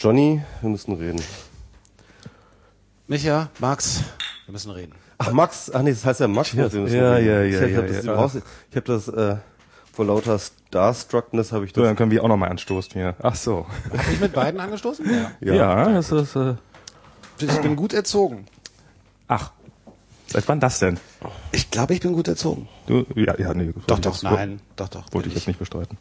Johnny, wir müssen reden. Micha, Max, wir müssen reden. Ach, Max, ach nee, das heißt ja Max. Ja, wir müssen ja, reden. ja, Ich, ja, ich habe ja, das, ja. raus- ich hab das äh, vor lauter Starstruckness habe ich So, das. dann können wir auch nochmal anstoßen hier. Ach so. Hab ich mit beiden angestoßen? Ja. Ja, das ist, äh, Ich bin gut erzogen. ach. Seit wann das denn? Ich glaube, ich bin gut erzogen. Du, ja, ja, nee. Doch, doch, nein. Doch, doch. Wollte ich jetzt nicht bestreiten.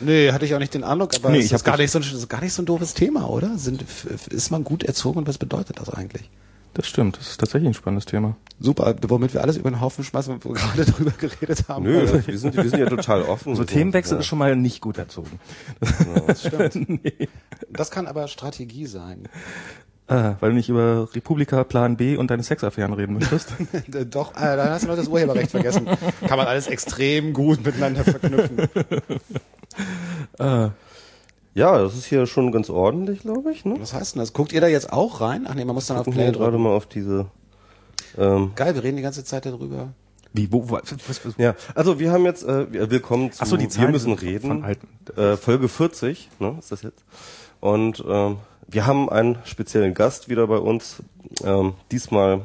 Nee, hatte ich auch nicht den Eindruck, aber Nee, es ich ist hab gar nicht, so ein, gar nicht so ein doofes Thema, oder? Sind, ist man gut erzogen und was bedeutet das eigentlich? Das stimmt, das ist tatsächlich ein spannendes Thema. Super, womit wir alles über den Haufen schmeißen, wo wir gerade drüber geredet haben. Nö, Also, wir sind, wir sind ja total offen. So Themenwechsel ist schon mal nicht gut erzogen. das stimmt. Das kann aber Strategie sein. Äh, weil du nicht über Republika Plan B und deine Sexaffären reden möchtest. Doch, äh, dann hast du noch das Urheberrecht vergessen. Kann man alles extrem gut miteinander verknüpfen. Äh, Ja, das ist hier schon ganz ordentlich, glaube ich. Ne? Was heißt denn das? Guckt ihr da jetzt auch rein? Ach nee, man muss dann auf Gucken Play hier gerade drücken. mal auf diese. Ähm, Geil, wir reden die ganze Zeit darüber. wie, wo, wo was, was, was, ja, also wir haben jetzt, äh, wir- willkommen zu Ach so, die Wir müssen reden. Äh, Folge 40, ne, ist das jetzt. Und ähm, wir haben einen speziellen Gast wieder bei uns. Ähm, diesmal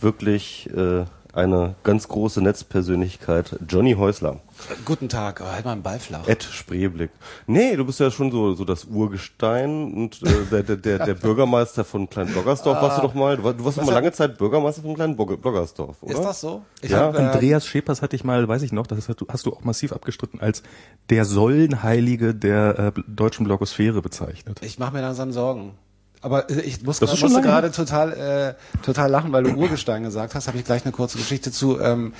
wirklich äh, eine ganz große Netzpersönlichkeit, Johnny Häusler. Guten Tag, halt mal einen Ball flach. Ed Spreeblick. Nee, du bist ja schon so, so das Urgestein und äh, der, der, der, der Bürgermeister von Klein Bloggersdorf warst du doch mal. Du, war- du warst doch mal lange Zeit Bürgermeister von Klein Blogger- Bloggersdorf, oder? Ist das so? Ich Ja. hab, äh, Andreas Schepers hatte ich mal, weiß ich noch, das hast du, hast du auch massiv abgestritten, als der Säulenheilige der äh, deutschen Blogosphäre bezeichnet. Ich mache mir langsam Sorgen. Aber äh, ich muss Das grad, musste gerade total äh, total lachen, weil du Urgestein gesagt hast. Habe ich gleich eine kurze Geschichte zu. Ähm,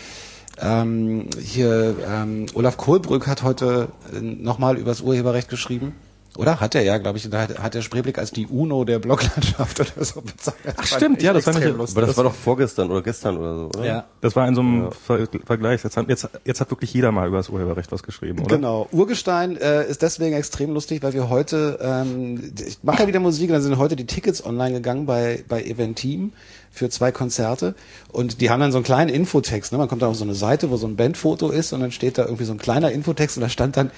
ähm, hier ähm, Olaf Kohlbrück hat heute äh, nochmal über das Urheberrecht geschrieben. Oder? Hat er ja, glaube ich. Da hat, hat der Spreeblick als die UNO der Bloglandschaft oder so bezeichnet. Ach, stimmt, ja, das fand ich- extrem lustig. Aber das war doch vorgestern oder gestern oder so, oder? ja. Das war in so einem Ver Vergleich. Jetzt hat, jetzt, jetzt hat wirklich jeder mal über das Urheberrecht was geschrieben, oder? Genau. Urgestein äh, ist deswegen extrem lustig, weil wir heute, ähm, ich mache ja wieder Musik, und dann sind heute die Tickets online gegangen bei, bei Eventim für zwei Konzerte und die haben dann so einen kleinen Infotext. Ne? Man kommt dann auf so eine Seite, wo so ein Bandfoto ist und dann steht da irgendwie so ein kleiner Infotext und da stand dann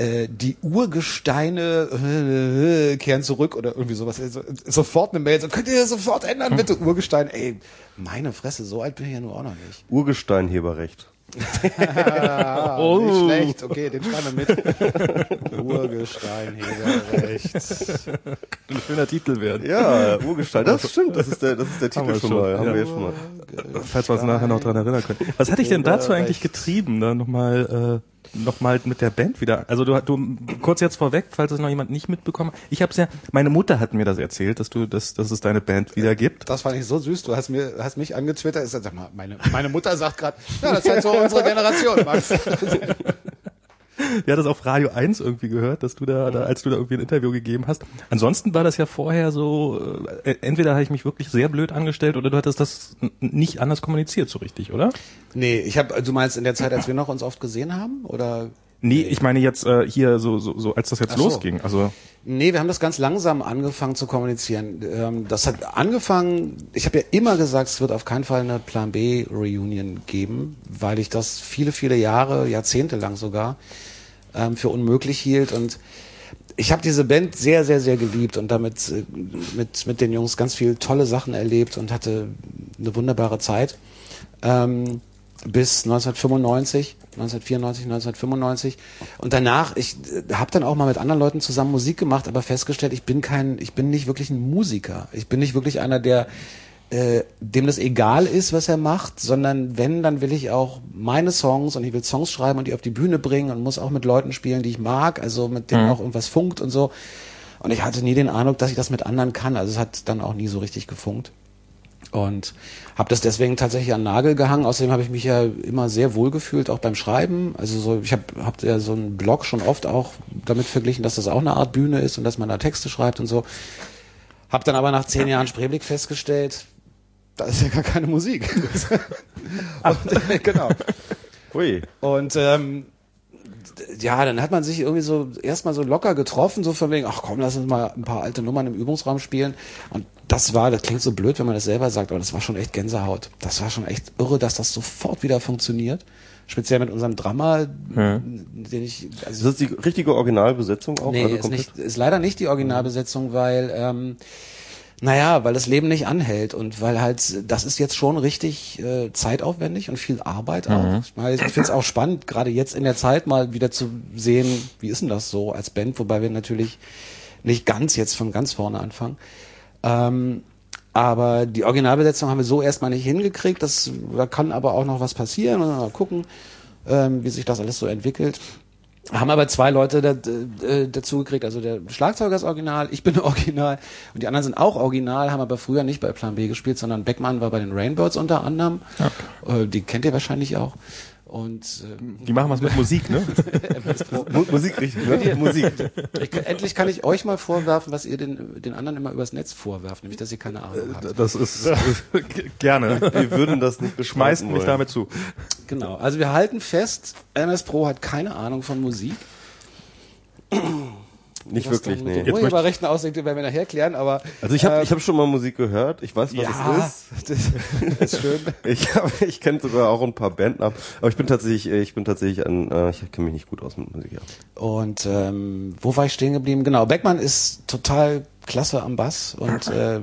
äh, die Urgesteine äh, äh, kehren zurück oder irgendwie sowas. Also, sofort eine Mail, so könnt ihr das sofort ändern, bitte Urgestein. Ey, meine Fresse, so alt bin ich ja nur auch noch nicht. Urgesteinheberrecht. Ah, nicht schlecht. Okay, den schreiben wir mit. Urgestein, Heberrecht. Ein schöner Titel werden. Ja, Urgestein. Das stimmt, das ist der, das ist der Titel schon schon, mal. Haben ja. wir jetzt schon mal. Falls wir uns nachher noch dran erinnern können. Was hat dich denn dazu eigentlich getrieben, da nochmal äh, noch mal mit der Band wieder? Also du, du kurz jetzt vorweg, falls es noch jemand nicht mitbekommen. hat. Ich habe ja, meine Mutter hat mir das erzählt, dass du, dass, dass es deine Band wieder gibt. Das fand ich so süß. Du hast mir, hast mich angetwittert. Sag mal, meine, meine Mutter sagt gerade, ja, das ist halt so unsere Generation, Max. Die hat das auf Radio 1 irgendwie gehört, dass du da, da, als du da irgendwie ein Interview gegeben hast. Ansonsten war das ja vorher so, äh, entweder habe ich mich wirklich sehr blöd angestellt oder du hattest das nicht anders kommuniziert so richtig, oder? Nee, ich habe, du meinst in der Zeit, als wir noch uns oft gesehen haben, oder? Nee, ich meine jetzt äh, hier so, so, so, als das jetzt so. losging. Also Nee, wir haben das ganz langsam angefangen zu kommunizieren. Ähm, Das hat angefangen, ich habe ja immer gesagt, es wird auf keinen Fall eine Plan B Reunion geben, weil ich das viele, viele Jahre, Jahrzehnte lang sogar, ähm, für unmöglich hielt und ich habe diese Band sehr, sehr, sehr geliebt und damit äh, mit, mit den Jungs ganz viel tolle Sachen erlebt und hatte eine wunderbare Zeit. Ähm, bis 1995, 1994, 1995 und danach ich äh, habe dann auch mal mit anderen Leuten zusammen Musik gemacht, aber festgestellt, ich bin kein ich bin nicht wirklich ein Musiker. Ich bin nicht wirklich einer der äh, dem das egal ist, was er macht, sondern wenn, dann will ich auch meine Songs und ich will Songs schreiben und die auf die Bühne bringen und muss auch mit Leuten spielen, die ich mag, also mit denen auch irgendwas funkt und so. Und ich hatte nie den Eindruck, dass ich das mit anderen kann. Also es hat dann auch nie so richtig gefunkt und habe das deswegen tatsächlich an den Nagel gehangen. Außerdem habe ich mich ja immer sehr wohl gefühlt, auch beim Schreiben. Also so, ich habe hab ja so einen Blog schon oft auch damit verglichen, dass das auch eine Art Bühne ist und dass man da Texte schreibt und so. Hab dann aber nach zehn Jahren Spreeblick festgestellt, da ist ja gar keine Musik. und, äh, genau. Ui. Und ähm, ja, dann hat man sich irgendwie so erstmal so locker getroffen, so von wegen, ach komm, lass uns mal ein paar alte Nummern im Übungsraum spielen. Und das war, das klingt so blöd, wenn man das selber sagt, aber das war schon echt Gänsehaut. Das war schon echt irre, dass das sofort wieder funktioniert. speziell mit unserem Drama, Ja. den ich, Ist also das die richtige Originalbesetzung auch? nee, also ist, nicht, ist leider nicht die Originalbesetzung, weil, ähm, naja, weil das Leben nicht anhält und weil halt, das ist jetzt schon richtig äh, zeitaufwendig und viel Arbeit auch. Ich, meine, ich finde es auch spannend, gerade jetzt in der Zeit mal wieder zu sehen, wie ist denn das so als Band, wobei wir natürlich nicht ganz jetzt von ganz vorne anfangen. Ähm, aber die Originalbesetzung haben wir so erstmal nicht hingekriegt. Das, da kann aber auch noch was passieren. Und mal gucken, ähm, wie sich das alles so entwickelt. Haben aber zwei Leute da, äh, dazu gekriegt. Also der Schlagzeuger ist original, ich bin original und die anderen sind auch original, haben aber früher nicht bei Plan B gespielt, sondern Beckmann war bei den Rainbirds unter anderem. Äh, die kennt ihr wahrscheinlich auch. Und ähm, Die machen was mit Musik, ne? Mu Musik richtig, ne? Musik. ich, endlich kann ich euch mal vorwerfen, was ihr den, den anderen immer übers Netz vorwerft, nämlich dass ihr keine Ahnung habt. Das ist gerne. Wir würden das nicht Schmeißt mich wollen. damit zu. Genau. Also wir halten fest, MS Pro hat keine Ahnung von Musik. Nicht wirklich, nee. den Urheberrechten aussieht, werden wir nachher klären, aber Also ich habe äh, ich hab schon mal Musik gehört, ich weiß, was ja, es ist. das ist schön. Ich, hab- ich kenne sogar auch ein paar Bandnamen, aber ich bin tatsächlich, äh, ich bin tatsächlich ein, äh, ich kenne mich nicht gut aus mit Musik. Ja. Und ähm, wo war ich stehen geblieben? Genau, Beckmann ist total klasse am Bass und äh,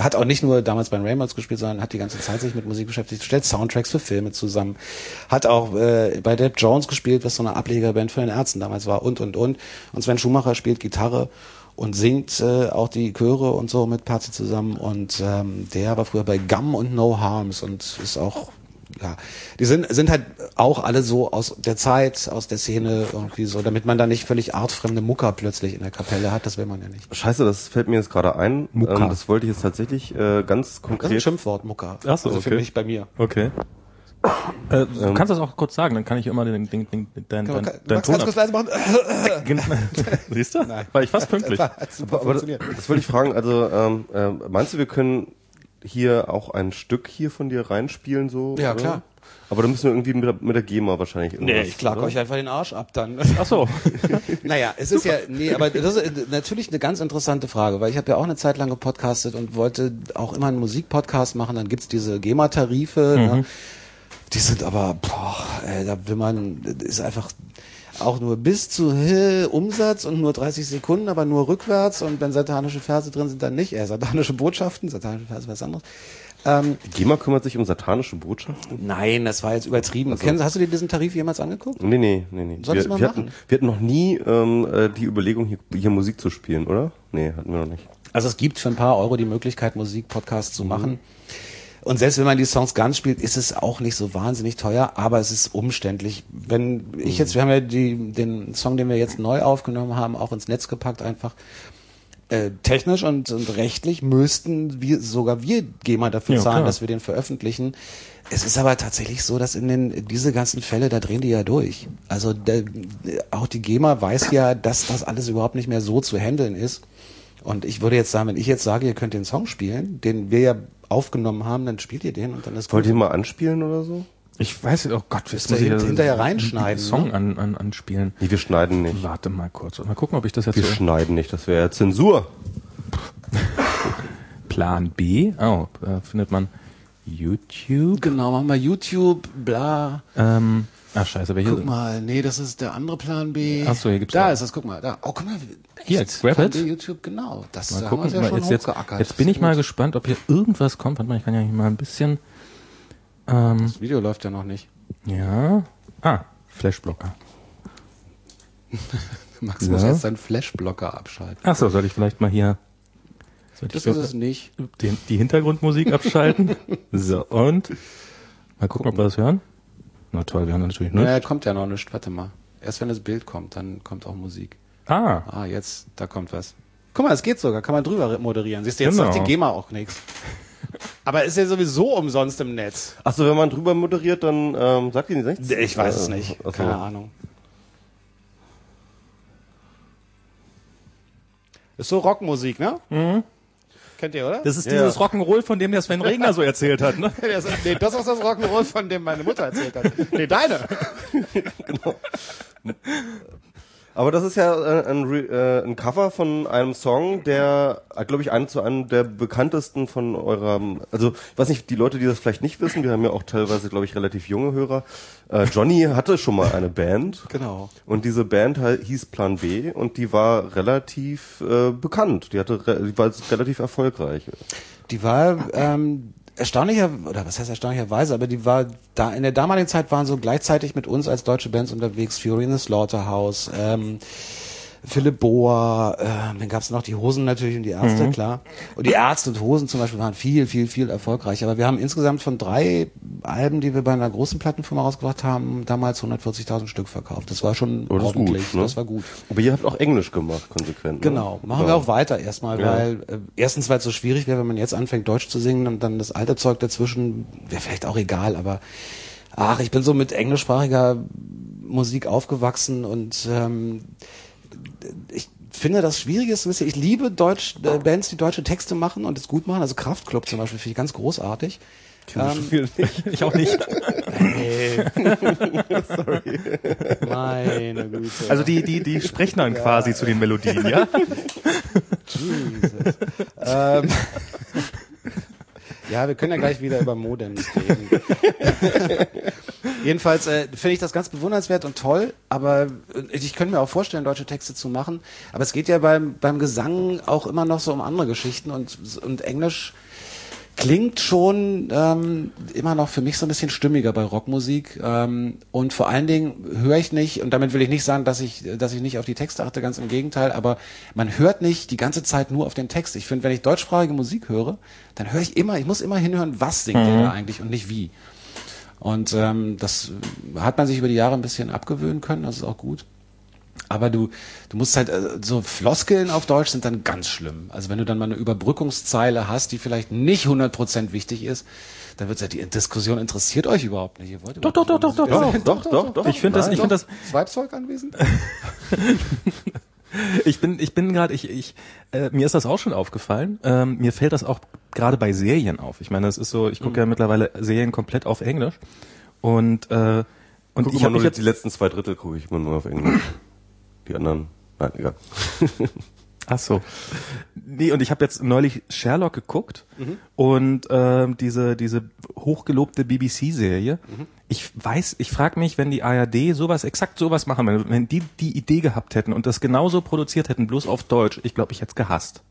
hat auch nicht nur damals bei Rainbows gespielt, sondern hat die ganze Zeit sich mit Musik beschäftigt, stellt Soundtracks für Filme zusammen, hat auch äh, bei Deb Jones gespielt, was so eine Ablegerband von den Ärzten damals war und und und. Und Sven Schumacher spielt Gitarre und singt äh, auch die Chöre und so mit Patsy zusammen und ähm, der war früher bei Gum und No Harms und ist auch ja, die sind, sind halt auch alle so aus der Zeit, aus der Szene irgendwie so, damit man da nicht völlig artfremde Mucker plötzlich in der Kapelle hat, das will man ja nicht. Scheiße, das fällt mir jetzt gerade ein. Mucka. Ähm, das wollte ich jetzt tatsächlich äh, ganz Das ist ein konkret. Schimpfwort, Mucker. Ach so, also für okay. mich bei mir. Okay. Äh, du kannst das auch kurz sagen, dann kann ich immer den, den, den, dein, man- dein, dein Ton ganz kurz leise machen? ab. Siehst du? War ich fast pünktlich. Hat super Aber funktioniert. das wollte ich fragen, also ähm, äh, meinst du, wir können hier auch ein Stück hier von dir reinspielen so? Ja, oder? klar. Aber da müssen wir irgendwie mit der, mit der GEMA wahrscheinlich irgendwas. Ich klag oder? euch einfach den Arsch ab dann. Ach so. Naja, es ist ja, nee, aber das ist äh, natürlich eine ganz interessante Frage, weil ich habe ja auch eine Zeit lang gepodcastet und wollte auch immer einen Musikpodcast machen, dann gibt's diese GEMA-Tarife, ne? die sind aber, boah, ey, da will man, das ist einfach auch nur bis zu äh, Umsatz und nur 30 Sekunden, aber nur rückwärts und wenn satanische Verse drin sind, dann nicht, äh, satanische Botschaften, satanische Verse was anderes. Ähm, GEMA kümmert sich um satanische Botschaften? nein, das war jetzt übertrieben. Kennst, hast du dir diesen Tarif jemals angeguckt? Nee, nee, nee, nee. Sollst wir, mal wir, machen. hatten, wir hatten noch nie ähm, äh, die Überlegung, hier, hier Musik zu spielen, oder? Nee, hatten wir noch nicht. Also es gibt für ein paar Euro die Möglichkeit, Musik-Podcasts zu machen. Und selbst wenn man die Songs ganz spielt, ist es auch nicht so wahnsinnig teuer, aber es ist umständlich. Wenn ich jetzt, wir haben ja die, den Song, den wir jetzt neu aufgenommen haben, auch ins Netz gepackt einfach. Äh, technisch und, und rechtlich müssten wir, sogar wir GEMA dafür Ja, zahlen, klar. dass wir den veröffentlichen. Es ist aber tatsächlich so, dass in den, diese ganzen Fälle, da drehen die ja durch. Also der, auch die GEMA weiß ja, dass das alles überhaupt nicht mehr so zu handeln ist. Und ich würde jetzt sagen, wenn ich jetzt sage, ihr könnt den Song spielen, den wir ja aufgenommen haben, dann spielt ihr den und dann ist Wollt gut. ihr mal anspielen oder so? Ich weiß, oh Gott, jetzt da muss ich hint- ja hinterher einen reinschneiden, Song ne? an, an, anspielen. Nee, wir schneiden nicht. Warte mal kurz. Mal gucken, ob ich das jetzt Wir so... schneiden nicht, das wäre ja Zensur. Plan B. Oh, da findet man YouTube. Genau, machen wir YouTube, bla. Ähm, ach scheiße, welche? Guck mal, nee, das ist der andere Plan B. Ach so, hier gibt's Da auch. ist das, guck mal, da. Oh, guck mal. Hier, grab Plan it. B, YouTube, genau. Das Mal gucken. ja Mal, schon jetzt, jetzt, jetzt bin ich mal gespannt, ob hier irgendwas kommt. Warte mal, ich kann ja hier mal ein bisschen... Ähm. Das Video läuft ja noch nicht. ja. Ah, Flashblocker. Max muss Ja. jetzt seinen Flashblocker abschalten. Ach so, soll ich vielleicht mal hier... Das ist es nicht. den, die Hintergrundmusik abschalten? so, und... Mal gucken, ob wir das hören. Na toll, wir haben natürlich nur... Naja, kommt ja noch nicht. Warte mal. Erst wenn das Bild kommt, dann kommt auch Musik. Ah, Ah, jetzt, da kommt was. Guck mal, es geht sogar. Kann man drüber moderieren. Siehst du, jetzt Genau. sagt die GEMA auch nichts. Aber ist ja sowieso umsonst im Netz. Achso, wenn man drüber moderiert, dann ähm, sagt ihr nichts? Ich weiß es Äh, nicht. ach so. Keine Ahnung. Ist so Rockmusik, ne? Mhm. Kennt ihr, oder? das ist Ja. dieses Rock'n'Roll, von dem der Sven Regner so erzählt hat, ne? Das, nee, das ist das Rock'n'Roll, von dem meine Mutter erzählt hat. Nee, deine. Aber das ist ja äh, ein, Re äh, ein Cover von einem Song, der, äh, glaube ich, einen zu einem der bekanntesten von eurem, also ich weiß nicht, die Leute, die das vielleicht nicht wissen, wir haben ja auch teilweise, glaube ich, relativ junge Hörer. Äh, Johnny hatte schon mal eine Band. Genau. Und diese Band hieß Plan B und die war relativ äh, bekannt. Die hatte, die war relativ erfolgreich. Die war ähm, erstaunlicher, oder was heißt erstaunlicherweise, aber die war da in der damaligen Zeit waren so gleichzeitig mit uns als deutsche Bands unterwegs, Fury in the Slaughterhouse, ähm, Philipp Bohr, äh, dann gab's noch die Hosen natürlich und die Ärzte, klar. Und die Ärzte und Hosen zum Beispiel waren viel, viel, viel erfolgreicher. Aber wir haben insgesamt von drei Alben, die wir bei einer großen Plattenfirma rausgebracht haben, damals 140.000 Stück verkauft. Das war schon Oh, das ordentlich. gut, ne? Das war gut. Aber ihr habt auch Englisch gemacht, konsequent. Ne? Genau, machen Ja. wir auch weiter erstmal, Ja. weil äh, erstens, weil es so schwierig wäre, wenn man jetzt anfängt Deutsch zu singen und dann das alte Zeug dazwischen, wäre vielleicht auch egal, aber ach, ich bin so mit englischsprachiger Musik aufgewachsen und ähm, ich finde das Schwierige ist ein bisschen, ich liebe Deutsch, äh, Bands, die deutsche Texte machen und es gut machen, also Kraftklub zum Beispiel finde ich ganz großartig. Ähm, Ich auch nicht. hey. Meine Güte. Also die, die, die sprechen dann quasi zu den Melodien, ja? Jesus. ähm, ja, wir können ja gleich wieder über Modems reden. Jedenfalls äh, finde ich das ganz bewundernswert und toll, aber äh, ich könnte mir auch vorstellen, deutsche Texte zu machen. Aber es geht ja beim, beim Gesang auch immer noch so um andere Geschichten und, und Englisch klingt schon ähm, immer noch für mich so ein bisschen stimmiger bei Rockmusik ähm, und vor allen Dingen höre ich nicht und damit will ich nicht sagen, dass ich dass ich nicht auf die Texte achte, ganz im Gegenteil, aber man hört nicht die ganze Zeit nur auf den Text. Ich finde, wenn ich deutschsprachige Musik höre, dann höre ich immer, ich muss immer hinhören, was singt der da eigentlich und nicht wie. Und ähm, das hat man sich über die Jahre ein bisschen abgewöhnen können, das ist auch gut. Aber du, du musst halt, äh, so Floskeln auf Deutsch sind dann ganz schlimm. Also wenn du dann mal eine Überbrückungszeile hast, die vielleicht nicht 100% wichtig ist, dann wird ja die Diskussion interessiert euch überhaupt nicht. Ihr wollt Doch, doch, doch, doch, doch, Doch, doch, doch, doch. Ich finde das, ich finde das, Zweibzeug anwesend? ich bin, ich bin gerade, ich, ich, äh, mir ist das auch schon aufgefallen. Ähm, mir fällt das auch gerade bei Serien auf. Ich meine, das ist so, ich gucke ja mittlerweile Serien komplett auf Englisch und äh, und Guck ich habe jetzt die letzten zwei Drittel gucke ich immer nur auf Englisch. Die anderen, nein, egal. Ach so. Nee, und ich habe jetzt neulich Sherlock geguckt und ähm, diese diese hochgelobte BBC-Serie. Ich weiß, ich frage mich, wenn die ARD sowas exakt sowas machen, wenn, wenn die die Idee gehabt hätten und das genauso produziert hätten, bloß auf Deutsch, ich glaube, ich hätte es gehasst.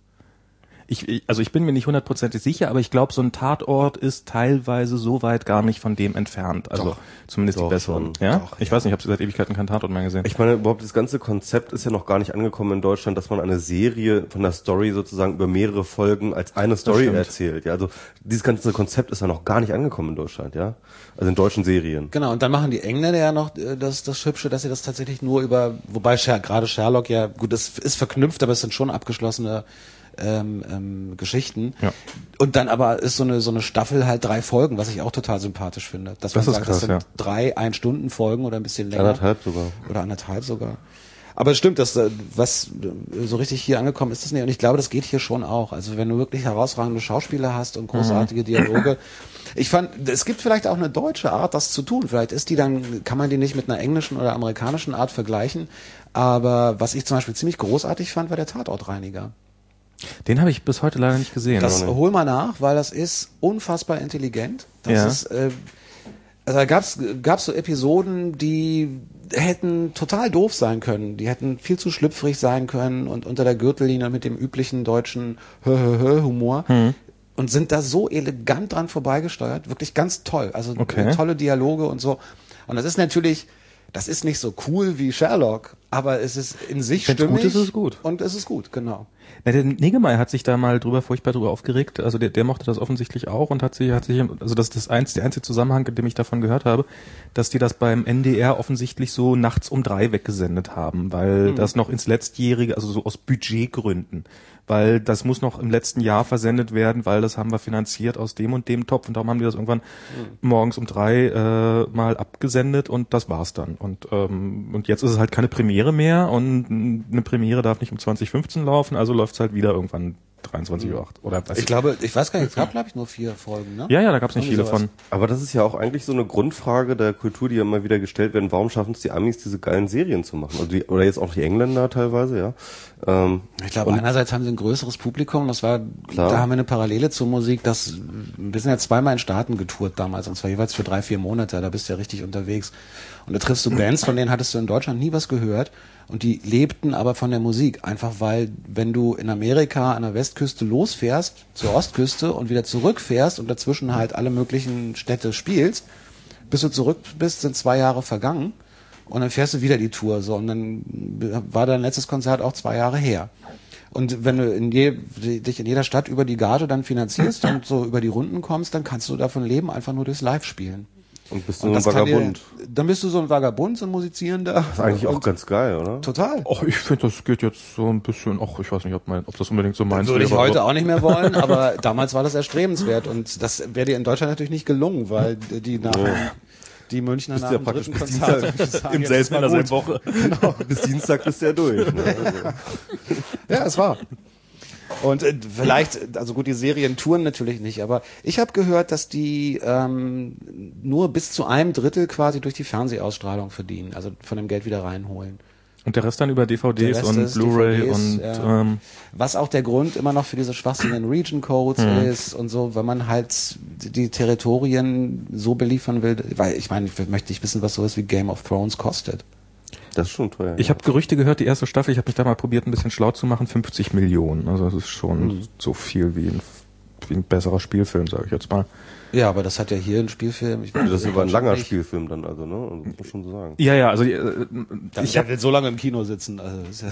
Ich, ich, also ich bin mir nicht hundertprozentig sicher, aber ich glaube, so ein Tatort ist teilweise so weit gar nicht von dem entfernt. Also Doch. zumindest Doch, die besseren. schon. Ja? Doch, ich weiß nicht, ich habe seit Ewigkeiten kein Tatort mehr gesehen. Ich meine, überhaupt das ganze Konzept ist ja noch gar nicht angekommen in Deutschland, dass man eine Serie von der Story sozusagen über mehrere Folgen als eine Story erzählt. Ja, also dieses ganze Konzept ist ja noch gar nicht angekommen in Deutschland, ja. Also in deutschen Serien. Genau, und dann machen die Engländer ja noch äh, das, das Hübsche, dass sie das tatsächlich nur über, wobei Sher gerade Sherlock ja, gut, das ist verknüpft, aber es sind schon abgeschlossene ähm, ähm, Geschichten. Ja. Und dann aber ist so eine, so eine Staffel halt drei Folgen, was ich auch total sympathisch finde. Dass Das man ist sagt, krass, das sind ja. drei Ein-Stunden-Folgen oder ein bisschen länger. Anderthalb sogar. Oder anderthalb sogar. Aber es stimmt, dass äh, was äh, so richtig hier angekommen ist, das nicht. Und ich glaube, das geht hier schon auch. Also wenn du wirklich herausragende Schauspieler hast und großartige Dialoge. Ich fand, es gibt vielleicht auch eine deutsche Art, das zu tun. Vielleicht ist die dann, kann man die nicht mit einer englischen oder amerikanischen Art vergleichen. Aber was ich zum Beispiel ziemlich großartig fand, war der Tatortreiniger. Den habe ich bis heute leider nicht gesehen. Das hol mal nach, weil das ist unfassbar intelligent. Das Ja. ist, äh, also da gab's gab's so Episoden, die hätten total doof sein können. Die hätten viel zu schlüpfrig sein können und unter der Gürtellinie mit dem üblichen deutschen Hö-Hö-Hö-Humor. Hm. Und sind da so elegant dran vorbeigesteuert. Wirklich ganz toll. Also Okay. tolle Dialoge und so. Und das ist natürlich, das ist nicht so cool wie Sherlock, aber es ist in sich Wenn's stimmig. gut ist, ist es gut. Und es ist gut, genau. Na, der Negemeyer hat sich da mal drüber furchtbar drüber aufgeregt. Also der, der mochte das offensichtlich auch und hat sich, hat sich, also das ist das eins, der einzige Zusammenhang, in dem ich davon gehört habe, dass die das beim NDR offensichtlich so nachts um drei weggesendet haben, weil das noch ins letztjährige, also so aus Budgetgründen, weil das muss noch im letzten Jahr versendet werden, weil das haben wir finanziert aus dem und dem Topf und darum haben die das irgendwann morgens um drei äh, mal abgesendet und das war's dann. Und ähm, und jetzt ist es halt keine Premiere mehr und eine Premiere darf nicht um 2015 laufen, also läuft's halt wieder irgendwann 23 Uhr 8 oder was Ich glaube, ich weiß gar nicht, es gab glaube ich nur vier Folgen, ne? Ja, ja, da gab's nicht Irgendwie viele sowas. von. Aber das ist ja auch eigentlich so eine Grundfrage der Kultur, die ja immer wieder gestellt werden. Warum schaffen es die Amis, diese geilen Serien zu machen? Oder, die, oder jetzt auch die Engländer teilweise, ja. Ähm, Ich glaube, einerseits haben sie ein größeres Publikum, das war, Klar. da haben wir eine Parallele zur Musik, das, wir sind ja zweimal in Staaten getourt damals, und zwar jeweils für drei, vier Monate, da bist du ja richtig unterwegs. Und da triffst du Bands, von denen hattest du in Deutschland nie was gehört, und die lebten aber von der Musik, einfach weil, wenn du in Amerika an der Westküste losfährst, zur Ostküste und wieder zurückfährst und dazwischen halt alle möglichen Städte spielst, bis du zurück bist, sind zwei Jahre vergangen. Und dann fährst du wieder die Tour, so. Und dann war dein letztes Konzert auch zwei Jahre her. Und wenn du in je, dich in jeder Stadt über die Gage dann finanzierst und so über die Runden kommst, dann kannst du davon leben, einfach nur durchs Live-Spielen. Und bist du Und ein das kann dir- Vagabund. Dann bist du so ein Vagabund, so ein Musizierender. Das ist eigentlich auch Und- ganz geil, oder? Total. Ach, ich finde, das geht jetzt so ein bisschen, ach, ich weiß nicht, ob, mein, ob das unbedingt so meins Würde ich heute aber- auch nicht mehr wollen, aber damals war das erstrebenswert und das wäre dir in Deutschland natürlich nicht gelungen, weil die nach die Münchner nach ja dem praktisch dritten bis Konzert sagen, im selben in derselben. Woche. Bis Dienstag bist du ja durch. Ne? Also, Ja, es war. Und äh, vielleicht, also gut, die Serien touren natürlich nicht, aber ich habe gehört, dass die ähm, nur bis zu einem Drittel quasi durch die Fernsehausstrahlung verdienen, also von dem Geld wieder reinholen. Und der Rest dann über DVDs und Blu-ray und ja. ähm, Was auch der Grund immer noch für diese schwachsinnigen Region Codes Mhm. ist und so, wenn man halt die Territorien so beliefern will, weil ich meine, ich möchte nicht wissen, was sowas wie Game of Thrones kostet. Das ist schon teuer. ich habe Gerüchte gehört, die erste Staffel, ich habe mich da mal probiert, ein bisschen schlau zu machen, 50 Millionen. Also das ist schon Mhm. so viel wie ein, wie ein besserer Spielfilm, sage ich jetzt mal. Ja, aber das hat ja hier ein Spielfilm. Ich ja. Das ist aber ein langer nicht. Spielfilm dann, also, ne? Also, muss man schon so sagen. Ja, ja, also äh, Ich habe will so lange im Kino sitzen. Also, ist ja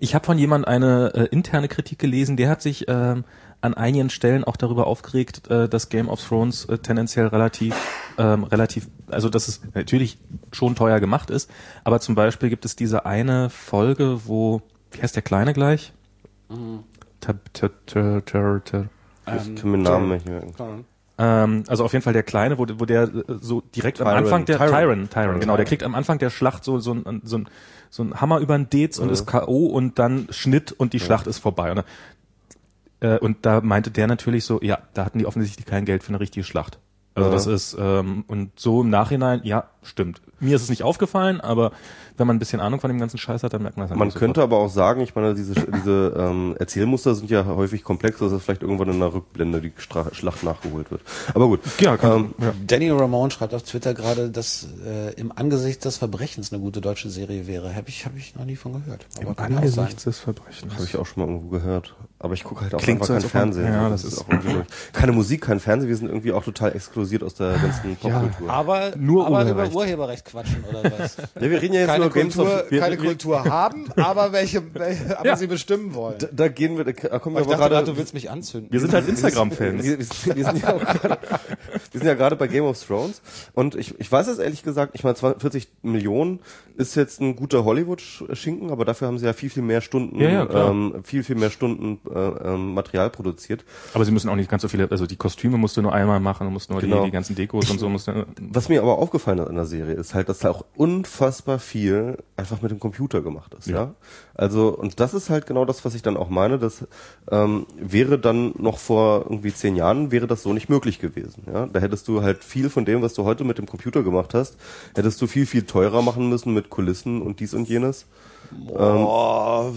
Ich habe von jemand eine äh, interne Kritik gelesen, der hat sich ähm, an einigen Stellen auch darüber aufgeregt, äh, dass Game of Thrones äh, tendenziell relativ, ähm, relativ, also dass es natürlich schon teuer gemacht ist, aber zum Beispiel gibt es diese eine Folge, wo, wie heißt der Kleine gleich? Tab- tab- tab- tab- tab- Ich kann mir Namen nicht merken. Ähm, also auf jeden Fall der Kleine, wo, wo der äh, so direkt am Tyron, Anfang der Tyron. Tyron, Tyron, genau, der kriegt am Anfang der Schlacht so so ein so ein, so ein Hammer über den Dez und ist KO und dann Schnitt und die Schlacht ist vorbei. Und, äh, und da meinte der natürlich so, ja, da hatten die offensichtlich kein Geld für eine richtige Schlacht. Also Ja. das ist ähm, und so im Nachhinein, ja, stimmt. Mir ist es nicht aufgefallen, aber wenn man ein bisschen Ahnung von dem ganzen Scheiß hat, dann merkt man das Man natürlich könnte aber auch sagen, ich meine, diese, diese ähm, Erzählmuster sind ja häufig komplex, dass es vielleicht irgendwann in einer Rückblende die Stra Schlacht nachgeholt wird. Aber gut. Ja, kann, ähm, ja. Danny Ramone schreibt auf Twitter gerade, dass äh, im Angesicht des Verbrechens eine gute deutsche Serie wäre. Habe ich, hab ich noch nie von gehört. Aber sein. Angesichts des Verbrechens. Habe ich auch schon mal irgendwo gehört. Aber ich gucke halt auch Klingt einfach so, kein Fernsehen. ja, das ist- auch irgendwie keine Musik, kein Fernsehen. Wir sind irgendwie auch total exklusiert aus der ganzen Popkultur. Aber Nur aber Urheberrecht. über Urheberrecht quatschen oder was? Ja, wir reden ja jetzt keine nur Games Kultur, of... Wir, keine Kultur haben, aber welche, welche aber Ja. sie bestimmen wollen. da, da gehen wir, da kommen wir ich aber dachte gerade, du willst mich anzünden. Wir sind halt Instagram-Fans. Wir, wir, sind- wir, sind ja auch gerade, wir sind ja gerade bei Game of Thrones und ich, ich weiß es ehrlich gesagt, ich meine 40 Millionen ist jetzt ein guter Hollywood-Schinken, aber dafür haben sie ja viel, viel mehr Stunden, Ja, ja, ähm, viel, viel mehr Stunden äh, ähm, Material produziert. Aber sie müssen auch nicht ganz so viele, also die Kostüme musst du nur einmal machen, du musst nur Genau. die, die ganzen Dekos und so musst du, Was mir aber aufgefallen ist an der Serie, ist halt, dass da auch unfassbar viel einfach mit dem Computer gemacht ist, ja. Also, und das ist halt genau das, was ich dann auch meine, das ähm, wäre dann noch vor irgendwie zehn Jahren, wäre das so nicht möglich gewesen, ja. Da hättest du halt viel von dem, was du heute mit dem Computer gemacht hast, hättest du viel, viel teurer machen müssen mit Kulissen und dies und jenes. Oh,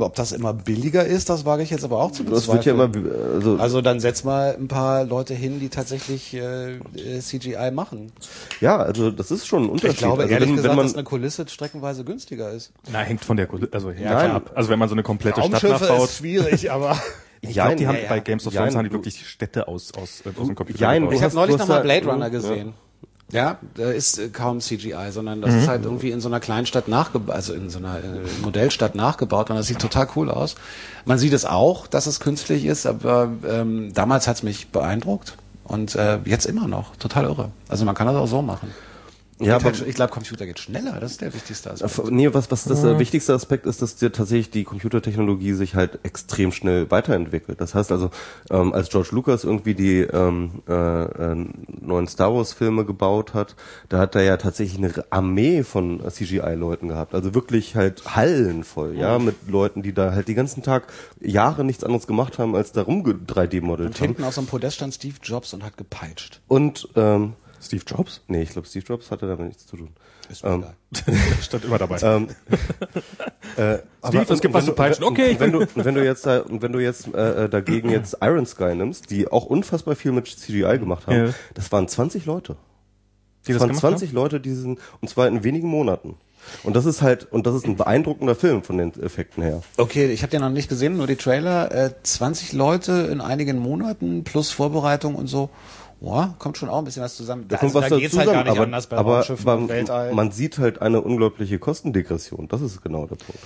ob das immer billiger ist, das wage ich jetzt aber auch zu Das wird ja bezweifeln. immer, also, Also dann setz mal ein paar Leute hin, die tatsächlich äh, äh, CGI machen. ja, also das ist schon ein Unterschied. Ich glaube also ehrlich wenn, gesagt, wenn man, dass eine Kulisse streckenweise günstiger ist. na, hängt von der, Kul- also, hängt Ja, ab. Also wenn man so eine komplette Stadt nachbaut. schwierig, aber Ich glaube, die haben ja, ja. bei Games of Thrones haben die wirklich Städte aus, aus, äh, aus dem Computer Jein, gebaut. ich habe neulich du hast noch mal da- Blade Runner gesehen. Ja, da ist äh, kaum CGI, sondern das ist halt irgendwie in so einer Kleinstadt nachgebaut, also in so einer äh, Modellstadt nachgebaut und das sieht total cool aus. Man sieht es auch, dass es künstlich ist, aber ähm, damals hat's mich beeindruckt und äh, jetzt immer noch. Total irre. Also man kann das auch so machen. Ja, aber halt, ich glaube, Computer geht schneller. Das ist der wichtigste Aspekt. Nee, was, was das äh, wichtigste Aspekt ist, dass dir tatsächlich die Computertechnologie sich halt extrem schnell weiterentwickelt. Das heißt also, ähm, als George Lucas irgendwie die ähm, äh, äh, neuen Star Wars Filme gebaut hat, da hat er ja tatsächlich eine Armee von CGI-Leuten gehabt. Also wirklich halt Hallen voll, ja, mit Leuten, die da halt den ganzen Tag Jahre nichts anderes gemacht haben, als da rum 3D-modelt Und haben. hinten auf so einem Podest stand Steve Jobs und hat gepeitscht. Und ähm, Steve Jobs? nee, ich glaube, Steve Jobs hatte damit nichts zu tun. Ist Ähm, egal. Stand immer dabei. Ähm, äh, aber- es gibt was zu peitschen. Okay, Und wenn du, wenn du jetzt, da, und wenn du jetzt äh, äh, dagegen jetzt Iron Sky nimmst, die auch unfassbar viel mit CGI gemacht haben, Ja. das waren 20 Leute. Die Das das waren gemacht 20 Leute, die sind, und zwar in wenigen Monaten. Und das ist halt, und das ist ein beeindruckender Film von den Effekten her. Okay, ich habe den noch nicht gesehen, nur die Trailer. Äh, 20 Leute in einigen Monaten plus Vorbereitung und so. Boah, kommt schon auch ein bisschen was zusammen. Da kommt was da geht's halt gar nicht aber, anders bei aber, Raumschiffen aber Weltall. man sieht halt eine unglaubliche Kostendegression. Das ist genau der Punkt.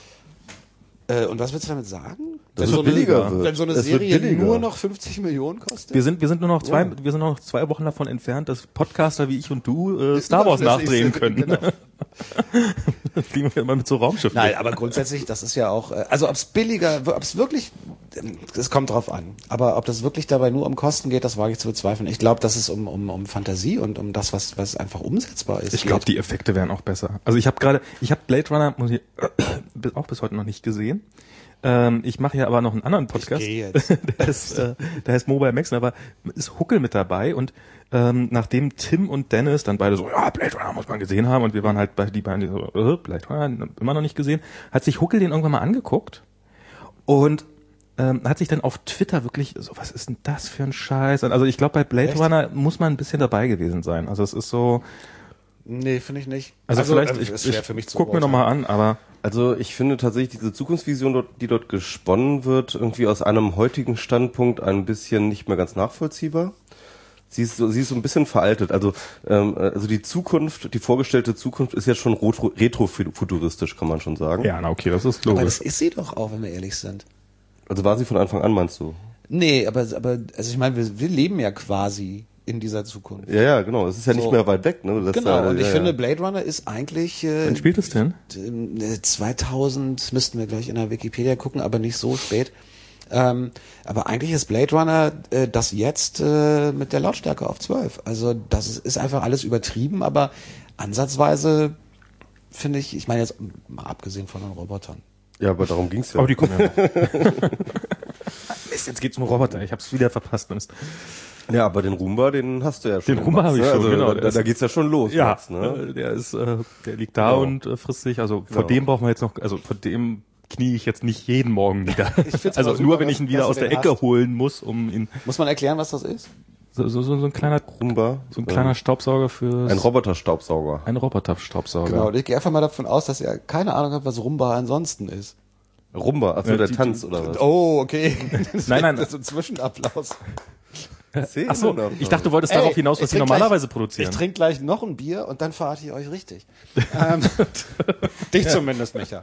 Äh, und was willst du damit sagen? Dass wenn es so billiger eine, wird. Wenn so eine wird Serie nur noch 50 Millionen kostet? Wir sind, wir sind nur noch zwei, Ja. wir sind noch zwei Wochen davon entfernt, dass Podcaster wie ich und du äh, Star Wars nachdrehen können. Genau. Fliegen wir immer mit so Raumschiffen. Nein, aber grundsätzlich, das ist ja auch, äh, also ob es billiger, ob es wirklich, es kommt drauf an. Aber ob das wirklich dabei nur um Kosten geht, das wage ich zu bezweifeln. Ich glaube, dass es um, um, um Fantasie und um das, was, was einfach umsetzbar ist. Ich glaube, die Effekte wären auch besser. Also ich habe gerade, ich habe Blade Runner muss ich, auch bis heute noch nicht gesehen. Ähm, ich mache ja aber noch einen anderen Podcast. Ich geh jetzt. der, ist, äh, der heißt Mobile Max, aber ist Huckel mit dabei und ähm, nachdem Tim und Dennis dann beide so, ja, Blade Runner muss man gesehen haben und wir waren halt bei die beiden die so, äh, Blade Runner immer noch nicht gesehen, hat sich Huckel den irgendwann mal angeguckt und ähm, hat sich dann auf Twitter wirklich so, was ist denn das für ein Scheiß? Also ich glaube, bei Blade Echt? Runner muss man ein bisschen dabei gewesen sein. Also es ist so, Nee, finde ich nicht. also, vielleicht, äh, ich, ist schwer ich für mich zu guck mir beurteilen. nochmal an, aber Also ich finde tatsächlich diese Zukunftsvision, die dort gesponnen wird, irgendwie aus einem heutigen Standpunkt ein bisschen nicht mehr ganz nachvollziehbar. Sie ist so, sie ist so ein bisschen veraltet. Also, ähm, also die Zukunft, die vorgestellte Zukunft ist jetzt schon retro- retrofuturistisch, kann man schon sagen. ja, na okay, das ist Aber logisch. das ist sie doch auch, wenn wir ehrlich sind. Also war sie von Anfang an, meinst du? Nee, aber, aber also ich meine, wir, wir leben ja quasi in dieser Zukunft. Ja, ja, genau. Es ist ja nicht So. mehr weit weg. Ne? Das Genau, ja, und ich ja, finde. Blade Runner ist eigentlich äh, Wann spielt es denn? äh, 2000, müssten wir gleich in der Wikipedia gucken, aber nicht so spät. Ähm, aber eigentlich ist Blade Runner äh, das jetzt äh, mit der Lautstärke auf 12. Also das ist, ist einfach alles übertrieben, aber ansatzweise finde ich, ich meine jetzt mal abgesehen von den Robotern. ja, aber darum ging's ja. Aber die kommen ja. Mist, jetzt geht's um Roboter. Ich hab's wieder verpasst. Mist. Ja, aber den Roomba, den hast du ja schon. Den Roomba gemacht, habe ich ne? schon, also, genau. Da, da geht's ja schon los. Ja, jetzt, ne? äh, der ist, äh, der liegt da Genau. und äh, frisst sich. Also vor Genau. dem brauchen wir jetzt noch, also vor dem knie ich jetzt nicht jeden Morgen wieder. Also super, nur wenn ich ihn wieder aus der Ecke hast. holen muss, um ihn Muss man erklären, was das ist? so, so, so, so ein kleiner Roomba. so ein kleiner Staubsauger für Ein Roboterstaubsauger. ein Roboter-Staubsauger. Genau, und ich gehe einfach mal davon aus, dass er keine Ahnung hat, was Rumba ansonsten ist. Rumba, also Ja, der die- Tanz die- oder was? Oh, okay. Nein, nein. Das ist ein Zwischenapplaus. Ach so, ich dachte, du wolltest Ey, darauf hinaus, was sie normalerweise gleich, produzieren. Ich trinke gleich noch ein Bier und dann verrate ich euch richtig. ähm, dich zumindest, Micha.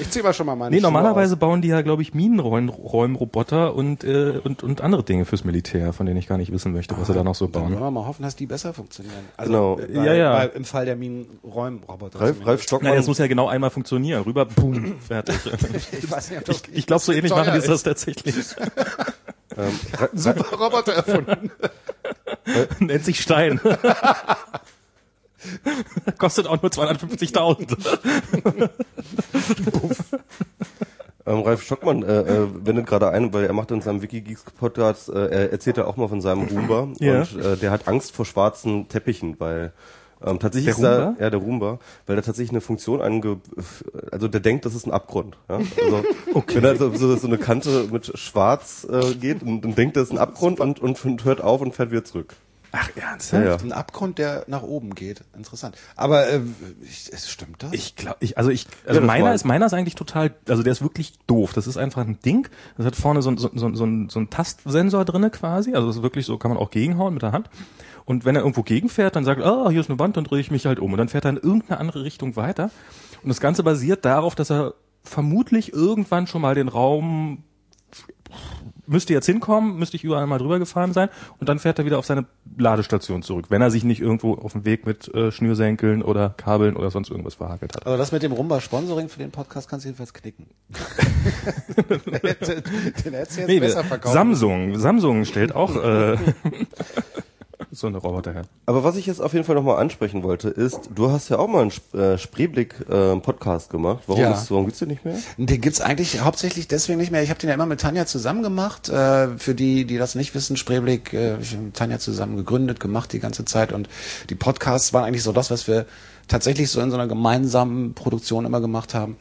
Ich zieh mal schon mal meine Nee, Schuhe normalerweise aus. bauen die ja, glaube ich, Minenräumroboter und, äh, und, und andere Dinge fürs Militär, von denen ich gar nicht wissen möchte, was sie da noch so Dann wollen bauen. wir mal hoffen, dass die besser funktionieren. Also Genau. Bei, Ja, ja. Bei, Im Fall der Minenräumroboter. Ralf. Ralf Stockmann. Nein, das muss ja genau einmal funktionieren. Rüber, boom, fertig. ich Ich glaube, so ähnlich machen die das tatsächlich. Ähm, Super Roboter erfunden. Nennt sich Stein. Kostet auch nur 250.000. Ähm, Ralf Stockmann äh, äh, wendet gerade ein, weil er macht in seinem Wikigeeks Podcast, äh, er erzählt ja auch mal von seinem Roomba Ja. und äh, der hat Angst vor schwarzen Teppichen, weil ähm, tatsächlich Der ist da, Roomba? ja der Roomba, weil er tatsächlich eine Funktion ange, also der denkt, das ist ein Abgrund. Ja? Also wenn er so, so, so eine Kante mit Schwarz äh, geht und, und denkt, das ist ein Abgrund und, und, und hört auf und fährt wieder zurück. Ach, ernsthaft? Ja, ja. Ein Abgrund, der nach oben geht. Interessant. Aber äh, ich, es stimmt das? Ich glaube, ich, also ich, also das meiner ist, meiner ist eigentlich total, also der ist wirklich doof. Das ist einfach ein Ding. Das hat vorne so, ein- so, so, so, ein- so ein Tastsensor drinne quasi. Also das ist wirklich so, kann man auch gegenhauen mit der Hand. Und wenn er irgendwo gegenfährt, dann sagt, er, ah, hier ist eine Wand, dann drehe ich mich halt um. Und dann fährt er in irgendeine andere Richtung weiter. Und das Ganze basiert darauf, dass er vermutlich irgendwann schon mal den Raum müsste jetzt hinkommen, müsste ich überall mal drüber gefahren sein und dann fährt er wieder auf seine Ladestation zurück, wenn er sich nicht irgendwo auf dem Weg mit äh, Schnürsenkeln oder Kabeln oder sonst irgendwas verhakelt hat. Also das mit dem Rumba-Sponsoring für den Podcast kannst du jedenfalls knicken. den hättest du jetzt Nee, besser verkaufen. Samsung, Samsung stellt auch äh, so eine Roboter her. Aber was ich jetzt auf jeden Fall nochmal ansprechen wollte, ist, du hast ja auch mal einen äh, Spreeblick-Podcast gemacht. Warum, Ja. ist, warum gibt's den nicht mehr? Den gibt's eigentlich hauptsächlich deswegen nicht mehr. Ich habe den ja immer mit Tanja zusammen gemacht. Äh, für die, die das nicht wissen, Spreeblick, äh, hab ich mit Tanja zusammen gegründet, gemacht die ganze Zeit. Und die Podcasts waren eigentlich so das, was wir tatsächlich so in so einer gemeinsamen Produktion immer gemacht haben.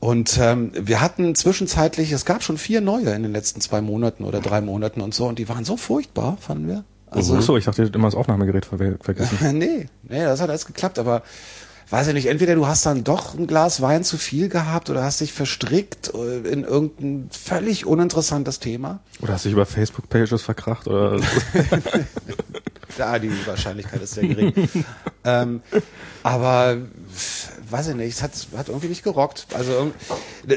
Und ähm, wir hatten zwischenzeitlich, es gab schon vier neue in den letzten zwei Monaten oder drei Monaten und so. Und die waren so furchtbar, fanden wir. Also, Ach so, ich dachte, ihr hättet immer das Aufnahmegerät ver vergessen. nee, nee, das hat alles geklappt, aber weiß ich nicht, entweder du hast dann doch ein Glas Wein zu viel gehabt oder hast dich verstrickt äh, in irgendein völlig uninteressantes Thema. Oder hast dich über Facebook-Pages verkracht oder Da, die Wahrscheinlichkeit ist sehr gering. ähm, aber weiß ich nicht, es hat, hat irgendwie nicht gerockt. Also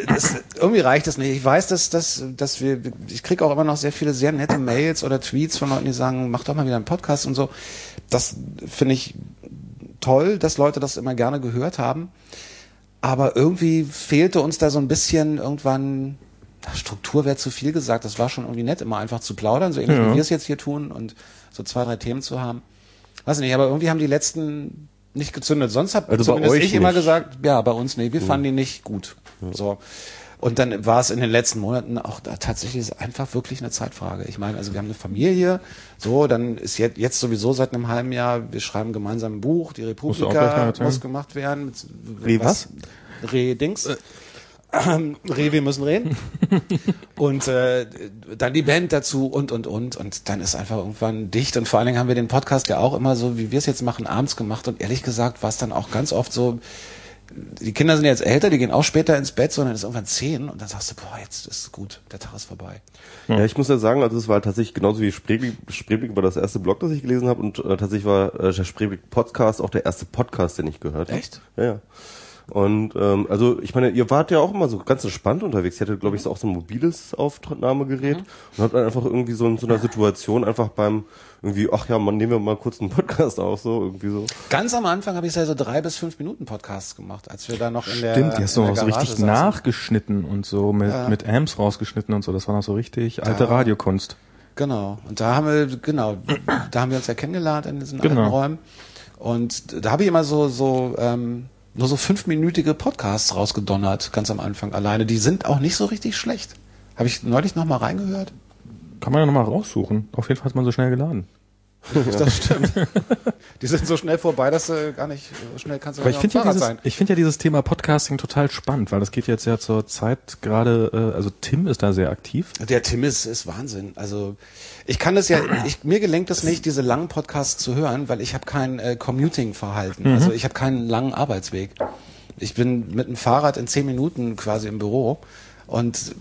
das, irgendwie reicht das nicht. Ich weiß, dass, dass, dass wir, ich kriege auch immer noch sehr viele sehr nette Mails oder Tweets von Leuten, die sagen, mach doch mal wieder einen Podcast und so. Das finde ich toll, dass Leute das immer gerne gehört haben. Aber irgendwie fehlte uns da so ein bisschen irgendwann, na, Struktur wäre zu viel gesagt, das war schon irgendwie nett, immer einfach zu plaudern, so ähnlich Ja. wie wir es jetzt hier tun und so zwei, drei Themen zu haben. Weiß nicht, aber irgendwie haben die letzten nicht gezündet. Sonst habe Also zumindest euch ich immer nicht. gesagt, ja, bei uns nee, wir fanden die nicht gut. So. Und dann war es in den letzten Monaten auch da tatsächlich einfach wirklich eine Zeitfrage. Ich meine, also wir haben eine Familie, so, dann ist jetzt, jetzt sowieso seit einem halben Jahr, wir schreiben gemeinsam ein Buch, die Republika muss gemacht werden. Re was? Re-Dings. Ähm, wir müssen reden. und äh, dann die Band dazu und, und, und. Und dann ist einfach irgendwann dicht. Und vor allen Dingen haben wir den Podcast ja auch immer so, wie wir es jetzt machen, abends gemacht. Und ehrlich gesagt war es dann auch ganz oft so, die Kinder sind jetzt älter, die gehen auch später ins Bett, sondern es ist irgendwann zehn. Und dann sagst du, boah, jetzt ist gut, der Tag ist vorbei. Ja, ich muss ja sagen, also es war tatsächlich genauso wie Spreeblick, Spreeblick war das erste Blog, das ich gelesen habe und äh, tatsächlich war äh, der Spreeblick Podcast auch der erste Podcast, den ich gehört habe. Echt? Ja, ja. Und ähm, also ich meine, ihr wart ja auch immer so ganz entspannt unterwegs. Ihr hattet, glaube ich, so auch so ein mobiles Aufnahmegerät und habt dann einfach irgendwie so in so einer Situation einfach beim irgendwie, ach ja, man nehmen wir mal kurz einen Podcast auf, so irgendwie so. Ganz am Anfang habe ich ja so drei bis fünf Minuten Podcasts gemacht, als wir da noch in der Stimmt, die hast du in auch so richtig saßen. nachgeschnitten und so mit, mit Amps rausgeschnitten und so. Das war noch so richtig alte Ja. Radiokunst. Genau. Und da haben wir, genau, da haben wir uns ja kennengelernt in diesen Genau. alten Räumen. Und da habe ich immer so, so, ähm, nur so fünfminütige Podcasts rausgedonnert, ganz am Anfang alleine. Die sind auch nicht so richtig schlecht. Habe ich neulich noch mal reingehört? Kann man ja nochmal raussuchen. Auf jeden Fall hat man so schnell geladen. Das stimmt. Die sind so schnell vorbei, dass du gar nicht so schnell kannst du Aber ich auf finde dem ja, Fahrrad dieses, sein. ich finde ja dieses Thema Podcasting total spannend, weil das geht jetzt ja zur Zeit gerade, äh, also Tim ist da sehr aktiv. Der Tim ist, ist Wahnsinn. Also ich kann das ja, ich, mir gelingt es nicht, diese langen Podcasts zu hören, weil ich habe kein äh, Commuting-Verhalten. Also ich habe keinen langen Arbeitsweg. Ich bin mit dem Fahrrad in zehn Minuten quasi im Büro und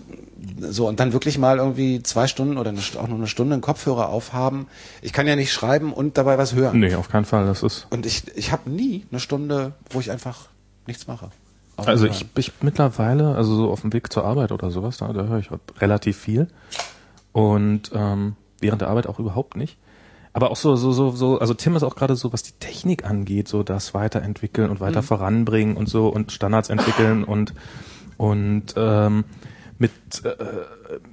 so und dann wirklich mal irgendwie zwei Stunden oder eine, auch nur eine Stunde einen Kopfhörer aufhaben. Ich kann ja nicht schreiben und dabei was hören. Nee, auf keinen Fall. Das ist. Und ich, ich habe nie eine Stunde, wo ich einfach nichts mache. Also ich, ich mittlerweile, also so auf dem Weg zur Arbeit oder sowas, da, da höre ich relativ viel. Und ähm, während der Arbeit auch überhaupt nicht. Aber auch so, so, so, so, also Tim ist auch gerade so, was die Technik angeht, so das weiterentwickeln und weiter voranbringen und so und Standards entwickeln und und ähm, mit äh,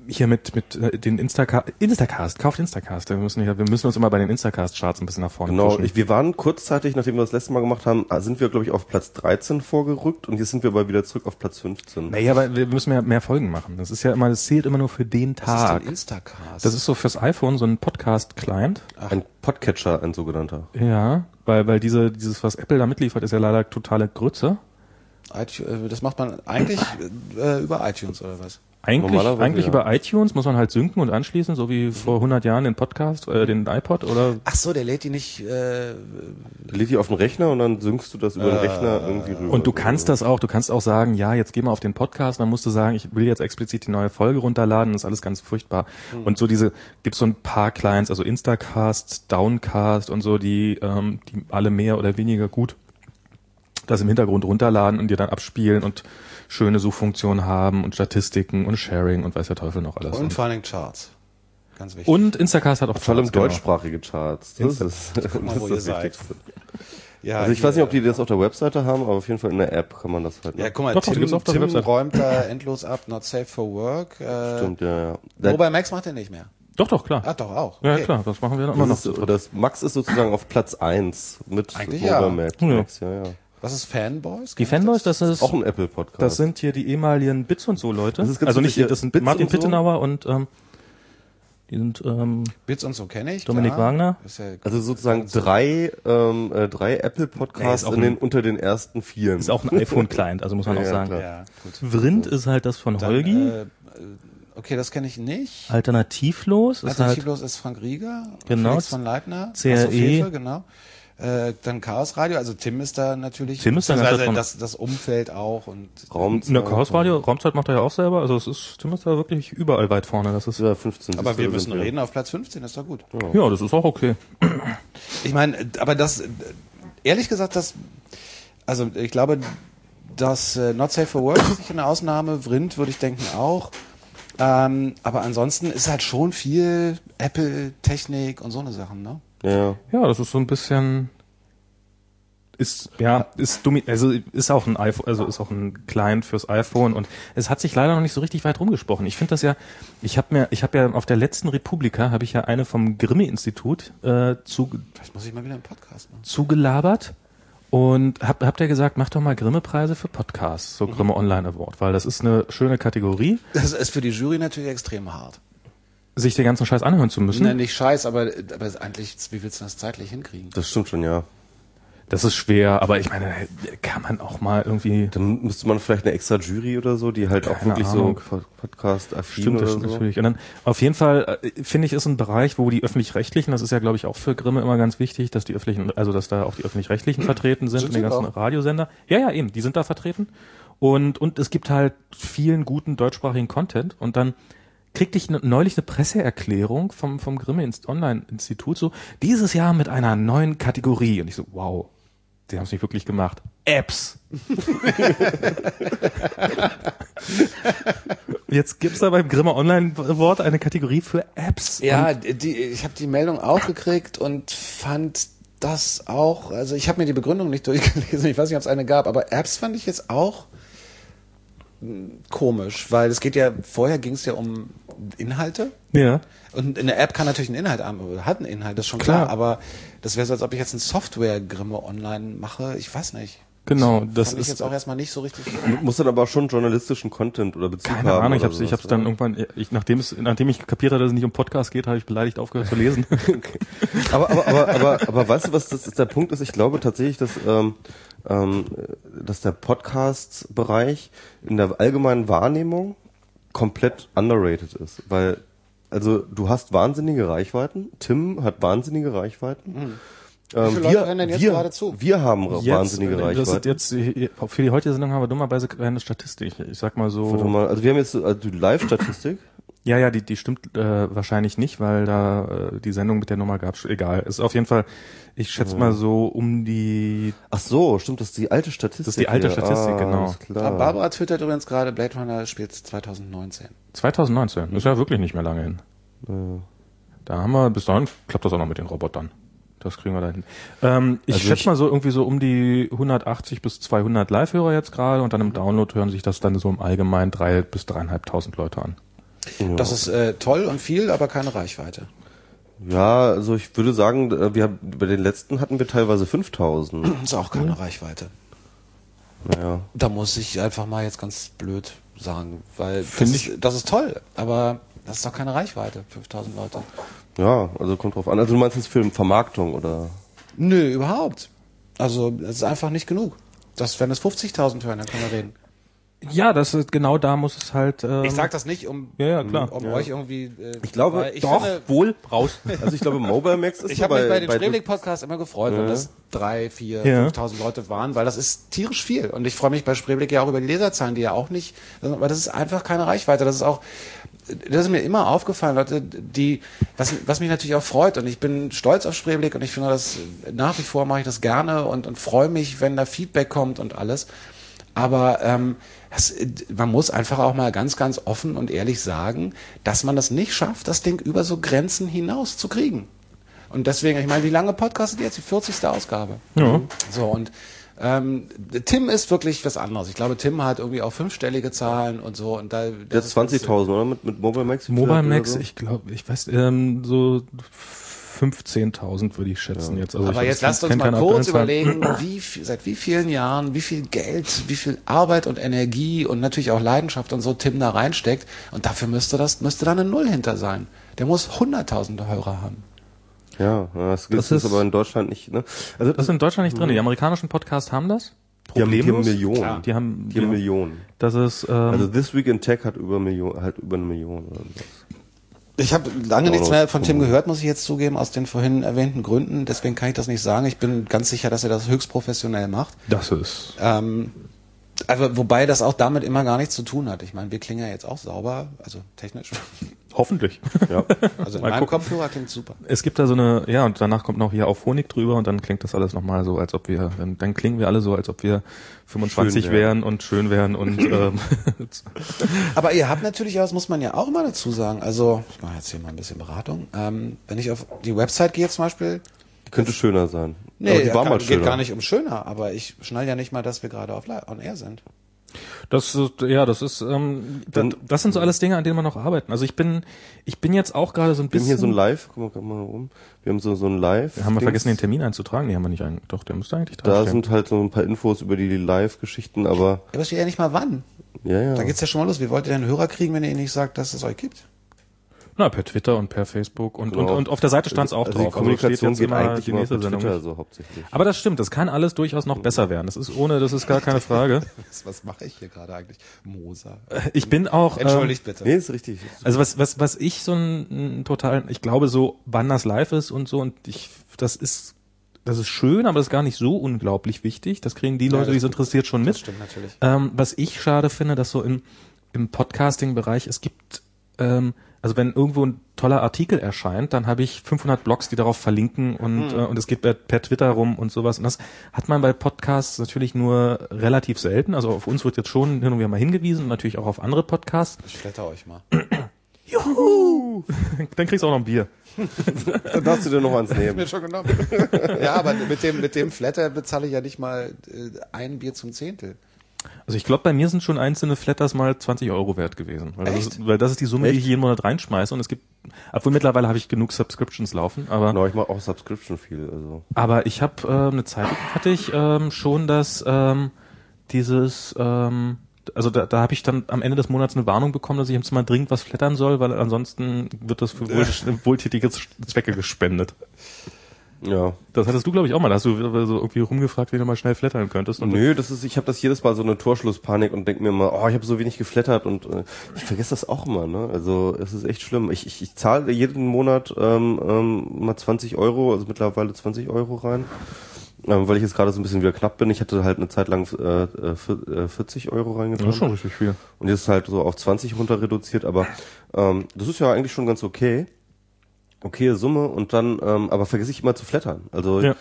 hier mit mit äh, den Instacast, Instacast, kauft Instacast. Wir müssen, wir müssen uns immer bei den Instacast-Charts ein bisschen nach vorne Genau, pushen. ich, wir waren kurzzeitig, nachdem wir das letzte Mal gemacht haben, äh, sind wir, glaube ich, auf Platz 13 vorgerückt und jetzt sind wir aber wieder zurück auf Platz 15. Naja, aber wir müssen mehr, mehr Folgen machen. Das ist ja immer, das zählt immer nur für den Was ist Tag. denn Instacast? Das ist so fürs iPhone so ein Podcast-Client. Ein Podcatcher, ein sogenannter. Ja, weil, weil diese, dieses, was Apple da mitliefert, ist ja leider totale Grütze. iTu- äh, Das macht man eigentlich äh, über iTunes oder was? Eigentlich, eigentlich ja. über iTunes muss man halt synken und anschließen, so wie vor 100 Jahren den Podcast, äh, den iPod oder Ach so, der lädt die nicht. Äh, Lädt die auf den Rechner und dann synkst du das über den Rechner irgendwie rüber. Und du kannst das auch, du kannst auch sagen, ja, jetzt geh mal auf den Podcast, dann musst du sagen, ich will jetzt explizit die neue Folge runterladen, das ist alles ganz furchtbar. Und so diese, gibt's so ein paar Clients, also Instacast, Downcast und so, die, ähm, die alle mehr oder weniger gut das im Hintergrund runterladen und dir dann abspielen und schöne Suchfunktionen haben und Statistiken und Sharing und weiß der Teufel noch alles. Und vor Dingen Charts. Ganz wichtig. Und Instacast hat auch Vor allem Charts, genau. deutschsprachige Charts. Das ist, das mal, ist das seid. Wichtigste. ja, Also ich hier- weiß nicht, ob die das auf der Webseite haben, aber auf jeden Fall in der App kann man das halt. Ja, guck mal, Doch, Tim, Tim räumt da endlos ab, not safe for work. Äh, Stimmt, ja, ja. Mobile Max macht er nicht mehr. Doch, doch, klar. Ah, doch auch. Ja, Okay. klar, das machen wir dann immer noch. das, ist, das Max ist sozusagen auf Platz 1 mit Eigentlich Mobile ja. Max. Ja. Max, ja, ja. Was ist Fanboys? Die Fanboys, das ist, Auch ein Apple-Podcast. das sind hier die ehemaligen Bits und so Leute. Das ist ganz also nicht, die- das sind Bits Martin und so? Pittenauer und ähm, die sind ähm, Bits und so kenne ich. Dominik klar. Wagner. Ist ja also sozusagen drei, ähm, äh, drei Ja, Apple-Podcasts ist auch in den, ein- unter den ersten vier. ist auch ein iPhone-Client, also muss man Ja, auch ja, sagen. klar. Ja, gut. Vrind ist halt das von Dann, Holgi. Äh, äh, okay, das kenne ich nicht. Alternativlos ist halt Alternativlos ist Frank Rieger. Genau. Felix von Leitner. CRE. Fefe, genau. Äh, dann Chaos Radio, also Tim ist da natürlich. Tim ist da ganz beziehungsweise davon- das, das Umfeld auch und Raum Ne, Chaosradio, Raumzeit macht er ja auch selber, also es ist, Tim ist da wirklich überall weit vorne, das ist, ja, Ja, 15. aber wir müssen reden auf Platz 15, ist doch gut. das ist auch okay. Ich meine, aber das, ehrlich gesagt, das, also ich glaube, dass äh, Not Safe for Work ist sicher eine Ausnahme, Vrind würde ich denken auch. Ähm, aber ansonsten ist halt schon viel Apple-Technik und so eine Sachen, ne? Ja, Ja, das ist so ein bisschen, ist, ja, ist domi also ist auch ein iPhone, also ist auch ein Client fürs iPhone und es hat sich leider noch nicht so richtig weit rumgesprochen. Ich finde das ja, ich habe mir, ich habe ja auf der letzten Republika habe ich ja eine vom Grimme-Institut äh, zu, Vielleicht muss ich mal wieder einen Podcast machen. zugelabert und hab, habt ihr gesagt, macht doch mal Grimme-Preise für Podcasts, so Grimme Online Award, weil das ist eine schöne Kategorie, Das ist für die Jury natürlich extrem hart. Sich den ganzen Scheiß anhören zu müssen. Nein, nicht scheiß, aber, aber eigentlich, wie willst du das zeitlich hinkriegen? das stimmt schon, ja. Das ist schwer, aber ich meine, kann man auch mal irgendwie Dann müsste man vielleicht eine extra Jury oder so, die halt auch wirklich Ahnung. so Pod- Podcast-affin Stimmt, oder das so. stimmt natürlich. Und dann auf jeden Fall äh, finde ich ist ein Bereich, wo die öffentlich-rechtlichen, das ist ja glaube ich auch für Grimme immer ganz wichtig, dass die öffentlichen, also dass da auch die öffentlich-rechtlichen vertreten sind, Sind und die ganzen auch. Radiosender. Ja, ja, eben, die sind da vertreten. Und und es gibt halt vielen guten deutschsprachigen Content und dann kriegte ich ne- neulich eine Presseerklärung vom vom Grimme Inst- Online Institut so dieses Jahr mit einer neuen Kategorie und ich so wow, die haben es nicht wirklich gemacht. Apps. Jetzt gibt's da beim Grimme Online Wort eine Kategorie für Apps. Ja, die, ich habe die Meldung auch gekriegt und fand das auch, also ich habe mir die Begründung nicht durchgelesen, ich weiß nicht, ob es eine gab, aber Apps fand ich jetzt auch mh, komisch, weil es geht ja, vorher ging es ja um Inhalte Und, ja. und eine App kann natürlich einen Inhalt haben, oder hat einen Inhalt, das ist schon Klar. klar, aber das wäre so, als ob ich jetzt ein Software-Grimme online mache, ich weiß nicht. Genau, das ich ist jetzt auch erstmal nicht so richtig. Muss dann aber schon journalistischen Content oder Bezug keine haben. Ahnung, ich hab's, ich hab's dann irgendwann, ich, nachdem es, nachdem ich kapiert hatte, dass es nicht um Podcast geht, habe ich beleidigt aufgehört zu lesen. aber, aber, aber, aber, aber weißt du, was das ist, der Punkt ist? Ich glaube tatsächlich, dass, ähm, ähm, dass der Podcast-Bereich in der allgemeinen Wahrnehmung komplett underrated ist. Weil, also du hast wahnsinnige Reichweiten, Tim hat wahnsinnige Reichweiten. Ähm, Wie viele Leute hören denn jetzt wir, gerade zu? wir haben wahnsinnige das ist Reichweiten. jetzt, äh, für die heutige Sendung haben wir dummerweise keine Statistik. Ich sag mal so. Warte mal, also wir haben jetzt so, also die Live-Statistik. Ja, ja, die, die stimmt äh, wahrscheinlich nicht, weil da äh, die Sendung mit der Nummer gab. Egal. Ist auf jeden Fall, ich schätze mal so um die. Ach so, stimmt, das ist die alte Statistik. Das ist die alte hier. Statistik, ah, genau. Klar. Barbara twittert übrigens gerade, Blade Runner spielt 2019. 2019. Ist ja wirklich nicht mehr lange hin. Da haben wir, bis dahin klappt das auch noch mit den Robotern. Das kriegen wir da hin. Ähm, ich Also schätze ich- mal so irgendwie so um die 180 bis 200 Live-Hörer jetzt gerade und dann im Download hören sich das dann so im Allgemeinen drei bis dreieinhalbtausend Leute an. Das ist äh, toll und viel, aber keine Reichweite. Ja, also ich würde sagen, äh, wir haben, bei den letzten hatten wir teilweise 5000. Das ist auch keine Reichweite. Naja. Da muss ich einfach mal jetzt ganz blöd sagen, weil das Find ist, das ist toll, aber das ist doch keine Reichweite, 5000 Leute. Ja, also kommt drauf an. Also du meinst jetzt für Vermarktung oder? Nö, überhaupt. Also, das ist einfach nicht genug. Das, wenn es 50.000 hören, dann können wir reden. Ja, das ist genau da muss es halt. Ähm, Ich sag das nicht, um, Ja, ja, klar. um euch irgendwie. Äh, Ich glaube, weil ich doch finde, wohl raus. Also ich glaube, Mobile Max ist Ich habe mich bei den bei Spreeblick-Podcasts immer gefreut, wenn das drei, vier, Ja. 5.000 Leute waren, weil das ist tierisch viel. Und ich freue mich bei Spreeblick ja auch über die Leserzahlen, die ja auch nicht, aber das ist einfach keine Reichweite. Das ist auch, das ist mir immer aufgefallen, Leute, die, was, was mich natürlich auch freut und ich bin stolz auf Spreeblick und ich finde das, nach wie vor mache ich das gerne und, und freue mich, wenn da Feedback kommt und alles. Aber ähm, das, man muss einfach auch mal ganz, ganz offen und ehrlich sagen, dass man das nicht schafft, das Ding über so Grenzen hinaus zu kriegen. Und deswegen, ich meine, wie lange podcastet ihr jetzt? Die 40. Ausgabe. Ja. So, und ähm, Tim ist wirklich was anderes. Ich glaube, Tim hat irgendwie auch fünfstellige Zahlen und so. Und da, Der hat 20.000, oder? Mit, mit Mobile Max? Mobile Max, so? ich glaube, ich weiß, ähm, so 15.000 würde ich schätzen jetzt. Also Aber ich, jetzt lasst uns mal kurz überlegen, wie, viel- seit wie vielen Jahren, wie viel Geld, wie viel Arbeit und Energie und natürlich auch Leidenschaft und so Tim da reinsteckt. Und dafür müsste das, müsste da eine Null hinter sein. Der muss hunderttausende Hörer haben. Ja, ja, das, Das ist aber in Deutschland nicht, ne? Also, Das ist in Deutschland nicht drin. Die amerikanischen Podcasts haben das. die haben, die haben Problemlos. Millionen. Klar. Die haben, Die haben Millionen. Das ist, ähm, Also This Week in Tech hat über Million, halt über eine Million oder sowas. Ich habe lange nichts mehr von Tim gehört, muss ich jetzt zugeben, aus den vorhin erwähnten Gründen. Deswegen kann ich das nicht sagen. Ich bin ganz sicher, dass er das höchst professionell macht. das ist. Ähm, also, wobei das auch damit immer gar nichts zu tun hat. Ich meine, wir klingen ja jetzt auch sauber, also technisch. Hoffentlich. Ja. Also in Mal meinem. Kopfhörer klingt super. Es gibt da so eine, ja, und danach kommt noch hier auf Honig drüber und dann klingt das alles nochmal so, als ob wir, dann, dann klingen wir alle so, als ob wir 25 Schön wären. wären. und schön wären und ähm, Aber ihr habt natürlich auch, das muss man ja auch immer dazu sagen, also ich mache jetzt hier mal ein bisschen Beratung. Ähm, wenn ich auf die Website gehe zum Beispiel, Könnte schöner sein. nee, aber die war mal geht schöner. gar nicht um schöner, aber ich schnall ja nicht mal, dass wir gerade auf on air sind. Das ja, das ist, ähm, das, Dann- das sind so alles Dinge, an denen wir noch arbeiten. Also ich bin, ich bin jetzt auch gerade so ein Wir haben bisschen. hier so ein Live, guck mal, guck mal um. Wir haben so, so ein Live. Wir haben wir vergessen, den Termin einzutragen. Nee, haben wir nicht ein, Doch, der müsste eigentlich Da drinstehen. sind halt so ein paar Infos über die Live-Geschichten, aber Ja, aber steht ja nicht mal wann. ja, ja. Da geht's ja schon mal los. Wie wollt ihr denn Hörer kriegen, wenn ihr ihnen nicht sagt, dass es euch gibt? Na, per Twitter und per Facebook und, Genau. und, und auf der Seite stand es auch also drauf. Die Kommunikation also steht geht jetzt immer eigentlich die nächste Sendung. Twitter so hauptsächlich. Aber das stimmt, das kann alles durchaus noch besser werden. Das ist ohne, das ist gar keine Frage. Was, was mache ich hier gerade eigentlich? Moser. Ich bin auch. Ähm, Entschuldigt bitte. Nee, ist richtig. Also was, was, was ich so ein, ein total, ich glaube so, wann das live ist und so und ich, das ist, das ist schön, aber das ist gar nicht so unglaublich wichtig. Das kriegen die Leute, das- die es interessiert, schon mit. Das stimmt natürlich. Ähm, was ich schade finde, dass so im, im Podcasting-Bereich, es gibt, ähm, also wenn irgendwo ein toller Artikel erscheint, dann habe ich 500 Blogs, die darauf verlinken und, Hm. äh, und es geht per, per Twitter rum und sowas. Und das hat man bei Podcasts natürlich nur relativ selten. Also auf uns wird jetzt schon hin und wieder mal hingewiesen, und natürlich auch auf andere Podcasts. Ich flatter euch mal. Juhu! Dann kriegst du auch noch ein Bier. Dann darfst du dir noch eins nehmen. Mir schon genommen. ja, aber mit dem, mit dem Flatter bezahle ich ja nicht mal äh, ein Bier zum Zehntel. Also ich glaube, bei mir sind schon einzelne Flatters mal 20 Euro wert gewesen. Weil, das ist, weil das ist die Summe, die Echt? ich jeden Monat reinschmeiße. Und es gibt, obwohl mittlerweile habe ich genug Subscriptions laufen, aber Genau, ich mache auch Subscription viel. Also. Aber ich habe äh, eine Zeit hatte ich ähm, schon das ähm, dieses ähm, also da, da habe ich dann am Ende des Monats eine Warnung bekommen, dass ich jetzt mal dringend was flattern soll, weil ansonsten wird das für wohl, wohltätige Zwecke gespendet. Ja. Das hattest du, glaube ich, auch mal. Da hast du so irgendwie rumgefragt, wie du mal schnell flattern könntest. Und Nö, das ist, ich habe das jedes Mal so eine Torschlusspanik und denke mir immer, oh, ich habe so wenig geflattert und äh, ich vergesse das auch immer, ne? Also es ist echt schlimm. Ich, ich, ich zahle jeden Monat ähm, ähm, mal 20 Euro, also mittlerweile 20 Euro rein. Ähm, weil ich jetzt gerade so ein bisschen wieder knapp bin. Ich hatte halt eine Zeit lang äh, äh, vier- äh, 40 Euro reingetan. das ist schon richtig viel. Und jetzt halt so auf 20 runter reduziert, aber ähm, das ist ja eigentlich schon ganz okay. Okay Summe und dann, ähm, aber vergesse ich immer zu flattern. Also Ja.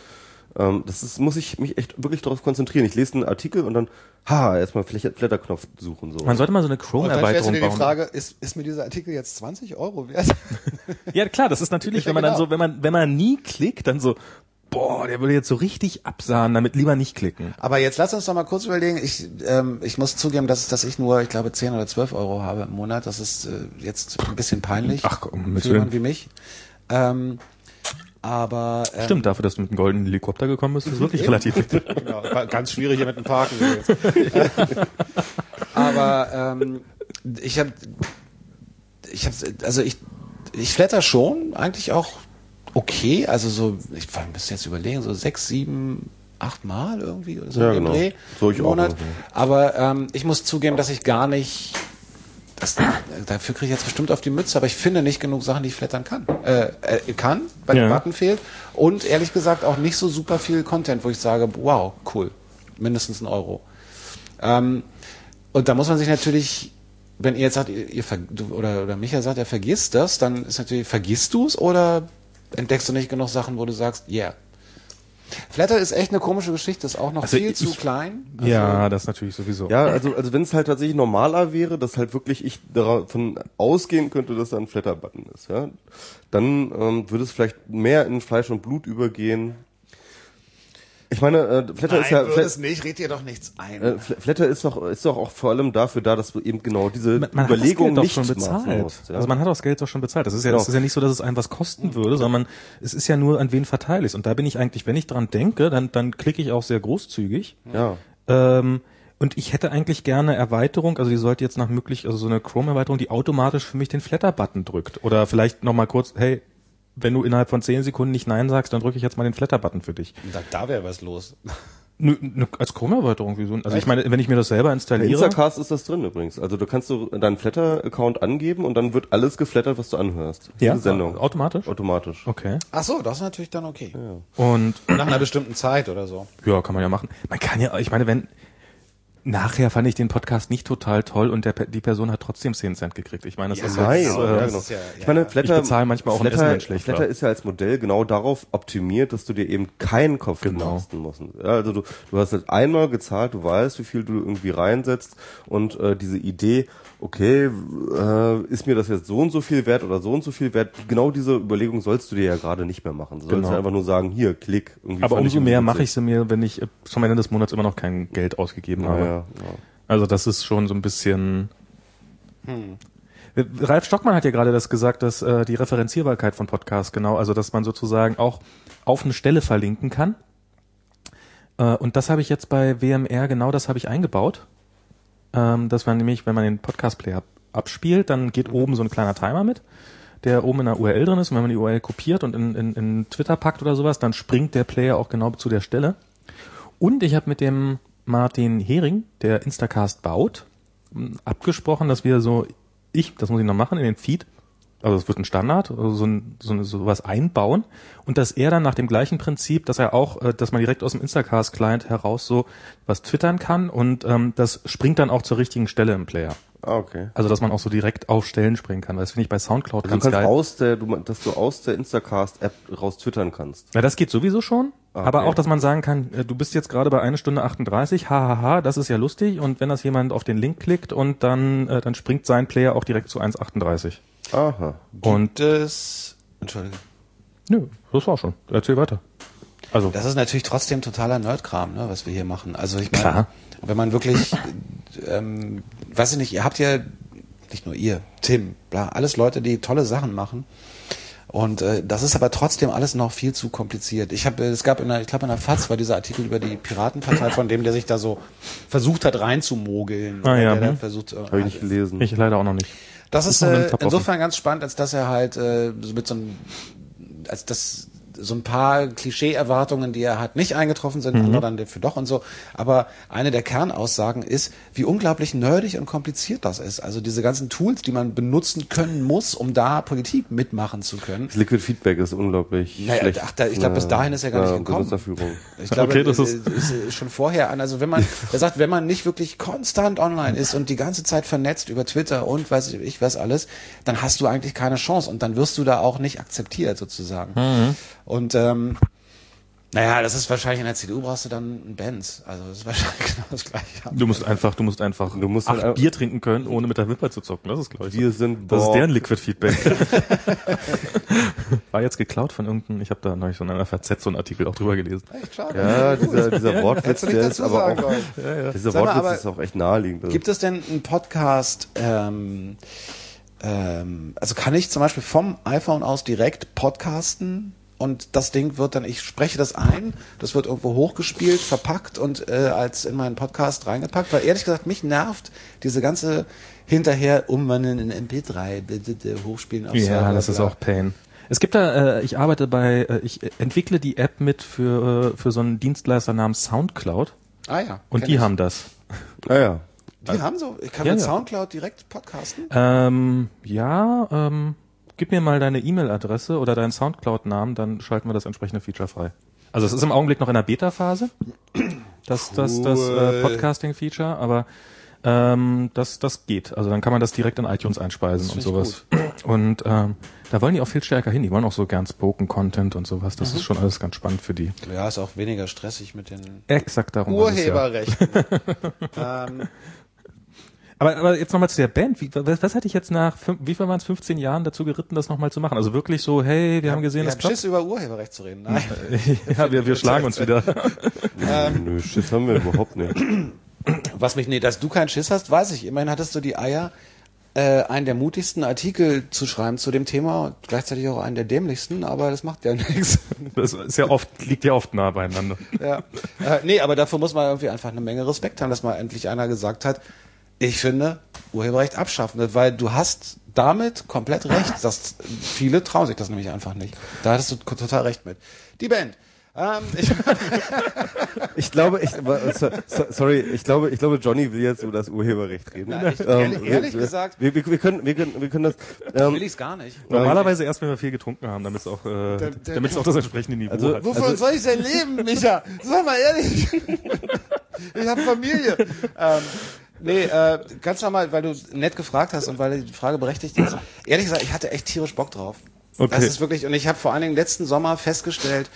ähm, das ist, muss ich mich echt wirklich darauf konzentrieren. Ich lese einen Artikel und dann, ha, erstmal Flatterknopf suchen. so. Man sollte mal so eine Und dann stellst du Chrome-Erweiterung dir die bauen. Frage, ist, ist mir dieser Artikel jetzt 20 Euro wert? Ja, klar, das ist natürlich, Ja, wenn man dann genau. so, wenn man, wenn man nie klickt, dann so, boah, der würde jetzt so richtig absahen, damit lieber nicht klicken. Aber jetzt lass uns doch mal kurz überlegen. Ich, ähm, ich muss zugeben, dass, dass ich nur, ich glaube, 10 oder 12 Euro habe im Monat. Das ist äh, jetzt ein bisschen peinlich. Ach, komm, mit für jemanden wie mich. Ähm, aber ähm, Stimmt, dafür, dass du mit einem goldenen Helikopter gekommen bist, ist wirklich relativ wichtig. Genau, ganz schwierig hier mit dem Parken. Aber ähm, ich habe, ich habe, also ich, ich flatter schon eigentlich auch okay. Also so, ich müsste jetzt überlegen, so sechs, sieben, acht Mal irgendwie oder so Ja, im genau. Dreh So ich im auch Monat. ungefähr. Aber ähm, ich muss zugeben, dass ich gar nicht das, dafür kriege ich jetzt bestimmt auf die Mütze, aber ich finde nicht genug Sachen, die ich flattern kann. Äh, äh, kann, weil Ja. der Button fehlt. Und ehrlich gesagt auch nicht so super viel Content, wo ich sage, wow, cool. Mindestens ein Euro. Ähm, und da muss man sich natürlich wenn ihr jetzt sagt, ihr, ihr oder, oder Micha sagt, er vergisst das, dann ist natürlich, vergisst du es oder entdeckst du nicht genug Sachen, wo du sagst, yeah. Flatter ist echt eine komische Geschichte, ist auch noch Also viel ich- zu klein. Also, ja, das natürlich sowieso. Ja, also, also wenn es halt tatsächlich normaler wäre, dass halt wirklich ich davon ausgehen könnte, dass da ein Flatter-Button ist, ja, dann ähm, würde es vielleicht mehr in Fleisch und Blut übergehen. Ich meine, äh, Flatter Nein, ist ja würde Flat, es nicht, red dir doch nichts ein. äh, Fl- Flatter ist doch ist doch auch vor allem dafür da, dass du eben genau diese man, man Überlegung nicht Geld doch schon machen bezahlt. musst. Ja? Also man hat auch das Geld doch schon bezahlt. Das ist ja, Genau. das ist ja nicht so, dass es einem was kosten würde, sondern es ist ja nur, an wen verteile ich Und da bin ich eigentlich, wenn ich dran denke, dann, dann klicke ich auch sehr großzügig. ja. Ähm, und ich hätte eigentlich gerne Erweiterung, also die sollte jetzt nach möglich, also so eine Chrome-Erweiterung, die automatisch für mich den Flatter-Button drückt. Oder vielleicht nochmal kurz, hey, wenn du innerhalb von 10 Sekunden nicht Nein sagst, dann drücke ich jetzt mal den Flatter-Button für dich. da da wäre was los. Nö, nö, als Chrome-Erweiterung, wieso? Also ich meine, wenn ich mir das selber Bei installiere. Instacast ist das drin übrigens. Also du kannst du deinen Flatter-Account angeben und dann wird alles geflattert, was du anhörst. Ja, Jede Sendung. automatisch? Automatisch. Okay. Ach so, das ist natürlich dann okay. Und Nach einer bestimmten Zeit oder so. Ja, kann man ja machen. Man kann ja, ich meine, wenn nachher fand ich den Podcast nicht total toll und der, die Person hat trotzdem 10 Cent gekriegt. Ich meine, das Ja, ist Nein, jetzt, genau, äh, ja, das genau. ist ja- ich meine. Flatter, Ich bezahle manchmal auch ein Flatter, Essen, wenn schlecht Flatter ist ja als Modell genau darauf optimiert, dass du dir eben keinen Kopf Genau. machen musst. Also du, du hast halt einmal gezahlt, du weißt, wie viel du irgendwie reinsetzt und äh, diese Idee, okay, äh, ist mir das jetzt so und so viel wert oder so und so viel wert, genau diese Überlegung sollst du dir ja gerade nicht mehr machen. Du sollst Genau. ja einfach nur sagen, hier, klick. Irgendwie aber umso mehr mache ich sie mir, wenn ich äh, zum Ende des Monats immer noch kein Geld ausgegeben habe. ja, ja. Also das ist schon so ein bisschen. Äh, Ralf Stockmann hat ja gerade das gesagt, dass äh, die Referenzierbarkeit von Podcasts genau, also dass man sozusagen auch auf eine Stelle verlinken kann. Äh, und das habe ich jetzt bei WMR genau das habe ich eingebaut. Ähm, dass man nämlich, wenn man den Podcast-Player abspielt, dann geht oben so ein kleiner Timer mit, der oben in der URL drin ist. Und wenn man die URL kopiert und in, in, in Twitter packt oder sowas, dann springt der Player auch genau zu der Stelle. Und ich habe mit dem Martin Hering, der Instacast baut, abgesprochen, dass wir so, ich, das muss ich noch machen, in den Feed, also es wird ein Standard, also so, ein, so eine, sowas einbauen und dass er dann nach dem gleichen Prinzip, dass er auch, äh, dass man direkt aus dem Instacast-Client heraus so was twittern kann und ähm, das springt dann auch zur richtigen Stelle im Player. Ah, okay. Also dass man auch so direkt auf Stellen springen kann. weil Das finde ich bei Soundcloud Also du ganz kannst geil. aus der, du, dass du aus der Instacast-App raus twittern kannst. Ja, das geht sowieso schon. Ah, Aber okay. auch, dass man sagen kann, äh, du bist jetzt gerade bei 1 Stunde 38, hahaha, das ist ja lustig. Und wenn das jemand auf den Link klickt und dann, äh, dann springt sein Player auch direkt zu 1,38. Aha. Und Das, Entschuldigung. nö, das war schon. Erzähl weiter. Also, Das ist natürlich trotzdem totaler Nerdkram, ne, was wir hier machen. Also ich meine, Klar. wenn man wirklich, ähm, weiß ich nicht, ihr habt ja nicht nur ihr, Tim, bla, alles Leute, die tolle Sachen machen. Und äh, das ist aber trotzdem alles noch viel zu kompliziert. Ich habe, es gab in der, ich glaube in der FAZ war dieser Artikel über die Piratenpartei von dem, der sich da so versucht hat reinzumogeln. Ah, ja, der da hm. versucht, äh, Habe ich nicht gelesen. ich leider auch noch nicht. das ist äh, insofern ganz spannend, als dass er halt äh, so mit so einem, als das so ein paar Klischee-Erwartungen, die er hat, nicht eingetroffen sind, andere dann dafür doch und so. Aber eine der Kernaussagen ist, wie unglaublich nerdig und kompliziert das ist. Also diese ganzen Tools, die man benutzen können muss, um da Politik mitmachen zu können. Das Liquid Feedback ist unglaublich Naja, schlecht. ach, da- ich glaub, bis dahin ist er gar nicht gekommen. Ich glaube, Okay, das ist- ist, ist schon vorher an. Also wenn man, er sagt, wenn man nicht wirklich konstant online ist und die ganze Zeit vernetzt über Twitter und weiß ich was alles, dann hast du eigentlich keine Chance und dann wirst du da auch nicht akzeptiert sozusagen. Mhm. Und ähm, naja, das ist wahrscheinlich in der CDU brauchst du dann einen Benz. Also das ist wahrscheinlich genau das gleiche. Du musst einfach, du musst einfach Du musst acht halt- Bier trinken können, ohne mit der Wimper zu zocken. Das ist, glaube ich. Wir sind das ist deren Liquid Feedback. War jetzt geklaut von irgendeinem, ich habe da neulich so in einer FAZ so einen Artikel auch drüber gelesen. Echt schade. Ja, dieser, dieser Wortwitz, der ist aber auch, sollen. dieser Sag mal, Wortwitz aber ist auch echt naheliegend. Also, Gibt es denn einen Podcast, ähm, ähm, also kann ich zum Beispiel vom iPhone aus direkt podcasten und das Ding wird dann, ich spreche das ein, das wird irgendwo hochgespielt, verpackt und äh, als in meinen Podcast reingepackt, weil ehrlich gesagt, mich nervt diese ganze hinterher umwandeln in MP3, bitte, bitte, hochspielen auf Ja, Server, das ist auch Pain. Es gibt da, äh, ich arbeite bei, äh, ich entwickle die App mit für, äh, für so einen Dienstleister namens Soundcloud Ah ja. und die ich. haben das. naja. Die haben so, ich kann Ja, mit ja. Soundcloud direkt podcasten. Ähm, ja, ähm, gib mir mal deine E-Mail-Adresse oder deinen Soundcloud-Namen, dann schalten wir das entsprechende Feature frei. Also es ist im Augenblick noch in der Beta-Phase, das, das, das äh, Cool. Podcasting-Feature, aber Ähm, das, das geht. Also dann kann man das direkt in iTunes einspeisen und sowas. Und ähm, da wollen die auch viel stärker hin. Die wollen auch so gern Spoken-Content und sowas. Das ist schon alles ganz spannend für die. Ja, ist auch weniger stressig mit den Exakt darum. es ja. Urheberrechten. ähm, Aber, aber jetzt nochmal zu der Band. Wie, was, was hatte ich jetzt nach, fünf, wie viel waren es, 15 Jahren dazu geritten, das nochmal zu machen? Also wirklich so, hey, wir haben gesehen, ich das hab klappt. Schiss über Urheberrecht zu reden. Nein. ja, wir, wir schlagen uns wieder. Nö, Schiss haben wir überhaupt nicht. Was mich, nee, dass du keinen Schiss hast, weiß ich. Immerhin hattest du die Eier, äh, einen der mutigsten Artikel zu schreiben zu dem Thema, gleichzeitig auch einen der dämlichsten, aber das macht ja nichts. Das ist ja oft, liegt ja oft nah beieinander. Ja. Äh, nee, aber dafür muss man irgendwie einfach eine Menge Respekt haben, dass mal endlich einer gesagt hat, ich finde, Urheberrecht abschaffen, weil du hast damit komplett recht. dass viele trauen sich das nämlich einfach nicht. Da hattest du total recht mit. Die Band. Ähm, ich, Ich glaube, ich, sorry, ich glaube, ich glaube, Johnny will jetzt über das Urheberrecht reden. Nein, ich- ehrlich- ehrlich wir, gesagt- wir, wir, wir können, wir können, wir können das. Ähm, will ich es gar nicht. Normalerweise erst, wenn wir viel getrunken haben, damit es auch, äh, damit es auch das entsprechende Niveau Also- hat. Wovon soll ich denn leben, Micha? Sag mal ehrlich. ich habe Familie. Ähm, nee, äh, ganz normal, weil du nett gefragt hast und weil die Frage berechtigt ist. Ehrlich gesagt, ich hatte echt tierisch Bock drauf. Okay. Das ist wirklich, und ich habe vor allen Dingen letzten Sommer festgestellt,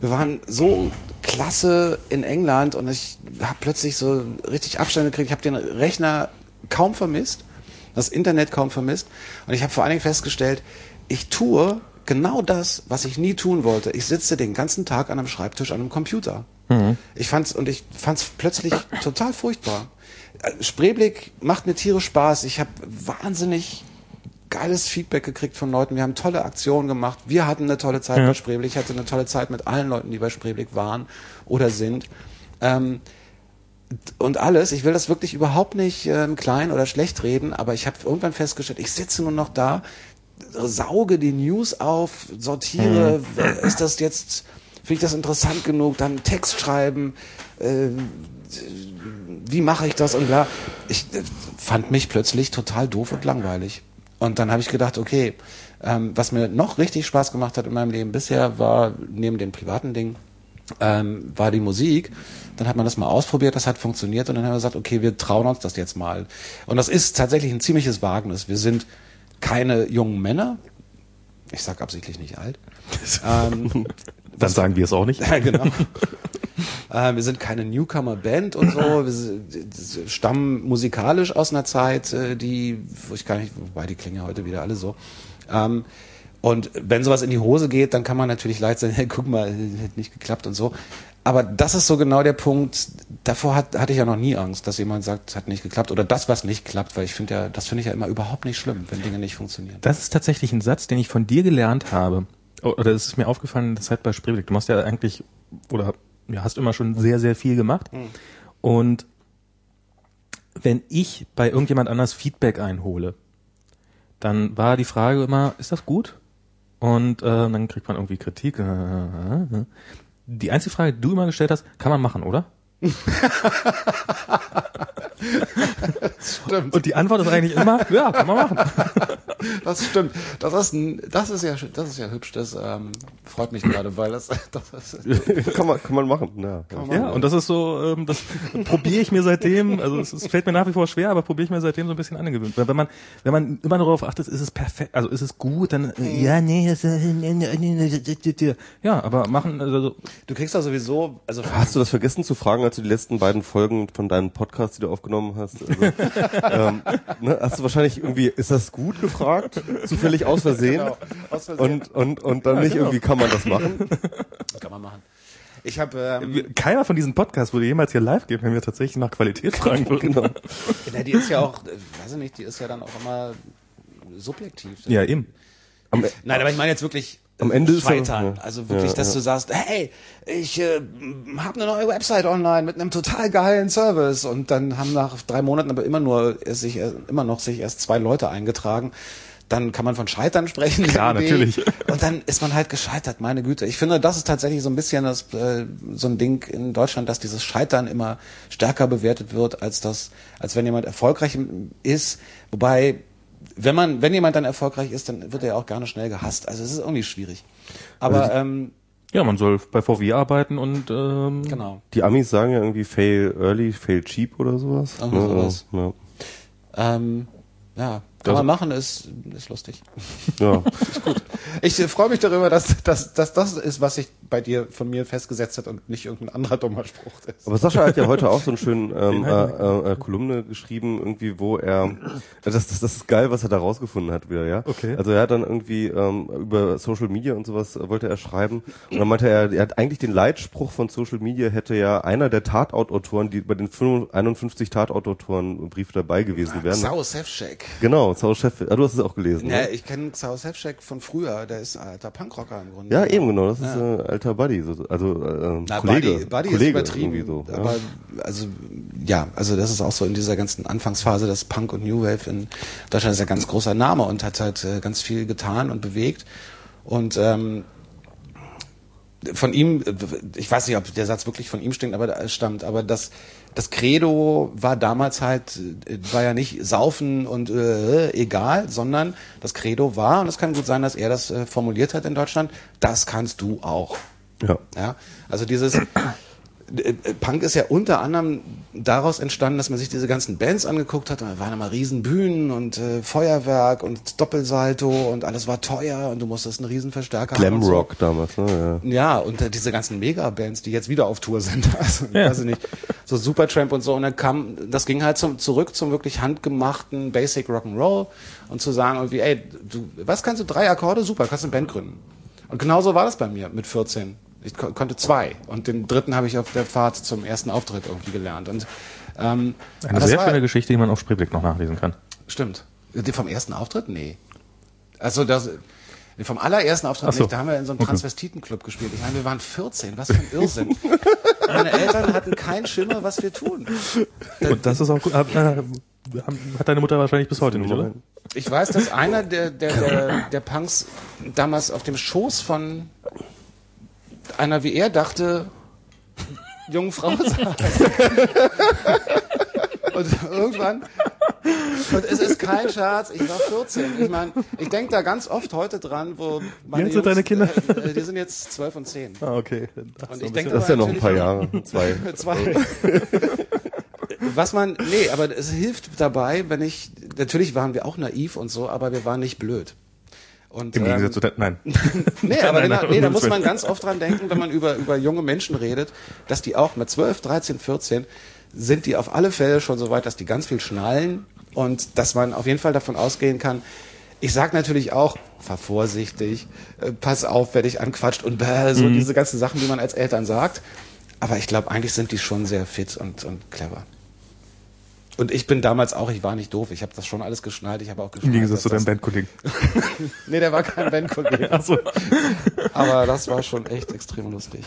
wir waren so klasse in England und ich habe plötzlich so richtig Abstand gekriegt. Ich habe den Rechner kaum vermisst, das Internet kaum vermisst. Und ich habe vor allen Dingen festgestellt, ich tue genau das, was ich nie tun wollte. Ich sitze den ganzen Tag an einem Schreibtisch, an einem Computer. Ich fand's und ich fand's plötzlich total furchtbar. Äh, Spreeblick macht mir tierisch Spaß. Ich habe wahnsinnig geiles Feedback gekriegt von Leuten. Wir haben tolle Aktionen gemacht. Wir hatten eine tolle Zeit bei Spreeblick. Ich hatte eine tolle Zeit mit allen Leuten, die bei Spreeblick waren oder sind. Ähm, und alles. Ich will das wirklich überhaupt nicht ähm, klein oder schlecht reden, aber ich habe irgendwann festgestellt, ich sitze nur noch da, sauge die News auf, sortiere, wer- ist das jetzt, finde ich das interessant genug, dann Text schreiben, äh, wie mache ich das und bla. Ich äh, fand mich plötzlich total doof und langweilig. Und dann habe ich gedacht, okay, ähm, was mir noch richtig Spaß gemacht hat in meinem Leben bisher war, neben den privaten Dingen, ähm, war die Musik. Dann hat man das mal ausprobiert, das hat funktioniert und dann haben wir gesagt, okay, wir trauen uns das jetzt mal. Und das ist tatsächlich ein ziemliches Wagnis. Wir sind keine jungen Männer. Ich sag absichtlich nicht alt. ähm, Dann sagen wir es auch nicht. ja, genau. äh, wir sind keine Newcomer-Band und so. Wir stammen musikalisch aus einer Zeit, äh, die, wo ich gar nicht, wobei die klingen ja heute wieder alle so. Ähm, und wenn sowas in die Hose geht, dann kann man natürlich leicht sagen, hey, guck mal, hat nicht geklappt und so. Aber das ist so genau der Punkt. Davor hat, hatte ich ja noch nie Angst, dass jemand sagt, es hat nicht geklappt oder das, was nicht klappt, weil ich finde ja, das finde ich ja immer überhaupt nicht schlimm, wenn Dinge nicht funktionieren. Das ist tatsächlich ein Satz, den ich von dir gelernt habe. O- Oder es ist mir aufgefallen, das halt bei Spreeblick. Du machst ja eigentlich, oder ja, hast immer schon sehr, sehr viel gemacht. Und wenn ich bei irgendjemand anders Feedback einhole, dann war die Frage immer, ist das gut? Und äh, dann kriegt man irgendwie Kritik. äh, äh, äh. Die einzige Frage, die du immer gestellt hast, kann man machen, oder? Stimmt. Und die Antwort ist eigentlich immer, ja, kann man machen. Das stimmt. Das ist, ein, das ist ja, das ist ja hübsch. Das ähm, freut mich gerade, weil das, das ist, kann man, kann man machen. Ja. Ja, und das ist so, ähm, das probiere ich mir seitdem, also es, es fällt mir nach wie vor schwer, aber probiere ich mir seitdem so ein bisschen angewöhnt. Weil wenn man, wenn man immer darauf achtet, ist es perfekt, also ist es gut, dann äh, ja, nee, das, äh, nee, nee, nee, nee, nee. ja, aber machen, also du kriegst da sowieso, also Hast du das vergessen zu fragen, als du die letzten beiden Folgen von deinem Podcast, die du aufgenommen hast? Also, ähm, ne, hast du wahrscheinlich irgendwie, ist das gut gefragt? Zufällig aus Versehen? Genau, aus Versehen. Und, und, und dann nicht irgendwie, kann man das machen? das kann man machen. Ich habe, ähm, keiner von diesen Podcasts würde jemals hier live gehen, wenn wir tatsächlich nach Qualität fragen würden. Genau. na, die ist ja auch, äh, weiß ich nicht, die ist ja dann auch immer subjektiv. Ja, eben. Am, Nein, aber ich meine jetzt wirklich Am Ende ist scheitern. ja- also wirklich, ja, dass ja. du sagst, hey, ich äh, habe eine neue Website online mit einem total geilen Service und dann haben nach drei Monaten aber immer nur sich immer noch sich erst zwei Leute eingetragen. Dann kann man von Scheitern sprechen. Klar, natürlich. Und dann ist man halt gescheitert, meine Güte. Ich finde, das ist tatsächlich so ein bisschen das, äh, so ein Ding in Deutschland, dass dieses Scheitern immer stärker bewertet wird, als das, als wenn jemand erfolgreich ist. Wobei, wenn man, wenn jemand dann erfolgreich ist, dann wird er auch gerne schnell gehasst. Also es ist irgendwie schwierig. Aber ähm, Ja, man soll bei VW arbeiten und ähm, Genau. Die Amis sagen ja irgendwie fail early, fail cheap oder sowas. Irgendwie Ne, sowas. Ja. Ähm, ja, kann Das- man machen, ist, ist lustig. ja. Ich äh, freue mich darüber, dass, dass, dass das ist, was sich bei dir von mir festgesetzt hat und nicht irgendein anderer dummer Spruch ist. Aber Sascha hat ja heute auch so einen schönen ähm, äh, äh, äh, Kolumne geschrieben, irgendwie, wo er das, das, das ist geil, was er da rausgefunden hat wieder, ja. Okay. Also er hat dann irgendwie ähm, über Social Media und sowas äh, wollte er schreiben und dann meinte er, er hat eigentlich den Leitspruch von Social Media hätte ja einer der Tatort-Autoren, die bei den 55 51 Tatort-Autoren im Brief dabei gewesen wären. Xao Sefcek. Genau, Sau Chef. Ah, du hast es auch gelesen. Ja, ne? ich kenne Sefcek von früher, der ist ein alter Punkrocker im Grunde. Ja, eben genau. Das ist äh, alter Buddy, so, also äh, Na, Kollege, Buddy, Buddy Kollege ist übertrieben. so. aber also ja, also das ist auch so in dieser ganzen Anfangsphase des Punk und New Wave in Deutschland ist ja ein ganz großer Name und hat halt äh, ganz viel getan und bewegt. Und ähm, von ihm, äh, ich weiß nicht, ob der Satz wirklich von ihm stinkt, aber stammt, aber das das Credo war damals halt, äh, war ja nicht saufen und äh, egal, sondern das Credo war, und es kann gut sein, dass er das äh, formuliert hat in Deutschland, das kannst du auch. Ja. Ja, also dieses Punk ist ja unter anderem daraus entstanden, dass man sich diese ganzen Bands angeguckt hat. Und da waren immer riesen Bühnen und äh, Feuerwerk und Doppelsalto und alles war teuer und du musstest einen riesen Verstärker haben. und so. Glamrock damals, ne? Ja. Ja, und äh, diese ganzen Megabands, die jetzt wieder auf Tour sind, also Ja. weiß ich nicht, so Supertramp und so, und dann kam, das ging halt zum, zurück zum wirklich handgemachten Basic Rock'n'Roll und zu sagen irgendwie, ey, du, was kannst du, drei Akkorde, super, kannst eine Band gründen. Und genauso war das bei mir mit 14. Ich ko konnte zwei und den dritten habe ich auf der Fahrt zum ersten Auftritt irgendwie gelernt und ähm, eine sehr war- schöne Geschichte, die man auf Spreeblick noch nachlesen kann. Stimmt. Die vom ersten Auftritt? Nee. Also das vom allerersten Auftritt so. nicht. Da haben wir in so einem Okay. Transvestitenclub gespielt. Ich meine, wir waren 14. Was für ein Irrsinn. Meine Eltern hatten keinen Schimmer, was wir tun. Und das ist auch gut. Hat, äh, hat deine Mutter wahrscheinlich bis heute nicht, oder? Ich weiß, dass einer der, der, der, der Punks damals auf dem Schoß von einer, wie er dachte, jungen Frau saß. Und irgendwann, und es ist kein Scherz, ich war 14. Ich meine, ich denke da ganz oft heute dran, wo meine sind deine Kinder? Äh, die sind jetzt 12 und 10. Ah, okay. Und ich denke Das ist ja noch ein paar Jahre, zwei. Zwei. Was man, nee, aber es hilft dabei, wenn ich, natürlich waren wir auch naiv und so, aber wir waren nicht blöd. Und, Im ähm, Gegensatz zu der, nein. Nee, aber Nein, genau, nein, nee, da muss man ganz oft dran denken, wenn man über, über junge Menschen redet, dass die auch mit 12, 13, 14 sind die auf alle Fälle schon so weit, dass die ganz viel schnallen und dass man auf jeden Fall davon ausgehen kann. Ich sag natürlich auch, fahr vorsichtig, äh, pass auf, wer dich anquatscht und bäh, so diese ganzen Sachen, die man als Eltern sagt. Aber ich glaube, eigentlich sind die schon sehr fit und, und clever. Und ich bin damals auch, ich war nicht doof, ich habe das schon alles geschnallt, ich habe auch Im geschnallt. Gegensatz zu deinem Bandkollegen. Nee, der war kein Bandkollege. Ach so. Aber das war schon echt extrem lustig.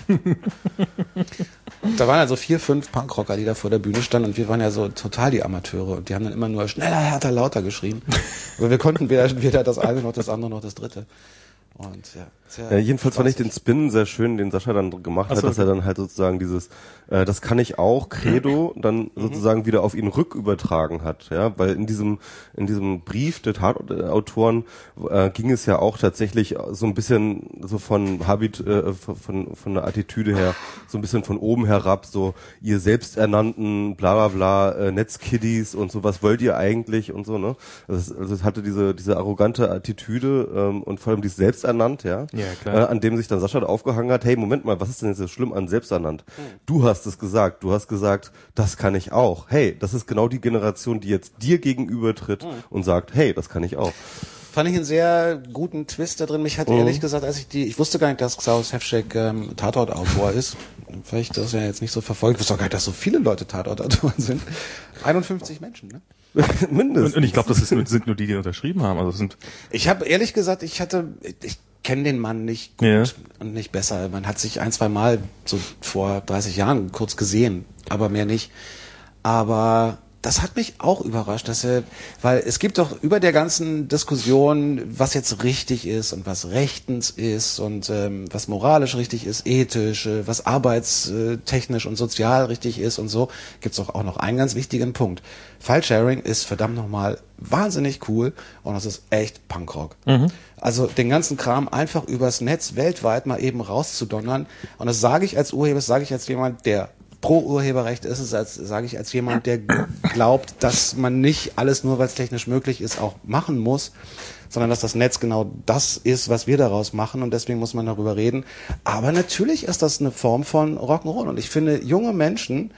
da waren also vier, fünf Punkrocker, die da vor der Bühne standen und wir waren ja so total die Amateure und die haben dann immer nur schneller, härter, lauter geschrien. Aber wir konnten weder, weder das eine noch das andere noch das dritte. Und ja, Ja, jedenfalls fand ich den. Spin sehr schön, den Sascha dann gemacht Ach hat, so, dass er dann halt sozusagen dieses, äh, das kann ich auch, Credo, dann Mhm. sozusagen wieder auf ihn rückübertragen hat, ja, weil in diesem, in diesem Brief der Tatautoren äh, ging es ja auch tatsächlich so ein bisschen so von Habit, äh, von, von, von der Attitüde her, so ein bisschen von oben herab, so ihr selbsternannten, bla bla bla, äh, Netzkiddies und so, was wollt ihr eigentlich und so, ne? Also es, also es hatte diese, diese arrogante Attitüde ähm, und vor allem dieses selbsternannt, ja, Ja, klar. Äh, an dem sich dann Sascha da aufgehangen hat, hey, Moment mal, was ist denn jetzt so schlimm an selbsternannt? Du hast es gesagt, du hast gesagt, das kann ich auch. Hey, das ist genau die Generation, die jetzt dir gegenüber tritt und sagt, hey, das kann ich auch. Fand ich einen sehr guten Twist da drin. Mich hat ehrlich gesagt, als ich die, ich wusste gar nicht, dass Klaus Hefschek ähm, Tatortautor ist. Vielleicht das ja jetzt nicht so verfolgt. Ich wusste auch gar nicht, dass so viele Leute Tatortautoren sind. 51 Menschen, ne? Mindestens. Und, und ich glaube, das ist, sind nur die, die unterschrieben haben. Also sind Ich habe ehrlich gesagt, ich hatte, ich kenne den Mann nicht gut Ja. und nicht besser. Man hat sich ein, zwei Mal so vor 30 Jahren kurz gesehen, aber mehr nicht. Aber das hat mich auch überrascht, dass er, weil es gibt doch über der ganzen Diskussion, was jetzt richtig ist und was rechtens ist und ähm, was moralisch richtig ist, ethisch, äh, was arbeitstechnisch und sozial richtig ist und so, gibt's doch auch noch einen ganz wichtigen Punkt. File-Sharing ist verdammt nochmal wahnsinnig cool und das ist echt Punkrock. Also den ganzen Kram einfach übers Netz weltweit mal eben rauszudonnern. Und das sage ich als Urheber, das sage ich als jemand, der pro Urheberrecht ist als sage ich als jemand, der glaubt, dass man nicht alles nur, weil es technisch möglich ist, auch machen muss, sondern dass das Netz genau das ist, was wir daraus machen. Und deswegen muss man darüber reden. Aber natürlich ist das eine Form von Rock'n'Roll. Und ich finde, junge Menschen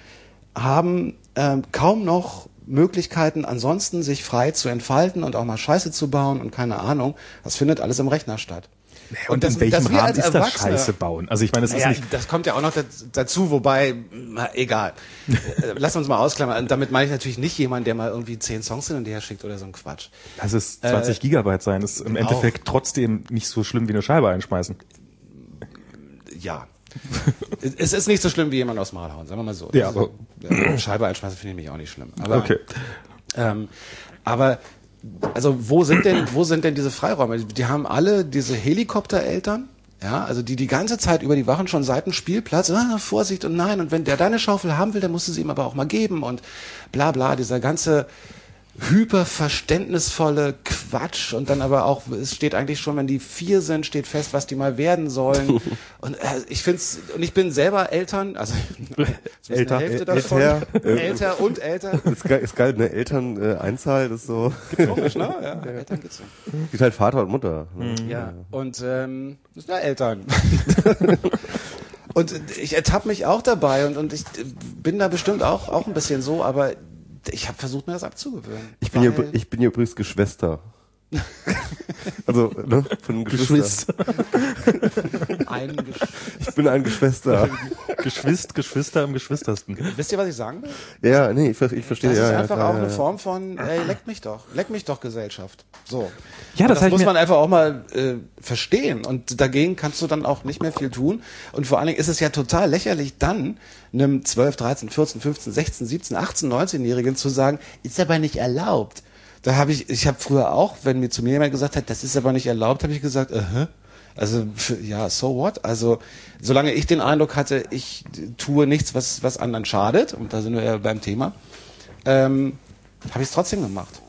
haben ähm, kaum noch Möglichkeiten, ansonsten sich frei zu entfalten und auch mal Scheiße zu bauen und keine Ahnung. Das findet alles im Rechner statt. Und, das- in welchem Rahmen ist das Scheiße bauen? Also ich meine, es Naja, ist nicht. das kommt ja auch noch daz- dazu, wobei, na, egal. Äh, Lass uns mal ausklammern. Und Damit meine ich natürlich nicht jemand, der mal irgendwie zehn Songs hin und her schickt oder so ein Quatsch. Lass es 20 Gigabyte sein. Ist im Endeffekt trotzdem nicht so schlimm wie eine Scheibe einschmeißen. Ja. es ist nicht so schlimm wie jemand aus Mal hauen, sagen wir mal so. Ja, Also, äh, Scheibe einschmeißen finde ich mich auch nicht schlimm. Aber, Okay. Ähm, aber also wo sind denn wo sind denn diese Freiräume? Die haben alle diese Helikoptereltern, ja, also die die ganze Zeit über die Wachen schon seit dem Spielplatz, ah, Vorsicht und nein und wenn der deine Schaufel haben will, dann musst du sie ihm aber auch mal geben und bla bla, dieser ganze hyperverständnisvolle Quatsch und dann aber auch, es steht eigentlich schon, wenn die vier sind, steht fest, was die mal werden sollen. Und äh, ich find's, und ich bin selber Eltern, also Älter. Hälfte Äl- davon. älter, äh, älter und älter. Ist geil, ist geil eine Elterneinzahl, das ist so. Komisch, ne? Ja, Eltern gibt's ja. Gibt halt Vater und Mutter. Ne? Ja, und ähm, das sind ja Eltern. und ich ertappe mich auch dabei und, und ich bin da bestimmt auch, auch ein bisschen so, aber ich habe versucht, mir das abzugewöhnen. Ich bin, ja, Weil- ich bin ja übrigens Geschwister. also, ne, von Geschwister. ein Gesch Ich bin ein Geschwister. Geschwist, Geschwister im Geschwistersten. Wisst ihr, was ich sagen will? Ja, nee, ich, ich verstehe. Das ja, ist ja, einfach klar, auch ja, eine ja. Form von, ey, leck mich doch, leck mich doch Gesellschaft. So. Ja, das das muss man einfach auch mal äh, verstehen. Und dagegen kannst du dann auch nicht mehr viel tun. Und vor allen Dingen ist es ja total lächerlich, dann einem 12, 13, 14, 15, 16, 17, 18, 19-Jährigen zu sagen, ist aber nicht erlaubt. Da habe ich, ich habe früher auch, wenn mir zu mir jemand gesagt hat, das ist aber nicht erlaubt, habe ich gesagt, äh, hä? Also ja, so what? Also solange ich den Eindruck hatte, ich tue nichts, was was anderen schadet, und da sind wir ja beim Thema, ähm, habe ich es trotzdem gemacht.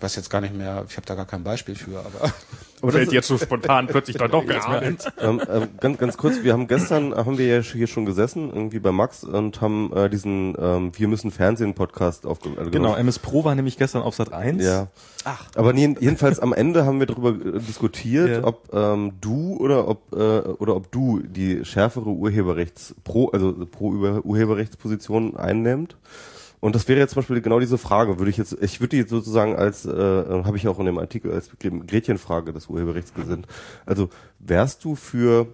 Ich weiß jetzt gar nicht mehr, ich habe da gar kein Beispiel für, aber Aber fällt jetzt so spontan plötzlich dann doch ganz mehr ein. ähm, ähm, ganz, ganz kurz, wir haben gestern, haben wir ja hier schon gesessen, irgendwie bei Max und haben äh, diesen ähm, Wir müssen Fernsehen Podcast aufgenommen. Genau, MS Pro war nämlich gestern auf Sat 1. Ja. Ach. Aber jeden, jedenfalls am Ende haben wir darüber äh, diskutiert, Ja. ob ähm, du oder ob äh, oder ob du die schärfere Urheberrechts pro also pro Über- Urheberrechtsposition einnimmt. Und das wäre jetzt zum Beispiel genau diese Frage, würde ich jetzt, ich würde die jetzt sozusagen als, äh, äh, habe ich auch in dem Artikel als Gretchenfrage des Urheberrechts gesinnt. Also wärst du für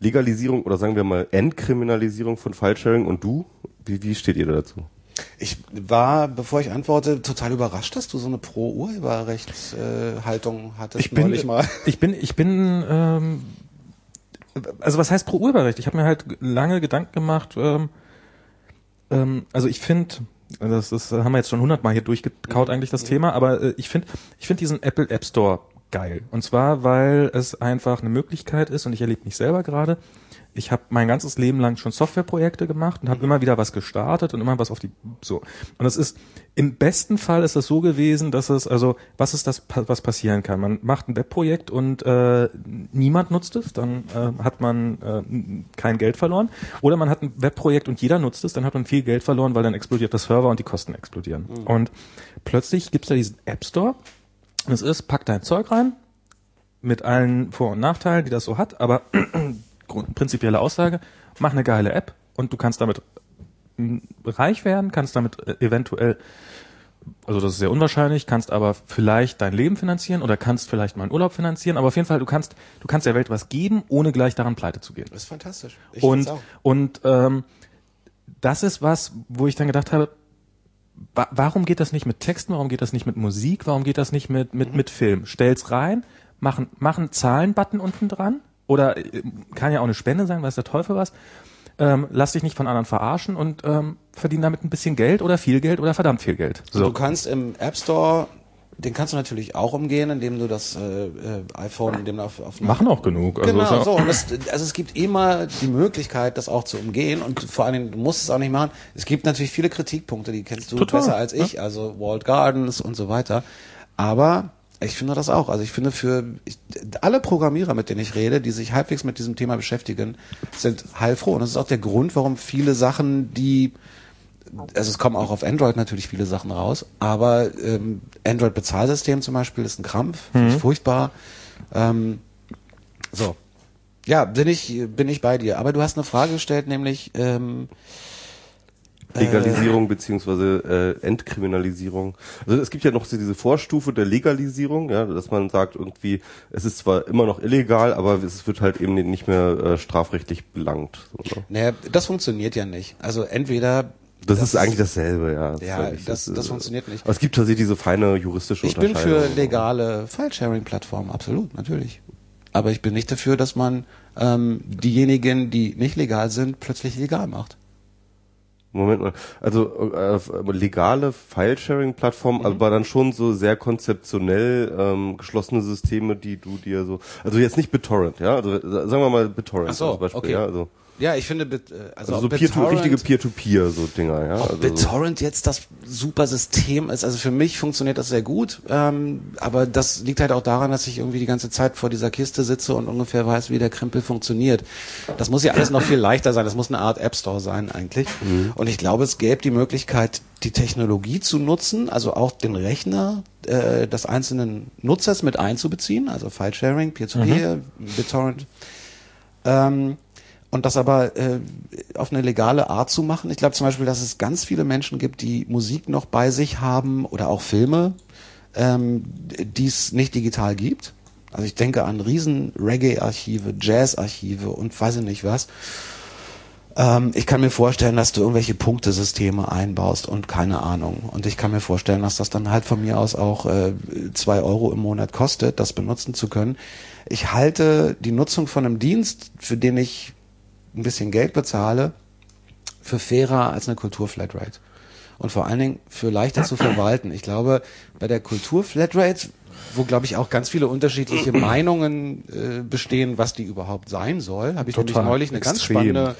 Legalisierung oder sagen wir mal Entkriminalisierung von Filesharing und du? Wie, wie steht ihr da dazu? Ich war, bevor ich antworte, total überrascht, dass du so eine Pro-Urheberrechtshaltung hattest Ich bin, neulich mal. ich bin, ich bin, ähm, also was heißt pro Urheberrecht? Ich habe mir halt lange Gedanken gemacht. Ähm, ähm, also ich finde, das, das haben wir jetzt schon hundertmal hier durchgekaut eigentlich das Thema, aber äh, ich finde, ich finde diesen Apple App Store geil. Und zwar, weil es einfach eine Möglichkeit ist und ich erlebe mich selber gerade. Ich habe mein ganzes Leben lang schon Softwareprojekte gemacht und habe immer wieder was gestartet und immer was auf die so. Und es ist im besten Fall ist es so gewesen, dass es also was ist das was passieren kann? Man macht ein Webprojekt und äh, niemand nutzt es, dann äh, hat man äh, kein Geld verloren. Oder man hat ein Webprojekt und jeder nutzt es, dann hat man viel Geld verloren, weil dann explodiert der Server und die Kosten explodieren. Und plötzlich gibt's da diesen App Store und es ist, pack dein Zeug rein, mit allen Vor- und Nachteilen, die das so hat, aber prinzipielle Aussage, mach eine geile App und du kannst damit reich werden, kannst damit äh, eventuell, also das ist sehr unwahrscheinlich, kannst aber vielleicht dein Leben finanzieren oder kannst vielleicht mal einen Urlaub finanzieren, aber auf jeden Fall, du kannst, du kannst der Welt was geben, ohne gleich daran pleite zu gehen. Das ist fantastisch. Ich Und, auch. und ähm, das ist was, wo ich dann gedacht habe, wa warum geht das nicht mit Texten, warum geht das nicht mit Musik, warum geht das nicht mit, mit, mit Film? Stell's rein, machen, machen Zahlen-Button unten dran oder äh, kann ja auch eine Spende sein, weiß der Teufel was. ähm, lass dich nicht von anderen verarschen und ähm, verdien damit ein bisschen Geld oder viel Geld oder verdammt viel Geld. So. Du kannst im App Store den kannst du natürlich auch umgehen, indem du das äh, äh, iPhone, indem du auf, auf machen auch genug. Also genau, so. Und das, also es gibt immer die Möglichkeit, das auch zu umgehen und vor allen Dingen, du musst es auch nicht machen. Es gibt natürlich viele Kritikpunkte, die kennst du Total, besser als ich, ja? also Walled Gardens und so weiter. Aber ich finde das auch. Also ich finde für ich, alle Programmierer, mit denen ich rede, die sich halbwegs mit diesem Thema beschäftigen, sind heilfroh. Und das ist auch der Grund, warum viele Sachen, die also es kommen auch auf Android natürlich viele Sachen raus, aber ähm, Android-Bezahlsystem zum Beispiel ist ein Krampf, mhm. ist furchtbar. Ähm, so. Ja, bin ich, bin ich bei dir. Aber du hast eine Frage gestellt, nämlich ähm, Legalisierung äh, beziehungsweise äh, Entkriminalisierung. Also es gibt ja noch so diese Vorstufe der Legalisierung, ja, dass man sagt irgendwie, es ist zwar immer noch illegal, aber es wird halt eben nicht mehr äh, strafrechtlich belangt. So, ne? Naja, das funktioniert ja nicht. Also entweder das, das, ist eigentlich dasselbe, ja. Ja, das, das, das, funktioniert nicht. Aber es gibt tatsächlich diese feine juristische Ich bin für legale File-Sharing-Plattformen, absolut, natürlich. Aber ich bin nicht dafür, dass man ähm, diejenigen, die nicht legal sind, plötzlich legal macht. Moment mal, also äh, legale File-Sharing-Plattformen, mhm. aber dann schon so sehr konzeptionell ähm, geschlossene Systeme, die du dir so, also jetzt nicht BitTorrent, ja, also sagen wir mal BitTorrent Ach so, zum Beispiel, okay. ja, also ja, ich finde, äh, also, also so Peer -to, richtige Peer-to-Peer so Dinger, ja. Ob also BitTorrent jetzt das super System ist, also für mich funktioniert das sehr gut, ähm, aber das liegt halt auch daran, dass ich irgendwie die ganze Zeit vor dieser Kiste sitze und ungefähr weiß, wie der Krempel funktioniert. Das muss ja alles noch viel leichter sein, das muss eine Art App Store sein eigentlich. Mhm. Und ich glaube, es gäbe die Möglichkeit, die Technologie zu nutzen, also auch den Rechner äh, des einzelnen Nutzers mit einzubeziehen, also File-Sharing, Peer-to-Peer, mhm. BitTorrent. Ähm, und das aber äh, auf eine legale Art zu machen. Ich glaube zum Beispiel, dass es ganz viele Menschen gibt, die Musik noch bei sich haben oder auch Filme, ähm, die es nicht digital gibt. Also ich denke an riesen Reggae-Archive, Jazz-Archive und weiß ich nicht was. Ähm, ich kann mir vorstellen, dass du irgendwelche Punktesysteme einbaust und keine Ahnung. Und ich kann mir vorstellen, dass das dann halt von mir aus auch äh, zwei Euro im Monat kostet, das benutzen zu können. Ich halte die Nutzung von einem Dienst, für den ich ein bisschen Geld bezahle, für fairer als eine Kulturflatrate. Und vor allen Dingen für leichter zu verwalten. Ich glaube, bei der Kulturflatrate, wo glaube ich auch ganz viele unterschiedliche Meinungen äh, bestehen, was die überhaupt sein soll, habe ich Total. nämlich neulich eine Extrem. ganz spannende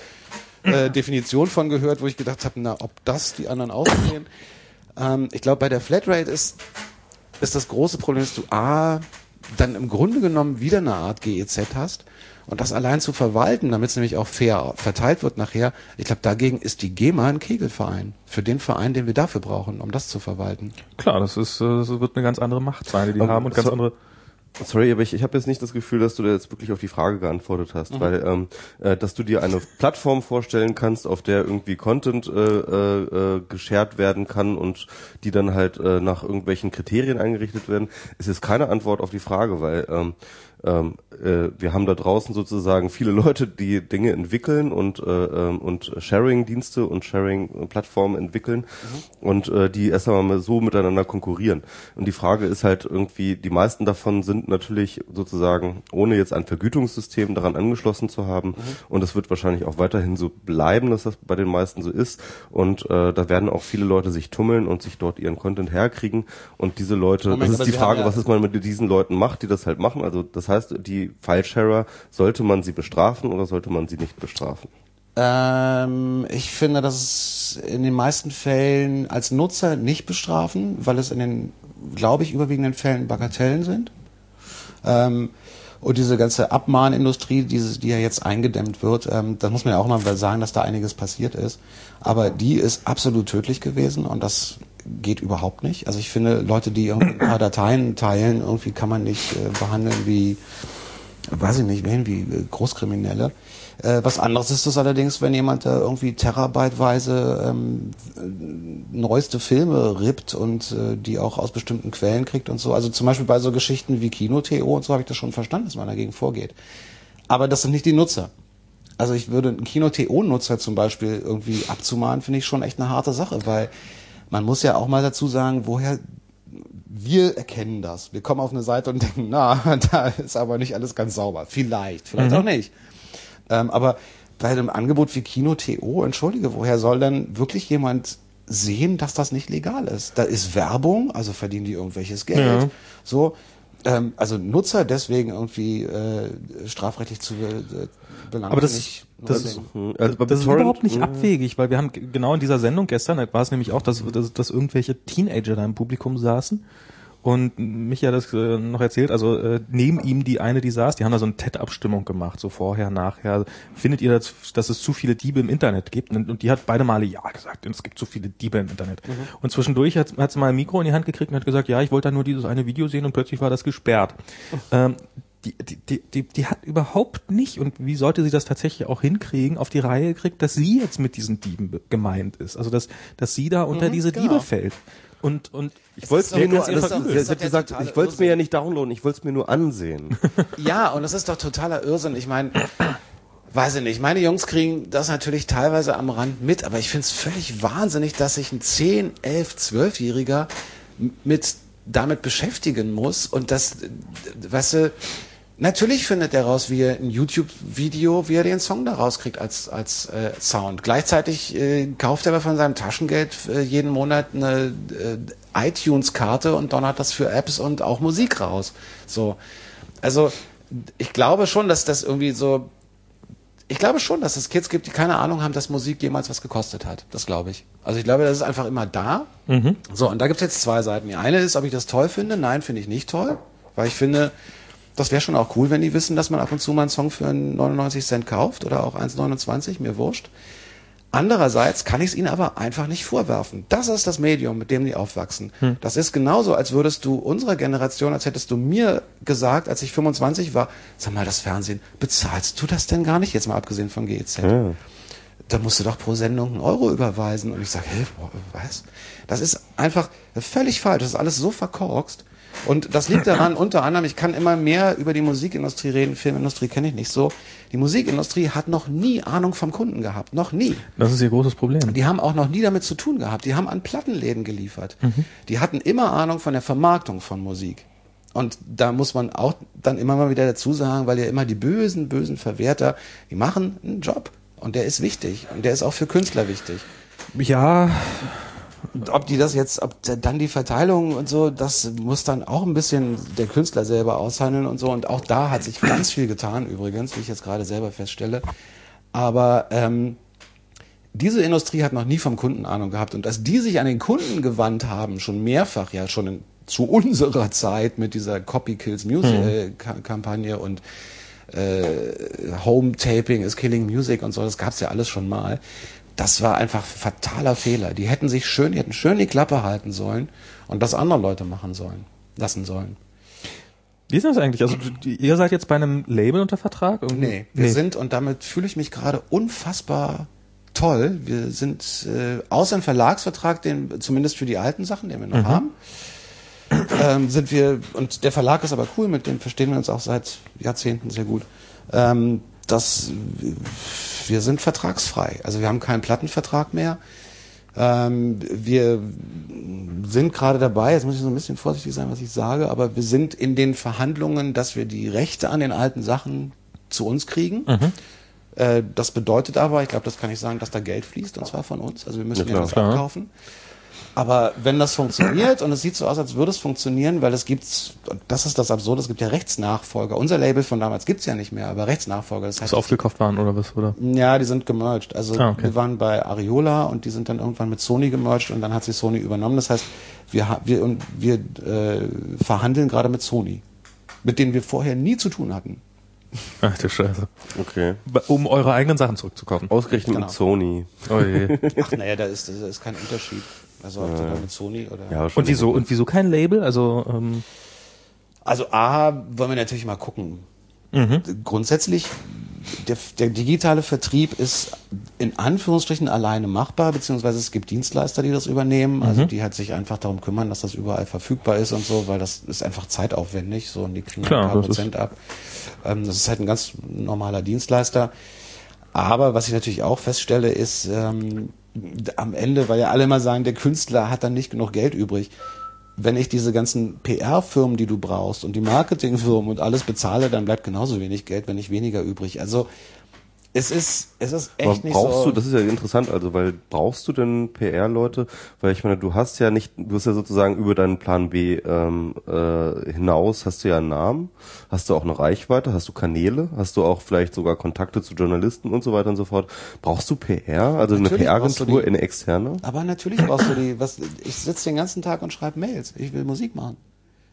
äh, Definition von gehört, wo ich gedacht habe, na, ob das die anderen auch sehen. Ähm, ich glaube, bei der Flatrate ist, ist das große Problem, dass du A, dann im Grunde genommen wieder eine Art GEZ hast und das allein zu verwalten, damit es nämlich auch fair verteilt wird nachher, ich glaube, dagegen ist die GEMA ein Kegelverein. Für den Verein, den wir dafür brauchen, um das zu verwalten. Klar, das ist, äh, das wird eine ganz andere Macht sein, die die haben und ganz so, andere. Sorry, aber ich, ich habe jetzt nicht das Gefühl, dass du da jetzt wirklich auf die Frage geantwortet hast, mhm. weil ähm, äh, dass du dir eine Plattform vorstellen kannst, auf der irgendwie Content äh, äh, geshared werden kann und die dann halt äh, nach irgendwelchen Kriterien eingerichtet werden, ist jetzt keine Antwort auf die Frage, weil ähm, ähm, äh, wir haben da draußen sozusagen viele Leute, die Dinge entwickeln und äh, ähm, und Sharing-Dienste und Sharing-Plattformen entwickeln mhm. und äh, die erst einmal so miteinander konkurrieren. Und die Frage ist halt irgendwie, die meisten davon sind natürlich sozusagen ohne jetzt ein Vergütungssystem daran angeschlossen zu haben mhm. und das wird wahrscheinlich auch weiterhin so bleiben, dass das bei den meisten so ist und äh, da werden auch viele Leute sich tummeln und sich dort ihren Content herkriegen und diese Leute, Moment, das ist die Frage, ja was ist man mit diesen Leuten macht, die das halt machen. Also das heißt, die Filesharer, sollte man sie bestrafen oder sollte man sie nicht bestrafen? Ähm, ich finde, dass es in den meisten Fällen als Nutzer nicht bestrafen, weil es in den, glaube ich, überwiegenden Fällen Bagatellen sind. Ähm, und diese ganze Abmahnindustrie, die, die ja jetzt eingedämmt wird, ähm, da muss man ja auch mal sagen, dass da einiges passiert ist. Aber die ist absolut tödlich gewesen und das geht überhaupt nicht. Also ich finde, Leute, die ein paar Dateien teilen, irgendwie kann man nicht äh, behandeln wie, weiß ich nicht, wie äh, Großkriminelle. Äh, was anderes ist es allerdings, wenn jemand da irgendwie terabyteweise ähm, neueste Filme rippt und äh, die auch aus bestimmten Quellen kriegt und so. Also zum Beispiel bei so Geschichten wie Kino.to und so habe ich das schon verstanden, dass man dagegen vorgeht. Aber das sind nicht die Nutzer. Also ich würde einen Kino.to-Nutzer zum Beispiel irgendwie abzumahnen, finde ich schon echt eine harte Sache, weil man muss ja auch mal dazu sagen, woher wir erkennen das. Wir kommen auf eine Seite und denken, na, da ist aber nicht alles ganz sauber. Vielleicht, vielleicht mhm. auch nicht. Ähm, aber bei einem Angebot wie Kino TO, entschuldige, woher soll denn wirklich jemand sehen, dass das nicht legal ist? Da ist Werbung, also verdienen die irgendwelches Geld. Ja. So, ähm, also Nutzer deswegen irgendwie äh, strafrechtlich zu belangen. Aber das, nicht das, ist, Mhm. Also das ist überhaupt nicht mh. abwegig, weil wir haben genau in dieser Sendung gestern, da war es nämlich auch, dass, dass, dass irgendwelche Teenager da im Publikum saßen und Micha hat das äh, noch erzählt, also äh, neben ihm die eine, die saß, die haben da so eine TED-Abstimmung gemacht, so vorher, nachher. Findet ihr, dass, dass es zu viele Diebe im Internet gibt? Und, und die hat beide Male ja gesagt, es gibt zu viele Diebe im Internet. Und zwischendurch hat, hat sie mal ein Mikro in die Hand gekriegt und hat gesagt, ja, ich wollte da nur dieses eine Video sehen und plötzlich war das gesperrt. Ähm, die, die, die, die, die hat überhaupt nicht, und wie sollte sie das tatsächlich auch hinkriegen, auf die Reihe gekriegt, dass sie jetzt mit diesen Dieben be- gemeint ist. Also dass, dass sie da unter diese genau. Diebe fällt. Und, und Ich wollte es mir nur, das das, das gesagt, ich wollte es mir ja nicht downloaden, ich wollte es mir nur ansehen. Ja, und das ist doch totaler Irrsinn. Ich meine, weiß ich nicht, meine Jungs kriegen das natürlich teilweise am Rand mit, aber ich finde es völlig wahnsinnig, dass sich ein 10, 11, 12-Jähriger mit damit beschäftigen muss und das, weißt du, natürlich findet er raus, wie er ein YouTube-Video, wie er den Song da rauskriegt als, als äh, Sound. Gleichzeitig äh, kauft er aber von seinem Taschengeld äh, jeden Monat eine äh, iTunes-Karte und donnert das für Apps und auch Musik raus. So. Also, ich glaube schon, dass das irgendwie so. Ich glaube schon, dass es Kids gibt, die keine Ahnung haben, dass Musik jemals was gekostet hat. Das glaube ich. Also ich glaube, das ist einfach immer da. So, und da gibt es jetzt zwei Seiten. Die eine ist, ob ich das toll finde. Nein, finde ich nicht toll. Weil ich finde, das wäre schon auch cool, wenn die wissen, dass man ab und zu mal einen Song für 99 Cent kauft oder auch 1,29, mir wurscht. Andererseits kann ich es ihnen aber einfach nicht vorwerfen. Das ist das Medium, mit dem die aufwachsen. Das ist genauso, als würdest du unserer Generation, als hättest du mir gesagt, als ich 25 war, sag mal, das Fernsehen, bezahlst du das denn gar nicht? Jetzt mal abgesehen von GEZ. Da musst du doch pro Sendung einen Euro überweisen. Und ich sage, boah, was? Das ist einfach völlig falsch. Das ist alles so verkorkst. Und das liegt daran, unter anderem, ich kann immer mehr über die Musikindustrie reden, Filmindustrie kenne ich nicht so. Die Musikindustrie hat noch nie Ahnung vom Kunden gehabt. Noch nie. das ist ihr großes Problem. Die haben auch noch nie damit zu tun gehabt. Die haben an Plattenläden geliefert. Die hatten immer Ahnung von der Vermarktung von Musik. Und da muss man auch dann immer mal wieder dazu sagen, weil ja immer die bösen, bösen Verwerter, die machen einen Job. Und der ist wichtig. Und der ist auch für Künstler wichtig. Ja, Und ob die das jetzt, ob da- dann die Verteilung und so, das muss dann auch ein bisschen der Künstler selber aushandeln und so. Und auch da hat sich ganz viel getan übrigens, wie ich jetzt gerade selber feststelle. Aber ähm, diese Industrie hat noch nie vom Kunden Ahnung gehabt. Und dass die sich an den Kunden gewandt haben, schon mehrfach, ja schon in, zu unserer Zeit mit dieser Copy Kills Music äh, Ka- Kampagne und äh, Home Taping is Killing Music und so, das gab's ja alles schon mal. Das war einfach fataler Fehler. Die hätten sich schön, die hätten schön die Klappe halten sollen und das andere Leute machen sollen, lassen sollen. wie ist das eigentlich? Also ihr seid jetzt bei einem Label unter Vertrag? Irgendwie? Nee, wir sind, und damit fühle ich mich gerade unfassbar toll. Wir sind äh, außer dem Verlagsvertrag, den zumindest für die alten Sachen, den wir noch haben, ähm, sind wir, und der Verlag ist aber cool, mit dem verstehen wir uns auch seit Jahrzehnten sehr gut. Ähm, das, wir sind vertragsfrei. Also wir haben keinen Plattenvertrag mehr. Ähm, wir sind gerade dabei, jetzt muss ich so ein bisschen vorsichtig sein, was ich sage, aber wir sind in den Verhandlungen, dass wir die Rechte an den alten Sachen zu uns kriegen. Äh, das bedeutet aber, ich glaube, das kann ich sagen, dass da Geld fließt, und zwar von uns. Also wir müssen Ja, ja, klar. das Klar. Aber wenn das funktioniert, und es sieht so aus, als würde es funktionieren, weil es gibt, das ist das Absurde, es gibt ja Rechtsnachfolger. Unser Label von damals gibt's ja nicht mehr, aber Rechtsnachfolger. Das heißt, Dass aufgekauft waren oder was, oder? ja, die sind gemerged. Also Ah, okay. wir waren bei Ariola und die sind dann irgendwann mit Sony gemerged und dann hat sie Sony übernommen. Das heißt, wir, ha- wir, und wir äh, verhandeln gerade mit Sony, mit denen wir vorher nie zu tun hatten. Ach du Scheiße. Okay. Um eure eigenen Sachen zurückzukaufen. Ausgerechnet Genau. mit Sony. Oh je. Ach naja, da ist, da ist kein Unterschied. Also ob du da mit Sony oder. Ja, Und wieso? Und wieso kein Label? Also ähm, Also A, wollen wir natürlich mal gucken. Grundsätzlich, der, der digitale Vertrieb ist in Anführungsstrichen alleine machbar, beziehungsweise es gibt Dienstleister, die das übernehmen, also die halt sich einfach darum kümmern, dass das überall verfügbar ist und so, weil das ist einfach zeitaufwendig, so und die kriegen Klar, ein paar das ist- Prozent ab. Ähm, das ist halt ein ganz normaler Dienstleister. Aber was ich natürlich auch feststelle, ist ähm, am Ende, weil ja alle immer sagen, der Künstler hat dann nicht genug Geld übrig. Wenn ich diese ganzen PR-Firmen, die du brauchst und die Marketingfirmen und alles bezahle, dann bleibt genauso wenig Geld, wenn nicht weniger übrig. Also Es ist, es ist Aber echt nicht brauchst so. du, das ist ja interessant, also weil brauchst du denn PR-Leute? Weil ich meine, du hast ja nicht, du hast ja sozusagen über deinen Plan B ähm, äh, hinaus hast du ja einen Namen, hast du auch eine Reichweite, hast du Kanäle, hast du auch vielleicht sogar Kontakte zu Journalisten und so weiter und so fort. Brauchst du PR, also Natürlich eine PR-Agentur, eine externe? aber natürlich brauchst du die, was, ich sitze den ganzen Tag und schreibe Mails. Ich will Musik machen.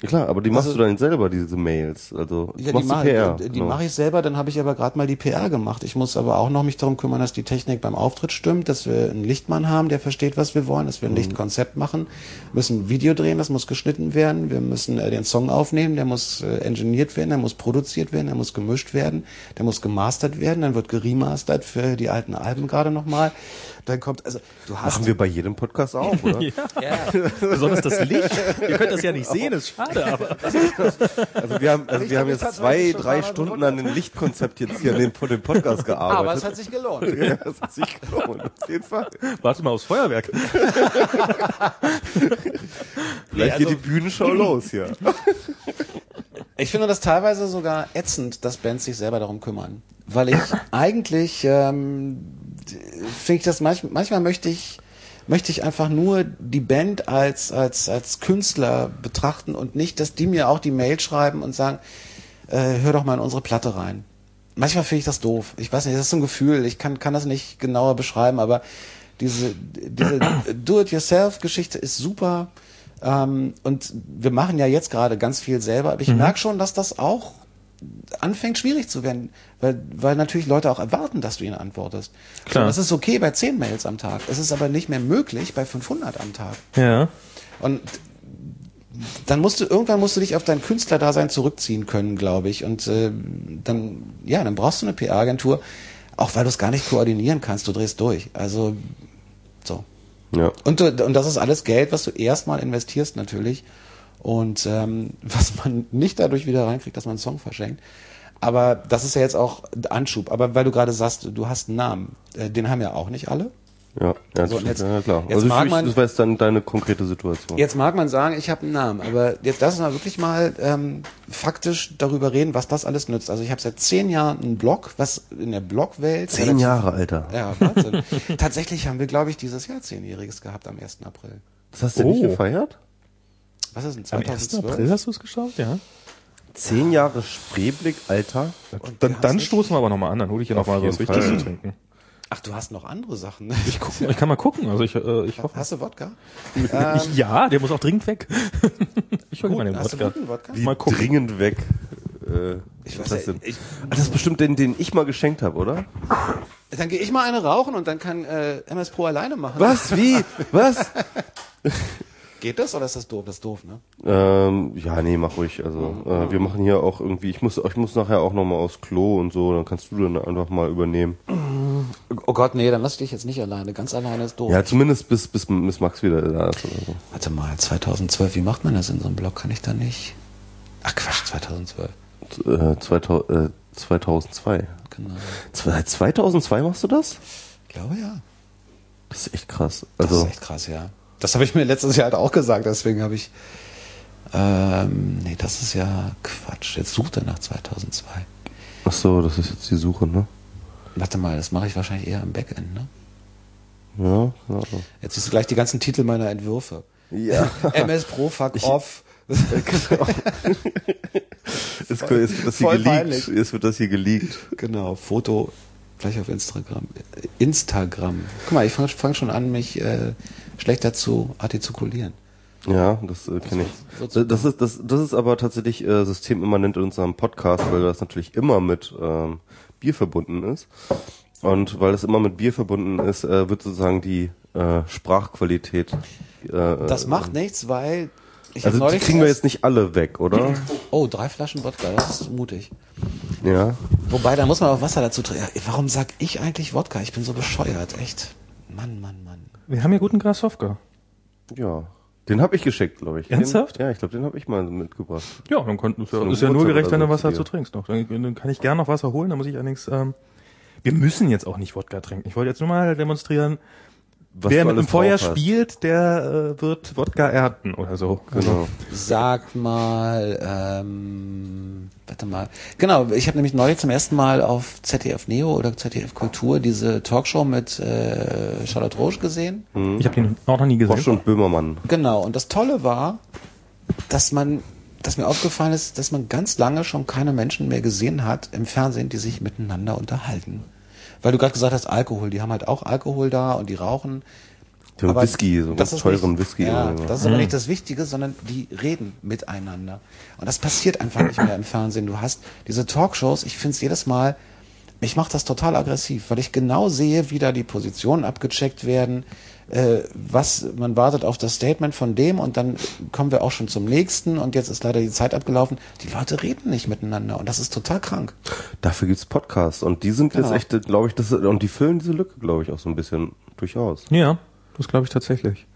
Ja klar, aber die machst Also- du dann selber, diese Mails. Also Ja, die machst du mache PR. die, die genau. mache ich selber, dann habe ich aber gerade mal die PR gemacht. Ich muss aber auch noch mich darum kümmern, dass die Technik beim Auftritt stimmt, dass wir einen Lichtmann haben, der versteht, was wir wollen, dass wir ein Lichtkonzept machen, müssen ein Video drehen, das muss geschnitten werden, wir müssen äh, den Song aufnehmen, der muss äh, engineert werden, der muss produziert werden, der muss gemischt werden, der muss gemastert werden, dann wird geremastert für die alten Alben gerade nochmal. Dann kommt, also du hast Machen wir bei jedem Podcast auch, oder? Besonders das Licht. Ihr könnt das ja nicht sehen, ist schade, aber. Also wir haben, also wir haben jetzt zwei, drei Stunden an dem Lichtkonzept jetzt hier an dem, Podcast gearbeitet. aber es hat sich gelohnt. ja, das hat sich gelohnt, auf jeden Fall. Warte mal aufs Feuerwerk. Also- geht die Bühnenschau los hier. Ich finde das teilweise sogar ätzend, dass Bands sich selber darum kümmern. Weil ich eigentlich, ähm, finde ich das manchmal, manchmal möchte ich, möchte ich einfach nur die Band als, als, als Künstler betrachten und nicht, dass die mir auch die Mail schreiben und sagen, äh, hör doch mal in unsere Platte rein. Manchmal finde ich das doof. Ich weiß nicht, das ist so ein Gefühl. Ich kann, kann das nicht genauer beschreiben, aber diese, diese Do-it-yourself-Geschichte ist super. Ähm, und wir machen ja jetzt gerade ganz viel selber, aber ich merke schon, dass das auch anfängt schwierig zu werden, weil, weil natürlich Leute auch erwarten, dass du ihnen antwortest. Klar. Das ist okay bei 10 Mails am Tag. Es ist aber nicht mehr möglich bei 500 am Tag. Ja. Und dann musst du irgendwann musst du dich auf dein Künstlerdasein zurückziehen können, glaube ich. Und äh, dann ja, dann brauchst du eine PR-Agentur, auch weil du es gar nicht koordinieren kannst. Du drehst durch. Also so. Ja. Und, du- und das ist alles Geld, was du erstmal investierst natürlich. Und ähm, was man nicht dadurch wieder reinkriegt, dass man einen Song verschenkt. Aber das ist ja jetzt auch Anschub. Aber weil du gerade sagst, du hast einen Namen, äh, den haben ja auch nicht alle. Ja, ja, So, jetzt- ja klar. jetzt also mag ich, man- das war jetzt dann deine konkrete Situation. Jetzt mag man sagen, ich habe einen Namen, aber jetzt lass uns mal wirklich mal ähm, faktisch darüber reden, was das alles nützt. Also ich habe seit zehn Jahren einen Blog, was in der Blogwelt Zehn relativ- Jahre, Alter. Ja, Wahnsinn. Tatsächlich haben wir, glaube ich, dieses Jahr zehnjähriges gehabt am 1. April. Das hast du nicht Oh. gefeiert? Was ist denn Am 1. 2012? April hast du es geschafft, ja. Zehn Jahre Spreeblick, Alter. Dann, dann stoßen wir aber nochmal an, dann hole ich hier nochmal was Fall. zu trinken. Ach, du hast noch andere Sachen. Ich, guck, ich kann mal gucken, also ich, äh, ich hoffe. Hast du Wodka? Ich, ja, der muss auch dringend weg. ich hole mal den hast du Wodka. guten Wodka? Wie Mal gucken. dringend weg. Äh, Ich was weiß ist das ja, denn? ich- Ah, das ist bestimmt den, den ich mal geschenkt habe, oder? Dann gehe ich mal eine rauchen und dann kann äh, MS Pro alleine machen. Was? Wie? Was? Geht das oder ist das doof? Das ist doof, ne? ähm, ja, nee, mach ruhig. Also äh, wir machen hier auch irgendwie. Ich muss, ich muss nachher auch nochmal aufs Klo und so. Dann kannst du dann einfach mal übernehmen. Oh Gott, nee, dann lass dich jetzt nicht alleine. Ganz alleine ist doof. Ja, zumindest bis bis Miss Max wieder da ist oder so. Warte mal, 2012, wie macht man das in so einem Blog? Kann ich da nicht? Ach Quatsch, 2012. Äh, 2000, äh, 2002. Genau. Seit 2002 machst du das? Ich glaube ja. Das ist echt krass. Das Also ist echt krass, ja. Das habe ich mir letztes Jahr halt auch gesagt, deswegen habe ich. Ähm, nee, das ist ja Quatsch. Jetzt sucht er nach 2002. ach so, das ist jetzt die Suche, ne? Warte mal, das mache ich wahrscheinlich eher im Backend, ne? Ja. ja. Jetzt siehst du gleich die ganzen Titel meiner Entwürfe. Ja. MS Pro, fuck off. genau. Jetzt, jetzt wird das hier Voll geleakt. peinlich. Jetzt wird das hier geleakt. Genau, Foto gleich auf Instagram. Instagram. Guck mal, ich fange fang schon an, mich äh, schlechter zu artikulieren. Ja, das äh, kenne ich. Das, ist das, das ist aber tatsächlich äh, systemimmanent in unserem Podcast, weil das natürlich immer mit ähm, Bier verbunden ist. Und weil das immer mit Bier verbunden ist, äh, wird sozusagen die äh, Sprachqualität. Äh, Das macht nichts, weil ich also die kriegen wir jetzt nicht alle weg, oder? Oh, drei Flaschen Wodka, das ist mutig. ja. Wobei, da muss man auch Wasser dazu trinken. Warum sag ich eigentlich Wodka? Ich bin so bescheuert, echt. Mann, Mann, Mann. Wir haben hier guten Grasowka. Ja. Den habe ich geschickt, glaube ich. Ernsthaft? Den, ja, ich glaube, den habe ich mal mitgebracht. Ja, dann konnten ja, ist ja nur gerecht, wenn du Wasser zu trinkst noch. Dann, dann kann ich gerne noch Wasser holen, dann muss ich allerdings, ähm, wir müssen jetzt auch nicht Wodka trinken. Ich wollte jetzt nur mal demonstrieren, was Wer mit dem Feuer spielt, der äh, wird Wodka ernten oder so. Genau. Sag mal, ähm, warte mal. Genau, ich habe nämlich neulich zum ersten Mal auf ZDF Neo oder ZDF Kultur diese Talkshow mit äh, Charlotte Roche gesehen. Ich habe den auch noch nie gesehen. Bosch und Böhmermann. Genau, und das Tolle war, dass man, dass mir aufgefallen ist, dass man ganz lange schon keine Menschen mehr gesehen hat im Fernsehen, die sich miteinander unterhalten. Weil du gerade gesagt hast, Alkohol, die haben halt auch Alkohol da und die rauchen. Haben Aber Whisky, so das ganz ist nicht- teuren Whisky. Ja, oder so. das ist aber nicht das Wichtige, sondern die reden miteinander. Und das passiert einfach nicht mehr im Fernsehen. Du hast diese Talkshows, ich finde es jedes Mal, mich macht das total aggressiv, weil ich genau sehe, wie da die Positionen abgecheckt werden, äh, was man wartet auf das Statement von dem und dann kommen wir auch schon zum nächsten und jetzt ist leider die Zeit abgelaufen. Die Leute reden nicht miteinander und das ist total krank. Dafür gibt's Podcasts und die sind Genau. jetzt echt, glaube ich, das und die füllen diese Lücke, glaube ich, auch so ein bisschen durchaus. Ja, das glaube ich tatsächlich.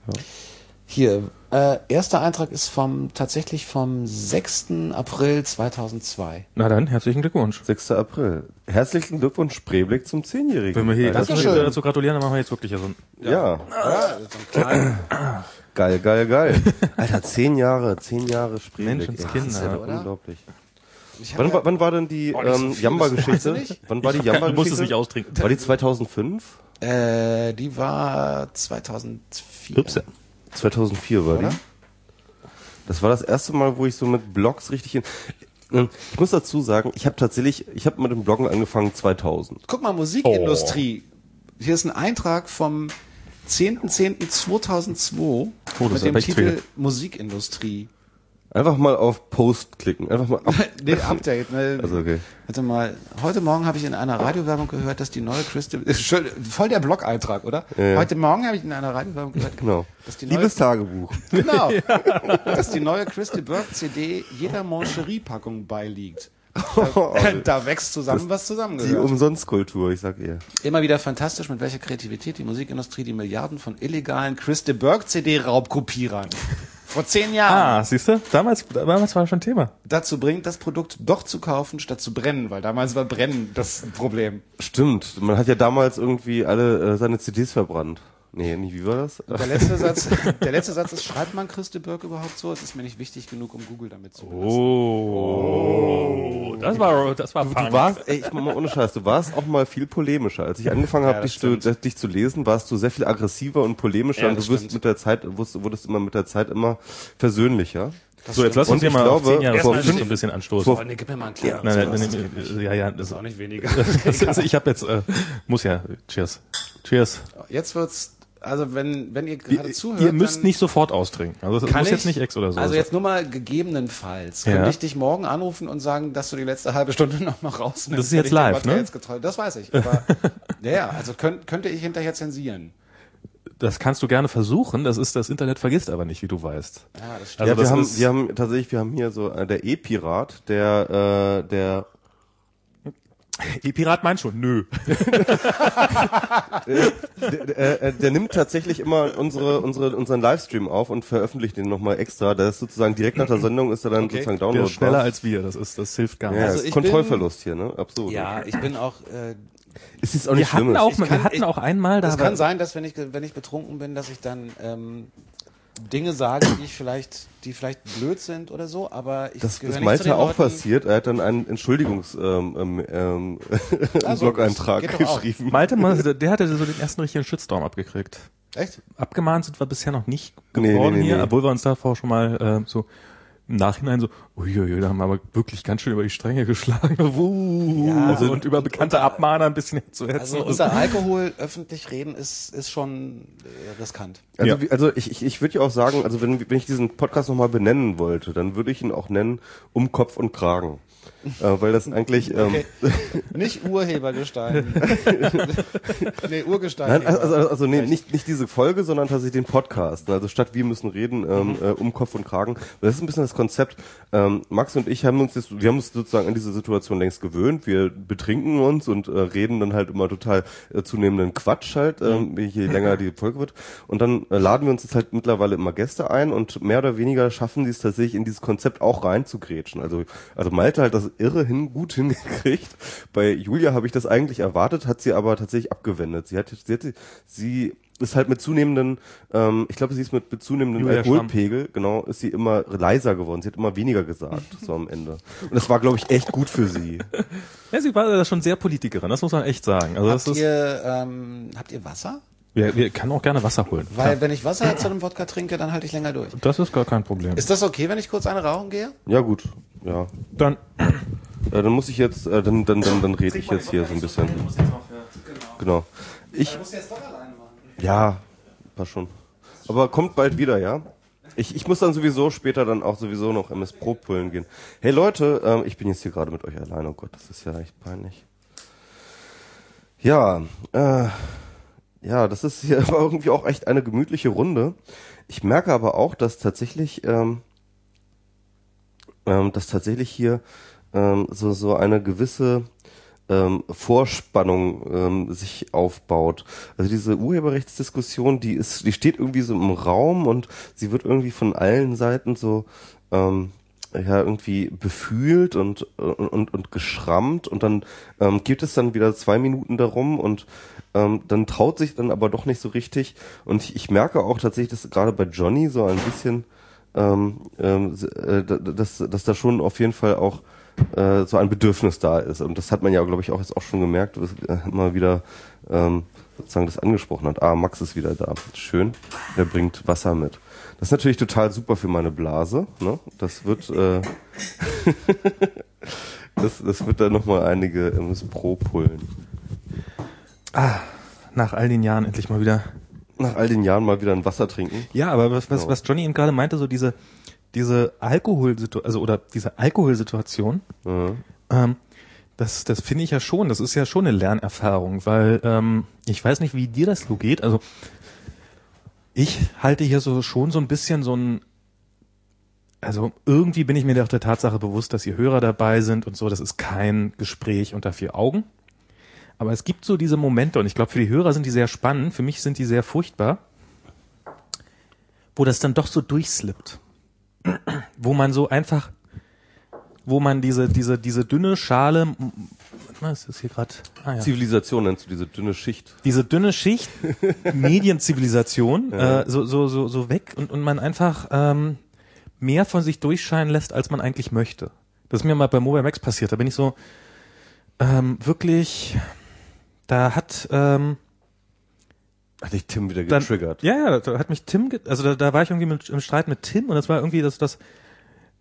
Hier, äh, erster Eintrag ist vom tatsächlich vom 6. April 2002. Na dann, herzlichen Glückwunsch. 6. April. Herzlichen Glückwunsch, Spreeblick zum Zehnjährigen. Wenn wir hier Alter, dazu, gratulieren, dann machen wir jetzt wirklich so ein ja. Ja, so ein kleiner- geil, geil, geil. Alter, zehn Jahre, zehn Jahre Spreeblick. Menschenskinder, ey, das ist ja oder? unglaublich. Wann, ja- war- wann war denn die so ähm, viel, Jamba-Geschichte? Wann war die Du musst es Jamba-Geschichte? nicht austrinken. War die 2005? Äh, die war 2004. Ups, ja. 2004 war Oder? die. Das war das erste Mal, wo ich so mit Blogs richtig in. Ähm, Ich muss dazu sagen, ich habe tatsächlich, ich habe mit dem Bloggen angefangen 2000. Guck mal, Musikindustrie. Hier ist ein Eintrag vom 10.10.2002 Oh, mit dem Titel. Musikindustrie. Einfach mal auf Post klicken. Einfach mal. Auf, nee, Update. Ne? Also okay. Warte mal, heute Morgen habe ich in einer Radiowerbung gehört, dass die neue Crystal, voll der Blog-Eintrag, oder? Ja, ja. Heute Morgen habe ich in einer Radiowerbung gehört, Genau. dass die neue, Liebes Tagebuch. genau, dass die neue Crystal Burke CD jeder Moncherie-Packung beiliegt. Da, da wächst zusammen, was Die zusammengehört. Umsonstkultur, ich sag ihr. Immer wieder fantastisch, mit welcher Kreativität die Musikindustrie die Milliarden von illegalen Chris de Burgh CD-Raubkopierern vor zehn Jahren Ah, siehst du? Damals, damals war schon Thema. dazu bringt, das Produkt doch zu kaufen, statt zu brennen, weil damals war Brennen das Problem. Stimmt. Man hat ja damals irgendwie alle äh, seine CDs verbrannt. Nee, nicht, wie war das? Der letzte Satz, der letzte Satz ist, schreibt man Chris de Burgh überhaupt so? Es ist mir nicht wichtig genug, um Google damit zu benutzen. Oh, das war, das war Du warst, ey, ich mach mal ohne Scheiß, du warst auch mal viel polemischer. Als ich angefangen habe, das dich, zu, dich zu lesen, warst du sehr viel aggressiver und polemischer Ja, und das du wirst mit der Zeit, wurdest, wurdest immer mit der Zeit immer versöhnlicher. so, jetzt lass uns hier ich mal auf glaube, zehn Jahre vor fünf- ein bisschen anstoßen. Oh, nee, gib mir mal einen kleinen. Nein, nein, Das nein, ist nein, ja, ja, das, auch nicht weniger. das ist, ich habe jetzt, äh, muss ja, cheers. Cheers. Jetzt wird's, also wenn, wenn ihr gerade zuhört, ihr müsst dann nicht sofort austrinken. Also das muss ich, jetzt nicht Ex oder so. Also jetzt nur mal gegebenenfalls. Ja. Könnte ich dich morgen anrufen und sagen, dass du die letzte halbe Stunde noch mal rausnimmst? Das ist jetzt live, ne? Das weiß ich. Aber ja, ja, also könnt, könnte ich hinterher zensieren. das kannst du gerne versuchen. Das ist das Internet vergisst aber nicht, wie du weißt. Ja, das stimmt. Also ja, wir das haben, wir haben tatsächlich, wir haben hier so äh, der E-Pirat, der, äh, der E-Pirat meint schon, nö. der, äh, der nimmt tatsächlich immer unsere, unsere, unseren Livestream auf und veröffentlicht den nochmal extra. Der ist sozusagen direkt nach der Sendung ist er dann Okay. sozusagen Der downloadbar. ist schneller als wir. Das ist, das hilft gar nicht. ja, Also ist Kontrollverlust hier, ne? Absolut. ja, ich bin auch. Äh, Ist jetzt auch nicht Wir hatten schlimm. auch, Ich wir kann- hatten ich- auch einmal da. es kann sein, dass wenn ich wenn ich betrunken bin, dass ich dann ähm, Dinge sage, die ich vielleicht, die vielleicht blöd sind oder so. Aber ich Das den Malte auch Leuten- passiert. Er hat dann einen Entschuldigungs ähm, ähm, ähm, Also, das geschrieben. Malte, der hatte so den ersten richtigen Shitstorm abgekriegt. Echt? Abgemahnt sind wir bisher noch nicht Nee, geworden nee, nee, hier, nee. obwohl wir uns davor schon mal äh, so im Nachhinein so, uiuiui, da haben wir aber wirklich ganz schön über die Stränge geschlagen. Uh, Ja, also, und- und über bekannte Abmahner ein bisschen zu hetzen. Also unter Alkohol öffentlich reden ist ist schon äh, riskant. Also, Ja. also ich, ich, ich würde ja auch sagen, also wenn, wenn ich diesen Podcast nochmal benennen wollte, dann würde ich ihn auch nennen um Kopf und Kragen. Äh, weil das eigentlich ähm, Okay. Nicht Urhebergestein. nee, Urgestein. Nein, also, also, nee, nicht, nicht diese Folge, sondern tatsächlich den Podcast. Also statt wir müssen reden ähm, Mhm. äh, um Kopf und Kragen. Das ist ein bisschen das Konzept. Ähm, Max und ich haben uns jetzt, wir haben uns sozusagen an diese Situation längst gewöhnt. Wir betrinken uns und äh, reden dann halt immer total äh, zunehmenden Quatsch halt, ähm, je länger die Folge wird. Und dann äh, laden wir uns jetzt halt mittlerweile immer Gäste ein und mehr oder weniger schaffen sie es tatsächlich in dieses Konzept auch reinzugrätschen. Also, also Malte hat das irre hin, gut hingekriegt. Bei Julia habe ich das eigentlich erwartet, hat sie aber tatsächlich abgewendet. Sie hat, sie, hat, sie ist halt mit zunehmenden, ähm, ich glaube, sie ist mit, mit zunehmendem Julia Alkoholpegel, genau, ist sie immer leiser geworden. Sie hat immer weniger gesagt, so am Ende. Und das war, glaube ich, echt gut für sie. Ja, sie war da schon sehr Politikerin, das muss man echt sagen. Also das Habt ist, ihr, ähm, habt ihr Wasser? Wir, wir kann auch gerne Wasser holen. Weil Klar. wenn ich Wasser zu einem Wodka trinke, dann halte ich länger durch. Das ist gar kein Problem. Ist das okay, wenn ich kurz eine rauchen gehe? Ja, gut. Ja. Dann Äh, dann muss ich jetzt, äh, dann, dann, dann, dann rede ich jetzt hier so ein bisschen. Genau. Ich, musst du jetzt doch alleine machen. ja, passt schon. Aber kommt bald wieder, ja? Ich, ich muss dann sowieso später dann auch sowieso noch MS Pro pullen gehen. Hey Leute, ähm, ich bin jetzt hier gerade mit euch alleine. Oh Gott, das ist ja echt peinlich. Ja, äh, ja, das ist hier aber irgendwie auch echt eine gemütliche Runde. Ich merke aber auch, dass tatsächlich, ähm, ähm, dass tatsächlich hier ähm, so so eine gewisse ähm, Vorspannung ähm, sich aufbaut. Also diese Urheberrechtsdiskussion, die ist, die steht irgendwie so im Raum und sie wird irgendwie von allen Seiten so ähm, ja irgendwie befühlt und und und geschrammt und dann ähm, geht es dann wieder zwei Minuten darum und ähm, dann traut sich dann aber doch nicht so richtig und ich, ich merke auch tatsächlich, dass gerade bei Johnny so ein bisschen ähm, ähm, äh, dass, dass da schon auf jeden Fall auch äh, so ein Bedürfnis da ist. Und das hat man ja, glaube ich, auch jetzt auch schon gemerkt, dass äh, immer wieder ähm, sozusagen das angesprochen hat. Ah, Max ist wieder da. Schön. Der bringt Wasser mit. Das ist natürlich total super für meine Blase. Ne? Das wird äh, das, das wird dann nochmal einige MS Pro pullen. Nach all den Jahren endlich mal wieder. Nach all den Jahren mal wieder ein Wasser trinken. Ja, aber was, was, Genau. was Johnny eben gerade meinte, so diese, diese Alkoholsituation, also oder diese Alkoholsituation, Ja. ähm, das, das finde ich ja schon, das ist ja schon eine Lernerfahrung, weil ähm, ich weiß nicht, wie dir das so geht. Also ich halte hier so schon so ein bisschen so ein, also irgendwie bin ich mir doch der Tatsache bewusst, dass hier Hörer dabei sind und so. Das ist kein Gespräch unter vier Augen. Aber es gibt so diese Momente und ich glaube, für die Hörer sind die sehr spannend, für mich sind die sehr furchtbar, wo das dann doch so durchslippt. wo man so einfach, wo man diese, diese, diese dünne Schale, was ist hier gerade? Ah, ja. Zivilisation nennst du diese dünne Schicht. Diese dünne Schicht, Medienzivilisation, äh, so, so, so, so weg und, und man einfach ähm, mehr von sich durchscheinen lässt, als man eigentlich möchte. Das ist mir mal bei Mobile Max passiert. Da bin ich so ähm, wirklich, da hat ähm, Hat dich Tim wieder dann, getriggert. Ja, ja, da hat mich Tim, also da, da war ich irgendwie mit, im Streit mit Tim und das war irgendwie das, das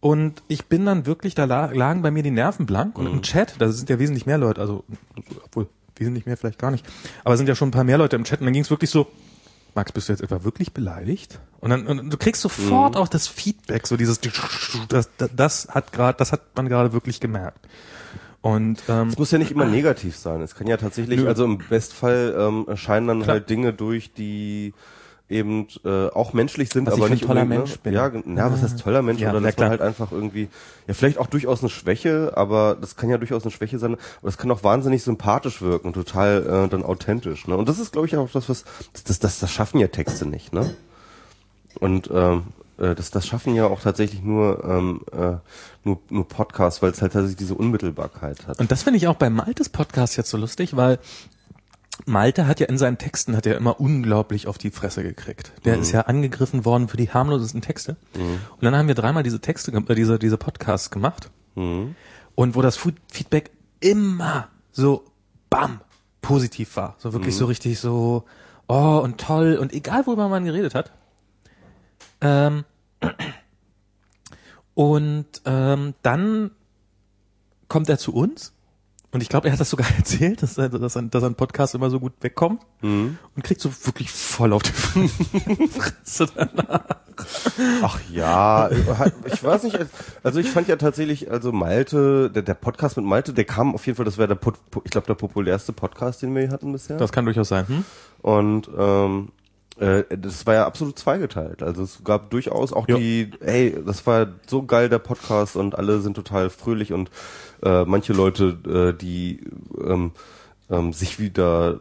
und ich bin dann wirklich, da la- lagen bei mir die Nerven blank und im Chat, da sind ja wesentlich mehr Leute, also obwohl wesentlich mehr vielleicht gar nicht, aber es sind ja schon ein paar mehr Leute im Chat und dann ging es wirklich so, Max, bist du jetzt etwa wirklich beleidigt? Und dann und du kriegst sofort auch das Feedback, so dieses, das, das, das hat gerade, das hat man gerade wirklich gemerkt. Und ähm, Es muss ja nicht immer negativ sein. Es kann ja tatsächlich, Nö. also im Bestfall ähm, erscheinen dann Klar. halt Dinge durch, die eben äh, auch menschlich sind, Was aber nicht toller unbedingt, Mensch ne? bin. Ja, ja, was heißt toller Mensch? Ja, oder dass man halt einfach irgendwie, ja, vielleicht auch durchaus eine Schwäche, aber das kann ja durchaus eine Schwäche sein, aber es kann auch wahnsinnig sympathisch wirken, total äh, dann authentisch. Ne? Und das ist, glaube ich, auch das, was das, das, das, das schaffen ja Texte nicht, ne? Und ähm, äh, das, das schaffen ja auch tatsächlich nur, ähm, äh, nur, nur Podcasts, weil es halt tatsächlich diese Unmittelbarkeit hat. Und das finde ich auch bei Maltes Podcast jetzt so lustig, weil Malte hat ja in seinen Texten hat er immer unglaublich auf die Fresse gekriegt. Der ist ja angegriffen worden für die harmlosesten Texte. Und dann haben wir dreimal diese Texte, äh, diese, diese Podcasts gemacht. Und wo das Feedback immer so bam positiv war. So wirklich so richtig so, oh und toll und egal worüber man geredet hat. Ähm, und ähm, dann kommt er zu uns und ich glaube, er hat das sogar erzählt, dass, er, dass, ein, dass ein Podcast immer so gut wegkommt und kriegt so wirklich voll auf die Fresse danach. Ach ja, ich weiß nicht, also ich fand ja tatsächlich, also Malte, der, der Podcast mit Malte, der kam auf jeden Fall, das wäre der, ich glaube, der populärste Podcast, den wir hier hatten bisher. Das kann durchaus sein. Hm? Und ähm, äh, das war ja absolut zweigeteilt. Also es gab durchaus auch Ja. die, hey, das war so geil der Podcast und alle sind total fröhlich und äh, manche Leute, äh, die ähm, ähm, sich wieder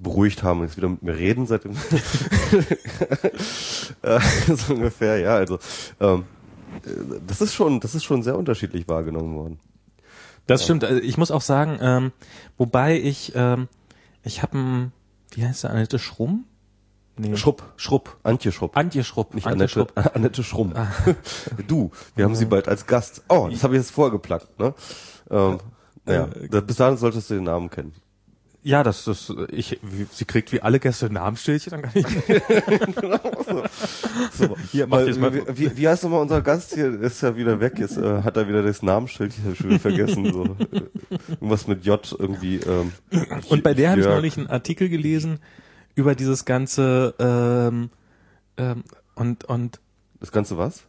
beruhigt haben und jetzt wieder mit mir reden seitdem. äh, so ungefähr, ja. Also ähm, äh, das ist schon, das ist schon sehr unterschiedlich wahrgenommen worden. Das stimmt. Also Ich muss auch sagen, ähm, wobei ich, ähm, ich habe ein, wie heißt der, Annette Schrumm? Nee. Schrupp. Schrupp. Antje Schrupp. Antje Schrupp. Nicht Antje Annette, Schrupp. Ah. Annette Schrumm. du, wir haben sie bald als Gast. Oh, das habe ich jetzt vorgeplagt, ne? Ähm, naja, da- bis dahin solltest du den Namen kennen. Ja, das ist, ich, sie kriegt wie alle Gäste ein Namensschildchen, dann kann ich, So, Hier, mach weil, jetzt mal. wie, wie, heißt nochmal unser Gast hier? Ist ja wieder weg. Jetzt äh, hat er wieder das Namensschild. Ich habe schon wieder vergessen. So. Äh, Irgendwas mit J irgendwie. Ähm, Und bei der habe ich neulich einen Artikel gelesen über dieses ganze ähm, ähm, und und Das Ganze was?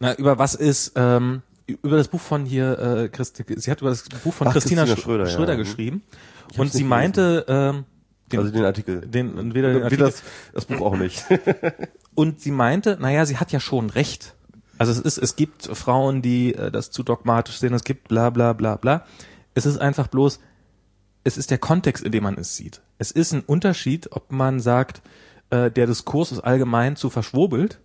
na über was ist ähm, über das Buch von hier äh, Christi, sie hat über das Buch von Ach, Christina, Christina Schröder, Schröder, ja. geschrieben hab's und sie meinte ähm, den, also den Artikel. den weder den Wie Artikel, das, das Buch auch nicht. und sie meinte, naja, sie hat ja schon recht. Also es ist, es gibt Frauen, die äh, das zu dogmatisch sehen, es gibt bla bla bla bla. Es ist einfach bloß, es ist der Kontext, in dem man es sieht. Es ist ein Unterschied, ob man sagt, äh, der Diskurs ist allgemein zu verschwurbelt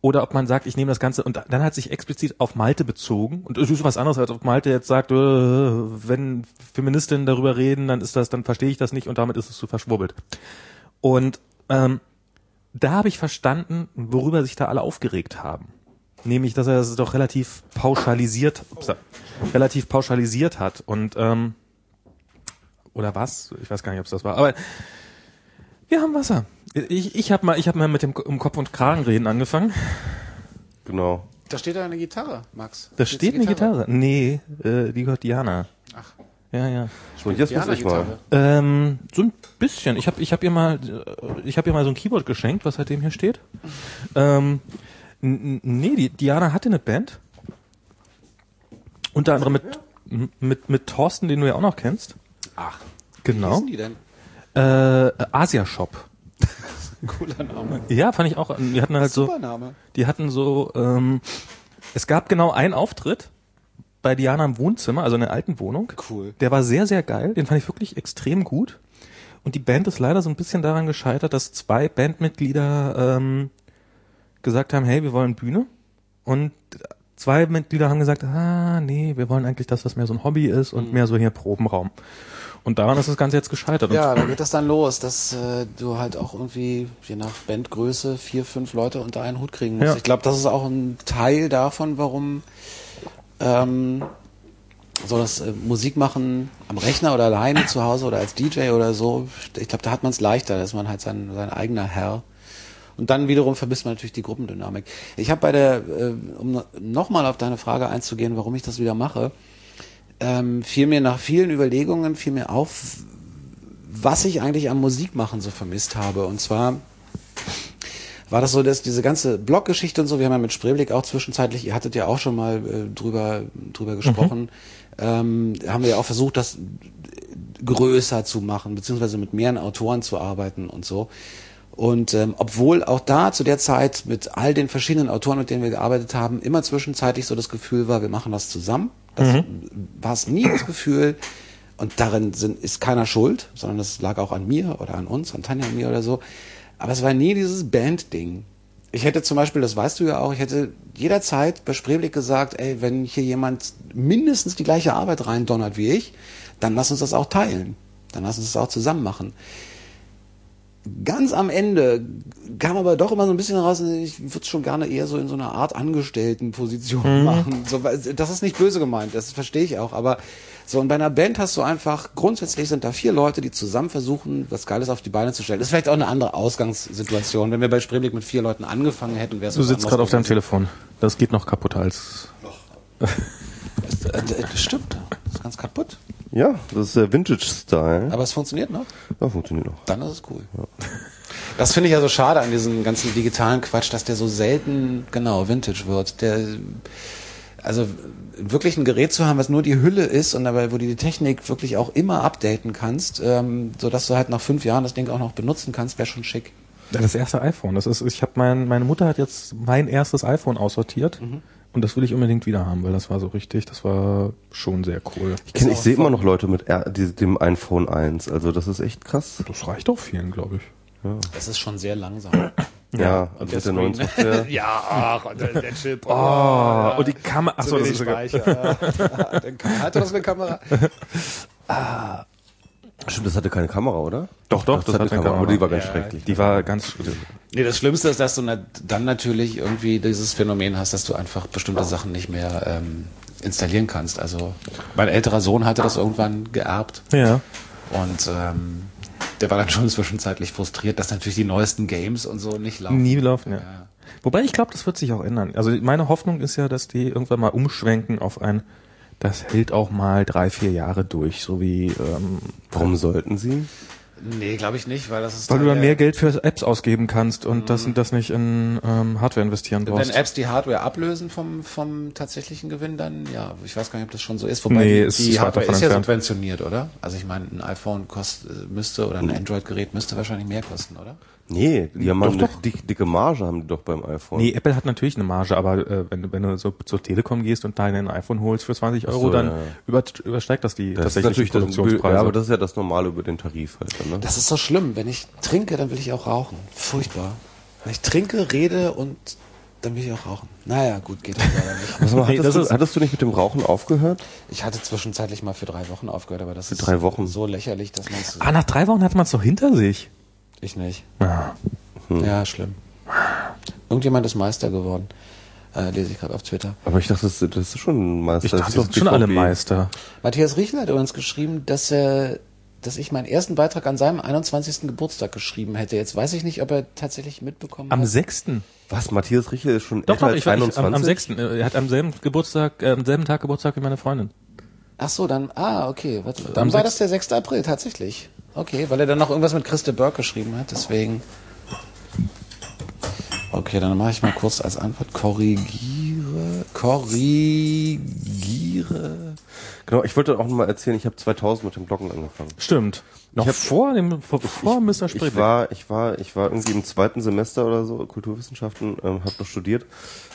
oder ob man sagt, ich nehme das Ganze und dann hat sich explizit auf Malte bezogen und es ist was anderes, als ob Malte jetzt sagt, äh, wenn Feministinnen darüber reden, dann ist das, dann verstehe ich das nicht und damit ist es zu verschwurbelt. Und ähm, da habe ich verstanden, worüber sich da alle aufgeregt haben. Nämlich, dass er es doch relativ pauschalisiert, upsa, relativ pauschalisiert hat und ähm, oder was? Ich weiß gar nicht, ob es das war. Aber wir haben Wasser. Ich, ich habe mal, ich habe mal mit dem um Kopf und Kragen reden angefangen. genau. Da steht da eine Gitarre, Max. Da steht eine Gitarre. Nee, äh, die gehört Diana. Ach. Ja, ja. Und jetzt muss ich mal. Gitarre. Ähm, so ein bisschen. Ich habe ich hab ihr mal äh, ich habe ihr mal so ein Keyboard geschenkt, was seitdem hier steht. Ähm, nee, die Diana hatte eine Band. Unter anderem mit mit mit Thorsten, den du ja auch noch kennst. Ach, wie Genau. hießen die denn? Äh, Asia Shop. Cooler Name. Ja, fand ich auch. Die hatten halt so Super Name. Die hatten so, ähm, es gab genau einen Auftritt bei Diana im Wohnzimmer, also in der alten Wohnung. Cool. Der war sehr, sehr geil. Den fand ich wirklich extrem gut. Und die Band ist leider so ein bisschen daran gescheitert, dass zwei Bandmitglieder ähm, gesagt haben, hey, wir wollen Bühne. Und zwei Mitglieder haben gesagt, ah, nee, wir wollen eigentlich, dass das mehr so ein Hobby ist und mehr so hier Probenraum. Und daran ist das Ganze jetzt gescheitert. Ja, da geht das dann los, dass äh, du halt auch irgendwie, je nach Bandgröße, vier, fünf Leute unter einen Hut kriegen musst. Ja. Ich glaube, das ist auch ein Teil davon, warum ähm, so das äh, Musik machen am Rechner oder alleine zu Hause oder als DJ oder so, ich glaube, da hat man es leichter, da ist man halt sein, sein eigener Herr. Und dann wiederum vermisst man natürlich die Gruppendynamik. Ich habe bei der, äh, um nochmal auf deine Frage einzugehen, warum ich das wieder mache, ähm, fiel mir nach vielen Überlegungen, fiel mir auf, was ich eigentlich am Musikmachen so vermisst habe. Und zwar war das so, dass diese ganze Bloggeschichte und so, wir haben ja mit Spreeblick auch zwischenzeitlich, ihr hattet ja auch schon mal äh, drüber, drüber gesprochen, ähm, haben wir ja auch versucht, das größer zu machen, beziehungsweise mit mehreren Autoren zu arbeiten und so. Und ähm, obwohl auch da zu der Zeit mit all den verschiedenen Autoren, mit denen wir gearbeitet haben, immer zwischenzeitlich so das Gefühl war, wir machen das zusammen. Das war es nie das Gefühl. Und darin sind, ist keiner schuld, sondern das lag auch an mir oder an uns, an Tanja und mir oder so. Aber es war nie dieses Band-Ding. Ich hätte zum Beispiel, das weißt du ja auch, ich hätte jederzeit bei Spreeblick gesagt, ey, wenn hier jemand mindestens die gleiche Arbeit reindonnert wie ich, dann lass uns das auch teilen. Dann lass uns das auch zusammen machen ganz am Ende kam aber doch immer so ein bisschen raus, ich würde es schon gerne eher so in so einer Art Angestelltenposition machen. So, das ist nicht böse gemeint, das verstehe ich auch, aber so und bei einer Band hast du einfach, grundsätzlich sind da vier Leute, die zusammen versuchen, was Geiles auf die Beine zu stellen. Das ist vielleicht auch eine andere Ausgangssituation. Wenn wir bei Spreeblick mit vier Leuten angefangen hätten, wäre es Du sitzt gerade auf deinem. Telefon. Das geht noch kaputter als. Äh, Das stimmt, das ist ganz kaputt. Ja, das ist der Vintage-Style. Aber es funktioniert noch. Ja, funktioniert noch. Dann ist es cool. Das finde ich ja so schade an diesem ganzen digitalen Quatsch, dass der so selten, genau, Vintage wird. Der, also wirklich ein Gerät zu haben, was nur die Hülle ist und dabei, wo du die Technik wirklich auch immer updaten kannst, ähm, so dass du halt nach fünf Jahren das Ding auch noch benutzen kannst, wäre schon schick. Das erste iPhone. Das ist, ich habe mein, meine Mutter hat jetzt mein erstes iPhone aussortiert und das will ich unbedingt wieder haben, weil das war so richtig, das war schon sehr cool. Ich, kenn, ich sehe immer noch Leute mit R, die, dem iPhone 1. Also das ist echt krass. Das reicht auch vielen, glaube ich. Das ist schon sehr langsam. Ja, also der neuen Software. ja, ach, und der, der Chip. Oh, und die Kamera. Achso, das ist sogar. Speicher. Hat er das eine Kamera? Stimmt, das hatte keine Kamera, oder? Doch, doch, das, hatte hatte eine Kamera, aber die war ganz Ja, schrecklich. Die war ganz. Nee, das Schlimmste ist, dass du dann natürlich irgendwie dieses Phänomen hast, dass du einfach bestimmte Sachen nicht mehr ähm, installieren kannst. Also mein älterer Sohn hatte das irgendwann geerbt Ja. und ähm, der war dann schon zwischenzeitlich frustriert, dass natürlich die neuesten Games und so nicht laufen. Nie laufen, ja. Ja. Wobei ich glaube, das wird sich auch ändern. Also meine Hoffnung ist ja, dass die irgendwann mal umschwenken auf ein, das hält auch mal drei, vier Jahre durch, so wie ähm, Warum sollten sie? Nee, glaube ich nicht, weil das ist weil du dann mehr Geld für Apps ausgeben kannst und das, das nicht in ähm, Hardware investieren Wenn brauchst. Apps die Hardware ablösen vom, vom tatsächlichen Gewinn, dann ja, ich weiß gar nicht, ob das schon so ist. Wobei Nee, die, es die ist Hardware ist ja entfernt. subventioniert, oder? Also ich meine, ein iPhone kost, müsste oder ein Android-Gerät müsste wahrscheinlich mehr kosten, oder? Nee, die haben Doch, eine doch. dick, dicke Marge haben die doch beim iPhone. Nee, Apple hat natürlich eine Marge, aber äh, wenn, du- wenn du so zur Telekom gehst und dein iPhone holst für 20 Euro, so, dann ja. über, übersteigt das die das ist tatsächlichen natürlich das, Produktionspreise. ja, aber das ist ja das Normale über den Tarif halt, dann, ne? Das ist so schlimm. Wenn ich trinke, dann will ich auch rauchen. Furchtbar. Wenn ich trinke, rede und dann will ich auch rauchen. Naja, gut, geht halt leider nicht. Nee, hattest, das du, ist- hattest du nicht mit dem Rauchen aufgehört? Ich hatte zwischenzeitlich mal für drei Wochen aufgehört, aber das ist drei Wochen? so lächerlich, dass man es. ah, nach drei Wochen hat man es doch hinter sich. Ich nicht. Ja. Ja, schlimm. Irgendjemand ist Meister geworden. Äh, lese ich gerade auf Twitter. Aber ich dachte, das, das ist schon ein Meister. Ich das dachte ist doch dieses schon alle. Meister. Matthias Riechel hat übrigens geschrieben, dass er dass ich meinen ersten Beitrag an seinem 21. Geburtstag geschrieben hätte. Jetzt weiß ich nicht, ob er tatsächlich mitbekommen Am hat. 6. Was, Matthias Richel ist schon Doch, älter doch, als ich war ich, 21? am, am 6. Er hat am selben Geburtstag, äh, am selben Tag Geburtstag wie meine Freundin. Ach so, dann, ah, okay. Warte, dann Am war sechs- das der 6. April, tatsächlich. Okay, weil er dann noch irgendwas mit Christe Burke geschrieben hat, deswegen. Okay, dann mache ich mal kurz als Antwort korrigiere, korrigiere. Genau, ich wollte auch noch mal erzählen, ich habe 2000 mit dem Bloggen angefangen. Stimmt. Noch hab- vor dem, vor, vor Mr. Ich Spreebeck. war, ich war, ich war irgendwie im zweiten Semester oder so, Kulturwissenschaften, ähm, habe noch studiert.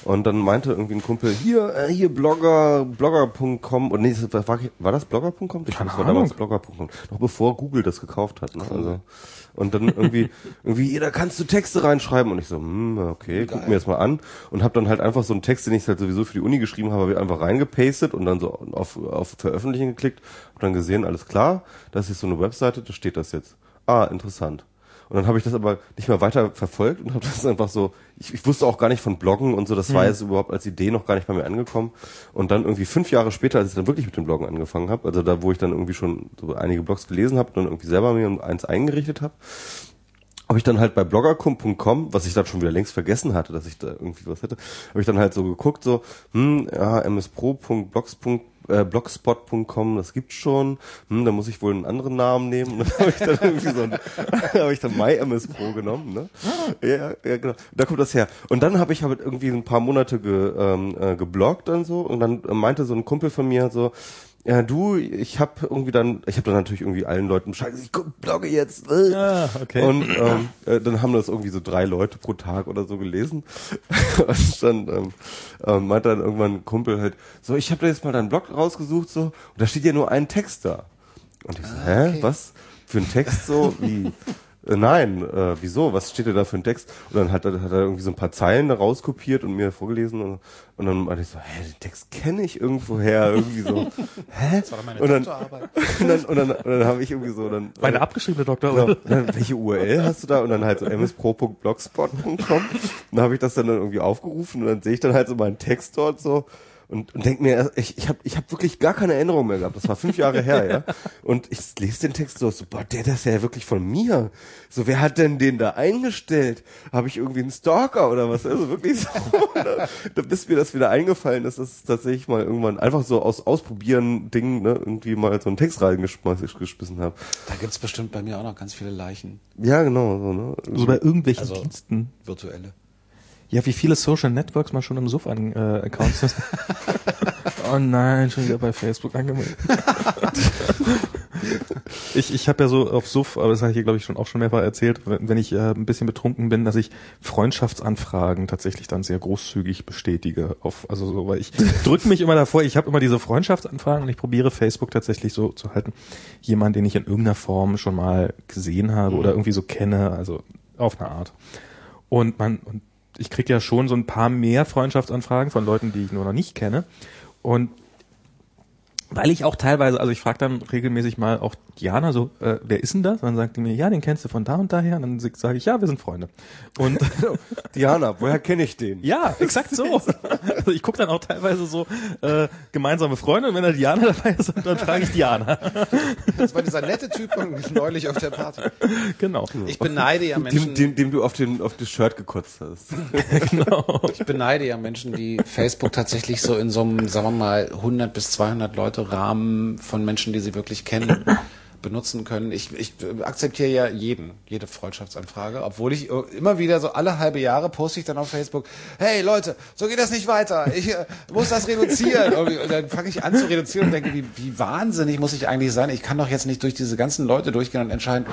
Und dann meinte irgendwie ein Kumpel, hier, äh, hier Blogger, blogger.com, und nee, war, war, das blogger.com? Ich glaube, das war damals blogger.com. Noch bevor Google das gekauft hat, ne? Also, und dann irgendwie, irgendwie, da kannst du Texte reinschreiben. Und ich so, hm, okay, guck mir das mal an. Und habe dann halt einfach so einen Text, den ich halt sowieso für die Uni geschrieben habe, einfach reingepastet und dann so auf, auf Veröffentlichen geklickt. Hab dann gesehen, alles klar, das ist so eine Webseite, da steht das jetzt. Ah, interessant. Und dann habe ich das aber nicht mehr weiter verfolgt und habe das einfach so, ich, ich wusste auch gar nicht von Bloggen und so, das war jetzt überhaupt als Idee noch gar nicht bei mir angekommen. Und dann irgendwie fünf Jahre später, als ich dann wirklich mit dem Bloggen angefangen habe, also da, wo ich dann irgendwie schon so einige Blogs gelesen habe und dann irgendwie selber mir eins eingerichtet habe, habe ich dann halt bei blogger.com, was ich dann schon wieder längst vergessen hatte, dass ich da irgendwie was hätte, habe ich dann halt so geguckt, so, hm, ja, mspro.blogs.com äh, blogspot.com, das gibt's schon, hm, da muss ich wohl einen anderen Namen nehmen. Und dann habe ich dann irgendwie so ein, habe ich dann MyMSPro genommen, ne? Ja, ja, genau. Da kommt das her. Und dann habe ich halt irgendwie ein paar Monate ge, ähm, äh, gebloggt dann so und dann meinte so ein Kumpel von mir so, ja, du, ich habe irgendwie dann, ich habe dann natürlich irgendwie allen Leuten Bescheid gesagt, ich guck, blogge jetzt. Äh. Ah, okay. Und ähm, äh, dann haben das irgendwie so drei Leute pro Tag oder so gelesen. und dann ähm, ähm, meinte dann irgendwann ein Kumpel halt, so, ich habe da jetzt mal deinen Blog rausgesucht so und da steht ja nur ein Text da. Und ich so, hä, okay. was? Für ein Text so? Wie? Äh, Nein, äh, wieso? Was steht denn da für ein Text? Und dann hat er, hat er irgendwie so ein paar Zeilen da rauskopiert und mir vorgelesen und, und dann meinte ich so, hä, den Text kenne ich irgendwoher, irgendwie so, hä? Das war doch meine und dann, Doktorarbeit. und dann, und dann, und dann habe ich irgendwie so, dann, Meine abgeschriebene Doktor. Genau. Dann, welche URL hast du da? Und dann halt so mspro.blogspot.com. Und dann habe ich das dann irgendwie aufgerufen und dann sehe ich dann halt so meinen Text dort so und, und denke mir, ich, ich habe ich hab wirklich gar keine Erinnerung mehr gehabt. Das war fünf Jahre her, ja. Und ich lese den Text so, so, boah, der, das ist ja wirklich von mir. So, wer hat denn den da eingestellt? Habe ich irgendwie einen Stalker oder was? Also wirklich so. da, da bis mir das wieder eingefallen ist, dass es tatsächlich mal irgendwann einfach so aus Ausprobieren Ding, ne, irgendwie mal so einen Text reingeschmissen habe. Da gibt's bestimmt bei mir auch noch ganz viele Leichen. Ja, genau, so, ne? So bei irgendwelchen Also- Diensten. Virtuelle. Ja, wie viele Social Networks man schon im Suff an äh, Accounts ist. oh nein, schon wieder bei Facebook angemeldet. ich ich habe ja so auf Suff, aber das habe ich hier glaube ich schon auch schon mehrfach erzählt, wenn ich äh, ein bisschen betrunken bin, dass ich Freundschaftsanfragen tatsächlich dann sehr großzügig bestätige. Auf, also so, weil ich drücke mich immer davor, ich habe immer diese Freundschaftsanfragen und ich probiere Facebook tatsächlich so zu halten, jemand, den ich in irgendeiner Form schon mal gesehen habe oder irgendwie so kenne, also auf eine Art. Und man, und ich krieg ja schon so ein paar mehr Freundschaftsanfragen von Leuten, die ich nur noch nicht kenne. Und Weil ich auch teilweise, also ich frage dann regelmäßig mal auch Diana so, äh, wer ist denn das? Und dann sagt die mir, ja, den kennst du von da und daher. Und dann sage ich, ja, wir sind Freunde. Und Diana, woher kenne ich den? ja, exakt so. Also ich gucke dann auch teilweise so äh, gemeinsame Freunde und wenn da Diana dabei ist, dann frage ich Diana. Das war dieser nette Typ von neulich auf der Party. genau. Ich beneide ja Menschen, Dem, dem, dem du auf, den, auf das Shirt gekotzt hast. ich beneide ja Menschen, die Facebook tatsächlich so in so einem, sagen wir mal, 100 bis 200 Leute Rahmen von Menschen, die sie wirklich kennen, benutzen können. Ich, ich akzeptiere ja jeden, jede Freundschaftsanfrage, obwohl ich immer wieder so alle halbe Jahre poste ich dann auf Facebook, hey Leute, so geht das nicht weiter, ich äh, muss das reduzieren. Und dann fange ich an zu reduzieren und denke, wie, wie wahnsinnig muss ich eigentlich sein? Ich kann doch jetzt nicht durch diese ganzen Leute durchgehen und entscheiden,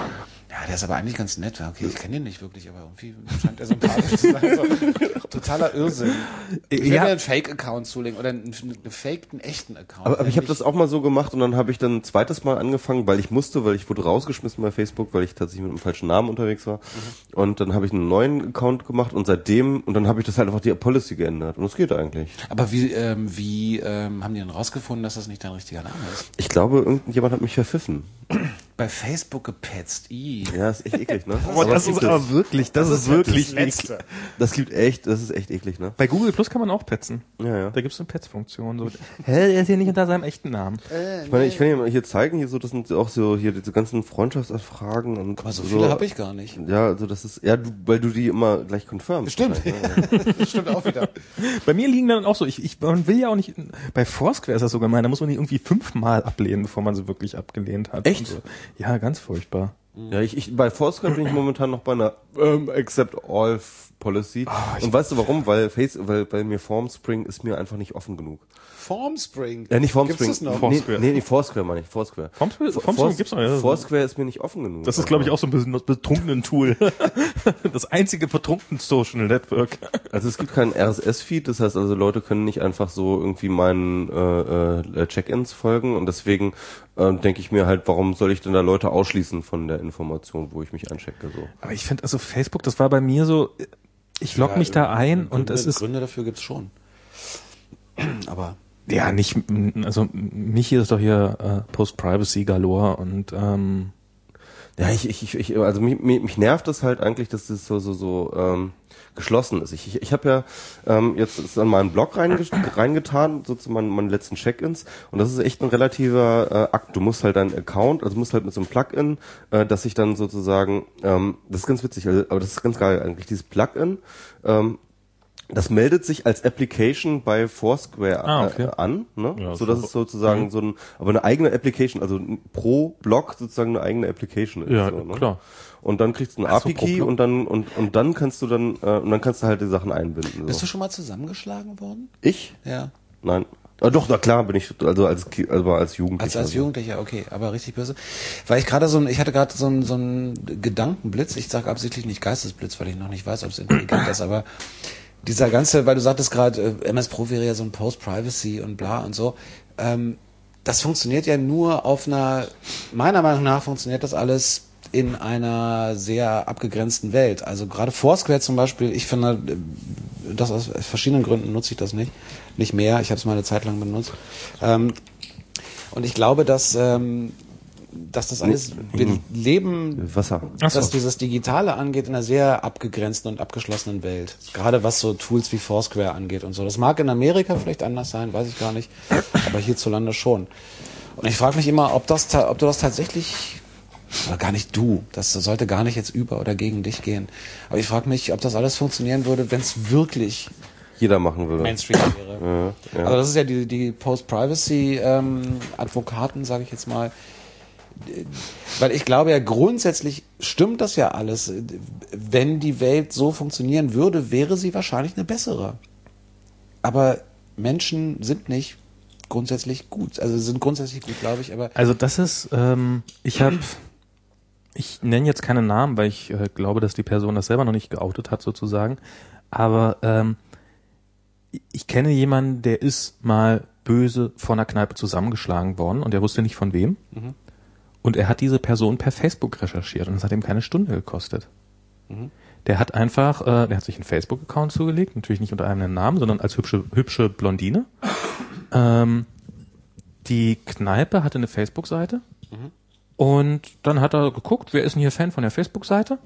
ja, der ist aber eigentlich ganz nett. Okay, ich kenne ihn nicht wirklich, aber irgendwie scheint er sympathisch zu sein. So, totaler Irrsinn. Ich will Ja. mir einen Fake-Account zulegen oder einen, gefakten, echten Account. Aber, aber ich habe das auch mal so gemacht und dann habe ich dann ein zweites Mal angefangen, weil ich musste, weil ich wurde rausgeschmissen bei Facebook, weil ich tatsächlich mit einem falschen Namen unterwegs war. Und dann habe ich einen neuen Account gemacht und seitdem, und dann habe ich das halt einfach die Policy geändert. Und es geht eigentlich. Aber wie, ähm, wie ähm, haben die denn rausgefunden, dass das nicht dein richtiger Name ist? Ich glaube, irgendjemand hat mich verpfiffen. Bei Facebook gepetzt. I. Ja, ist echt eklig, ne? Boah, das ist aber wirklich, das, ist wirklich Letzte. Das gibt echt, das ist echt eklig, ne? Bei Google Plus kann man auch petzen. Ja, ja. Da gibt es eine Pets-Funktion. So. Hä, er ist hier nicht unter seinem echten Namen. Ich meine, ich kann dir mal hier zeigen, hier so, das sind auch so hier diese ganzen Freundschaftsanfragen und Aber so viele habe ich gar nicht. Ja, also das ist, ja, du, weil du die immer gleich confirmst. Stimmt. wahrscheinlich, ne? Das stimmt auch wieder. Bei mir liegen dann auch so, ich, ich man will ja auch nicht, bei Foursquare ist das sogar gemein, da muss man die irgendwie fünfmal ablehnen, bevor man sie wirklich abgelehnt hat. Echt? Und So. Ja, ganz furchtbar. Ja, ich, ich bei Foursquare bin ich momentan noch bei einer ähm, Accept All Policy. und weißt du warum? Weil Face, weil bei mir Formspring ist mir einfach nicht offen genug. Formspring. Ja, nicht Formspring. Gibt's das noch? Nee, Foursquare. nee, nee, Foursquare meine ich, Foursquare. Formspring- For- Formspring gibt's noch, ja. Foursquare ist mir nicht offen genug. Das ist, glaube ich, auch so ein bisschen das betrunkenen Tool. Das einzige betrunkene Social Network. Also es gibt keinen RSS-Feed, das heißt also Leute können nicht einfach so irgendwie meinen äh, äh, Check-ins folgen und deswegen äh, denke ich mir halt, warum soll ich denn da Leute ausschließen von der Information, wo ich mich anchecke so. Aber ich finde, also Facebook, das war bei mir so, ich log mich da ein und Gründe, es ist, Gründe dafür gibt's schon. Aber ja, nicht, also mich hier ist doch hier äh, Post-Privacy galore und ähm, Ja, ich, ich, ich- also mich, mich nervt das halt eigentlich, dass das so so so ähm, geschlossen ist. Ich, ich, ich habe ja ähm, jetzt ist an meinen Blog reinge reingetan, so zu meinen, meinen letzten Check-ins und das ist echt ein relativer äh, Akt. Du musst halt deinen Account, also musst halt mit so einem Plugin, äh, dass ich dann sozusagen, ähm, das ist ganz witzig, also, aber das ist ganz geil eigentlich, dieses Plugin, ähm, das meldet sich als Application bei Foursquare Ah, okay. äh, an, ne? Ja, so dass es sozusagen so ein, aber eine eigene Application, also pro Blog sozusagen eine eigene Application ist. Ja, so, ne? klar. Und dann kriegst du einen API-Key und dann und und dann kannst du dann äh, und dann kannst du halt die Sachen einbinden. bist So. du schon mal zusammengeschlagen worden? Ich? Ja. Nein. Ah, doch, na klar bin ich also als also als Jugendlicher. Als, als also. Jugendlicher, okay, aber richtig böse. Weil ich gerade so ein, ich hatte gerade so ein, so ein Gedankenblitz, ich sage absichtlich nicht Geistesblitz, weil ich noch nicht weiß, ob es intelligent ist, aber dieser ganze, weil du sagtest gerade, äh, MS Pro wäre ja so ein Post-Privacy und bla und so, ähm, das funktioniert ja nur auf einer, meiner Meinung nach funktioniert das alles in einer sehr abgegrenzten Welt. Also gerade Foursquare zum Beispiel, ich finde, äh, das aus verschiedenen Gründen nutze ich das nicht. Nicht mehr, ich habe es mal eine Zeit lang benutzt. Ähm, und ich glaube, dass, ähm, dass das alles, wir leben, Wasser. Ach so. was dieses Digitale angeht, in einer sehr abgegrenzten und abgeschlossenen Welt. Gerade was so Tools wie Foursquare angeht und so. Das mag in Amerika vielleicht anders sein, weiß ich gar nicht. Aber hierzulande schon. Und ich frage mich immer, ob das, ob du das tatsächlich, oder gar nicht du, das sollte gar nicht jetzt über oder gegen dich gehen. Aber ich frage mich, ob das alles funktionieren würde, wenn es wirklich Jeder machen würde. Mainstream wäre. Ja, ja. Also das ist ja die, die Post-Privacy-Advokaten, sage ich jetzt mal. Weil ich glaube ja grundsätzlich stimmt das ja alles. Wenn die Welt so funktionieren würde, wäre sie wahrscheinlich eine bessere. Aber Menschen sind nicht grundsätzlich gut. Also sind grundsätzlich gut, glaube ich, aber Also das ist, ähm, ich habe, ich nenne jetzt keine Namen, weil ich äh, glaube, dass die Person das selber noch nicht geoutet hat sozusagen. Aber ähm, ich kenne jemanden, der ist mal böse vor einer Kneipe zusammengeschlagen worden und er wusste nicht von wem. Und er hat diese Person per Facebook recherchiert und es hat ihm keine Stunde gekostet. Der hat einfach, äh, der hat sich einen Facebook-Account zugelegt, natürlich nicht unter einem Namen, sondern als hübsche, hübsche Blondine. Ähm, die Kneipe hatte eine Facebook-Seite und dann hat er geguckt, wer ist denn hier Fan von der Facebook-Seite?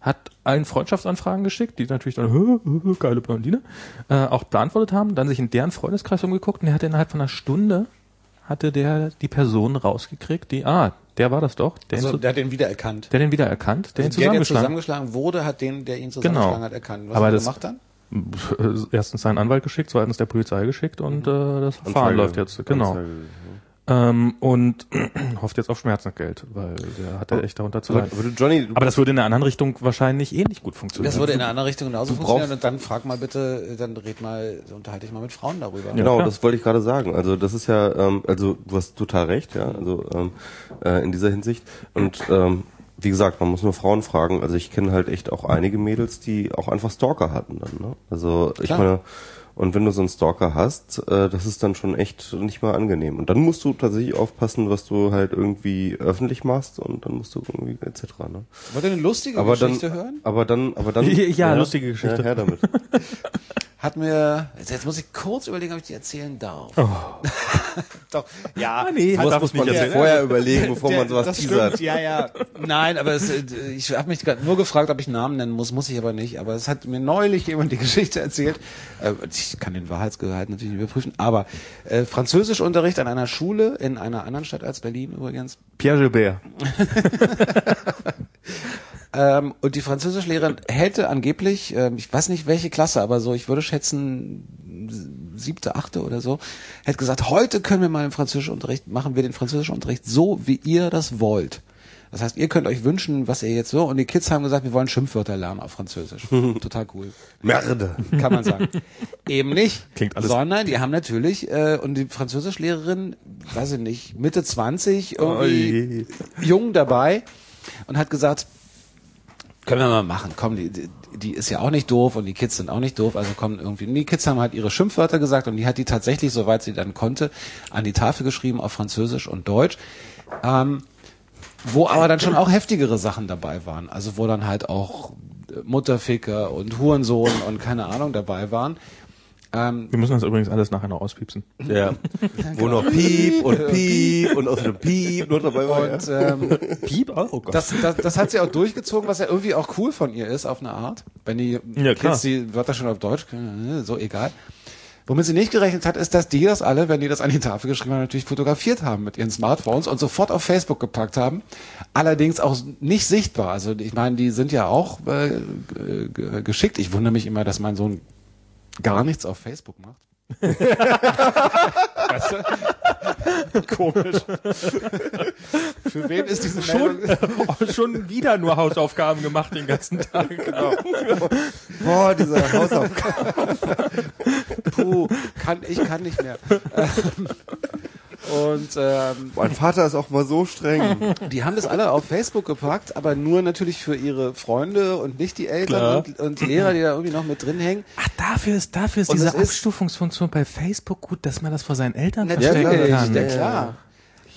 Hat allen Freundschaftsanfragen geschickt, die natürlich dann, hö, hö, hö, geile Blondine, äh, auch beantwortet haben, dann sich in deren Freundeskreis umgeguckt und er hat innerhalb von einer Stunde hatte der die Person rausgekriegt, die, ah, der war das doch, der, Also, ihn, der hat den wiedererkannt. der den wieder erkannt, der ihn der, der zusammengeschlagen zusammengeschlagen wurde, hat den, der ihn zusammengeschlagen Genau. hat, erkannt. Was Aber hat er das- gemacht dann? erstens seinen Anwalt geschickt, zweitens der Polizei geschickt und äh, das Verfahren läuft jetzt. Genau. Anzeige. Ähm, und hofft jetzt auf Schmerzensgeld, weil der hat ja echt darunter zu leiden. Johnny, Aber das würde in der anderen Richtung wahrscheinlich ähnlich gut funktionieren. Das würde in einer anderen Richtung genauso Du funktionieren. Und dann frag mal bitte, dann red mal, unterhalte ich mal mit Frauen darüber. Genau, klar. das wollte ich gerade sagen. Also das ist ja, ähm, also du hast total recht, ja, also ähm, äh, in dieser Hinsicht. Und ähm, wie gesagt, man muss nur Frauen fragen. Also ich kenne halt echt auch einige Mädels, die auch einfach Stalker hatten dann. Ne? Also ich Klar. meine, und wenn du so einen Stalker hast, äh, das ist dann schon echt nicht mal angenehm. Und dann musst du tatsächlich aufpassen, was du halt irgendwie öffentlich machst und dann musst du irgendwie etc. Ne? Wollt ihr eine lustige Aber dann, Geschichte hören? aber dann, aber dann. Ja, lustige Geschichte. Ja, her damit. Hat mir, jetzt, jetzt muss ich kurz überlegen, ob ich die erzählen darf. Oh. Doch, ja. nee, Sowas muss man sich vorher überlegen, bevor man sowas das teasert. stimmt, ja, ja. Nein, aber es, äh, ich habe mich gerade nur gefragt, ob ich Namen nennen muss, muss ich aber nicht. Aber es hat mir neulich jemand die Geschichte erzählt. Äh, Ich kann den Wahrheitsgehalt natürlich nicht überprüfen, aber äh, Französischunterricht an einer Schule in einer anderen Stadt als Berlin übrigens. Pierre Gilbert. Ähm, und die Französischlehrerin hätte angeblich, ähm, ich weiß nicht welche Klasse, aber so, ich würde schätzen, siebte, achte oder so, hätte gesagt, heute können wir mal im Französischunterricht, machen wir den Französischunterricht so, wie ihr das wollt. Das heißt, ihr könnt euch wünschen, was ihr jetzt so, und die Kids haben gesagt, wir wollen Schimpfwörter lernen auf Französisch. Total cool. Merde. Kann man sagen. Eben nicht. Klingt alles- Sondern die haben natürlich, äh, und die Französischlehrerin, weiß ich nicht, Mitte 20, irgendwie jung dabei und hat gesagt, können wir mal machen. Komm, die, die, die ist ja auch nicht doof und die Kids sind auch nicht doof, also kommen irgendwie. Und die Kids haben halt ihre Schimpfwörter gesagt und die hat die tatsächlich, soweit sie dann konnte, an die Tafel geschrieben auf Französisch und Deutsch. Ähm, wo aber dann schon auch heftigere Sachen dabei waren. Also wo dann halt auch Mutterficker und Hurensohn und keine Ahnung dabei waren. Ähm, Wir müssen das übrigens alles nachher noch auspiepsen. Ja. Wo noch Piep und Piep und aus dem Piep nur dabei war. und ähm, Piep? Oh Gott. das, das, das hat sie auch durchgezogen, was ja irgendwie auch cool von ihr ist, auf eine Art. Wenn die Ja, klar. Kids die Wörter schon auf Deutsch können, äh, so egal. Womit sie nicht gerechnet hat, ist, dass die das alle, wenn die das an die Tafel geschrieben haben, natürlich fotografiert haben mit ihren Smartphones und sofort auf Facebook gepackt haben. Allerdings auch nicht sichtbar. Also ich meine, die sind ja auch äh, geschickt. Ich wundere mich immer, dass mein Sohn gar nichts auf Facebook macht. weißt du? Komisch. Für wen ist diese schon, oh, schon wieder nur Hausaufgaben gemacht den ganzen Tag. Genau. Boah, diese Hausaufgabe. Puh, kann, ich kann nicht mehr. Ähm, Und ähm, Mein Vater ist auch mal so streng. die haben das alle auf Facebook gepackt, aber nur natürlich für ihre Freunde und nicht die Eltern und, und die Lehrer, die da irgendwie noch mit drin hängen. Ach, dafür ist, dafür ist Und diese Abstufungsfunktion bei Facebook gut, dass man das vor seinen Eltern verstecken ja, kann. klar.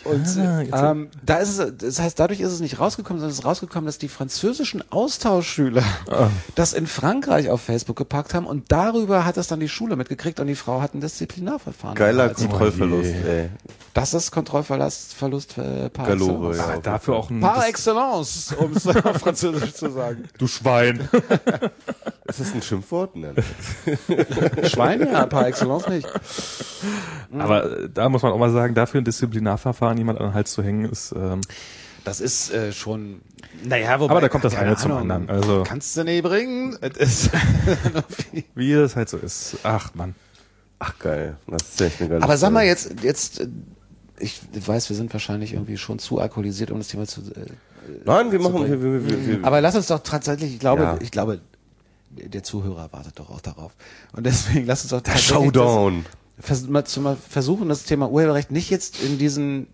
Und Ah, ähm, da ist es, das heißt, dadurch ist es nicht rausgekommen, sondern es ist rausgekommen, dass die französischen Austauschschüler Ah. das in Frankreich auf Facebook gepackt haben und darüber hat es dann die Schule mitgekriegt und die Frau hat ein Disziplinarverfahren. Geiler. Kontrollverlust, ey. Das ist Kontrollverlust Verlust äh, par Galore, excellence. ja. Dafür auch ein Par das- excellence, um es auf Französisch zu sagen. Du Schwein. Ist das ein Schimpfwort? Nein. Schwein, ja, par excellence nicht. Aber da muss man auch mal sagen, dafür ein Disziplinarverfahren jemand an den Hals zu hängen, ist ähm, Das ist äh, schon. Naja, wobei. Aber da kommt das eine zum Ahnung, anderen, also- Kannst du nicht bringen. Wie es halt so ist. Ach Mann. Ach geil, das ist echt eine geile Aber sag mal jetzt, jetzt, äh, ich weiß, wir sind wahrscheinlich irgendwie schon zu alkoholisiert, um das Thema zu. Äh, Nein, wir machen, wir, wir, wir, wir, aber lass uns doch tatsächlich, ich glaube, Ja. ich glaube, der Zuhörer wartet doch auch darauf. Und deswegen lass uns doch der tatsächlich Showdown. Das, vers mal, zu, mal versuchen, das Thema Urheberrecht nicht jetzt in diesen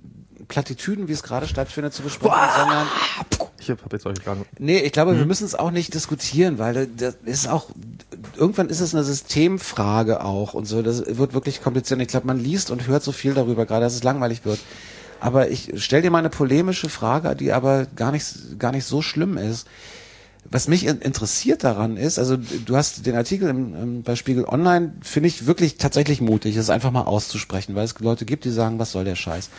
Plattitüden, wie es gerade stattfindet, zu besprechen, sondern Ich hab, hab jetzt euch gerade. Nee, ich glaube, wir müssen es auch nicht diskutieren, weil das ist auch irgendwann ist es eine Systemfrage auch und so. Das wird wirklich kompliziert. Ich glaube, man liest und hört so viel darüber, gerade dass es langweilig wird. Aber ich stell dir mal eine polemische Frage, die aber gar nicht gar nicht so schlimm ist. was mich interessiert daran ist, also du hast den Artikel im, im, bei Spiegel Online, finde ich wirklich tatsächlich mutig, es einfach mal auszusprechen, weil es Leute gibt, die sagen, was soll der Scheiß.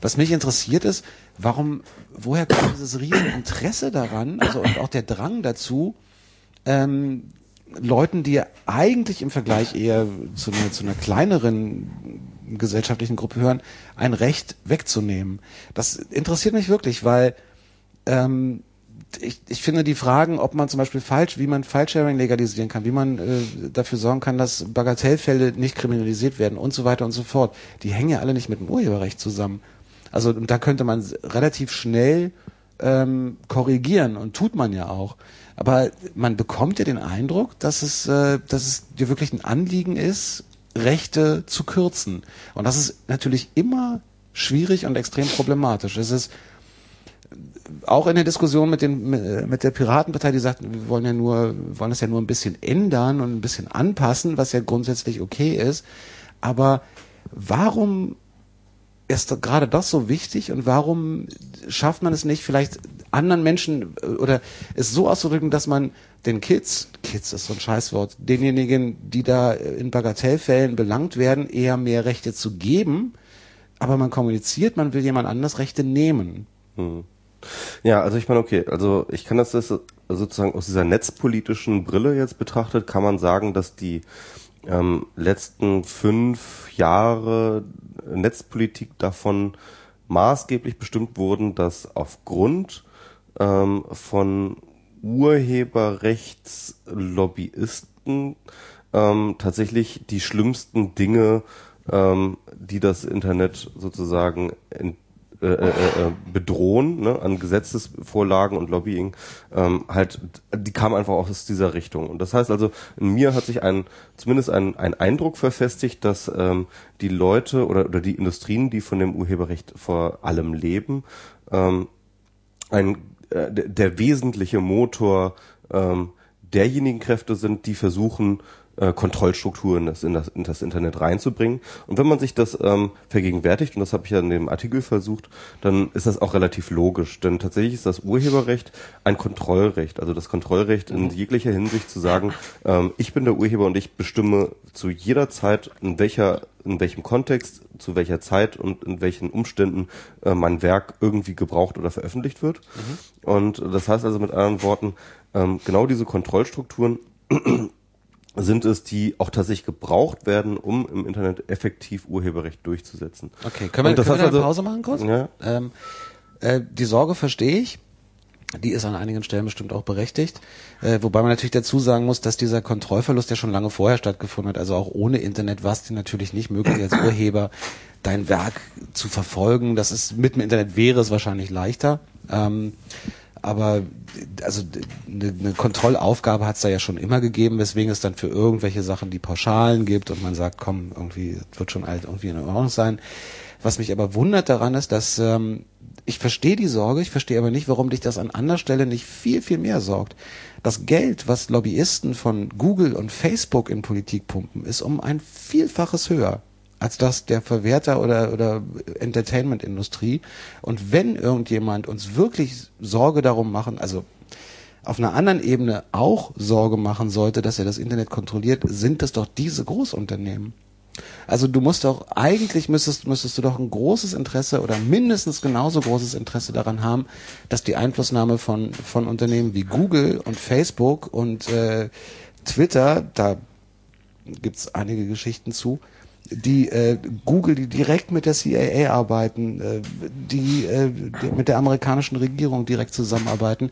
Was mich interessiert ist, warum, woher kommt dieses riesen Interesse daran, also und auch der Drang dazu, ähm, Leuten, die eigentlich im Vergleich eher zu einer, zu einer kleineren gesellschaftlichen Gruppe hören, ein Recht wegzunehmen. Das interessiert mich wirklich, weil ähm, ich, ich finde die Fragen, ob man zum Beispiel falsch, wie man File-Sharing legalisieren kann, wie man äh, dafür sorgen kann, dass Bagatellfälle nicht kriminalisiert werden und so weiter und so fort, die hängen ja alle nicht mit dem Urheberrecht zusammen. Also und da könnte man relativ schnell ähm, korrigieren und tut man ja auch. Aber man bekommt ja den Eindruck, dass es, äh, dass es dir wirklich ein Anliegen ist, Rechte zu kürzen. Und das ist natürlich immer schwierig und extrem problematisch. Es ist auch in der Diskussion mit, den, mit der Piratenpartei, die sagt, wir wollen ja nur, wollen das ja nur ein bisschen ändern und ein bisschen anpassen, was ja grundsätzlich okay ist. Aber warum ist gerade das so wichtig und warum schafft man es nicht, vielleicht anderen Menschen äh, oder es so auszudrücken, dass man den Kids, Kids ist so ein Scheißwort, denjenigen, die da in Bagatellfällen belangt werden, eher mehr Rechte zu geben, aber man kommuniziert, man will jemand anders Rechte nehmen. Hm. Ja, also ich meine, okay, also ich kann das sozusagen aus dieser netzpolitischen Brille jetzt betrachtet, kann man sagen, dass die ähm, letzten fünf Jahre Netzpolitik davon maßgeblich bestimmt wurden, dass aufgrund ähm, von Urheberrechtslobbyisten ähm, tatsächlich die schlimmsten Dinge, ähm, die das Internet sozusagen ent äh, äh, äh, bedrohen ne, an Gesetzesvorlagen und Lobbying. Ähm, halt die kamen einfach auch aus dieser Richtung. Und das heißt also in mir hat sich ein zumindest ein, ein Eindruck verfestigt dass ähm, die Leute oder oder die Industrien die von dem Urheberrecht vor allem leben ähm, ein äh, der, der wesentliche Motor ähm, derjenigen Kräfte sind die versuchen äh, Kontrollstrukturen das in, das in das Internet reinzubringen. Und wenn man sich das ähm, vergegenwärtigt, und das habe ich ja in dem Artikel versucht, dann ist das auch relativ logisch. Denn tatsächlich ist das Urheberrecht ein Kontrollrecht. Also das Kontrollrecht in mhm. jeglicher Hinsicht zu sagen, ähm, ich bin der Urheber und ich bestimme zu jeder Zeit, in welcher in welchem Kontext, zu welcher Zeit und in welchen Umständen äh, mein Werk irgendwie gebraucht oder veröffentlicht wird. Mhm. Und das heißt also mit anderen Worten, ähm, genau diese Kontrollstrukturen sind es, die auch tatsächlich gebraucht werden, um im Internet effektiv Urheberrecht durchzusetzen. Okay, können wir, können wir eine also, Pause machen kurz? Ja. Ähm, äh, die Sorge verstehe ich. Die ist an einigen Stellen bestimmt auch berechtigt. Äh, wobei man natürlich dazu sagen muss, dass dieser Kontrollverlust ja schon lange vorher stattgefunden hat. Also auch ohne Internet war es dir natürlich nicht möglich, als Urheber dein Werk zu verfolgen. Das ist mit dem Internet wäre es wahrscheinlich leichter. Ähm, aber also eine, Kontrollaufgabe hat es da ja schon immer gegeben, weswegen es dann für irgendwelche Sachen die Pauschalen gibt und man sagt, komm, irgendwie wird schon alt irgendwie in Ordnung sein. Was mich aber wundert daran ist, dass ähm, ich verstehe die Sorge, ich verstehe aber nicht, warum dich das an anderer Stelle nicht viel, viel mehr sorgt. Das Geld, was Lobbyisten von Google und Facebook in Politik pumpen, ist um ein Vielfaches höher als das der Verwerter oder, oder Entertainment-Industrie. Und wenn irgendjemand uns wirklich Sorge darum machen, also auf einer anderen Ebene auch Sorge machen sollte, dass er das Internet kontrolliert, sind das doch diese Großunternehmen. Also du musst doch, eigentlich müsstest, müsstest du doch ein großes Interesse oder mindestens genauso großes Interesse daran haben, dass die Einflussnahme von, von Unternehmen wie Google und Facebook und äh, Twitter, da gibt's einige Geschichten zu, die äh, Google, die direkt mit der CIA arbeiten, äh, die, äh, die mit der amerikanischen Regierung direkt zusammenarbeiten.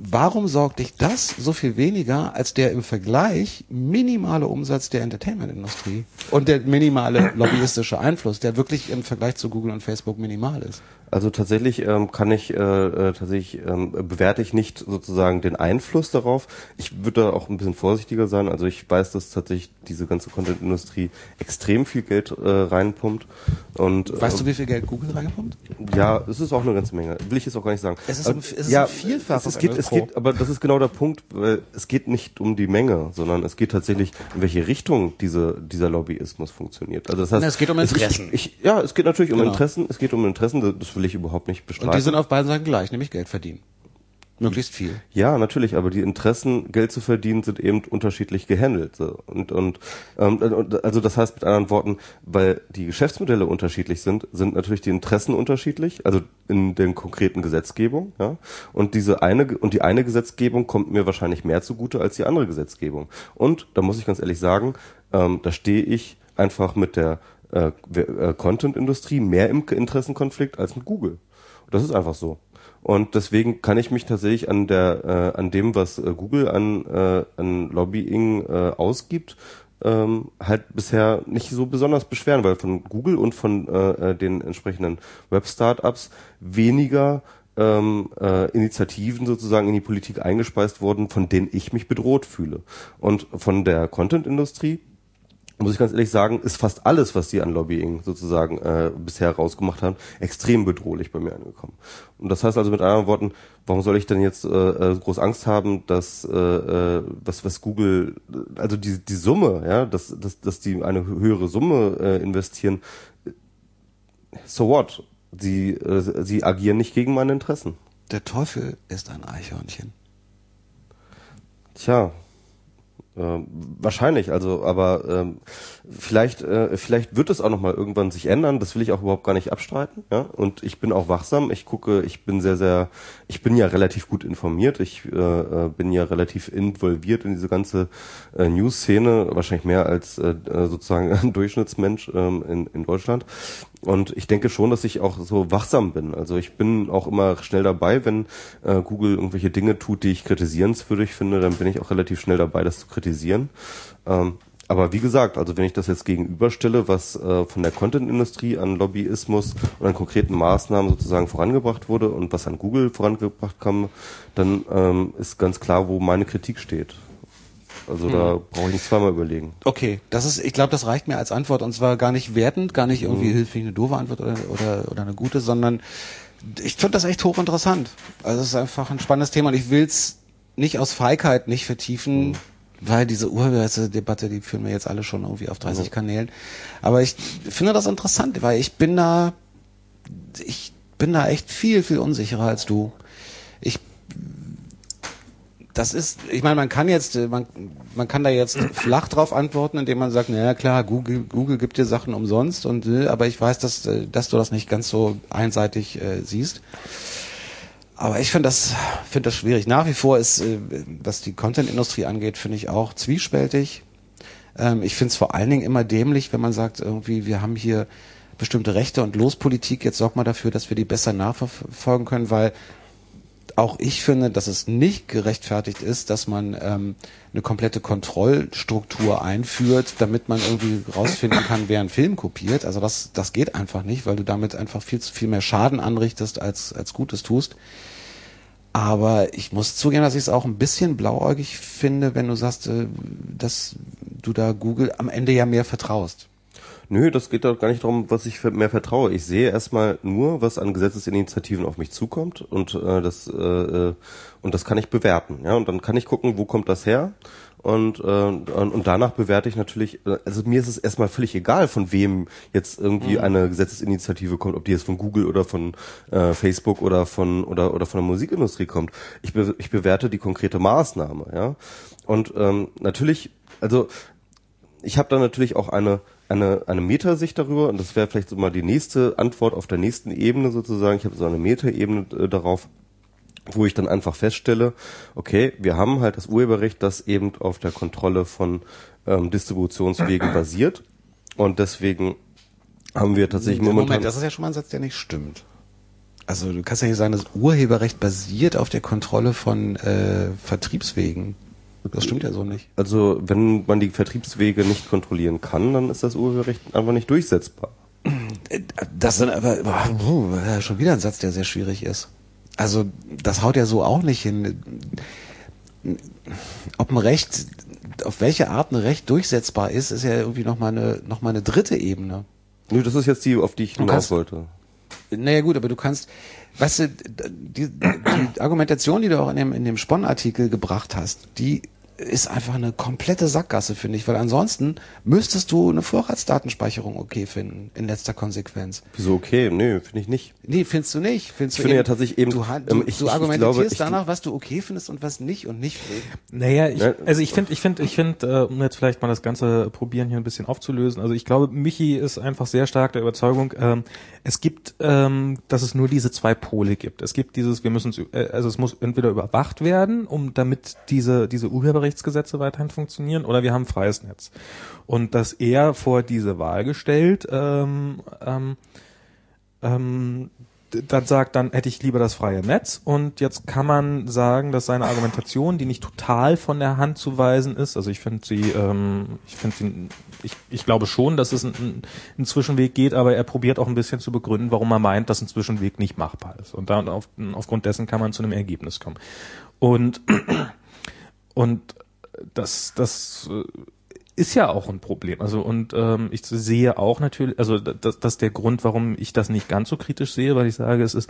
Warum sorgt dich das so viel weniger als der im Vergleich minimale Umsatz der Entertainment-Industrie und der minimale lobbyistische Einfluss, der wirklich im Vergleich zu Google und Facebook minimal ist? Also tatsächlich ähm, kann ich äh, äh, tatsächlich ähm, bewerte ich nicht sozusagen den Einfluss darauf. Ich würde da auch ein bisschen vorsichtiger sein. Also ich weiß, dass tatsächlich diese ganze Content-Industrie extrem viel Geld äh, reinpumpt. Und weißt du, wie viel Geld Google reinpumpt? Ja, es ist auch eine ganze Menge. Will ich jetzt auch gar nicht sagen. Es ist, ein, es ist ja, ein Vielfaches. Es, geht, es geht, aber das ist genau der Punkt. Weil es geht nicht um die Menge, sondern es geht tatsächlich in welche Richtung diese dieser Lobbyismus funktioniert. Also das heißt, Na, es geht um Interessen. Ich, ich, ja, es geht natürlich um genau. Interessen. Es geht um Interessen. Das will ich überhaupt nicht bestreiten. Und die sind auf beiden Seiten gleich, nämlich Geld verdienen. Möglichst viel. Ja, natürlich, aber die Interessen, Geld zu verdienen, sind eben unterschiedlich gehandelt. So. Und, und, ähm, also das heißt mit anderen Worten, weil die Geschäftsmodelle unterschiedlich sind, sind natürlich die Interessen unterschiedlich, also in den konkreten Gesetzgebung, ja. Und diese eine und die eine Gesetzgebung kommt mir wahrscheinlich mehr zugute als die andere Gesetzgebung. Und da muss ich ganz ehrlich sagen, ähm, da stehe ich einfach mit der äh, äh, Content-Industrie mehr im Interessenkonflikt als mit Google. Das ist einfach so. Und deswegen kann ich mich tatsächlich an der, äh, an dem, was äh, Google an, äh, an Lobbying äh, ausgibt, ähm, halt bisher nicht so besonders beschweren, weil von Google und von äh, den entsprechenden Web-Startups weniger ähm, äh, Initiativen sozusagen in die Politik eingespeist wurden, von denen ich mich bedroht fühle. Und von der Content-Industrie muss ich ganz ehrlich sagen, ist fast alles, was die an Lobbying sozusagen äh, bisher rausgemacht haben, extrem bedrohlich bei mir angekommen. Und das heißt also mit anderen Worten, warum soll ich denn jetzt äh, äh groß Angst haben, dass äh, äh, was was Google, also die die Summe, ja, dass dass dass die eine höhere Summe äh, investieren, so what? Sie äh, sie agieren nicht gegen meine Interessen. Der Teufel ist ein Eichhörnchen. Tja, äh, wahrscheinlich, also, aber ähm, vielleicht, äh, vielleicht wird es auch noch mal irgendwann sich ändern. Das will ich auch überhaupt gar nicht abstreiten. Ja, und ich bin auch wachsam. Ich gucke, ich bin sehr, sehr, ich bin ja relativ gut informiert. Ich äh, äh bin ja relativ involviert in diese ganze äh, News-Szene, wahrscheinlich mehr als äh, sozusagen ein Durchschnittsmensch ähm, in, in Deutschland. Und ich denke schon, dass ich auch so wachsam bin. Also ich bin auch immer schnell dabei, wenn äh, Google irgendwelche Dinge tut, die ich kritisierenswürdig finde, dann bin ich auch relativ schnell dabei, das zu kritisieren. Ähm, aber wie gesagt, also wenn ich das jetzt gegenüberstelle, was äh, von der Content-Industrie an Lobbyismus und an konkreten Maßnahmen sozusagen vorangebracht wurde und was an Google vorangebracht kam, dann ähm, ist ganz klar, wo meine Kritik steht. Also hm. da brauche ich nicht zweimal überlegen. Okay, das ist, ich glaube, das reicht mir als Antwort und zwar gar nicht wertend, gar nicht irgendwie hm. eine doofe Antwort oder, oder, oder eine gute, sondern ich finde das echt hochinteressant. Also es ist einfach ein spannendes Thema und ich will es nicht aus Feigheit nicht vertiefen, hm. Weil diese Urheberrechte-Debatte, die führen wir jetzt alle schon irgendwie auf 30 mhm. Kanälen. Aber ich finde das interessant, weil ich bin da, ich bin da echt viel, viel unsicherer als du. Ich das ist, ich meine, man kann jetzt, äh, man, man kann da jetzt flach drauf antworten, indem man sagt, naja klar, Google, Google gibt dir Sachen umsonst und, äh, aber ich weiß, dass, äh, dass du das nicht ganz so einseitig äh, siehst. Aber ich finde das, finde das schwierig. Nach wie vor ist, äh, was die Content-Industrie angeht, finde ich auch zwiespältig. Ähm, ich finde es vor allen Dingen immer dämlich, wenn man sagt, irgendwie, wir haben hier bestimmte Rechte und Lospolitik, jetzt sorg mal dafür, dass wir die besser nachverfolgen können, weil auch ich finde, dass es nicht gerechtfertigt ist, dass man ähm, eine komplette Kontrollstruktur einführt, damit man irgendwie rausfinden kann, wer einen Film kopiert. Also das, das geht einfach nicht, weil du damit einfach viel zu viel mehr Schaden anrichtest, als, als Gutes tust. Aber ich muss zugeben, dass ich es auch ein bisschen blauäugig finde, wenn du sagst, äh, dass du da Google am Ende ja mehr vertraust. Nö, das geht doch gar nicht darum, was ich mehr vertraue. Ich sehe erstmal nur, was an Gesetzesinitiativen auf mich zukommt und äh, das äh, äh, und das kann ich bewerten. Ja, und dann kann ich gucken, wo kommt das her und, äh, und, danach bewerte ich natürlich, äh, also mir ist es erstmal völlig egal, von wem jetzt irgendwie mhm. eine Gesetzesinitiative kommt, ob die jetzt von Google oder von äh, Facebook oder von oder oder von der Musikindustrie kommt. Ich, be, ich bewerte die konkrete Maßnahme, ja. Und ähm, natürlich, also ich habe da natürlich auch eine eine, eine Metasicht darüber und das wäre vielleicht so mal die nächste Antwort auf der nächsten Ebene sozusagen. Ich habe so eine Metaebene äh, darauf, wo ich dann einfach feststelle, okay, wir haben halt das Urheberrecht, das eben auf der Kontrolle von ähm, Distributionswegen basiert und deswegen haben wir tatsächlich Moment, momentan... Moment, das ist ja schon mal ein Satz, der nicht stimmt. Also du kannst ja nicht sagen, das Urheberrecht basiert auf der Kontrolle von äh, Vertriebswegen. Das stimmt ja so nicht. Also, wenn man die Vertriebswege nicht kontrollieren kann, dann ist das Urheberrecht einfach nicht durchsetzbar. Das sind aber oh, schon wieder ein Satz, der sehr schwierig ist. Also, das haut ja so auch nicht hin. Ob ein Recht, auf welche Art ein Recht durchsetzbar ist, ist ja irgendwie nochmal eine, noch mal eine dritte Ebene. Nö, das ist jetzt die, auf die ich hinaus wollte. Naja gut, aber du kannst, weißt du, die, die Argumentation, die du auch in dem, in dem Spon-Artikel gebracht hast, die ist einfach eine komplette Sackgasse, finde ich, weil ansonsten müsstest du eine Vorratsdatenspeicherung okay finden, in letzter Konsequenz. Wieso okay? Nee, finde ich nicht. Nee, findest du nicht. Findest Ich du finde ja tatsächlich eben, Du, ähm, du, ich- du ich- ich argumentierst glaube, ich- danach, was du okay findest und was nicht und nicht. Naja, ich, Ja. also ich finde, ich finde, ich finde, äh, um jetzt vielleicht mal das Ganze probieren hier ein bisschen aufzulösen. Also ich glaube, Michi ist einfach sehr stark der Überzeugung, ähm, es gibt, ähm, dass es nur diese zwei Pole gibt. Es gibt dieses, wir müssen, äh, also es muss entweder überwacht werden, um damit diese diese Urheberrechtsgesetze weiterhin funktionieren, oder wir haben freies Netz. Und dass er vor diese Wahl gestellt, ähm, ähm, ähm, dann sagt, dann hätte ich lieber das freie Netz. Und jetzt kann man sagen, dass seine Argumentation, die nicht total von der Hand zu weisen ist, also ich finde sie, ähm, ich finde sie, ich, ich glaube schon, dass es einen ein Zwischenweg geht, aber er probiert auch ein bisschen zu begründen, warum er meint, dass ein Zwischenweg nicht machbar ist. Und dann auf, aufgrund dessen kann man zu einem Ergebnis kommen. Und und das, das äh, ist ja auch ein Problem. Also und ähm, ich sehe auch natürlich, also das, das ist der Grund, warum ich das nicht ganz so kritisch sehe, weil ich sage, es ist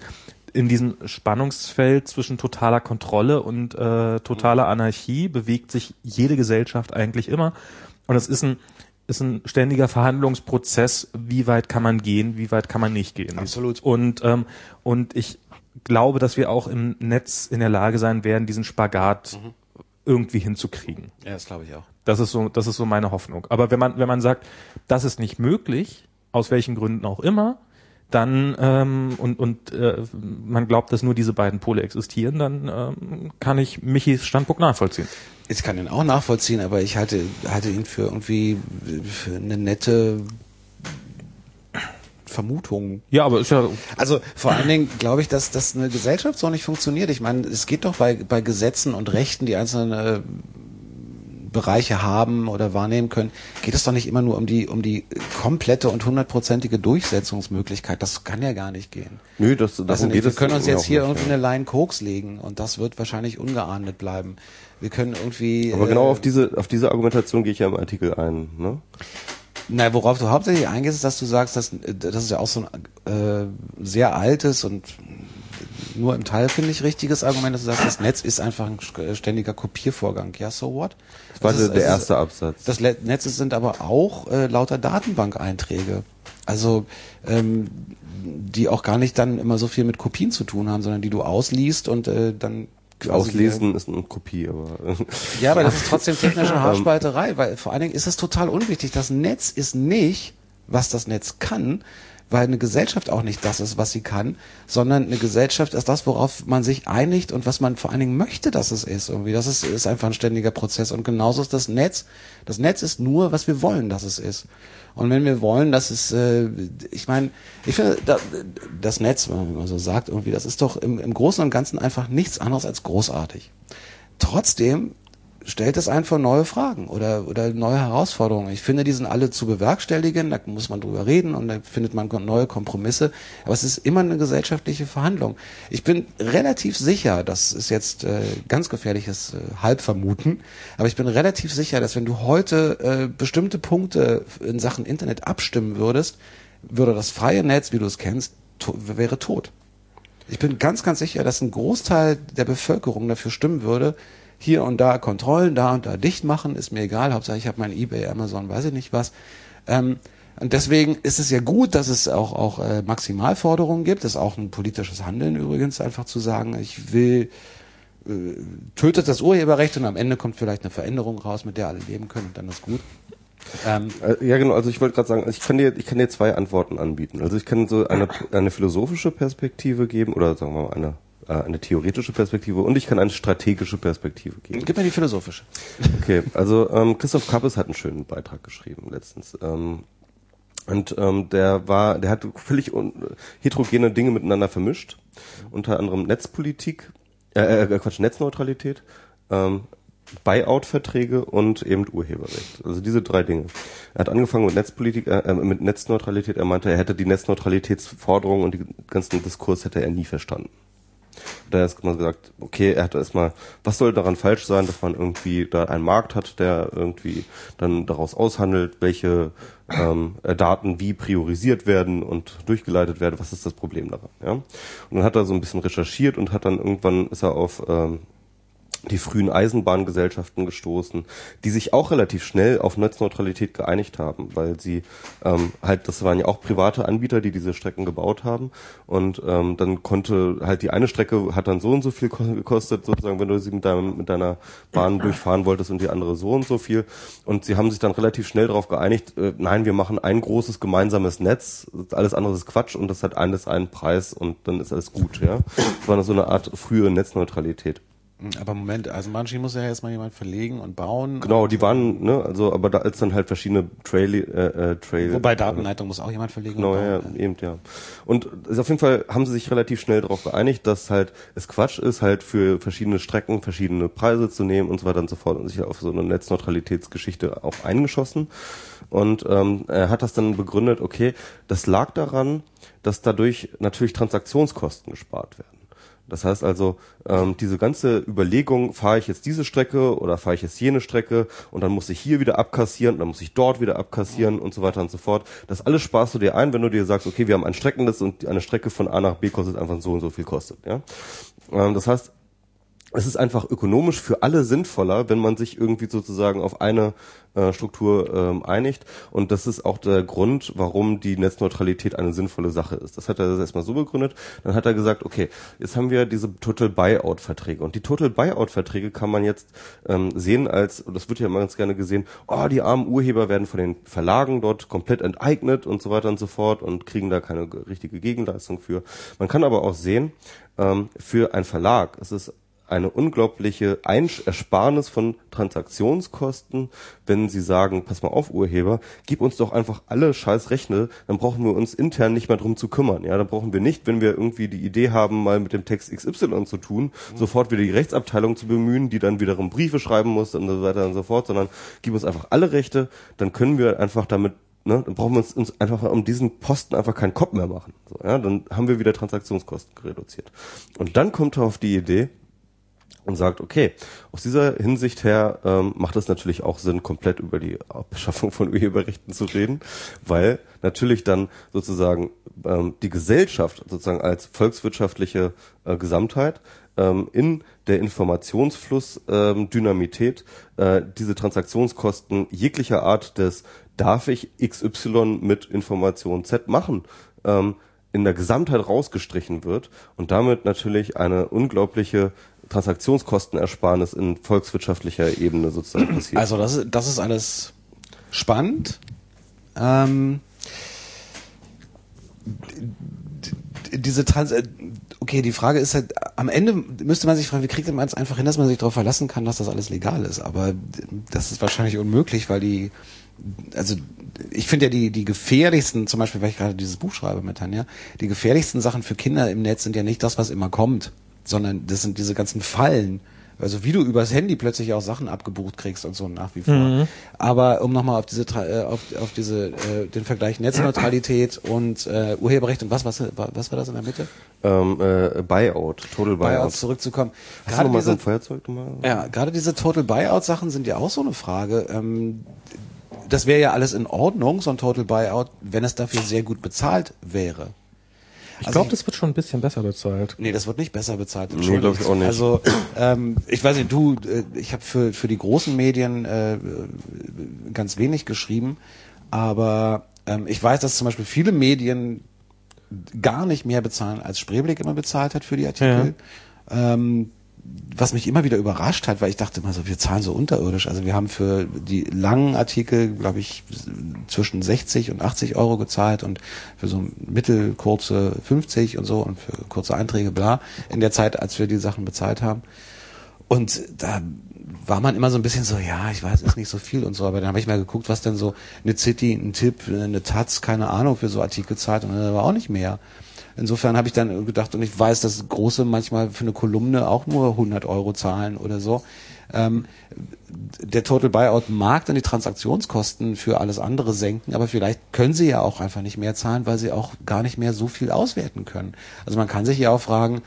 in diesem Spannungsfeld zwischen totaler Kontrolle und äh, totaler Anarchie bewegt sich jede Gesellschaft eigentlich immer. Und es ist ein ist ein ständiger Verhandlungsprozess, wie weit kann man gehen, wie weit kann man nicht gehen. Absolut. Und ähm, und ich glaube, dass wir auch im Netz in der Lage sein werden, diesen Spagat irgendwie hinzukriegen. Ja, das glaube ich auch. Das ist so, das ist so meine Hoffnung. Aber wenn man, wenn man sagt, das ist nicht möglich, aus welchen Gründen auch immer, dann ähm, und und äh, man glaubt, dass nur diese beiden Pole existieren, dann ähm, kann ich Michis Standpunkt nachvollziehen. Ich kann ihn auch nachvollziehen, aber ich halte, halte ihn für irgendwie für eine nette Vermutung. Ja, aber ist ja Also vor allen Dingen glaube ich, dass, dass eine Gesellschaft so nicht funktioniert. Ich meine, es geht doch bei, bei Gesetzen und Rechten, die einzelne äh, Bereiche haben oder wahrnehmen können, geht es doch nicht immer nur um die, um die komplette und hundertprozentige Durchsetzungsmöglichkeit. Das kann ja gar nicht gehen. Nö, das, darum Also geht wir können uns jetzt hier nicht, irgendwie ja. eine Line Koks legen und das wird wahrscheinlich ungeahndet bleiben. Wir können irgendwie. Aber genau äh, auf diese, auf diese Argumentation gehe ich ja im Artikel ein. Ne? Na, worauf du hauptsächlich eingehst, ist, dass du sagst, dass das ist ja auch so ein äh, sehr altes und nur im Teil finde ich richtiges Argument, dass du sagst, das Netz ist einfach ein st- ständiger Kopiervorgang. Ja, so what? Das war ist- der, es ist- erste Absatz. Das Netz sind aber auch äh, lauter Datenbank-Einträge. Also ähm, die auch gar nicht dann immer so viel mit Kopien zu tun haben, sondern die du ausliest und äh, dann Auslesen ist eine Kopie, aber ja, aber das ist trotzdem technische Haarspalterei, weil vor allen Dingen ist es total unwichtig. Das Netz ist nicht, was das Netz kann, weil eine Gesellschaft auch nicht das ist, was sie kann, sondern eine Gesellschaft ist das, worauf man sich einigt und was man vor allen Dingen möchte, dass es ist. Irgendwie, das ist, ist einfach ein ständiger Prozess. Und genauso ist das Netz. Das Netz ist nur, was wir wollen, dass es ist. Und wenn wir wollen, dass es, äh, ich meine, ich finde, da, das Netz, wenn man so sagt, irgendwie, das ist doch im, im Großen und Ganzen einfach nichts anderes als großartig. Trotzdem stellt es vor neue Fragen oder, oder neue Herausforderungen. Ich finde, die sind alle zu bewerkstelligen, da muss man drüber reden und da findet man neue Kompromisse. Aber es ist immer eine gesellschaftliche Verhandlung. Ich bin relativ sicher, das ist jetzt äh, ganz gefährliches äh, Halbvermuten, aber ich bin relativ sicher, dass wenn du heute äh, bestimmte Punkte in Sachen Internet abstimmen würdest, würde das freie Netz, wie du es kennst, to wäre tot. Ich bin ganz, ganz sicher, dass ein Großteil der Bevölkerung dafür stimmen würde, hier und da Kontrollen, da und da dicht machen, ist mir egal, Hauptsache ich habe mein Ebay, Amazon, weiß ich nicht was. Ähm, und deswegen ist es ja gut, dass es auch, auch äh, Maximalforderungen gibt. Das ist auch ein politisches Handeln übrigens, einfach zu sagen, ich will, äh, tötet das Urheberrecht und am Ende kommt vielleicht eine Veränderung raus, mit der alle leben können und dann ist gut. Ähm, Äh, Ja, genau. Also ich wollte gerade sagen, ich kann dir, ich kann dir zwei Antworten anbieten. Also ich kann so eine, eine philosophische Perspektive geben oder sagen wir mal eine, äh, eine theoretische Perspektive und ich kann eine strategische Perspektive geben. gib mir die philosophische. Okay, also ähm, Christoph Kappes hat einen schönen Beitrag geschrieben letztens. Ähm, und ähm, der war, der hat völlig heterogene Dinge miteinander vermischt, unter anderem Netzpolitik, äh, äh Quatsch, Netzneutralität, ähm, Buyout-Verträge und eben Urheberrecht. Also diese drei Dinge. Er hat angefangen mit Netzpolitik, äh, äh, mit Netzneutralität. Er meinte, er hätte die Netzneutralitätsforderungen und den ganzen Diskurs hätte er nie verstanden. Da hat erstmal gesagt, okay, er hat erstmal, was soll daran falsch sein, dass man irgendwie da einen Markt hat, der irgendwie dann daraus aushandelt, welche ähm, äh, Daten wie priorisiert werden und durchgeleitet werden, was ist das Problem daran, ja? Und dann hat er so ein bisschen recherchiert und hat dann irgendwann ist er auf ähm, die frühen Eisenbahngesellschaften gestoßen, die sich auch relativ schnell auf Netzneutralität geeinigt haben, weil sie ähm, halt, das waren ja auch private Anbieter, die diese Strecken gebaut haben und ähm, dann konnte halt die eine Strecke hat dann so und so viel gekostet, sozusagen, wenn du sie mit, deinem, mit deiner Bahn durchfahren wolltest und die andere so und so viel und sie haben sich dann relativ schnell darauf geeinigt, äh, nein, wir machen ein großes gemeinsames Netz, alles andere ist Quatsch und das hat alles einen Preis und dann ist alles gut, ja. Das war so eine Art frühe Netzneutralität. Aber Moment, Eisenbahnschienen muss ja erstmal jemand verlegen und bauen. Genau, die waren, ne, also, aber da als dann halt verschiedene Trail, äh, äh, Trail. Wobei Datenleitung muss auch jemand verlegen. Genau, ja, eben, ja. Und ist auf jeden Fall haben sie sich relativ schnell darauf geeinigt, dass halt es Quatsch ist, halt für verschiedene Strecken verschiedene Preise zu nehmen und so weiter und so fort und sich auf so eine Netzneutralitätsgeschichte auch eingeschossen. Und ähm, er hat das dann begründet, okay, das lag daran, dass dadurch natürlich Transaktionskosten gespart werden. Das heißt also, ähm, diese ganze Überlegung, fahre ich jetzt diese Strecke oder fahre ich jetzt jene Strecke und dann muss ich hier wieder abkassieren, dann muss ich dort wieder abkassieren und so weiter und so fort. Das alles sparst du dir ein, wenn du dir sagst, okay, wir haben ein Streckennetz und eine Strecke von A nach B kostet einfach so und so viel kostet. Ja? Ähm, das heißt, es ist einfach ökonomisch für alle sinnvoller, wenn man sich irgendwie sozusagen auf eine äh, Struktur ähm, einigt. Und das ist auch der Grund, warum die Netzneutralität eine sinnvolle Sache ist. Das hat er erstmal so begründet. Dann hat er gesagt, okay, jetzt haben wir diese Total Buyout Verträge. Und die Total Buyout Verträge kann man jetzt ähm, sehen als, und das wird ja immer ganz gerne gesehen, oh, die armen Urheber werden von den Verlagen dort komplett enteignet und so weiter und so fort und kriegen da keine richtige Gegenleistung für. Man kann aber auch sehen, ähm, für einen Verlag ist es eine unglaubliche Ersparnis von Transaktionskosten, wenn sie sagen, pass mal auf, Urheber, gib uns doch einfach alle scheiß Rechne, dann brauchen wir uns intern nicht mehr drum zu kümmern. Ja, dann brauchen wir nicht, wenn wir irgendwie die Idee haben, mal mit dem Text XY zu tun, mhm. sofort wieder die Rechtsabteilung zu bemühen, die dann wiederum Briefe schreiben muss und so weiter und so fort, sondern gib uns einfach alle Rechte, dann können wir einfach damit Ne, dann brauchen wir uns, uns einfach um diesen Posten einfach keinen Kopf mehr machen. So, ja, dann haben wir wieder Transaktionskosten reduziert. Und dann kommt er auf die Idee, und sagt, okay, aus dieser Hinsicht her ähm, macht es natürlich auch Sinn, komplett über die Abschaffung von Urheberrechten zu reden, weil natürlich dann sozusagen ähm, die Gesellschaft sozusagen als volkswirtschaftliche äh, Gesamtheit ähm, in der Informationsfluss ähm, Dynamität äh, diese Transaktionskosten jeglicher Art des darf ich XY mit Information Z machen, ähm, in der Gesamtheit rausgestrichen wird und damit natürlich eine unglaubliche Transaktionskostenersparnis in volkswirtschaftlicher Ebene sozusagen passiert. Also das, ist das ist alles spannend. Ähm, diese Trans äh, okay, die Frage ist halt, am Ende müsste man sich fragen, wie kriegt man es einfach hin, dass man sich darauf verlassen kann, dass das alles legal ist. Aber das ist wahrscheinlich unmöglich, weil die, also ich finde ja die, die gefährlichsten, zum Beispiel, weil ich gerade dieses Buch schreibe mit Tanja, die gefährlichsten Sachen für Kinder im Netz sind ja nicht das, was immer kommt, sondern das sind diese ganzen Fallen. Also wie du übers Handy plötzlich auch Sachen abgebucht kriegst und so nach wie vor. Mhm. Aber um nochmal auf diese äh, auf, auf diese äh, den Vergleich Netzneutralität und äh, Urheberrecht und was was was war das in der Mitte? Ähm, äh, Buyout, Total Buyout. Buyout zurückzukommen. Hast gerade du mal diese, so ein Feuerzeug mal? Ja, gerade diese Total Buyout Sachen sind ja auch so eine Frage. Ähm, das wäre ja alles in Ordnung, so ein Total Buyout, wenn es dafür sehr gut bezahlt wäre. Ich also glaube, das wird schon ein bisschen besser bezahlt. Nee, das wird nicht besser bezahlt. Nee, glaube ich auch nicht. Also, ähm, ich weiß nicht, du, äh, ich habe für, für die großen Medien äh, ganz wenig geschrieben, aber ähm, ich weiß, dass zum Beispiel viele Medien gar nicht mehr bezahlen, als Spreeblick immer bezahlt hat für die Artikel. Ja. Ähm, was mich immer wieder überrascht hat, weil ich dachte immer so, wir zahlen so unterirdisch. Also wir haben für die langen Artikel, glaube ich, zwischen 60 und 80 Euro gezahlt und für so mittelkurze 50 und so und für kurze Einträge bla in der Zeit, als wir die Sachen bezahlt haben. Und da war man immer so ein bisschen so, ja, ich weiß, ist nicht so viel und so, aber dann habe ich mal geguckt, was denn so eine City, ein Tipp, eine Taz, keine Ahnung, für so Artikel zahlt und dann war auch nicht mehr. Insofern habe ich dann gedacht, und ich weiß, dass große manchmal für eine Kolumne auch nur 100 Euro zahlen oder so. Ähm, der Total Buyout mag dann die Transaktionskosten für alles andere senken, aber vielleicht können sie ja auch einfach nicht mehr zahlen, weil sie auch gar nicht mehr so viel auswerten können. Also man kann sich ja auch fragen,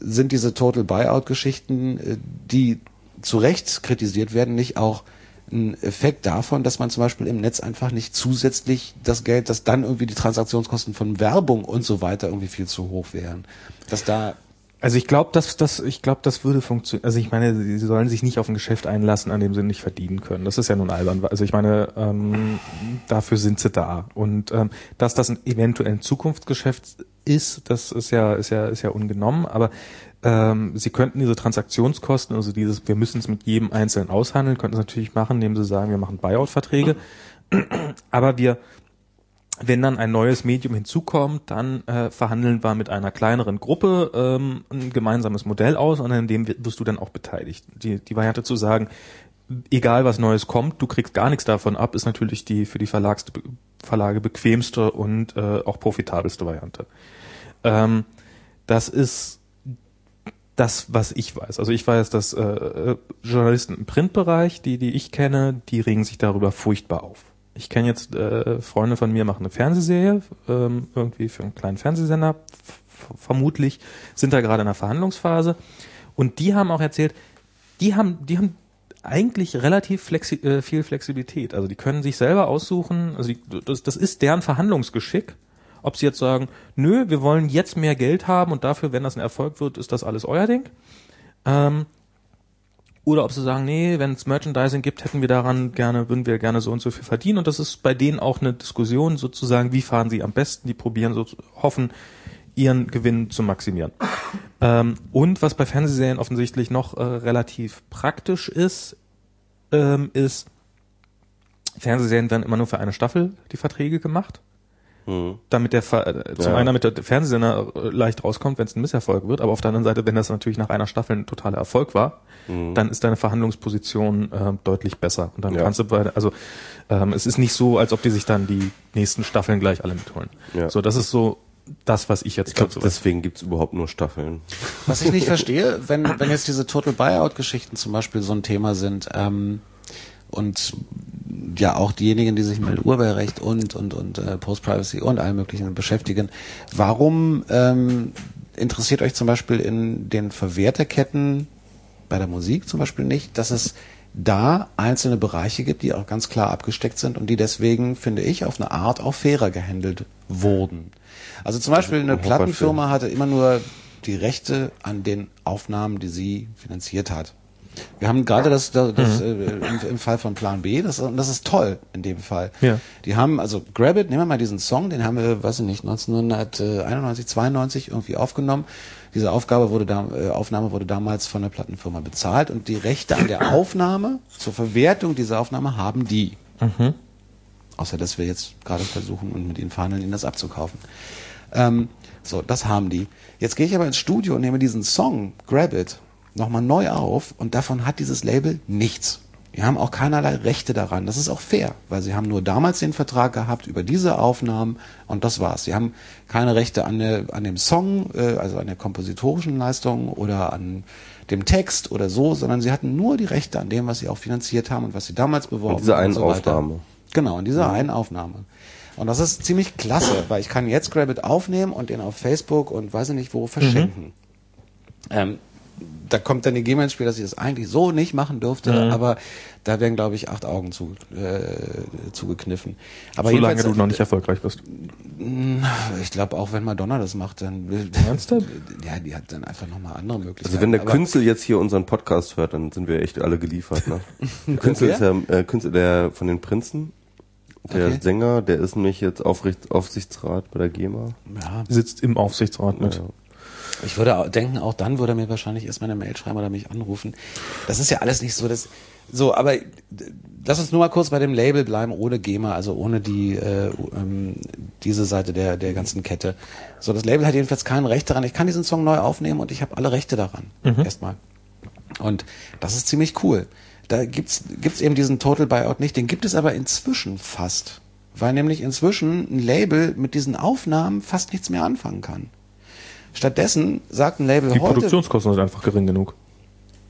sind diese Total Buyout Geschichten, äh, die zu Recht kritisiert werden, nicht auch ein Effekt davon, dass man zum Beispiel im Netz einfach nicht zusätzlich das Geld, dass dann irgendwie die Transaktionskosten von Werbung und so weiter irgendwie viel zu hoch wären. Dass da Also ich glaube, dass das, ich glaube, das würde funktionieren. Also ich meine, sie sollen sich nicht auf ein Geschäft einlassen, an dem sie nicht verdienen können. Das ist ja nun albern. Also ich meine, ähm, dafür sind sie da. Und ähm, dass das ein eventuell ein Zukunftsgeschäft ist, das ist ja, ist ja, ist ja ungenommen. Aber ähm, sie könnten diese Transaktionskosten, also dieses, wir müssen es mit jedem Einzelnen aushandeln, könnten es natürlich machen, indem sie sagen, wir machen Buyout-Verträge. Aber wir wenn dann ein neues Medium hinzukommt, dann äh, verhandeln wir mit einer kleineren Gruppe ähm, ein gemeinsames Modell aus und an dem wirst du dann auch beteiligt. Die, die Variante zu sagen, egal was Neues kommt, du kriegst gar nichts davon ab, ist natürlich die für die Verlags Verlage bequemste und äh, auch profitabelste Variante. Ähm, das ist das, was ich weiß. Also ich weiß, dass äh, Journalisten im Printbereich, die, die ich kenne, die regen sich darüber furchtbar auf ich kenne jetzt äh, Freunde von mir machen eine Fernsehserie, ähm, irgendwie für einen kleinen Fernsehsender, vermutlich sind da gerade in der Verhandlungsphase. Und die haben auch erzählt, die haben, die haben eigentlich relativ flexi äh, viel Flexibilität. Also die können sich selber aussuchen, also die, das, das ist deren Verhandlungsgeschick. Ob sie jetzt sagen, nö, wir wollen jetzt mehr Geld haben und dafür, wenn das ein Erfolg wird, ist das alles euer Ding. Ähm, oder ob sie sagen, nee, wenn es Merchandising gibt, hätten wir daran gerne, würden wir gerne so und so viel verdienen. Und das ist bei denen auch eine Diskussion sozusagen, wie fahren sie am besten, die probieren so, hoffen, ihren Gewinn zu maximieren. Ähm, und was bei Fernsehserien offensichtlich noch äh, relativ praktisch ist, ähm, ist, Fernsehserien werden immer nur für eine Staffel die Verträge gemacht. Mhm. Damit der äh, zum ja. einen damit der Fernsehsender äh, leicht rauskommt, wenn es ein Misserfolg wird, aber auf der anderen Seite, wenn das natürlich nach einer Staffel ein totaler Erfolg war, mhm. dann ist deine Verhandlungsposition äh, deutlich besser. Und dann ja. kannst du bei, also ähm, es ist nicht so, als ob die sich dann die nächsten Staffeln gleich alle mitholen. Ja. So, das ist so das, was ich jetzt glaube, deswegen gibt's überhaupt nur Staffeln. Was ich nicht verstehe, wenn, wenn jetzt diese Total Buyout-Geschichten zum Beispiel so ein Thema sind, ähm, und ja auch diejenigen, die sich mit Urheberrecht und und und äh, Post-Privacy und allem möglichen beschäftigen. Warum ähm, interessiert euch zum Beispiel in den Verwerterketten bei der Musik zum Beispiel nicht, dass es da einzelne Bereiche gibt, die auch ganz klar abgesteckt sind und die deswegen, finde ich, auf eine Art auch fairer gehandelt wurden. Also zum Beispiel eine Plattenfirma hatte immer nur die Rechte an den Aufnahmen, die sie finanziert hat. Wir haben gerade das, das, das mhm. äh, im, Fall von Plan B, das, das ist toll in dem Fall. Ja. Die haben, also Grab It, nehmen wir mal diesen Song, den haben wir, weiß ich nicht, 1991, 92 irgendwie aufgenommen. Diese Aufgabe wurde da, äh, Aufnahme wurde damals von der Plattenfirma bezahlt und die Rechte an der Aufnahme zur Verwertung dieser Aufnahme haben die. Mhm. Außer dass wir jetzt gerade versuchen und mit ihnen verhandeln, ihnen das abzukaufen. Ähm, so, das haben die. Jetzt gehe ich aber ins Studio und nehme diesen Song, Grab It, nochmal neu auf und davon hat dieses Label nichts. Die haben auch keinerlei Rechte daran. Das ist auch fair, weil sie haben nur damals den Vertrag gehabt über diese Aufnahmen und das war's. Sie haben keine Rechte an, der, an dem Song, äh, also an der kompositorischen Leistung oder an dem Text oder so, sondern sie hatten nur die Rechte an dem, was sie auch finanziert haben und was sie damals beworben haben. Diese einen so Aufnahme. Genau, in dieser ja. einen Aufnahme. Und das ist ziemlich klasse, weil ich kann jetzt Grabit aufnehmen und den auf Facebook und weiß ich nicht wo verschenken. Mhm. Ähm, da kommt dann die GEMA ins Spiel, dass ich das eigentlich so nicht machen dürfte, mhm. aber da werden, glaube ich, acht Augen zu, äh, zugekniffen. Aber Solange du noch nicht erfolgreich bist. Ich glaube, auch wenn Madonna das macht, dann... Ernsthaft? Ja, die hat dann einfach nochmal andere Möglichkeiten. Also wenn der aber Künzel jetzt hier unseren Podcast hört, dann sind wir echt alle geliefert. Ne? Künzel ist ja äh, Künzel der von den Prinzen. Der okay. Sänger, der ist nämlich jetzt Aufricht, Aufsichtsrat bei der GEMA. Ja. Sitzt im Aufsichtsrat mit. Ja. Ich würde denken, auch dann würde er mir wahrscheinlich erstmal eine Mail schreiben oder mich anrufen. Das ist ja alles nicht so, dass so, aber lass uns nur mal kurz bei dem Label bleiben, ohne GEMA, also ohne die äh, ähm, diese Seite der der ganzen Kette. So, das Label hat jedenfalls kein Recht daran. Ich kann diesen Song neu aufnehmen und ich habe alle Rechte daran. Mhm. Erstmal. Und das ist ziemlich cool. Da gibt's gibt's eben diesen Total Buyout nicht. Den gibt es aber inzwischen fast, weil nämlich inzwischen ein Label mit diesen Aufnahmen fast nichts mehr anfangen kann. Stattdessen sagt ein Label die heute. Die Produktionskosten sind einfach gering genug.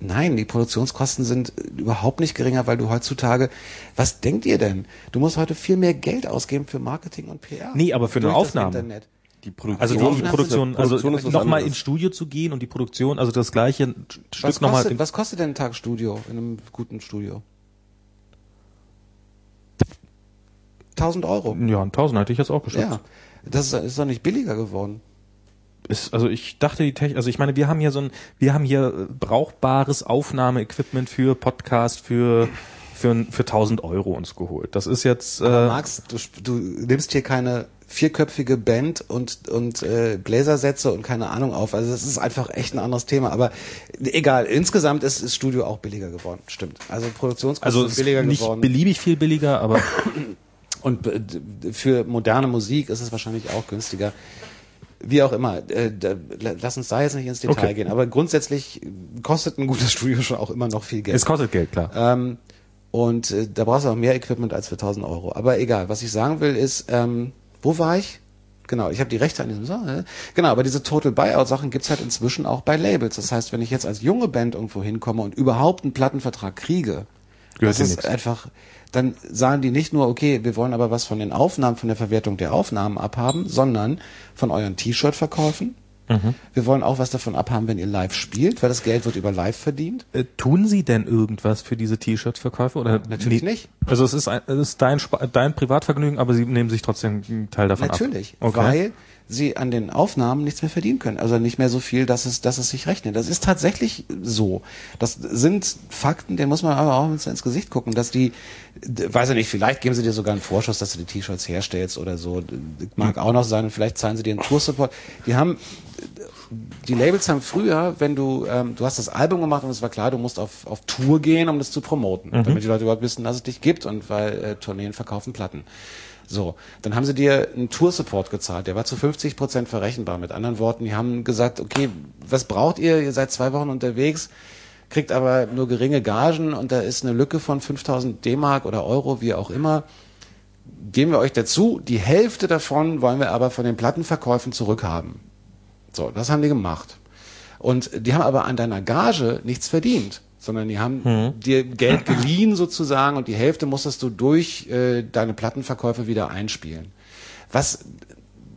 Nein, die Produktionskosten sind überhaupt nicht geringer, weil du heutzutage, was denkt ihr denn? Du musst heute viel mehr Geld ausgeben für Marketing und PR. Nee, aber für eine Aufnahme. Die Produktion, also die, die Produktion, also nochmal ins Studio zu gehen und die Produktion, also das gleiche Stück nochmal. Was kostet denn ein Tag Studio in einem guten Studio? 1000 Euro. Ja, 1000 hätte ich jetzt auch geschätzt. Ja, das ist, ist doch nicht billiger geworden. Ist, also ich dachte die Technik, also ich meine, wir haben hier so ein, wir haben hier äh, brauchbares Aufnahmeequipment für Podcast, für für, für 1000 Euro uns geholt. Das ist jetzt. Aber äh, Max, du, du nimmst hier keine vierköpfige Band und und äh, Bläsersätze und keine Ahnung auf. Also das ist einfach echt ein anderes Thema. Aber egal. Insgesamt ist das Studio auch billiger geworden. Stimmt. Also Produktionskosten also sind billiger nicht geworden. Nicht beliebig viel billiger, aber und äh, für moderne Musik ist es wahrscheinlich auch günstiger. Wie auch immer, äh, da, lass uns da jetzt nicht ins Detail okay. gehen, aber grundsätzlich kostet ein gutes Studio schon auch immer noch viel Geld. Es kostet Geld, klar. Ähm, und äh, da brauchst du auch mehr Equipment als für 1000 Euro. Aber egal, was ich sagen will ist, ähm, wo war ich? Genau, ich habe die Rechte an diesem Song. Äh, genau, aber diese Total Buyout Sachen gibt's halt inzwischen auch bei Labels. Das heißt, wenn ich jetzt als junge Band irgendwo hinkomme und überhaupt einen Plattenvertrag kriege, Gehört das ist nix. einfach, dann sagen die nicht nur, okay, wir wollen aber was von den Aufnahmen, von der Verwertung der Aufnahmen abhaben, sondern von euren T-Shirt-Verkäufen, Mhm. Wir wollen auch was davon abhaben, wenn ihr live spielt, weil das Geld wird über live verdient. Äh, tun Sie denn irgendwas für diese T-Shirt-Verkäufe oder natürlich nee, nicht? Also es ist, ein, es ist dein, dein Privatvergnügen, aber Sie nehmen sich trotzdem einen Teil davon natürlich, ab. Natürlich, okay. weil sie an den Aufnahmen nichts mehr verdienen können. Also nicht mehr so viel, dass es, dass es sich rechnet. Das ist tatsächlich so. Das sind Fakten, denen muss man aber auch ins Gesicht gucken, dass die, weiß ich nicht, vielleicht geben sie dir sogar einen Vorschuss, dass du die T-Shirts herstellst oder so. Mag auch noch sein und vielleicht zahlen sie dir einen Tour-Support. Die haben, die Labels haben früher, wenn du, ähm, du hast das Album gemacht und es war klar, du musst auf, auf Tour gehen, um das zu promoten, mhm. damit die Leute überhaupt wissen, dass es dich gibt und weil äh, Tourneen verkaufen Platten. So, dann haben sie dir einen Tour-Support gezahlt, der war zu 50 Prozent verrechenbar. Mit anderen Worten, die haben gesagt, okay, was braucht ihr? Ihr seid zwei Wochen unterwegs, kriegt aber nur geringe Gagen und da ist eine Lücke von 5000 D-Mark oder Euro, wie auch immer. Geben wir euch dazu. Die Hälfte davon wollen wir aber von den Plattenverkäufen zurückhaben. So, das haben die gemacht. Und die haben aber an deiner Gage nichts verdient sondern die haben mhm. dir Geld geliehen sozusagen und die Hälfte musstest du durch äh, deine Plattenverkäufe wieder einspielen. Was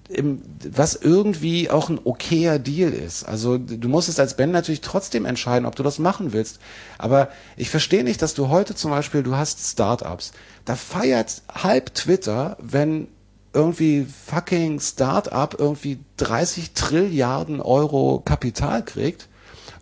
im, was irgendwie auch ein okayer Deal ist. Also du musst es als Band natürlich trotzdem entscheiden, ob du das machen willst. Aber ich verstehe nicht, dass du heute zum Beispiel, du hast Startups. Da feiert halb Twitter, wenn irgendwie fucking Startup irgendwie 30 Trilliarden Euro Kapital kriegt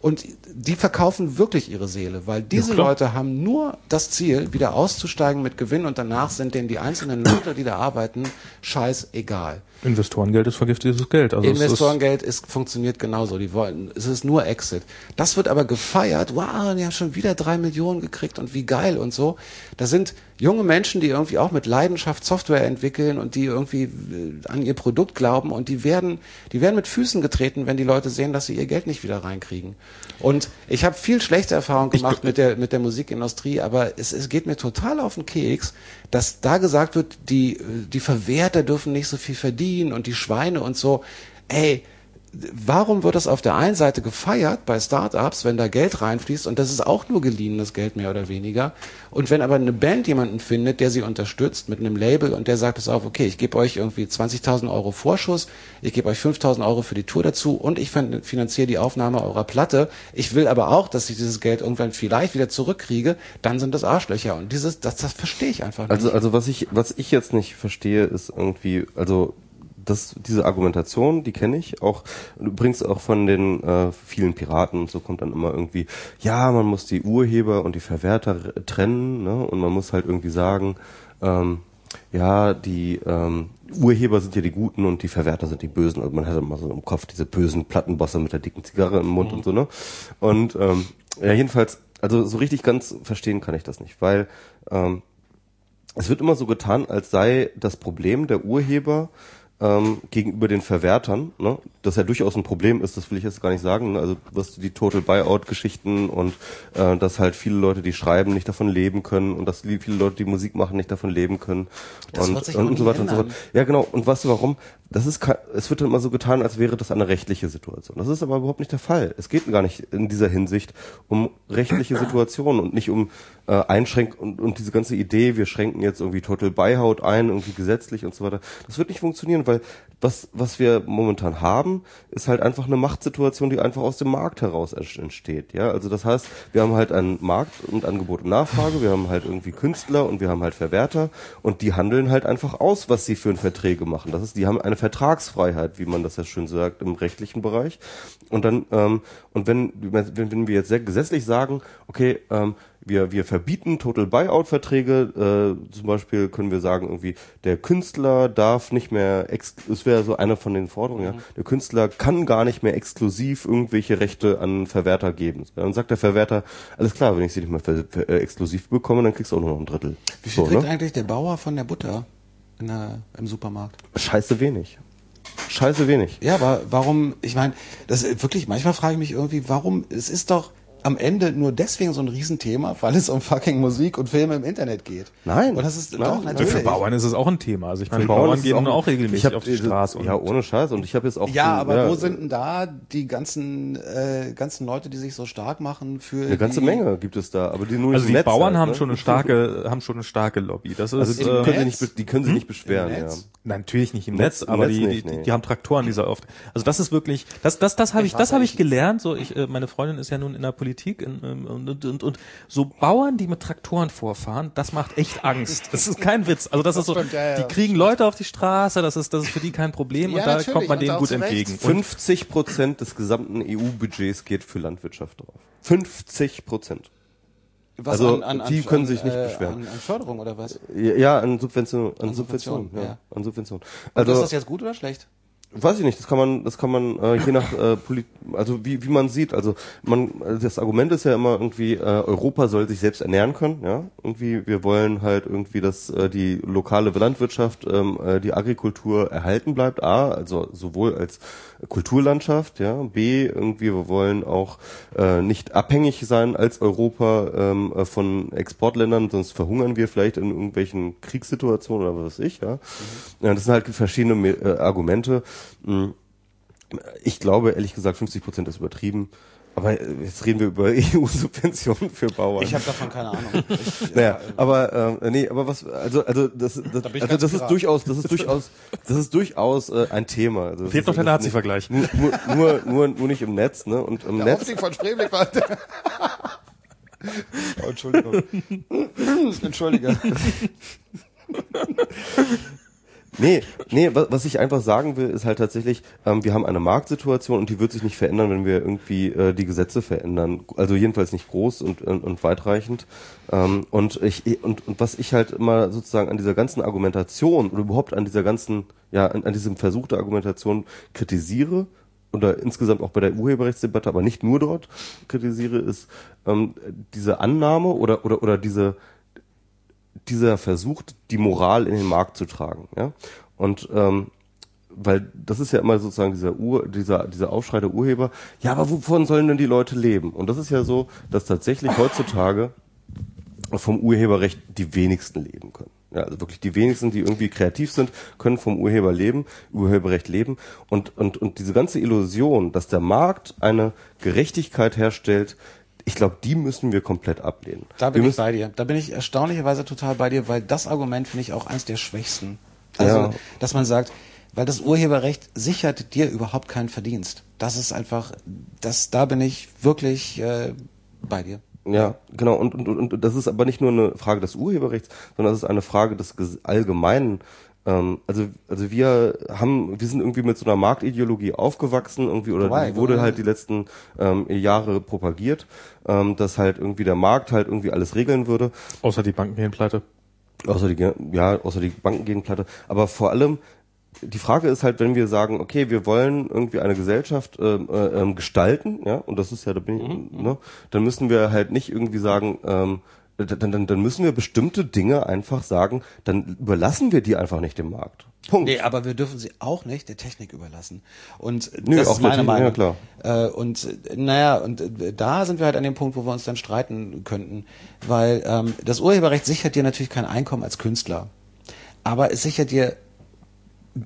und die verkaufen wirklich ihre Seele, weil diese ja, Leute haben nur das Ziel, wieder auszusteigen mit Gewinn und danach sind denen die einzelnen Leute, die da arbeiten, scheißegal. Investorengeld ist vergiftetes Geld. Also Investorengeld ist, funktioniert genauso. Die wollen, es ist nur Exit. Das wird aber gefeiert. Wow, die haben schon wieder drei Millionen gekriegt und wie geil und so. Da sind junge Menschen, die irgendwie auch mit Leidenschaft Software entwickeln und die irgendwie äh, an ihr Produkt glauben und die werden, die werden mit Füßen getreten, wenn die Leute sehen, dass sie ihr Geld nicht wieder reinkriegen. Und ich habe viel schlechte Erfahrungen gemacht ich, mit der mit der Musikindustrie, aber es, es geht mir total auf den Keks, dass da gesagt wird, die die Verwerter dürfen nicht so viel verdienen und die Schweine und so. Ey, warum wird das auf der einen Seite gefeiert bei Startups, wenn da Geld reinfließt und das ist auch nur geliehenes Geld mehr oder weniger. Und wenn aber eine Band jemanden findet, der sie unterstützt mit einem Label und der sagt es auf, okay, ich gebe euch irgendwie 20.000 Euro Vorschuss, ich gebe euch 5.000 Euro für die Tour dazu und ich finanziere die Aufnahme eurer Platte. Ich will aber auch, dass ich dieses Geld irgendwann vielleicht wieder zurückkriege, dann sind das Arschlöcher und dieses, das, das verstehe ich einfach nicht. Also, also was ich, was ich jetzt nicht verstehe, ist irgendwie, also das, diese Argumentation, die kenne ich auch übrigens auch von den äh, vielen Piraten und so kommt dann immer irgendwie, ja, man muss die Urheber und die Verwerter trennen, ne? Und man muss halt irgendwie sagen, ähm, ja, die ähm, Urheber sind ja die Guten und die Verwerter sind die Bösen. Also man hat immer so im Kopf diese bösen Plattenbosse mit der dicken Zigarre im Mund mhm. und so, ne? Und ähm, ja, jedenfalls, also so richtig ganz verstehen kann ich das nicht, weil ähm, es wird immer so getan, als sei das Problem der Urheber ähm, gegenüber den Verwertern, ne? das ja durchaus ein Problem ist, das will ich jetzt gar nicht sagen. Ne? Also was die Total Buyout-Geschichten und äh, dass halt viele Leute, die schreiben, nicht davon leben können und dass viele Leute, die Musik machen, nicht davon leben können das und, und, und so weiter ändern. und so fort. Ja, genau. Und weißt du warum? Das ist, es wird dann immer so getan, als wäre das eine rechtliche Situation. Das ist aber überhaupt nicht der Fall. Es geht gar nicht in dieser Hinsicht um rechtliche Situationen und nicht um äh, einschränken und, und diese ganze Idee, wir schränken jetzt irgendwie Total Buyout ein, irgendwie gesetzlich und so weiter, das wird nicht funktionieren, weil was, was wir momentan haben, ist halt einfach eine Machtsituation, die einfach aus dem Markt heraus entsteht. Ja, also das heißt, wir haben halt einen Markt und Angebot und Nachfrage, wir haben halt irgendwie Künstler und wir haben halt Verwerter und die handeln halt einfach aus, was sie für Verträge machen. Das ist, die haben eine Vertragsfreiheit, wie man das ja schön sagt im rechtlichen Bereich. Und dann ähm, und wenn, wenn wenn wir jetzt sehr gesetzlich sagen, okay, ähm, wir, wir verbieten Total Buyout-Verträge. Äh, zum Beispiel können wir sagen, irgendwie, der Künstler darf nicht mehr, ex das wäre so eine von den Forderungen, mhm. ja, der Künstler kann gar nicht mehr exklusiv irgendwelche Rechte an Verwerter geben. Dann sagt der Verwerter, alles klar, wenn ich sie nicht mehr äh, exklusiv bekomme, dann kriegst du auch nur noch ein Drittel. Wie viel so, kriegt ne? eigentlich der Bauer von der Butter in der, im Supermarkt? Scheiße wenig. Scheiße wenig. Ja, aber warum, ich meine, das wirklich, manchmal frage ich mich irgendwie, warum, es ist doch, am Ende nur deswegen so ein Riesenthema, weil es um fucking Musik und Filme im Internet geht. Nein. Und das ist nein, doch natürlich. Für Bauern ist es auch ein Thema. Also ich meine, Bauern, Bauern gehen auch, auch regelmäßig auf die Straße. Ja, ohne Scheiß. Und ich habe jetzt auch. Ja, aber ja, wo sind denn da die ganzen äh, ganzen Leute, die sich so stark machen für? Eine ganze Menge gibt es da, aber die nur Also die Netz Bauern halt, haben ne? schon eine starke haben schon eine starke Lobby. Das ist. Also die, äh, können, sich nicht, die können sich nicht beschweren. Ja. Nein, natürlich nicht im Netz, Netz aber Netz die, nicht, die, nee. die haben Traktoren, die so oft. Also das ist wirklich, das das das habe ich, das habe ich gelernt. So ich, äh, meine Freundin ist ja nun in der Politik in, ähm, und, und, und so Bauern, die mit Traktoren vorfahren, das macht echt Angst. Das ist kein Witz. Also das, das ist so, stimmt, ja, ja. die kriegen Leute auf die Straße, das ist, das ist für die kein Problem ja, und da natürlich. kommt man denen gut entgegen. 50 Prozent des gesamten EU-Budgets geht für Landwirtschaft drauf. 50 Prozent. Was also an, an, die an, können sich nicht äh, beschweren. An, an Förderung oder was? Ja, an Subvention, an, Subvention, Subvention, ja, an Subvention. Also, ist das jetzt gut oder schlecht? Weiß ich nicht, das kann man, das kann man äh, je nach äh, Polit also wie wie man sieht, also man das Argument ist ja immer irgendwie äh, Europa soll sich selbst ernähren können, ja? Irgendwie wir wollen halt irgendwie, dass äh, die lokale Landwirtschaft, ähm, äh, die Agrikultur erhalten bleibt, a, also sowohl als Kulturlandschaft, ja, b irgendwie wir wollen auch äh, nicht abhängig sein als Europa ähm, äh, von Exportländern, sonst verhungern wir vielleicht in irgendwelchen Kriegssituationen oder was weiß ich, ja. Mhm. ja das sind halt verschiedene äh, Argumente. Ich glaube, ehrlich gesagt, 50 Prozent ist übertrieben. Aber jetzt reden wir über EU-Subventionen für Bauern. Ich habe davon keine Ahnung. Ich, naja, äh, aber äh, nee, aber was also also das das, da also das ist durchaus das ist durchaus das ist durchaus äh, ein Thema. Also Fehlt doch der Nazi-Vergleich. Nur, nur nur nur nicht im Netz, ne? Und im der Netz. Aufstieg von Spreeblick war oh, Entschuldigung. Entschuldige. Nee, nee, was, ich einfach sagen will, ist halt tatsächlich, ähm, wir haben eine Marktsituation und die wird sich nicht verändern, wenn wir irgendwie äh, die Gesetze verändern. Also jedenfalls nicht groß und, und, und weitreichend. Ähm, und ich und, und was ich halt immer sozusagen an dieser ganzen Argumentation oder überhaupt an dieser ganzen, ja, an, an diesem Versuch der Argumentation kritisiere, oder insgesamt auch bei der Urheberrechtsdebatte, aber nicht nur dort kritisiere, ist ähm, diese Annahme oder oder oder diese dieser Versuch, die Moral in den Markt zu tragen. Ja? Und ähm, weil das ist ja immer sozusagen dieser Ur, dieser, dieser Aufschrei der Urheber, ja, aber wovon sollen denn die Leute leben? Und das ist ja so, dass tatsächlich heutzutage vom Urheberrecht die wenigsten leben können. Ja, also wirklich die wenigsten, die irgendwie kreativ sind, können vom Urheber leben, Urheberrecht leben. Und, und, und diese ganze Illusion, dass der Markt eine Gerechtigkeit herstellt, ich glaube, die müssen wir komplett ablehnen. Da bin wir ich bei dir. Da bin ich erstaunlicherweise total bei dir, weil das Argument finde ich auch eins der schwächsten. Also, ja. dass man sagt, weil das Urheberrecht sichert dir überhaupt keinen Verdienst. Das ist einfach, das, da bin ich wirklich äh, bei dir. Ja, genau. Und, und, und das ist aber nicht nur eine Frage des Urheberrechts, sondern das ist eine Frage des allgemeinen ähm, also, also wir haben, wir sind irgendwie mit so einer Marktideologie aufgewachsen, irgendwie, oder Wobei, die wurde halt die letzten ähm, Jahre propagiert, ähm, dass halt irgendwie der Markt halt irgendwie alles regeln würde. Außer die Banken gehen pleite. Außer die, ja, außer die Banken gehen pleite. Aber vor allem, die Frage ist halt, wenn wir sagen, okay, wir wollen irgendwie eine Gesellschaft ähm, äh, ähm, gestalten, ja, und das ist ja, da bin ich, mhm. ne, dann müssen wir halt nicht irgendwie sagen, ähm, dann, dann, dann müssen wir bestimmte Dinge einfach sagen, dann überlassen wir die einfach nicht dem Markt. Punkt. Nee, aber wir dürfen sie auch nicht der Technik überlassen. Und Nö, das ist meine Meinung. Ja, klar. Äh, und naja, und äh, da sind wir halt an dem Punkt, wo wir uns dann streiten könnten. Weil ähm, das Urheberrecht sichert dir natürlich kein Einkommen als Künstler. Aber es sichert dir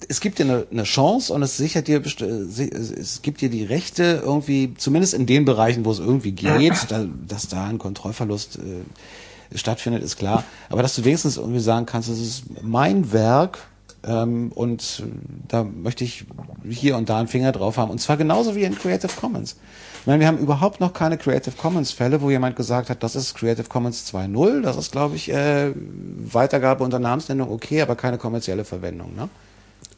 es gibt dir eine, eine Chance und es sichert dir es gibt dir die Rechte irgendwie zumindest in den Bereichen wo es irgendwie geht da, dass da ein Kontrollverlust äh, stattfindet, ist klar. Aber dass du wenigstens irgendwie sagen kannst, das ist mein Werk ähm, und da möchte ich hier und da einen Finger drauf haben. Und zwar genauso wie in Creative Commons. Ich meine, wir haben überhaupt noch keine Creative Commons Fälle, wo jemand gesagt hat, das ist Creative Commons 2.0, das ist, glaube ich, äh, Weitergabe unter Namensnennung okay, aber keine kommerzielle Verwendung. Ne?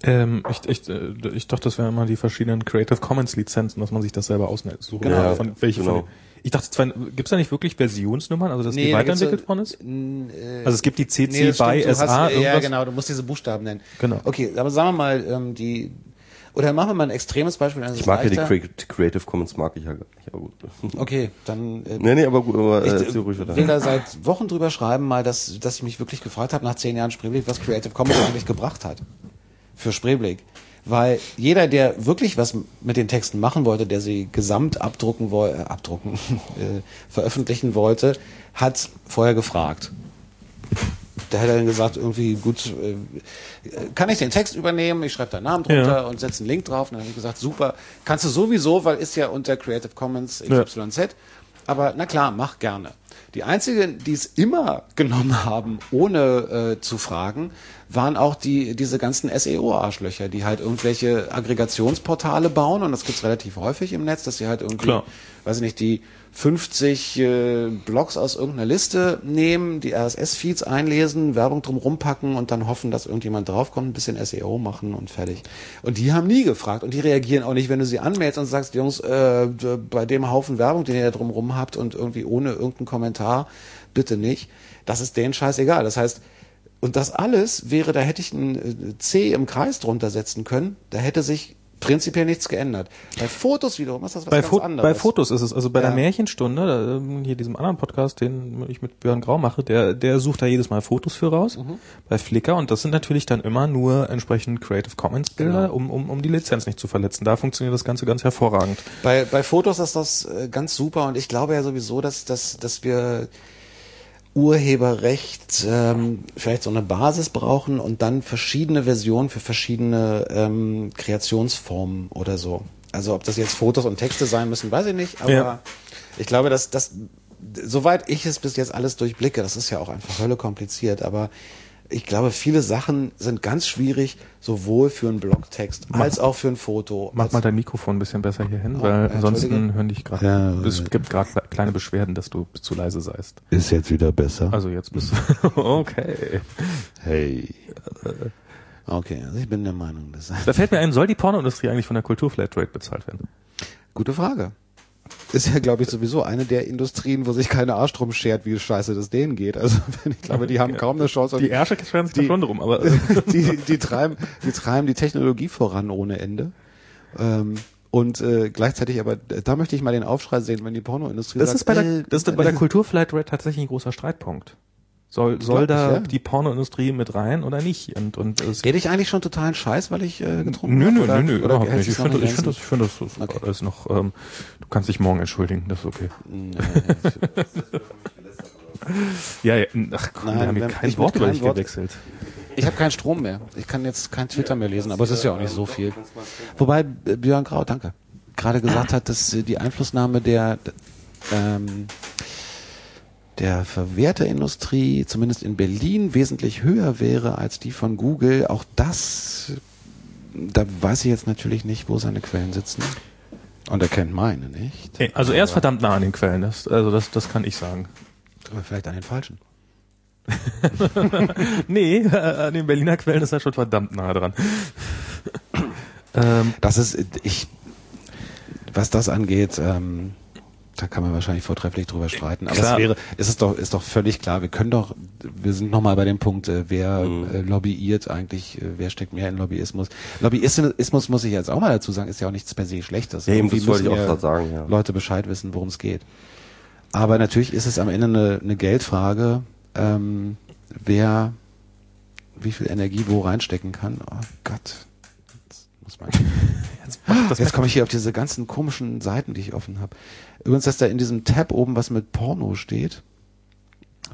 Ähm, ich, ich, äh, ich dachte, das wären immer die verschiedenen Creative Commons Lizenzen, dass man sich das selber aussuchen Genau. kann. Von, welche Genau. von ich dachte, zwar, gibt's da nicht wirklich Versionsnummern, also dass die da gibt's weiterentwickelt worden ist? äh, Also es gibt die CC Nee, by stimmt, SA, hast, ja, irgendwas? genau, du musst diese Buchstaben nennen. Genau. Okay, aber sagen wir mal, ähm, die, oder machen wir mal ein extremes Beispiel. Ich mag ja die Creative Commons mag ich ja gar nicht, aber gut. Okay, dann äh, Nee, nee, aber gut, aber äh, ich ruhig äh, weiter. will da seit Wochen drüber schreiben, mal, dass, dass ich mich wirklich gefragt habe nach zehn Jahren Spreeblick, was Creative Commons eigentlich gebracht hat für Spreeblick. Weil jeder, der wirklich was mit den Texten machen wollte, der sie gesamt abdrucken wollte, äh, abdrucken, äh, veröffentlichen wollte, hat vorher gefragt. Da hätte er dann gesagt, irgendwie, gut, äh, kann ich den Text übernehmen? Ich schreibe deinen Namen drunter Ja. und setze einen Link drauf. Und dann habe ich gesagt, super, kannst du sowieso, weil ist ja unter Creative Commons XYZ. Aber na klar, mach gerne. Die einzigen, die es immer genommen haben, ohne äh, zu fragen, waren auch die diese ganzen SEO-Arschlöcher, die halt irgendwelche Aggregationsportale bauen und das gibt's relativ häufig im Netz, dass sie halt irgendwie, Klar. weiß ich nicht, die 50 äh, Blogs aus irgendeiner Liste nehmen, die RSS-Feeds einlesen, Werbung drum rumpacken und dann hoffen, dass irgendjemand draufkommt, ein bisschen SEO machen und fertig. Und die haben nie gefragt und die reagieren auch nicht, wenn du sie anmeldest und sagst, Jungs, äh, bei dem Haufen Werbung, den ihr da drum rum habt und irgendwie ohne irgendeinen Kommentar, bitte nicht. Das ist denen scheißegal. Das heißt, und das alles wäre, da hätte ich ein äh, C im Kreis drunter setzen können, da hätte sich prinzipiell nichts geändert. Bei Fotos wiederum ist das was Bei, ganz Fo anderes. bei Fotos ist es, also bei Ja. der Märchenstunde, ähm, hier diesem anderen Podcast, den ich mit Björn Grau mache, der, der sucht da jedes Mal Fotos für raus Mhm. bei Flickr und das sind natürlich dann immer nur entsprechend Creative Commons Bilder, Genau. um, um, um die Lizenz nicht zu verletzen. Da funktioniert das Ganze ganz hervorragend. Bei, bei Fotos ist das äh, ganz super und ich glaube ja sowieso, dass, dass, dass wir Urheberrecht ähm, vielleicht so eine Basis brauchen und dann verschiedene Versionen für verschiedene ähm, Kreationsformen oder so. Also ob das jetzt Fotos und Texte sein müssen, weiß ich nicht, aber Ja. ich glaube, dass das, soweit ich es bis jetzt alles durchblicke, das ist ja auch einfach Hölle kompliziert, aber ich glaube, viele Sachen sind ganz schwierig, sowohl für einen Blogtext als auch für ein Foto. Mach mal dein Mikrofon ein bisschen besser hier hin, Oh, weil ansonsten hören dich gerade. Ja, es gibt gerade kleine Beschwerden, dass du zu leise seist. Ist jetzt wieder besser. Also jetzt bist du. okay. hey. Okay, also ich bin der Meinung, das Da fällt mir ein, soll die Pornoindustrie eigentlich von der Kulturflatrate bezahlt werden? Gute Frage. Ist ja, glaube ich, sowieso eine der Industrien, wo sich keine Arsch drum schert, wie scheiße das denen geht. Also ich glaube, die haben kaum eine Chance. Die Ärsche scheren sich da Die- schon drum, aber die, die, treiben, die treiben die Technologie voran ohne Ende. Ähm, und äh, gleichzeitig aber, da möchte ich mal den Aufschrei sehen, wenn die Pornoindustrie das sagt, ist bei der, äh, das ist bei der Kulturflatrate tatsächlich ein großer Streitpunkt. Soll, soll Glaub ich, da ja. die Pornoindustrie mit rein oder nicht? Und, und es Rede ich eigentlich schon totalen Scheiß, weil ich äh, getrunken Nö, habe? nö, nö, nö, oder überhaupt nicht. Ich finde in ich finde das, ich finde das ist Okay. alles noch, ähm, du kannst dich morgen entschuldigen, das ist okay. Ja, ja, ach komm, Nein, wir haben hier kein ich Wort Wort- gewechselt. Ich habe keinen Strom mehr. Ich kann jetzt kein Twitter mehr lesen, aber es ist ja auch nicht so viel. Wobei Björn Grau, danke, gerade gesagt hat, dass äh, die Einflussnahme der ähm, der Verwerterindustrie, zumindest in Berlin, wesentlich höher wäre als die von Google. Auch das, da weiß ich jetzt natürlich nicht, wo seine Quellen sitzen. Und er kennt meine nicht. Also er ist verdammt nah an den Quellen, das, also das, das kann ich sagen. Aber vielleicht an den falschen. Nee, äh, an den Berliner Quellen ist er schon verdammt nah dran. Das ist, ich, was das angeht, ähm, da kann man wahrscheinlich vortrefflich drüber streiten. Aber Klar. es wäre, es ist doch, ist doch völlig klar. Wir können doch, wir sind nochmal bei dem Punkt, äh, wer äh, lobbyiert eigentlich, äh, wer steckt mehr in Lobbyismus? Lobbyismus muss ich jetzt auch mal dazu sagen, ist ja auch nichts per se Schlechtes. Ja, eben, das wollte ich auch gerade sagen, ja. Leute Bescheid wissen, worum es geht. Aber natürlich ist es am Ende eine, eine Geldfrage, ähm, wer wie viel Energie wo reinstecken kann. Oh Gott. Jetzt muss man jetzt Jetzt komme ich hier auf diese ganzen komischen Seiten, die ich offen habe. Übrigens, dass da in diesem Tab oben was mit Porno steht.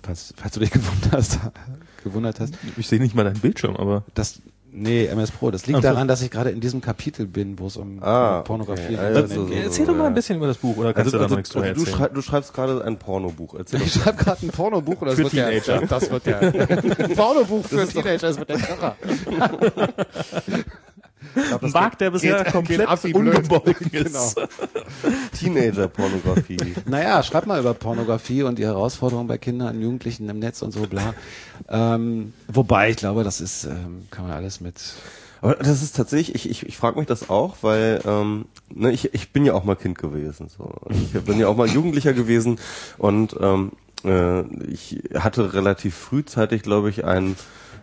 Falls, falls du dich gewundert hast, gewundert hast. ich sehe nicht mal deinen Bildschirm, aber Das, Nee, MS Pro. Das liegt Ach daran, dass ich gerade in diesem Kapitel bin, wo es um Ah, Pornografie okay. geht. Also, so, Erzähl doch mal ein bisschen über das Buch, oder kannst Also, du da also, noch nichts also du, schrei du schreibst gerade ein Pornobuch. Erzähl Ich schreibe gerade ein Pornobuch und das Für wird ja, Teenager. das wird ja ein Pornobuch für Teenager, das wird der Kracher. Ein Markt, der bisher komplett ungebolgen ist. Genau. Teenager-Pornografie. Naja, schreib mal über Pornografie und die Herausforderungen bei Kindern und Jugendlichen im Netz und so bla. Ähm, wobei, ich glaube, das ist, ähm, kann man alles mit. Aber das ist tatsächlich, ich, ich, ich frage mich das auch, weil ähm, ne, ich, ich bin ja auch mal Kind gewesen. So. Ich bin ja auch mal Jugendlicher gewesen und ähm, äh, ich hatte relativ frühzeitig, glaube ich, ein,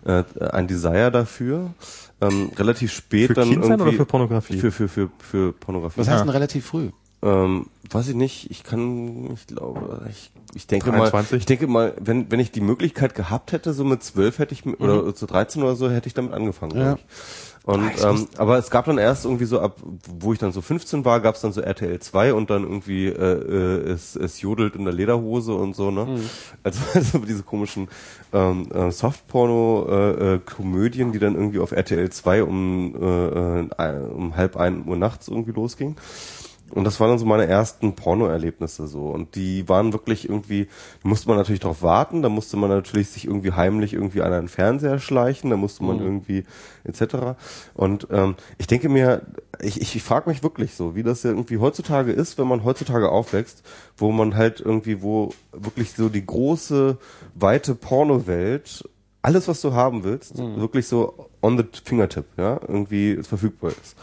äh, ein Desire dafür. Ähm, relativ spät Für dann Kindsein irgendwie oder für Pornografie? Für, für, für, für Pornografie. Was heißt denn relativ früh? Ähm, weiß ich nicht, ich kann, ich glaube, ich, ich denke 23? mal, ich denke mal, wenn, wenn ich die Möglichkeit gehabt hätte, so mit zwölf hätte ich, mit- oder zu 13 oder so, hätte ich damit angefangen, Ja. Glaub ich. Und, ähm, aber es gab dann erst irgendwie so ab, wo ich dann so 15 war, gab es dann so RTL 2 und dann irgendwie äh, äh, es, es jodelt in der Lederhose und so, ne? Also, also diese komischen ähm, äh, Softporno-Komödien, die dann irgendwie auf RTL 2 um, äh, äh, um halb ein Uhr nachts irgendwie losging. Und das waren dann so meine ersten Porno-Erlebnisse so. Und die waren wirklich irgendwie, da musste man natürlich darauf warten, da musste man natürlich sich irgendwie heimlich irgendwie an einen Fernseher schleichen, da musste man irgendwie etc. Und ähm, ich denke mir, ich, ich, ich frage mich wirklich so, wie das ja irgendwie heutzutage ist, wenn man heutzutage aufwächst, wo man halt irgendwie, wo wirklich so die große, weite Pornowelt, alles was du haben willst, wirklich so on the fingertip, ja, irgendwie verfügbar ist.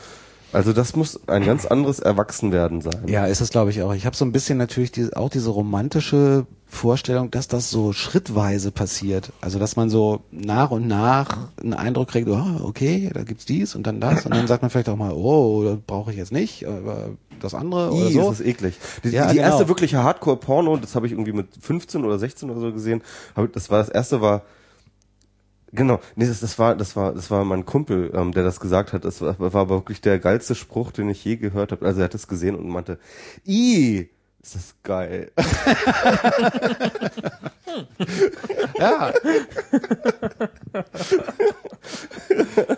Also das muss ein ganz anderes Erwachsenwerden sein. Ja, ist es glaube ich auch. Ich habe so ein bisschen natürlich die, auch diese romantische Vorstellung, dass das so schrittweise passiert. Also dass man so nach und nach einen Eindruck kriegt, oh, okay, da gibt's dies und dann das und dann sagt man vielleicht auch mal, oh, das brauche ich jetzt nicht, aber das andere oder Ih, so. ist das eklig. Die, Ja, die genau. erste wirkliche Hardcore-Porno, das habe ich irgendwie mit 15 oder 16 oder so gesehen. Das war das erste war Genau, nee, das, das war, das war, das war mein Kumpel, ähm, der das gesagt hat. Das war, war aber wirklich der geilste Spruch, den ich je gehört habe. Also er hat es gesehen und meinte, "I, ist das geil." Ja.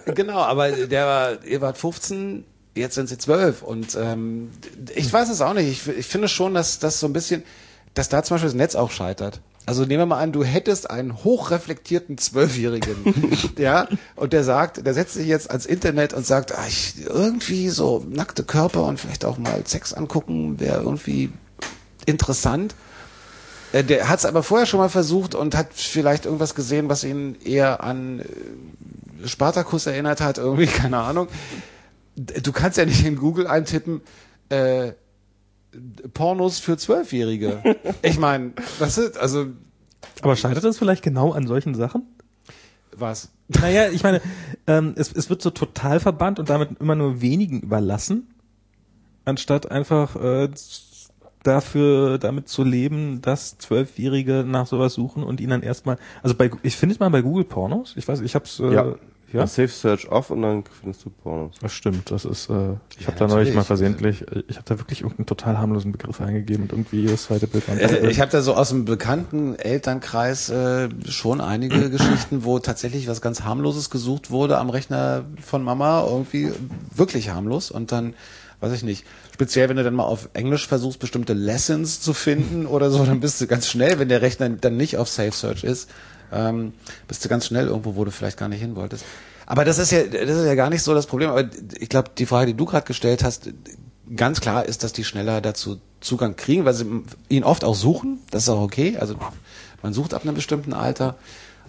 genau, aber der war, ihr wart 15, jetzt sind sie 12 und ähm, ich weiß es auch nicht. Ich, ich finde schon, dass das so ein bisschen, dass da zum Beispiel das Netz auch scheitert. Also nehmen wir mal an, du hättest einen hochreflektierten Zwölfjährigen, ja, und der sagt, der setzt sich jetzt ans Internet und sagt, ah, ich, irgendwie so nackte Körper und vielleicht auch mal Sex angucken wäre irgendwie interessant. Äh, Der hat es aber vorher schon mal versucht und hat vielleicht irgendwas gesehen, was ihn eher an äh, Spartacus erinnert hat, irgendwie, keine Ahnung. Du kannst ja nicht in Google eintippen, äh, Pornos für Zwölfjährige. Ich meine, was ist, also, Aber scheitert das vielleicht genau an solchen Sachen? was? Naja, ich meine, ähm, es, es wird so total verbannt und damit immer nur wenigen überlassen, anstatt einfach äh, dafür damit zu leben, dass Zwölfjährige nach sowas suchen und ihnen dann erstmal, also bei, ich finde es mal bei Google Pornos, ich weiß, ich hab's, äh, Ja. Ja. Safe Search off und dann findest du Pornos. Das stimmt, das ist, äh, ich Ja, habe da neulich mal versehentlich, äh, ich habe da wirklich irgendeinen total harmlosen Begriff eingegeben und irgendwie jedes zweite Bild war Also ich habe da so aus dem bekannten Elternkreis äh, schon einige Geschichten, wo tatsächlich was ganz harmloses gesucht wurde am Rechner von Mama, irgendwie wirklich harmlos und dann weiß ich nicht. Speziell, wenn du dann mal auf Englisch versuchst, bestimmte Lessons zu finden oder so, dann bist du ganz schnell, wenn der Rechner dann nicht auf Safe Search ist, ähm, bist du ganz schnell irgendwo, wo du vielleicht gar nicht hin wolltest. Aber das ist ja, das ist ja gar nicht so das Problem. Aber ich glaube, die Frage, die du gerade gestellt hast, ganz klar ist, dass die schneller dazu Zugang kriegen, weil sie ihn oft auch suchen. Das ist auch okay. Also man sucht ab einem bestimmten Alter.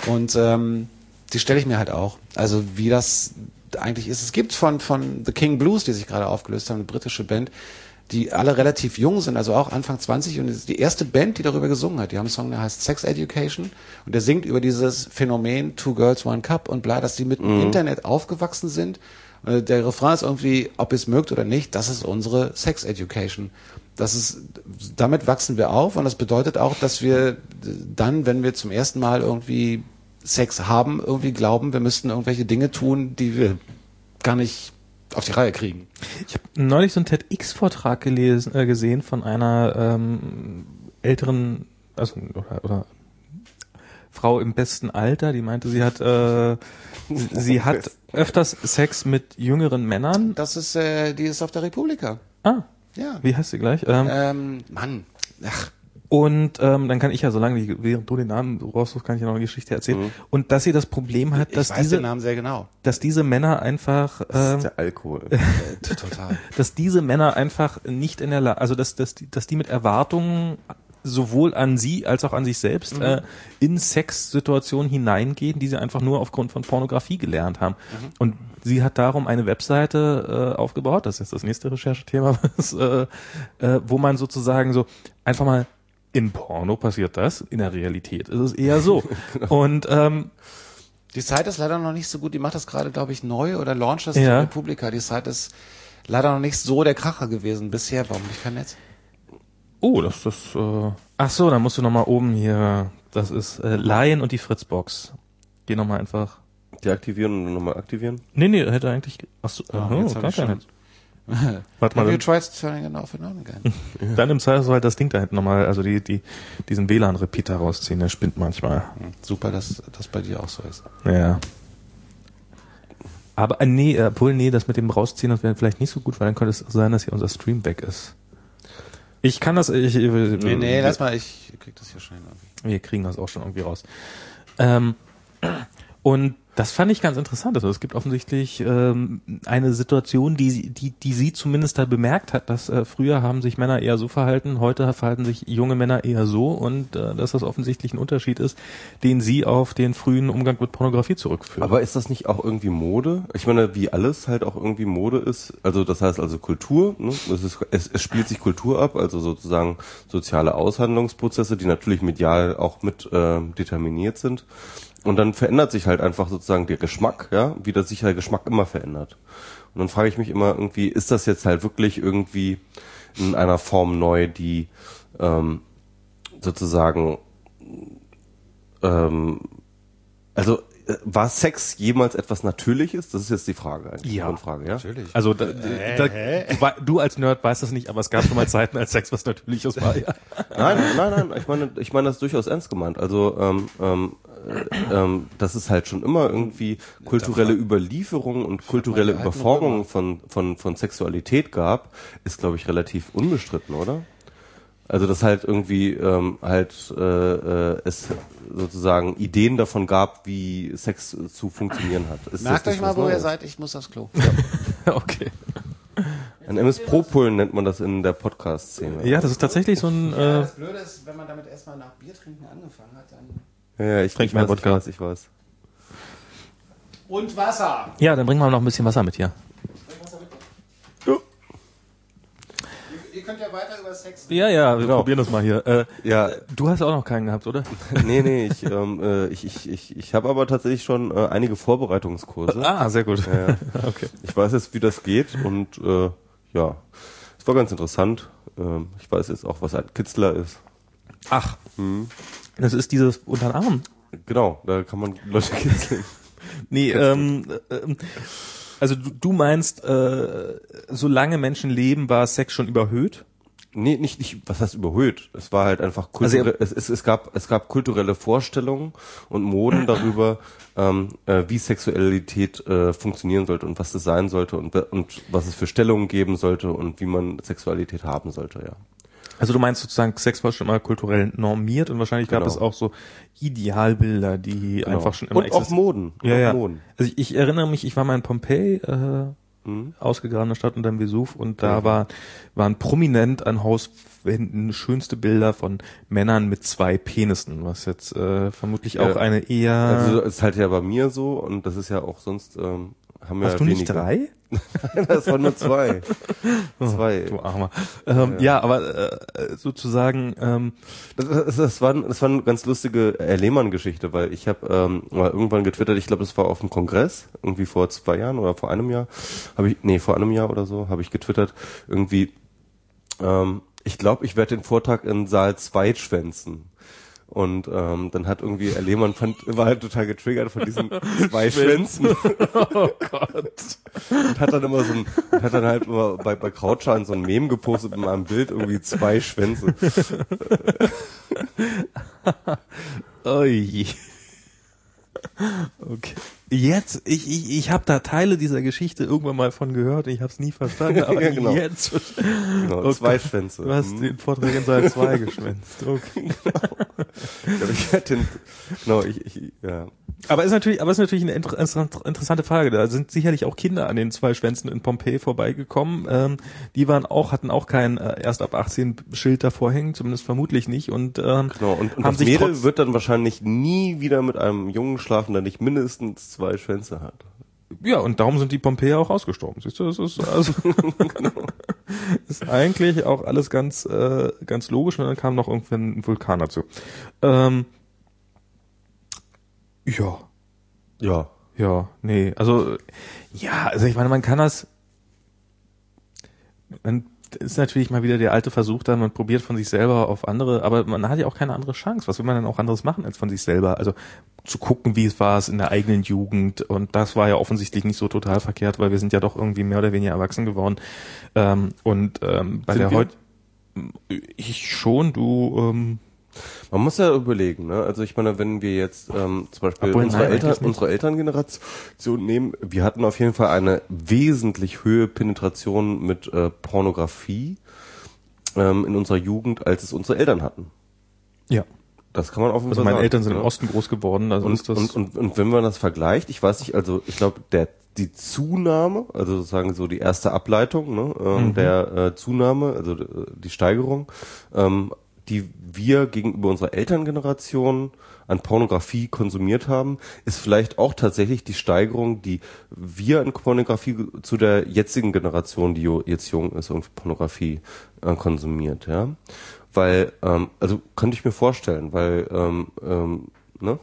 Und ähm, die stelle ich mir halt auch. Also wie das eigentlich ist. Es gibt von, von The King Blues, die sich gerade aufgelöst haben, eine britische Band, die alle relativ jung sind, also auch Anfang 20 und ist die erste Band, die darüber gesungen hat. Die haben einen Song, der heißt Sex Education und der singt über dieses Phänomen Two Girls, One Cup und bla, dass die mit dem Internet aufgewachsen sind. Äh, Der Refrain ist irgendwie, ob ihr es mögt oder nicht, das ist unsere Sex Education. Das ist, damit wachsen wir auf und das bedeutet auch, dass wir dann, wenn wir zum ersten Mal irgendwie Sex haben, irgendwie glauben, wir müssten irgendwelche Dinge tun, die wir gar nicht auf die Reihe kriegen. Ich habe neulich so einen TEDx-Vortrag gelesen, äh, gesehen von einer ähm, älteren, also oder, oder Frau im besten Alter, die meinte, sie hat, äh, sie, hat öfters Sex mit jüngeren Männern. Das ist, äh, die ist auf der Republika. Ah, Ja. wie heißt sie gleich? Ähm, Ähm, Mann. Ach, Und ähm, dann kann ich ja, solange die, während du den Namen raussuchst, kann ich ja noch eine Geschichte erzählen. Und dass sie das Problem hat, dass diese, den Namen sehr genau. dass diese Männer einfach, Das ähm, ist der Alkohol. Total. dass diese Männer einfach nicht in der Lage, also dass, dass, die, dass die mit Erwartungen sowohl an sie als auch an sich selbst Mhm. äh, in Sexsituationen hineingehen, die sie einfach nur aufgrund von Pornografie gelernt haben. Mhm. Und sie hat darum eine Webseite äh, aufgebaut, das ist jetzt das nächste Recherchethema, was, äh, äh, wo man sozusagen so einfach mal in Porno passiert das, in der Realität ist es eher so. Genau. Und ähm, Die Zeit ist leider noch nicht so gut. Die macht das gerade, glaube ich, neu oder launcht das Ja. Republika. Die Zeit ist leider noch nicht so der Kracher gewesen bisher. Warum nicht kein Netz? Oh, das ist. Äh, ach so, dann musst du noch mal oben hier. Das ist äh, Lion und die Fritzbox. Geh noch mal einfach. Deaktivieren und nochmal aktivieren. Nee, nee, hätte eigentlich. Ach so, Ah, oh, jetzt gar ich kein schon. Netz. Warte mal, Have you dann, tried turning it off and on again? dann im Zweifelsfall halt das Ding da hinten nochmal, also die, die, diesen WLAN-Repeater rausziehen, der spinnt manchmal. Super, dass das bei dir auch so ist. Ja. Aber äh, nee, äh, obwohl, nee, das mit dem rausziehen, das wäre vielleicht nicht so gut, weil dann könnte es sein, dass hier unser Stream weg ist. Ich kann das, ich, ich Nee, nee, lass mal, ich krieg das hier schnell irgendwie. Wir kriegen das auch schon irgendwie raus. Ähm, und das fand ich ganz interessant. Also es gibt offensichtlich ähm, eine Situation, die, sie- die, die sie zumindest da bemerkt hat, dass äh, früher haben sich Männer eher so verhalten, heute verhalten sich junge Männer eher so und äh, dass das offensichtlich ein Unterschied ist, den sie auf den frühen Umgang mit Pornografie zurückführt. Aber ist das nicht auch irgendwie Mode? Ich meine, wie alles halt auch irgendwie Mode ist. Also das heißt also Kultur. Ne? Es, ist, es, es spielt sich Kultur ab, also sozusagen soziale Aushandlungsprozesse, die natürlich medial auch mit äh, determiniert sind. Und dann verändert sich halt einfach sozusagen der Geschmack, ja, wie das sich der Geschmack immer verändert. Und dann frage ich mich immer irgendwie, ist das jetzt halt wirklich irgendwie in einer Form neu, die ähm, sozusagen ähm, also äh, war Sex jemals etwas Natürliches? Das ist jetzt die Frage eigentlich. Ja. die Grundfrage, ja. Natürlich. also da, da, du, wei- du als Nerd weißt das nicht, aber es gab schon mal Zeiten, als Sex was Natürliches war. Ja. Nein, nein, nein. Ich meine, ich meine das ist durchaus ernst gemeint. Also ähm, ähm, äh, ähm, dass es halt schon immer irgendwie kulturelle Überlieferung und kulturelle alten Überformung von von von Sexualität gab, ist glaube ich relativ unbestritten, oder? Also dass halt irgendwie ähm, halt äh, äh, es sozusagen Ideen davon gab, wie Sex äh, zu funktionieren hat. Ist Merkt das euch mal, wo ihr seid. Ich muss aufs Klo. okay. Ein MS Pro Pullen nennt man das in der Podcast-Szene. Ja, das ist tatsächlich so ein. Äh, Blöde ist, wenn man damit erstmal nach Bier trinken angefangen hat, dann... Ja, ja ich Trink ich mehr Wodka. Ich weiß, ich weiß. Und Wasser. ja, dann bringen wir noch ein bisschen Wasser mit hier. Ihr könnt ja weiter über Sex Ja, ja, wir Genau. probieren das mal hier. Äh, Ja, du hast auch noch keinen gehabt, oder? nee, nee, ich, ähm, äh, ich, ich, ich, ich habe aber tatsächlich schon äh, einige Vorbereitungskurse. Ah, sehr gut. Ja. Okay. Ich weiß jetzt, wie das geht und äh, ja, es war ganz interessant. Ähm, ich weiß jetzt auch, was ein Kitzler ist. Ach, das ist dieses unter den Arm. Genau, da kann man Leute kitzeln. Nee, ähm, äh, ähm, also du, du meinst, äh, solange Menschen leben, war Sex schon überhöht? Nee, nicht, nicht, was heißt überhöht? Es war halt einfach Also kulturell, es, es, es gab, es gab kulturelle Vorstellungen und Moden darüber, ähm, äh, wie Sexualität äh, funktionieren sollte und was es sein sollte und, und was es für Stellungen geben sollte und wie man Sexualität haben sollte, ja. Also du meinst sozusagen, Sex war schon immer kulturell normiert und wahrscheinlich gab Genau. es auch so Idealbilder, die Genau. einfach schon immer und auch existieren. Moden. Und Ja, auch ja. Moden. Also ich, ich erinnere mich, ich war mal in Pompeji, äh, Mhm. ausgegrabene Stadt unter dem Vesuv und da war, waren prominent an Hauswänden schönste Bilder von Männern mit zwei Penissen, was jetzt äh, vermutlich Ja. auch eine eher... Also ist halt ja bei mir so und das ist ja auch sonst ähm, haben Hast ja du nicht wenige. drei? das waren nur zwei. zwei. Du Armer. Ähm, ja. aber äh, sozusagen, ähm, Das, das, das, war, das war eine ganz lustige Herr Lehmann-Geschichte, weil ich habe ähm, mal irgendwann getwittert, ich glaube, das war auf dem Kongress, irgendwie vor zwei Jahren oder vor einem Jahr, habe ich, nee, vor einem Jahr oder so, habe ich getwittert, irgendwie, ähm, ich glaube, ich werde den Vortrag in Saal 2 schwänzen. Und ähm, dann hat irgendwie Herr Lehmann fand, war halt total getriggert von diesen zwei Schwänzen. oh Gott. Und hat dann immer so ein, hat dann halt immer bei, bei Krautschalen so ein Meme gepostet mit meinem Bild, irgendwie zwei Schwänze. Ui. Okay. Jetzt, ich, ich, ich habe da Teile dieser Geschichte irgendwann mal von gehört, ich habe es nie verstanden, aber Ja, genau. jetzt. Genau, Oh zwei. Schwänze. Du hast Mhm. den Vortrag in Saal 2 geschwänzt. Okay. Ja, ich hätte den, genau, ich, ich, ja. Aber ist natürlich, aber ist natürlich eine inter inter- interessante Frage. Da sind sicherlich auch Kinder an den zwei Schwänzen in Pompeji vorbeigekommen. Ähm, die waren auch, hatten auch kein äh, erst ab 18 Schild davor hängen, zumindest vermutlich nicht. Und, ähm, Genau, und, und haben das Mädel wird dann wahrscheinlich nie wieder mit einem Jungen schlafen, der nicht mindestens zwei Schwänze hat. Ja, und darum sind die Pompejer auch ausgestorben. Siehst du, das ist also ist eigentlich auch alles ganz äh, ganz logisch und dann kam noch irgendwann ein Vulkan dazu. Ähm, ja, Ja. ja, nee, also ja, also ich meine, man kann das man ist natürlich mal wieder der alte Versuch dann, man probiert von sich selber auf andere, aber man hat ja auch keine andere Chance. Was will man denn auch anderes machen als von sich selber? Also zu gucken, wie es war es in der eigenen Jugend und das war ja offensichtlich nicht so total verkehrt, weil wir sind ja doch irgendwie mehr oder weniger erwachsen geworden. Ähm, und ähm, bei Sind der heute ich schon, du ähm, Man muss ja überlegen, ne? Also ich meine, wenn wir jetzt ähm, zum Beispiel Obwohl, unsere, nein, Eltern, unsere Elterngeneration nehmen, wir hatten auf jeden Fall eine wesentlich höhere Penetration mit äh, Pornografie ähm, in unserer Jugend, als es unsere Eltern hatten. ja. Das kann man auf jeden Also Fall meine sagen. Eltern sind im ja. Osten groß geworden, also und, ist das und, und, und wenn man das vergleicht, ich weiß nicht, also ich glaube, der die Zunahme, also sozusagen so die erste Ableitung ne, ähm, Mhm. der äh, Zunahme, also äh, die Steigerung, ähm, die wir gegenüber unserer Elterngeneration an Pornografie konsumiert haben, ist vielleicht auch tatsächlich die Steigerung, die wir an Pornografie zu der jetzigen Generation, die jetzt jung ist und Pornografie äh, konsumiert, ja. Weil, ähm, also könnte ich mir vorstellen, weil, ähm, ähm, ne?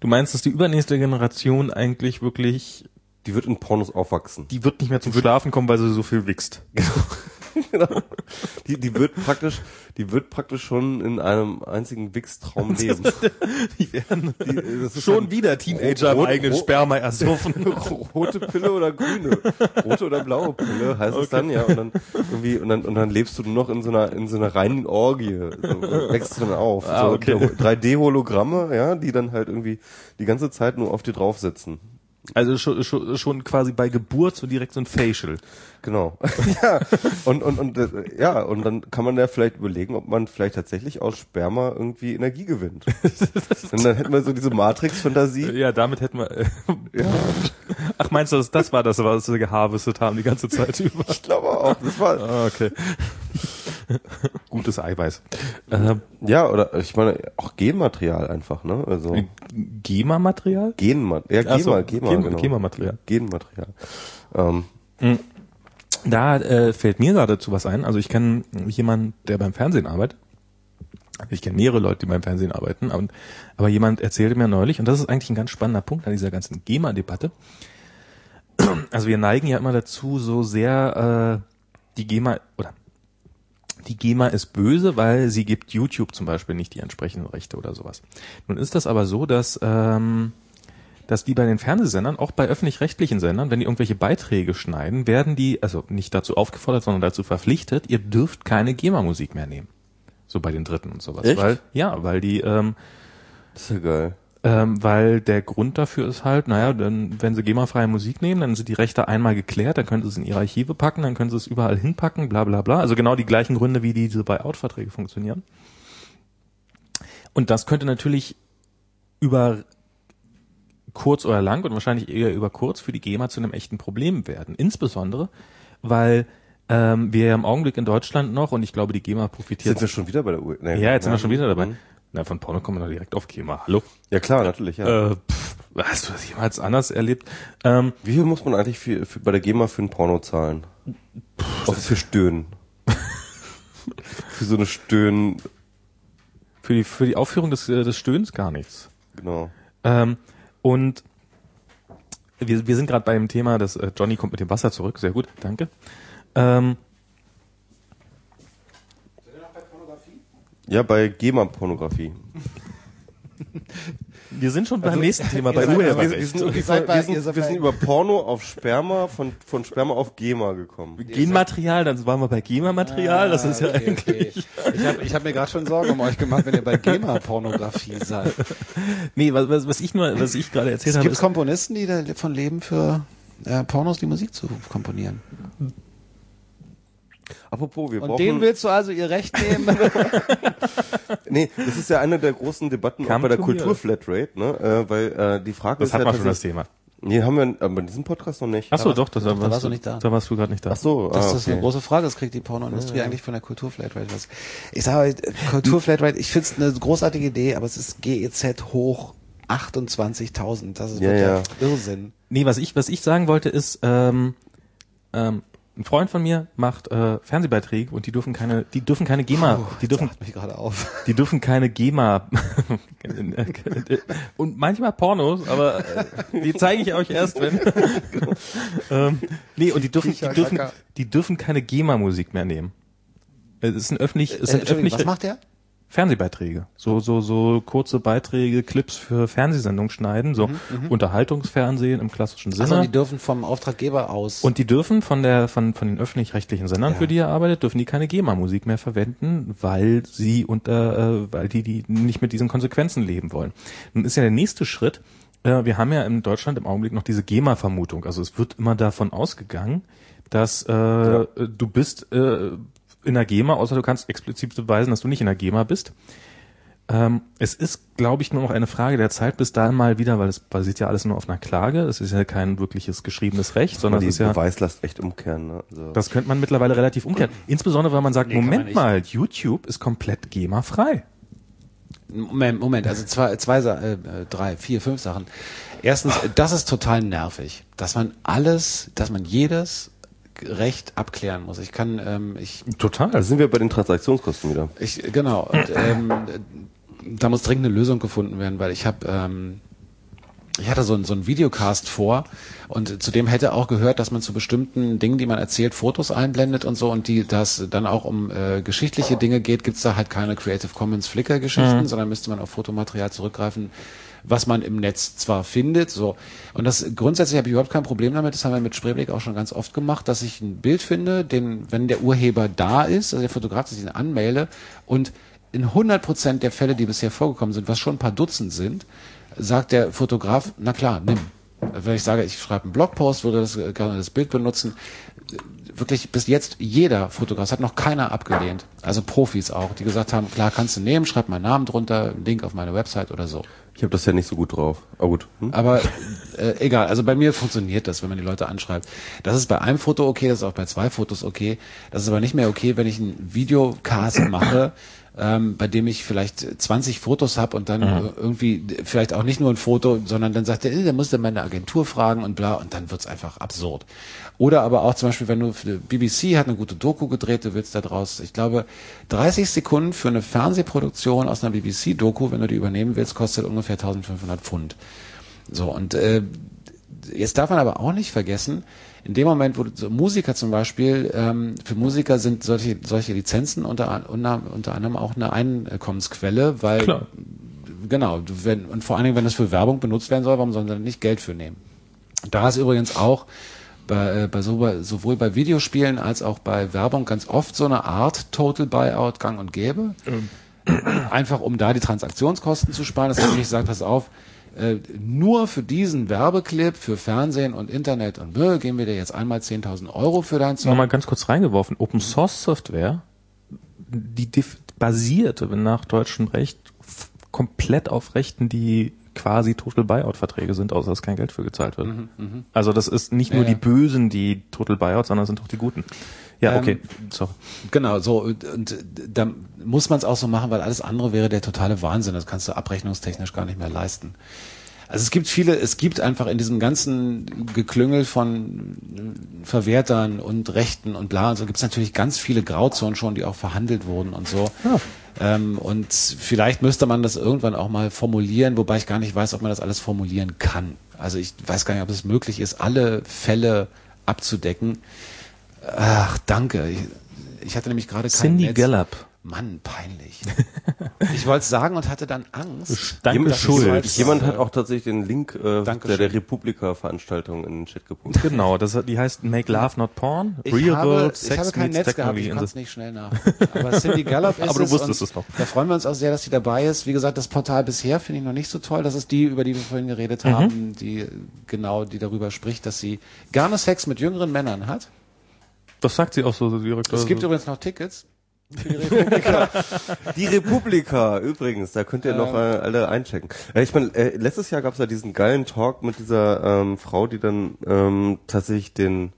du meinst, dass die übernächste Generation eigentlich wirklich Die wird in Pornos aufwachsen. die wird nicht mehr zum Schlafen kommen, weil sie so viel wichst. genau. Die, die wird praktisch, die wird praktisch schon in einem einzigen Wichstraum leben. Die werden Die, schon wieder Teenager im rot- eigenen rot- Sperma ersoffen. rote Pille oder grüne, rote oder blaue Pille heißt es dann ja und dann irgendwie und dann und dann lebst du nur noch in so einer in so einer reinen Orgie, so, wächst du dann auf, Ah, so okay. 3D Hologramme, ja, die dann halt irgendwie die ganze Zeit nur auf dir drauf sitzen. Also schon, schon, schon quasi bei Geburt so direkt so ein Facial. Genau. ja. Und, und, und, äh, ja, und dann kann man ja vielleicht überlegen, ob man vielleicht tatsächlich aus Sperma irgendwie Energie gewinnt. und dann hätten wir so diese Matrix-Fantasie. Ja, damit hätten wir. Äh, Ach, meinst du, das, das war das, was sie geharvestet haben die ganze Zeit über? Ich glaube auch. Das war, Ah, okay. Gutes Eiweiß. Äh, ja, oder ich meine, auch Genmaterial einfach, ne? Also GEMA-Material? Genmaterial. Ja, Ach so, Gema, Gema, Gema- genau. Gema-Material. Genmaterial. Ähm, Da äh, fällt mir gerade dazu was ein. Also ich kenne jemanden, der beim Fernsehen arbeitet. Ich kenne mehrere Leute, die beim Fernsehen arbeiten, aber, aber jemand erzählte mir neulich, und das ist eigentlich ein ganz spannender Punkt an dieser ganzen GEMA-Debatte. Also wir neigen ja immer dazu, so sehr äh, die GEMA oder die GEMA ist böse, weil sie gibt YouTube zum Beispiel nicht die entsprechenden Rechte oder sowas. Nun ist das aber so, dass ähm, dass die bei den Fernsehsendern, auch bei öffentlich-rechtlichen Sendern, wenn die irgendwelche Beiträge schneiden, werden die, also nicht dazu aufgefordert, sondern dazu verpflichtet, ihr dürft keine GEMA-Musik mehr nehmen. So bei den Dritten und sowas. Echt? Weil, ja, weil die, ähm, das ist ja geil. Ähm, weil der Grund dafür ist halt, naja, dann, wenn sie GEMA-freie Musik nehmen, dann sind die Rechte einmal geklärt, dann können sie es in ihre Archive packen, dann können sie es überall hinpacken, bla bla bla. Also genau die gleichen Gründe, wie diese Buyout-Verträge funktionieren. Und das könnte natürlich über kurz oder lang und wahrscheinlich eher über kurz für die GEMA zu einem echten Problem werden. Insbesondere, weil ähm, wir ja im Augenblick in Deutschland noch, und ich glaube, die GEMA profitiert. Sind wir schon wieder bei der Uhr? Nee, ja, jetzt sind wir schon wieder dabei. Mhm. Na, von Porno kommen wir doch direkt auf GEMA. Hallo? Ja klar, natürlich, ja. Äh, pff, hast du das jemals anders erlebt? Ähm, Wie viel muss man eigentlich für, für, bei der GEMA für ein Porno zahlen? Auch für Stöhnen. für so eine Stöhnen, für, die, für die Aufführung des, äh, des Stöhns gar nichts. genau. Ähm, und wir, wir sind gerade bei dem Thema, dass äh, Johnny kommt mit dem Wasser zurück. Sehr gut, danke. Ähm, Ja, bei GEMA-Pornografie. Wir sind schon beim nächsten Thema, bei Urheberrecht. Wir, wir, sind, wir, wir über Porno auf Sperma, von, von Sperma auf GEMA gekommen. Genmaterial, dann waren wir bei GEMA-Material, das ist ja Ah, okay, eigentlich... okay. Ich habe ich hab mir gerade schon Sorgen um euch gemacht, wenn ihr bei GEMA-Pornografie seid. Nee, was, was, was ich nur, was ich gerade erzählt Es habe, gibt ist, Komponisten, die davon leben, für äh, Pornos die Musik zu komponieren. Apropos, wir Und brauchen... denen willst du also ihr Recht nehmen? nee, das ist ja eine der großen Debatten auch Come bei der. Kulturflatrate, ne? Äh, weil äh, die Frage das ist hat ja man schon das Thema. Nee, haben wir aber in diesem Podcast noch nicht. Ach so, doch, das, doch, da da warst warst du nicht da. Da warst du gerade nicht da. Ach so, Das ah, ist eine okay. große Frage, das kriegt die Pornoindustrie eigentlich von der Kulturflatrate was. Ich sage, Kulturflatrate, ich finde es eine großartige Idee, aber es ist GEZ hoch 28.000. Das ist Ja, wirklich ja. Irrsinn. Nee, was ich, was ich sagen wollte ist, ähm, ähm, ein Freund von mir macht äh, Fernsehbeiträge und die dürfen keine, die dürfen keine GEMA, die dürfen, mich gerade auf. die dürfen keine GEMA und manchmal Pornos, aber äh, die zeige ich euch erst, wenn. ähm, nee, und die dürfen, die dürfen, die dürfen keine GEMA-Musik mehr nehmen. Es ist ein öffentlich, es Äh, sind Entschuldigung, öffentlich was macht der? Fernsehbeiträge, so so so kurze Beiträge, Clips für Fernsehsendungen schneiden, so Unterhaltungsfernsehen im klassischen Sinne. Also die dürfen vom Auftraggeber aus. Und die dürfen von der von von den öffentlich-rechtlichen Sendern, Ja. für die er arbeitet, dürfen die keine GEMA-Musik mehr verwenden, weil sie unter äh, weil die die nicht mit diesen Konsequenzen leben wollen. Nun ist ja der nächste Schritt. Äh, wir haben ja in Deutschland im Augenblick noch diese GEMA-Vermutung. Also es wird immer davon ausgegangen, dass äh, du bist äh, in der GEMA, außer du kannst explizit beweisen, dass du nicht in der GEMA bist. Ähm, es ist, glaube ich, nur noch eine Frage der Zeit, bis dahin mal wieder, weil es basiert ja alles nur auf einer Klage. Es ist ja kein wirkliches geschriebenes Recht, sondern die es ist ja, Beweislast echt umkehren. Ne? Also, das könnte man mittlerweile relativ umkehren. Insbesondere, weil man sagt, Nee, man Moment nicht. mal, YouTube ist komplett GEMA-frei. Moment, Moment, also zwei, zwei, äh, drei, vier, fünf Sachen. Erstens, das ist total nervig, dass man alles, dass man jedes Recht abklären muss. Ich kann, ähm, ich Total. da sind wir bei den Transaktionskosten wieder. Ich, genau. Und, ähm, da muss dringend eine Lösung gefunden werden, weil ich habe, ähm, ich hatte so, ein, so einen Videocast vor und zudem hätte auch gehört, dass man zu bestimmten Dingen, die man erzählt, Fotos einblendet und so und die, das dann auch um äh, geschichtliche Dinge geht, gibt's da halt keine Creative Commons Flickr Geschichten, sondern müsste man auf Fotomaterial zurückgreifen, was man im Netz zwar findet, so. Und das grundsätzlich habe ich überhaupt kein Problem damit, das haben wir mit Spreeblick auch schon ganz oft gemacht, dass ich ein Bild finde, den, wenn der Urheber da ist, also der Fotograf, dass ich ihn anmelde und in 100 Prozent der Fälle, die bisher vorgekommen sind, was schon ein paar Dutzend sind, sagt der Fotograf, na klar, nimm. Wenn ich sage, ich schreibe einen Blogpost, würde das äh, gerne das Bild benutzen, wirklich bis jetzt jeder Fotograf, es hat noch keiner abgelehnt, also Profis auch, die gesagt haben, klar, kannst du nehmen, schreib meinen Namen drunter, einen Link auf meine Website oder so. Ich habe das ja nicht so gut drauf. Aber gut. Hm? Aber äh, egal, also bei mir funktioniert das, wenn man die Leute anschreibt. Das ist bei einem Foto okay, das ist auch bei zwei Fotos okay. Das ist aber nicht mehr okay, wenn ich einen Videocast mache, ähm, bei dem ich vielleicht 20 Fotos habe und dann äh, irgendwie vielleicht auch nicht nur ein Foto, sondern dann sagt er, äh, dann musst du meine Agentur fragen und bla und dann wird's einfach absurd. Oder aber auch zum Beispiel, wenn du für die BBC hat eine gute Doku gedreht, du willst da draus, ich glaube, 30 Sekunden für eine Fernsehproduktion aus einer BBC-Doku, wenn du die übernehmen willst, kostet ungefähr 1500 Pfund. So, und äh, jetzt darf man aber auch nicht vergessen, in dem Moment, wo du, so Musiker zum Beispiel, ähm, für Musiker sind solche, solche Lizenzen unter, unter, unter anderem auch eine Einkommensquelle, weil Klar. genau, wenn, und vor allen Dingen, wenn das für Werbung benutzt werden soll, warum sollen sie dann nicht Geld für nehmen? Da ist übrigens auch bei, äh, bei, so, bei sowohl bei Videospielen als auch bei Werbung ganz oft so eine Art Total Buyout gang und gäbe. Einfach um da die Transaktionskosten zu sparen. Das habe ich gesagt, pass auf, äh, nur für diesen Werbeclip, für Fernsehen und Internet und Müll geben wir dir jetzt einmal 10.000 Euro für deinen Song. Nochmal ganz kurz reingeworfen. Open Source Software, die basiert nach deutschem Recht komplett auf Rechten, die quasi Total Buyout Verträge sind, außer dass kein Geld für gezahlt wird. Also das ist nicht nur Mhm, Ja, die ja. Bösen, die Total Buyout, sondern es sind auch die Guten. Ja, Ähm, okay. Sorry. Genau, so und, da muss man es auch so machen, weil alles andere wäre der totale Wahnsinn. Das kannst du abrechnungstechnisch gar nicht mehr leisten. Also es gibt viele, es gibt einfach in diesem ganzen Geklüngel von Verwertern und Rechten und bla und so gibt es natürlich ganz viele Grauzonen schon, die auch verhandelt wurden und so. Ähm, und vielleicht müsste man das irgendwann auch mal formulieren, wobei ich gar nicht weiß, ob man das alles formulieren kann. Also ich weiß gar nicht, ob es möglich ist, alle Fälle abzudecken. Ach, danke. Ich, ich hatte nämlich gerade kein Cindy Netz. Gallup. Mann, peinlich. ich wollte es sagen und hatte dann Angst. Danke, jemand, Schuld. jemand, jemand hat auch tatsächlich den Link äh, der, der Republika-Veranstaltung in den Chat gepostet. Genau, das, die heißt Make Love Not Porn. Ich Real habe, World ich Sex habe kein Netz gehabt, ich konnte es nicht schnell nach. Aber Cindy Gallup ist Aber du es wusstest es noch. Da freuen wir uns auch sehr, dass sie dabei ist. Wie gesagt, das Portal bisher finde ich noch nicht so toll. Das ist die, über die wir vorhin geredet Mhm. haben, die genau, die darüber spricht, dass sie gerne Sex mit jüngeren Männern hat. Das sagt sie auch so direkt. Es gibt also. übrigens noch Tickets. Für die Republika. Die Republika, übrigens, da könnt ihr noch äh, alle einchecken. Ja, ich meine, äh, letztes Jahr gab es ja diesen geilen Talk mit dieser ähm, Frau, die dann ähm, tatsächlich den,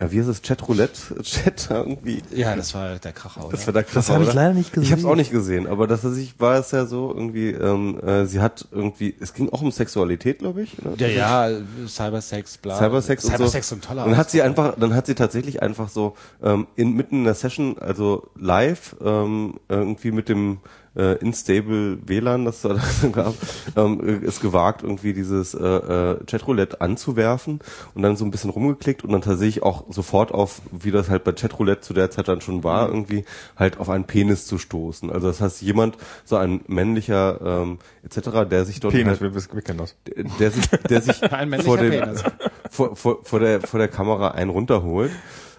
ja, wie ist es, Chat-Roulette-Chat irgendwie ja, das war der Kracher, oder? Das war der Das habe ich leider nicht gesehen. Ich habe es auch nicht gesehen, aber das ich war es ja so irgendwie. Ähm, äh, sie hat irgendwie, es ging auch um Sexualität, glaube ich. Oder? ja, ja, Cybersex, bla. Cybersex und Cybersex so. und toller Und dann hat sie einfach, dann hat sie tatsächlich einfach so ähm, in mitten in der Session, also live ähm, irgendwie mit dem äh, instable WLAN, das da gab, ähm, ist gewagt, irgendwie dieses äh, äh, Chatroulette anzuwerfen und dann so ein bisschen rumgeklickt und dann tatsächlich auch sofort auf, wie das halt bei Chatroulette zu der Zeit dann schon war, irgendwie halt auf einen Penis zu stoßen. Also das heißt, jemand, so ein männlicher ähm, etc., der sich dort Penis, halt, wir, wir kennen das. der sich, der sich vor, Penis. vor, vor, vor, der, vor der Kamera einen runterholt.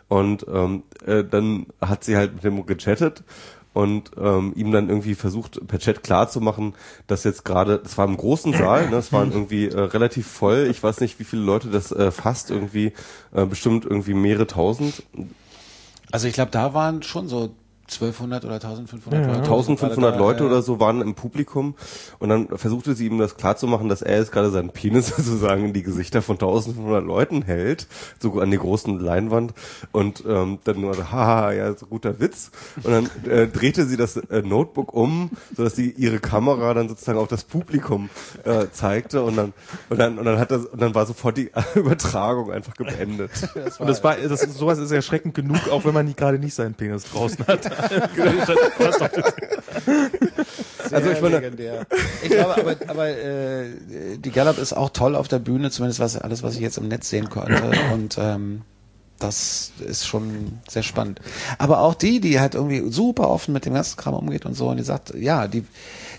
Und ähm, äh, dann hat sie halt mit dem gechattet und ähm, ihm dann irgendwie versucht, per Chat klarzumachen, dass jetzt gerade, das war im großen Saal, ne, das waren irgendwie äh, relativ voll, ich weiß nicht, wie viele Leute das äh, fasst, irgendwie äh, bestimmt irgendwie mehrere tausend, Also ich glaube, da waren schon so 1200 oder 1500 Leute. 1500 Da, Leute äh, oder so waren im Publikum und dann versuchte sie ihm das klarzumachen, dass er jetzt gerade seinen Penis sozusagen in die Gesichter von 1500 Leuten hält, so an die großen Leinwand und ähm, dann nur so, haha, ja, so guter Witz und dann äh, drehte sie das äh, Notebook um, sodass sie ihre Kamera dann sozusagen auf das Publikum äh, zeigte und dann und dann und dann hat das und dann war sofort die Übertragung einfach beendet. Und das war, das ist, sowas ist erschreckend genug, auch wenn man nicht, gerade nicht seinen Penis draußen hat. Also ich meine, legendär. Ich glaube, aber, aber äh, die Gallup ist auch toll auf der Bühne, zumindest was alles, was ich jetzt im Netz sehen konnte. Und ähm, das ist schon sehr spannend. Aber auch die, die halt irgendwie super offen mit dem ganzen Kram umgeht und so, und die sagt, ja, die,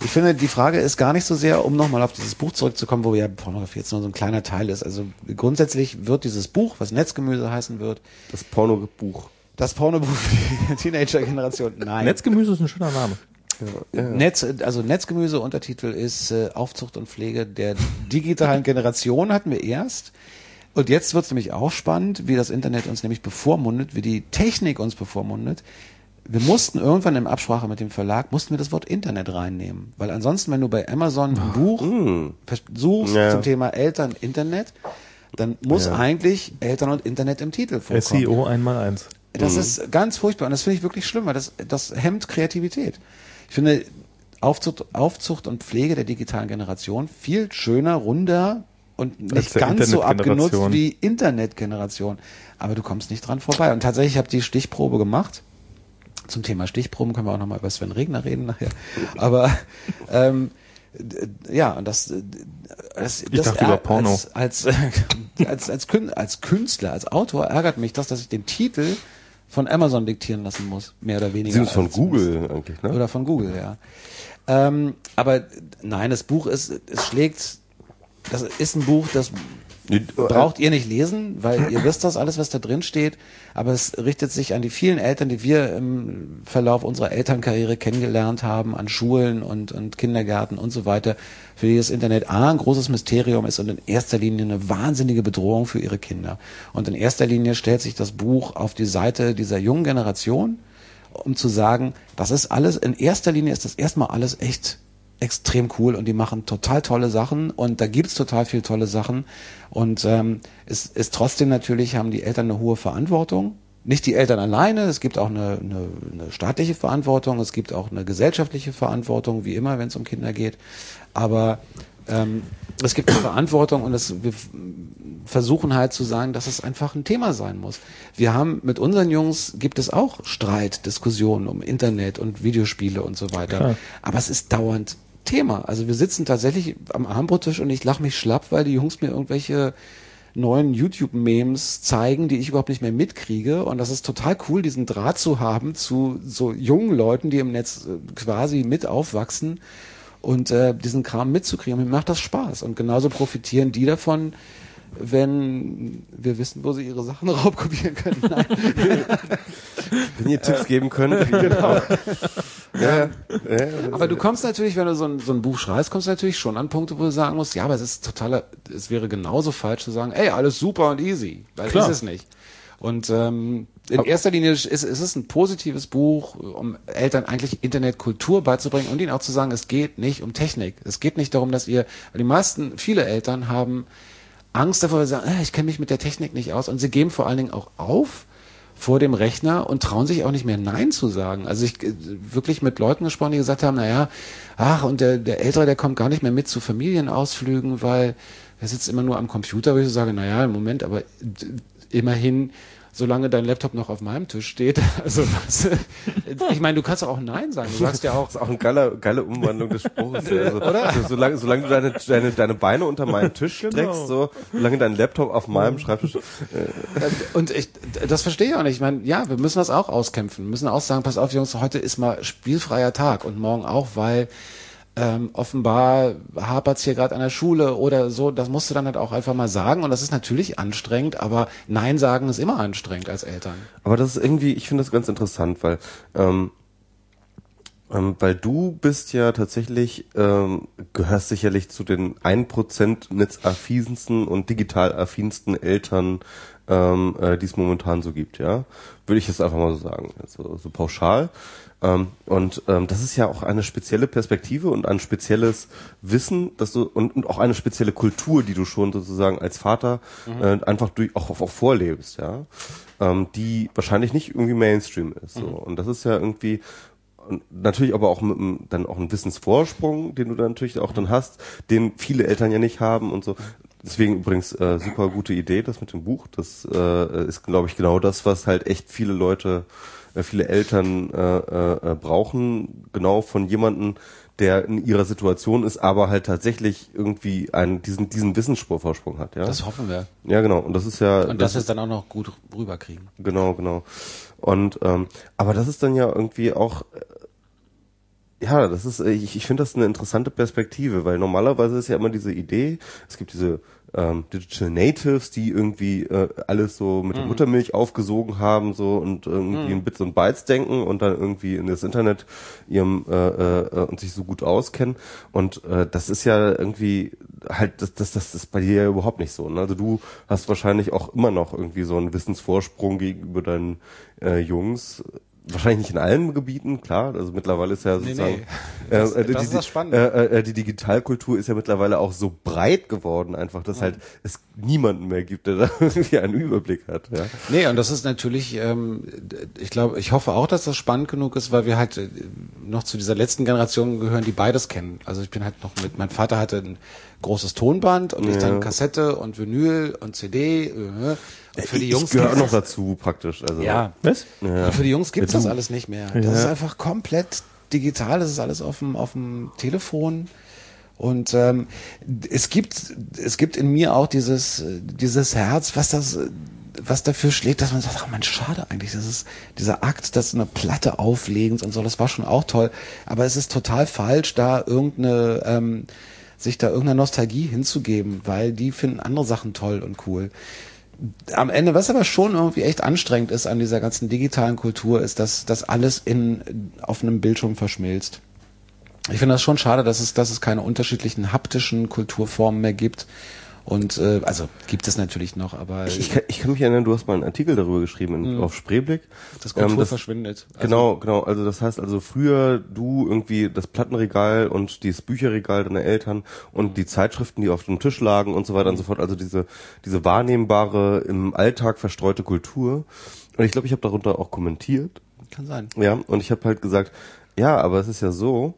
ich finde, die Frage ist gar nicht so sehr, um nochmal auf dieses Buch zurückzukommen, wo ja Pornografie jetzt nur so ein kleiner Teil ist. Also grundsätzlich wird dieses Buch, was Netzgemüse heißen wird, das Pornobuch. Das Pornobuch für die Teenager-Generation. Nein. Netzgemüse ist ein schöner Name. Netz, also Netzgemüse, Untertitel ist äh, Aufzucht und Pflege der digitalen Generation hatten wir erst. Und jetzt wird es nämlich auch spannend, wie das Internet uns nämlich bevormundet, wie die Technik uns bevormundet. Wir mussten irgendwann in Absprache mit dem Verlag, mussten wir das Wort Internet reinnehmen. Weil ansonsten, wenn du bei Amazon ein Buch suchst Ja. zum Thema Eltern Internet, dann muss eigentlich Eltern und Internet im Titel vorkommen. SEO einmal eins. Das ist ganz furchtbar und das finde ich wirklich schlimm, weil das, das hemmt Kreativität. Ich finde Aufzucht, Aufzucht und Pflege der digitalen Generation viel schöner, runder und nicht ganz so abgenutzt wie Internetgeneration. Aber du kommst nicht dran vorbei. Und tatsächlich ich habe die Stichprobe gemacht. Zum Thema Stichproben können wir auch nochmal über Sven Regner reden nachher. Aber ähm, ja, und das, das, Ich das dachte über Porno. Als, als, als, als Künstler, als Autor ärgert mich das, dass ich den Titel von Amazon diktieren lassen muss, mehr oder weniger. Beziehungsweise von als- Google eigentlich, ne? Oder von Google, ja. Ähm, aber nein, das Buch ist, es schlägt, das ist ein Buch, das braucht ihr nicht lesen, weil ihr wisst das alles, was da drin steht. Aber es richtet sich an die vielen Eltern, die wir im Verlauf unserer Elternkarriere kennengelernt haben, an Schulen und, und Kindergärten und so weiter, für die das Internet A ein großes Mysterium ist und in erster Linie eine wahnsinnige Bedrohung für ihre Kinder. Und in erster Linie stellt sich das Buch auf die Seite dieser jungen Generation, um zu sagen, das ist alles, in erster Linie ist das erstmal alles echt extrem cool und die machen total tolle Sachen und da gibt's total viel tolle Sachen und ähm, es ist trotzdem natürlich, haben die Eltern eine hohe Verantwortung. Nicht die Eltern alleine, es gibt auch eine, eine, eine staatliche Verantwortung, es gibt auch eine gesellschaftliche Verantwortung, wie immer, wenn es um Kinder geht. Aber ähm, es gibt eine Verantwortung und es, wir versuchen halt zu sagen, dass es einfach ein Thema sein muss. Wir haben mit unseren Jungs gibt es auch Streit, Diskussionen um Internet und Videospiele und so weiter. Klar. Aber es ist dauernd Thema. Also wir sitzen tatsächlich am Armbrottisch und ich lache mich schlapp, weil die Jungs mir irgendwelche neuen YouTube-Memes zeigen, die ich überhaupt nicht mehr mitkriege. Und das ist total cool, diesen Draht zu haben zu so jungen Leuten, die im Netz äh, quasi mit aufwachsen und äh, diesen Kram mitzukriegen. Mir macht das Spaß. Und genauso profitieren die davon, wenn wir wissen, wo sie ihre Sachen raubkopieren können. Wenn ihr Tipps geben könnt. genau. ja, ja, Aber du kommst natürlich, wenn du so ein, so ein Buch schreibst, kommst du natürlich schon an Punkte, wo du sagen musst, ja, aber es ist totaler, es wäre genauso falsch zu sagen, ey, alles super und easy. Weil Klar. ist es nicht. Und ähm, in erster Linie ist, ist es ein positives Buch, um Eltern eigentlich Internetkultur beizubringen und ihnen auch zu sagen, es geht nicht um Technik. Es geht nicht darum, dass ihr, weil die meisten, viele Eltern haben Angst davor, weil sie sagen, äh, ich kenne mich mit der Technik nicht aus. Und sie geben vor allen Dingen auch auf vor dem Rechner und trauen sich auch nicht mehr Nein zu sagen. Also ich äh, wirklich mit Leuten gesprochen, die gesagt haben, naja, ach, und der, der Ältere, der kommt gar nicht mehr mit zu Familienausflügen, weil er sitzt immer nur am Computer, wo ich so sage, naja, im Moment, aber immerhin, solange dein Laptop noch auf meinem Tisch steht, also was, ich meine, du kannst auch Nein sagen. Du sagst ja auch, Das ist auch eine geile, geile Umwandlung des Spruchs. Also, Oder? So, solange, solange du deine, deine, deine Beine unter meinen Tisch streckst, so, solange dein Laptop auf meinem Schreibtisch. Und ich, das verstehe ich auch nicht. Ich meine, ja, wir müssen das auch auskämpfen. Wir müssen auch sagen, pass auf, Jungs, heute ist mal spielfreier Tag und morgen auch, weil ähm, offenbar hapert es hier gerade an der Schule oder so. Das musst du dann halt auch einfach mal sagen. Und das ist natürlich anstrengend, aber Nein sagen ist immer anstrengend als Eltern. Aber das ist irgendwie, ich finde das ganz interessant, weil, ähm, ähm, weil du bist ja tatsächlich, ähm, gehörst sicherlich zu den 1% netzaffinsten und digital affinsten Eltern, ähm, äh, die es momentan so gibt, ja. Würde ich jetzt einfach mal so sagen, so, so pauschal. Ähm, und ähm, das ist ja auch eine spezielle Perspektive und ein spezielles Wissen, dass du und, und auch eine spezielle Kultur, die du schon sozusagen als Vater äh, einfach durch auch, auch vorlebst, ja, ähm, die wahrscheinlich nicht irgendwie Mainstream ist. So. Und das ist ja irgendwie und natürlich aber auch mit einem, dann auch ein Wissensvorsprung, den du dann natürlich auch dann hast, den viele Eltern ja nicht haben und so. Deswegen übrigens äh, super gute Idee, das mit dem Buch. Das äh, ist, glaube ich, genau das, was halt echt viele Leute, viele Eltern äh, äh, brauchen, genau von jemandem, der in ihrer Situation ist, aber halt tatsächlich irgendwie einen diesen diesen Wissensvorsprung hat, ja. Das hoffen wir. ja, genau. Und das ist ja Und dass wir es dann auch noch gut rüberkriegen. Genau, genau. Und ähm, aber das ist dann ja irgendwie auch äh, ja, das ist äh, ich, ich finde das eine interessante Perspektive, weil normalerweise ist ja immer diese Idee, es gibt diese ähm, Digital Natives, die irgendwie äh, alles so mit der Muttermilch aufgesogen haben so und irgendwie in Bits und Bytes denken und dann irgendwie in das Internet ihrem äh, äh, und sich so gut auskennen und äh, das ist ja irgendwie halt das das das ist bei dir ja überhaupt nicht so. Ne? Also du hast wahrscheinlich auch immer noch irgendwie so einen Wissensvorsprung gegenüber deinen äh, Jungs. Wahrscheinlich nicht in allen Gebieten, klar. Also mittlerweile ist ja sozusagen nee. äh, Das- äh, das die, ist das Spannende. Äh, äh, die Digitalkultur ist ja mittlerweile auch so breit geworden, einfach, dass halt es niemanden mehr gibt, der da irgendwie einen Überblick hat. Ja. Nee, und das ist natürlich, ähm, ich glaube, ich hoffe auch, dass das spannend genug ist, weil wir halt äh, noch zu dieser letzten Generation gehören, die beides kennen. Also ich bin halt noch mit, mein Vater hatte ein großes Tonband und ich dann Kassette und Vinyl und CD. Äh, für die Jungs ich gehöre auch noch dazu, praktisch. Also, Ja. Was? Und für die Jungs gibt's das alles nicht mehr. Das ist einfach komplett digital, das ist alles auf dem, auf dem Telefon. Und ähm, es gibt es gibt in mir auch dieses dieses Herz, was das was dafür schlägt, dass man sagt, ach man, schade eigentlich, das ist dieser Akt, das eine Platte auflegens und so, das war schon auch toll, aber es ist total falsch, da irgendeine ähm, sich da irgendeiner Nostalgie hinzugeben, weil die finden andere Sachen toll und cool am Ende, was aber schon irgendwie echt anstrengend ist an dieser ganzen digitalen Kultur, ist, dass das alles in, auf einem Bildschirm verschmilzt. Ich finde das schon schade, dass es, dass es keine unterschiedlichen haptischen Kulturformen mehr gibt. Und äh, also gibt es natürlich noch, aber Ich, ich, kann, ich kann mich erinnern, du hast mal einen Artikel darüber geschrieben in, auf Spreeblick. das Kultur Ähm, das- verschwindet. Also, Genau, genau. Also das heißt also früher du irgendwie das Plattenregal und dieses Bücherregal deiner Eltern und die Zeitschriften, die auf dem Tisch lagen und so weiter und so fort. Also diese diese wahrnehmbare im Alltag verstreute Kultur. Und ich glaube, ich habe darunter auch kommentiert. Kann sein. Ja, und ich habe halt gesagt, ja, aber es ist ja so,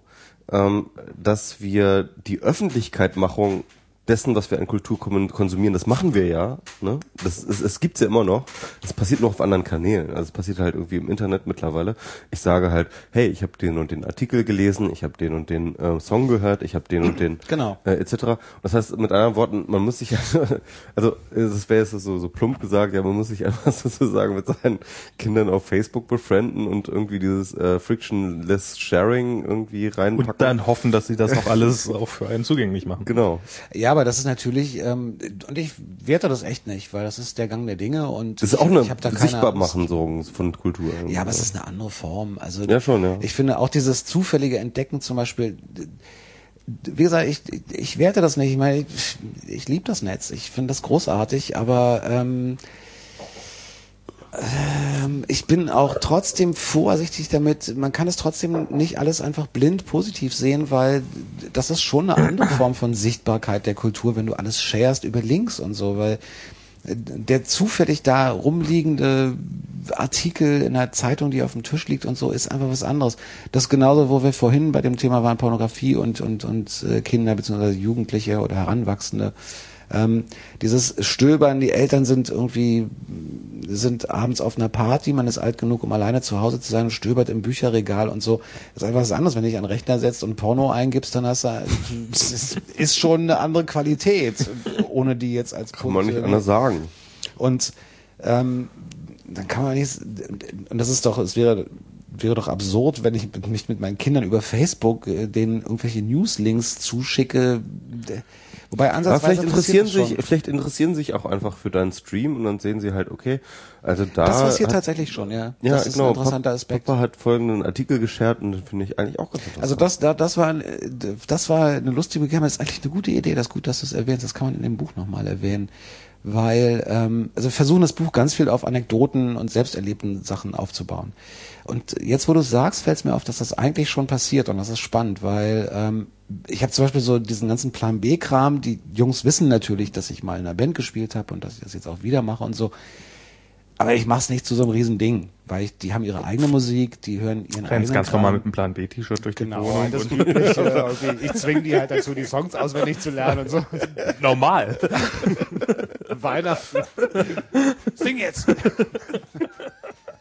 ähm, dass wir die Öffentlichkeitmachung dessen, was wir an Kultur konsumieren, das machen wir ja. Ne? Das, es, es gibt's ja immer noch. Es passiert nur auf anderen Kanälen. Also es passiert halt irgendwie im Internet mittlerweile. Ich sage halt, hey, ich habe den und den Artikel gelesen, ich habe den und den äh, Song gehört, ich habe den und den Genau. äh, etc. Und das heißt, mit anderen Worten, man muss sich, also das wäre jetzt so, so plump gesagt, ja, man muss sich einfach sozusagen mit seinen Kindern auf Facebook befrienden und irgendwie dieses äh, frictionless Sharing irgendwie reinpacken. Und dann hoffen, dass sie das auch alles auch für einen zugänglich machen. Genau. Ja, aber das ist natürlich, ähm, und ich werte das echt nicht, weil das ist der Gang der Dinge und Das ist auch eine ich hab da keine sichtbar machen so von Kultur. Ja, aber es ist eine andere Form. Also Ja, schon, ja. ich finde auch dieses zufällige Entdecken zum Beispiel, wie gesagt, ich, ich werte das nicht. Ich meine, ich, ich liebe das Netz. Ich finde das großartig, aber ähm, ich bin auch trotzdem vorsichtig damit. Man kann es trotzdem nicht alles einfach blind positiv sehen, weil das ist schon eine andere Form von Sichtbarkeit der Kultur, wenn du alles sharest über Links und so, weil äh, der zufällig da rumliegende Artikel in der Zeitung, die auf dem Tisch liegt und so, ist einfach was anderes. Das ist genauso, wo wir vorhin bei dem Thema waren Pornografie und und und äh, Kinder bzw. Jugendliche oder Heranwachsende. Ähm, dieses Stöbern, die Eltern sind irgendwie, sind abends auf einer Party, man ist alt genug, um alleine zu Hause zu sein und stöbert im Bücherregal und so. Das ist einfach was anderes, wenn du dich an den Rechner setzt und Porno eingibst, dann hast du, ist- schon eine andere Qualität, ohne die jetzt als Kann man nicht anders sagen. und ähm, dann kann man nicht, und das ist doch, es wäre, wäre doch absurd, wenn ich mich mit meinen Kindern über Facebook äh, denen irgendwelche Newslinks zuschicke. Wobei Aber ansatzweise vielleicht interessieren sich, vielleicht interessieren sich auch einfach für deinen Stream und dann sehen sie halt, okay, also da. Das passiert tatsächlich schon, ja. Ja, das ist genau. ein interessanter Aspekt. Papa hat folgenden Artikel geshared und den finde ich eigentlich auch ganz interessant. Also das, da, das war, äh, das war eine lustige Begebenheit. Das ist eigentlich eine gute Idee. Das ist gut, dass du es erwähnst. Das kann man in dem Buch nochmal erwähnen. Weil, ähm, also wir versuchen das Buch ganz viel auf Anekdoten und selbsterlebten Sachen aufzubauen. Und jetzt, wo du es sagst, fällt es mir auf, dass das eigentlich schon passiert und das ist spannend, weil ähm, ich habe zum Beispiel so diesen ganzen Plan B-Kram, die Jungs wissen natürlich, dass ich mal in einer Band gespielt habe und dass ich das jetzt auch wieder mache und so. Aber ich mache es nicht zu so einem riesen Ding, weil ich, die haben ihre eigene Musik, die hören ihren Rennst eigenen ganz Kram. normal mit einem Plan B-T-Shirt durch die Genau, Wohnung. das und übliche, irgendwie, ich zwinge die halt dazu, die Songs auswendig zu lernen und so. normal. Weihnachten. Sing jetzt!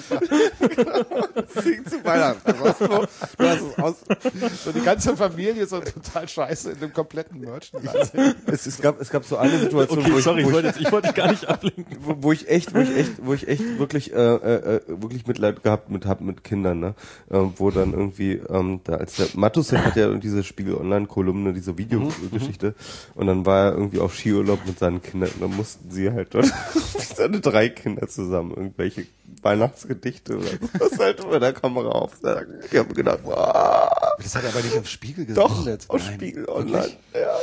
Sing zu Weihnachten. Also du, hast es aus, So die ganze Familie so total scheiße in dem kompletten Merchandise. es, es, gab, es gab so eine Situation, Okay, wo, ich, sorry, wo, ich ich, wollte, jetzt, ich wollte dich gar nicht ablenken. wo, wo ich echt, wo ich echt, wo ich echt wirklich, äh, äh, äh, wirklich Mitleid gehabt mit hab mit Kindern, ne? Ähm, wo dann irgendwie, ähm, da als der Matusek hat ja diese Spiegel Online Kolumne, diese Videogeschichte, und dann war er irgendwie auf Skiurlaub mit seinen Kindern und dann mussten sie halt dort seine drei Kinder zusammen irgendwelche Weihnachtsgedichte oder was halt vor der Kamera aufsagen. Ich habe gedacht, wow, Das hat er aber nicht auf Spiegel doch, gesendet. auf Nein. Spiegel Online. Ja.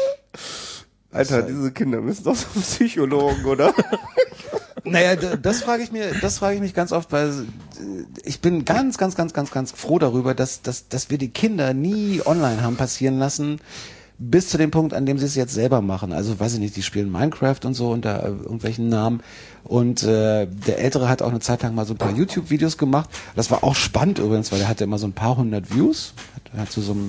Alter, diese Kinder müssen doch zum Psychologen, oder? Naja, das frage ich mir, das frage ich mich ganz oft, weil äh, ich bin ganz, ganz, ganz, ganz, ganz froh darüber, dass, dass, dass wir die Kinder nie online haben passieren lassen, bis zu dem Punkt, an dem sie es jetzt selber machen. Also weiß ich nicht, die spielen Minecraft und so unter äh, irgendwelchen Namen. Und äh, der Ältere hat auch eine Zeit lang mal so ein paar YouTube-Videos gemacht. Das war auch spannend übrigens, weil er hatte immer so ein paar hundert Views. Hat, hat zu so einem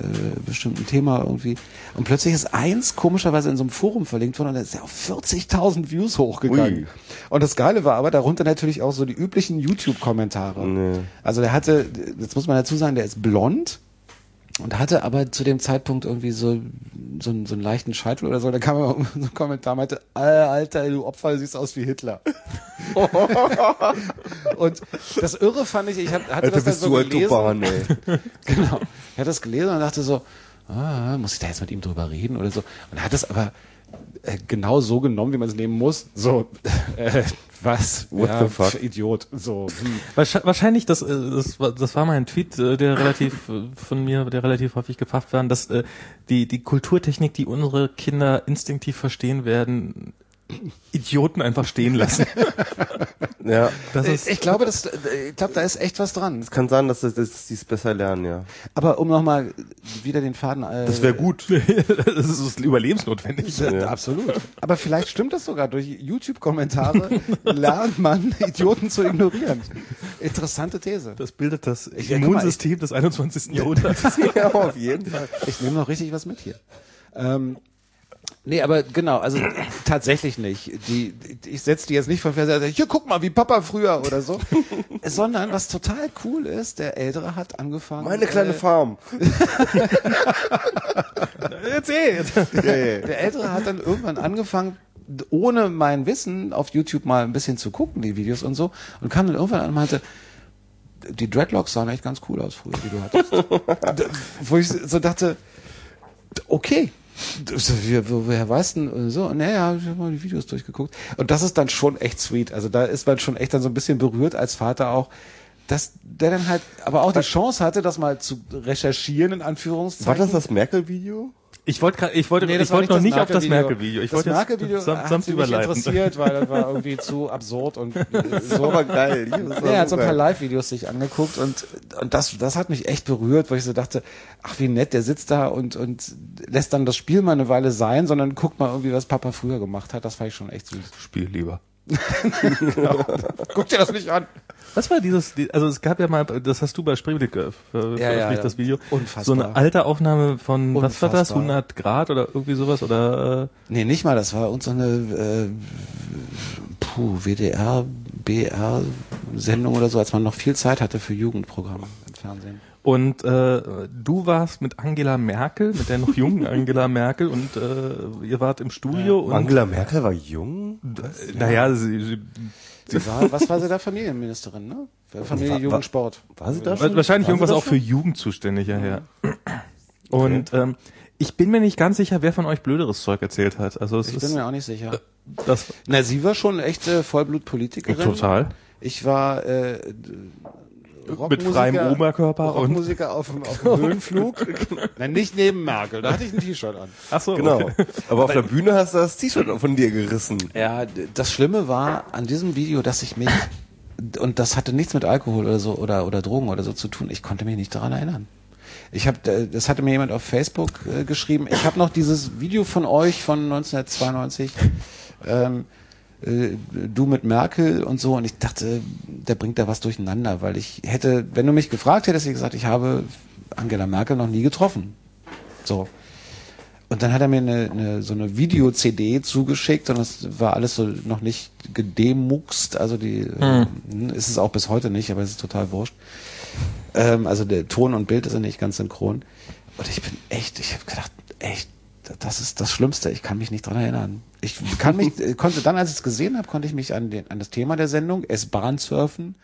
äh, bestimmten Thema irgendwie. Und plötzlich ist eins komischerweise in so einem Forum verlinkt worden und da ist ja auf 40.000 Views hochgegangen. Ui. Und das Geile war aber darunter natürlich auch so die üblichen YouTube-Kommentare. Nee. Also der hatte, jetzt muss man dazu sagen, der ist blond und hatte aber zu dem Zeitpunkt irgendwie so, so, einen, so einen leichten Scheitel oder so. Da kam aber so ein Kommentar, meinte, "Äh, Alter, du Opfer, du siehst aus wie Hitler. und das Irre fand ich, ich hatte Alter, das dann so gelesen. Autobahn, ey. Genau. Ich hatte das gelesen und dachte so, ah, muss ich da jetzt mit ihm drüber reden oder so. Und hat es aber äh, genau so genommen, wie man es nehmen muss. So, äh, was? What the fuck? Idiot. So, hm. Wahrscheinlich, das, äh, das, war, das war mal ein Tweet, äh, der relativ äh, von mir, der relativ häufig gefasst war, dass äh, die, die Kulturtechnik, die unsere Kinder instinktiv verstehen werden, Idioten einfach stehen lassen. Ja. Das ist, ich glaube, das, ich glaube, da ist echt was dran. Es kann sein, dass, das, dass die es besser lernen, ja. Aber um nochmal wieder den Faden. Äh, Das wäre gut. das ist überlebensnotwendig. Ja. Absolut. Aber vielleicht stimmt das sogar. Durch YouTube-Kommentare lernt man, Idioten zu ignorieren. Interessante These. Das bildet das ja, guck mal, Immunsystem des 21. Jahrhunderts. ja, auf jeden Fall. Ich nehme noch richtig was mit hier. Ähm, nee, aber genau, also tatsächlich nicht. Die, die ich setze die jetzt nicht von Fernseher hier guck mal, wie Papa früher oder so. Sondern was total cool ist, der Ältere hat angefangen. Meine kleine äh, Farm. Erzähl! Der Ältere hat dann irgendwann angefangen, ohne mein Wissen auf YouTube mal ein bisschen zu gucken, die Videos und so, und kam dann irgendwann an und meinte, die Dreadlocks sahen echt ganz cool aus früher, die du hattest. Wo ich so dachte, okay. Woher weißt du denn so? Naja, ich habe mal die Videos durchgeguckt. Und das ist dann schon echt sweet. Also da ist man schon echt dann so ein bisschen berührt als Vater auch, dass der dann halt aber auch die Chance hatte, das mal zu recherchieren, in Anführungszeichen. War das das Merkel-Video? Ich wollte ich wollte Nee, das ich wollte noch nicht auf das Merkel-Video. Ich das wollte jetzt Merkel-Video sam- hat sanft sie mich interessiert, weil das war irgendwie zu absurd und Das so. war aber geil. Das war Er hat so ein paar Live-Videos sich angeguckt und, und das, das hat mich echt berührt, weil ich so dachte, ach wie nett, der sitzt da und, und lässt dann das Spiel mal eine Weile sein, sondern guckt mal irgendwie, was Papa früher gemacht hat. Das fand ich schon echt süß. Spiel lieber. Guck dir das nicht an. Was war dieses, die- also es gab ja mal, das hast du bei Spreeblick äh, ver- Ja, ja, veröffentlicht, ja. das Video. Unfassbar. So eine alte Aufnahme von, was war das, Unfassbar. 100 Grad oder irgendwie sowas oder, äh, Nee, nicht mal, das war uns so eine äh, puh, WDR, BR Sendung oder so, als man noch viel Zeit hatte für Jugendprogramme im Fernsehen. Und äh, du warst mit Angela Merkel, mit der noch jungen Angela Merkel und äh, ihr wart im Studio und, Angela Merkel war jung? naja, sie, sie, Sie war, was war sie da? Familienministerin, ne? Familie, Wa- wa- Jugend, Sport. War sie da schon? wahrscheinlich War irgendwas auch für? Jugend zuständig, ja, ja. Und ähm, ich bin mir nicht ganz sicher, wer von euch blöderes Zeug erzählt hat. Also es Ich ist bin mir auch nicht sicher. das Na, sie war schon echt äh, Vollblutpolitikerin. total. Ich war äh, Mit freiem Oberkörper und Rockmusiker auf dem, auf dem Höhenflug. Nein, nicht neben Merkel. Da hatte ich ein T-Shirt an. Ach so, Genau. okay. Aber auf der Bühne hast du das T-Shirt von dir gerissen. Ja, das Schlimme war an diesem Video, dass ich mich und das hatte nichts mit Alkohol oder so oder oder Drogen oder so zu tun. Ich konnte mich nicht daran erinnern. Ich habe, das hatte mir jemand auf Facebook äh, geschrieben. Ich habe noch dieses Video von euch von 1992. Ähm, äh, du mit Merkel und so und ich dachte, der bringt da was durcheinander, weil ich hätte, wenn du mich gefragt hättest, hätte ich gesagt, ich habe Angela Merkel noch nie getroffen. So. Und dann hat er mir eine, eine, so eine Video-CD zugeschickt und das war alles so noch nicht gedemuxt. Also die äh, ist es auch bis heute nicht, aber es ist total wurscht. Ähm, also der Ton und Bild ist ja nicht ganz synchron. Und ich bin echt, ich habe gedacht, echt, das ist das Schlimmste. Ich kann mich nicht dran erinnern. Ich kann mich, äh, konnte dann, als ich es gesehen habe, konnte ich mich an, den, an das Thema der Sendung, S-Bahn surfen.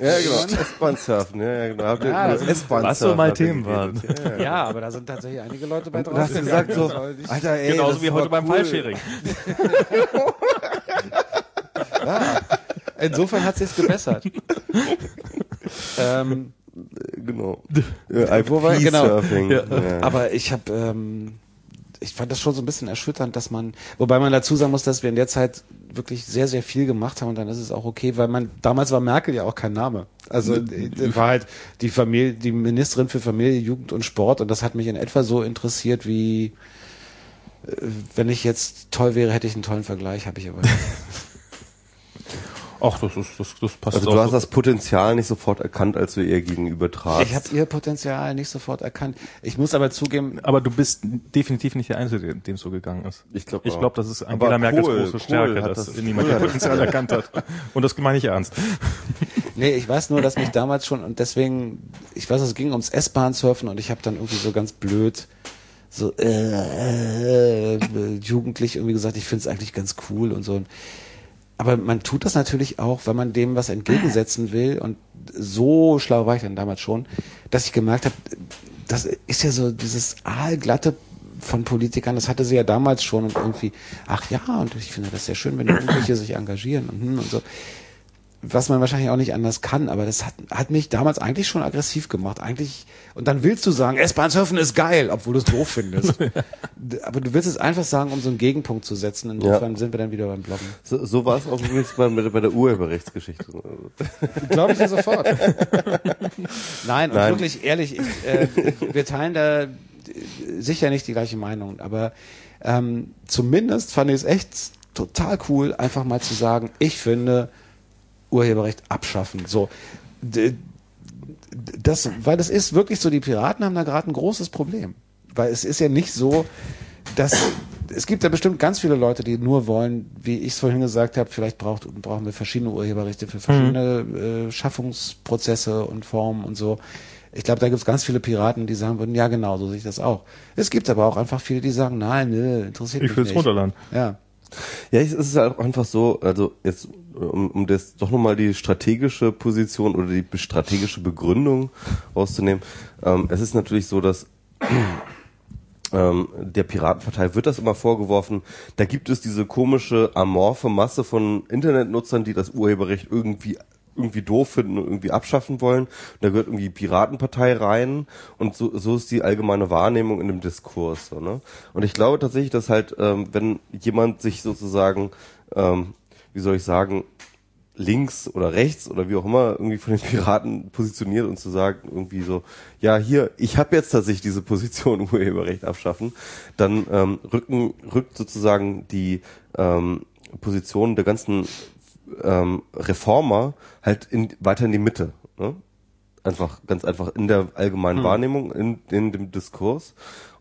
Ja, genau. S-Bahn surfen, ja, ja, genau. Habt Ja, S-Bahn was so mal Themen waren. Ja, ja. Ja, aber da sind tatsächlich einige Leute bei Und da hast du gesagt so, Alter, ey, Genauso das wie heute beim cool. Fallsharing. Insofern hat sich's gebessert. ähm, Genau. Ja, Wo war- genau. Surfing. Ja. Ja. aber ich habe, ähm, ich fand das schon so ein bisschen erschütternd, dass man, wobei man dazu sagen muss, dass wir in der Zeit wirklich sehr, sehr viel gemacht haben und dann ist es auch okay, weil man, damals war Merkel ja auch kein Name. Also äh, war halt die Familie, die Ministerin für Familie, Jugend und Sport und das hat mich in etwa so interessiert wie äh, wenn ich jetzt toll wäre, hätte ich einen tollen Vergleich, habe ich aber nicht. Ach, das ist, das, das passt Also auch du hast so. das Potenzial nicht sofort erkannt, als du ihr gegenüber tratst. Ich habe ihr Potenzial nicht sofort erkannt. Ich muss aber zugeben, Aber du bist definitiv nicht der Einzige, dem es so gegangen ist. Ich glaub ich glaube, das ist Aber Angela Merkels Kohl- große Kohl Stärke, hat dass das- niemand Kohl ihr Potenzial erkannt hat. Und das meine ich ernst. Nee, ich weiß nur, dass mich damals schon und deswegen, ich weiß, es ging ums S-Bahn-Surfen und ich habe dann irgendwie so ganz blöd so äh, äh, jugendlich irgendwie gesagt, ich finde es eigentlich ganz cool und so. Aber man tut das natürlich auch, wenn man dem was entgegensetzen will und so schlau war ich dann damals schon, dass ich gemerkt habe, das ist ja so dieses aalglatte von Politikern, das hatte sie ja damals schon und irgendwie, ach ja, und ich finde das sehr schön, wenn Jugendliche sich engagieren und, hm und so. Was man wahrscheinlich auch nicht anders kann, aber das hat, hat mich damals eigentlich schon aggressiv gemacht. Eigentlich, und dann willst du sagen, S-Bahn surfen ist geil, obwohl du es doof findest. aber du willst es einfach sagen, um so einen Gegenpunkt zu setzen. Insofern sind wir dann wieder beim Bloggen. So, so war es auch übrigens bei, bei der Urheberrechtsgeschichte. Glaube ich dir sofort. Nein, und Nein. wirklich ehrlich, ich, äh, wir teilen da sicher nicht die gleiche Meinung, aber ähm, zumindest fand ich es echt total cool, einfach mal zu sagen, ich finde Urheberrecht abschaffen. So, das, weil das ist wirklich so, die Piraten haben da gerade ein großes Problem. Weil es ist ja nicht so, dass es gibt ja bestimmt ganz viele Leute, die nur wollen, wie ich es vorhin gesagt habe, vielleicht braucht, brauchen wir verschiedene Urheberrechte für verschiedene äh, Schaffungsprozesse und Formen und so. Ich glaube, da gibt es ganz viele Piraten, die sagen würden, ja genau, so sehe ich das auch. Es gibt aber auch einfach viele, die sagen, nein, nö, interessiert Ich mich will nicht. es runterladen. Ja. Ja, es ist halt auch einfach so, also jetzt, um, um das doch nochmal die strategische Position oder die strategische Begründung rauszunehmen. Ähm, es ist natürlich so, dass ähm, der Piratenpartei wird das immer vorgeworfen, da gibt es diese komische amorphe Masse von Internetnutzern, die das Urheberrecht irgendwie irgendwie doof finden und irgendwie abschaffen wollen. Und da gehört irgendwie Piratenpartei rein und so, so ist die allgemeine Wahrnehmung in dem Diskurs. So, ne? Und ich glaube tatsächlich, dass halt, ähm, wenn jemand sich sozusagen, ähm, wie soll ich sagen, links oder rechts oder wie auch immer irgendwie von den Piraten positioniert und zu sagen irgendwie so, ja hier, ich habe jetzt tatsächlich diese Position Urheberrecht abschaffen, dann ähm, rücken rückt sozusagen die ähm, Position der ganzen ähm, Reformer halt in, weiter in die Mitte. Ne? Einfach, ganz einfach in der allgemeinen Wahrnehmung, in, in dem Diskurs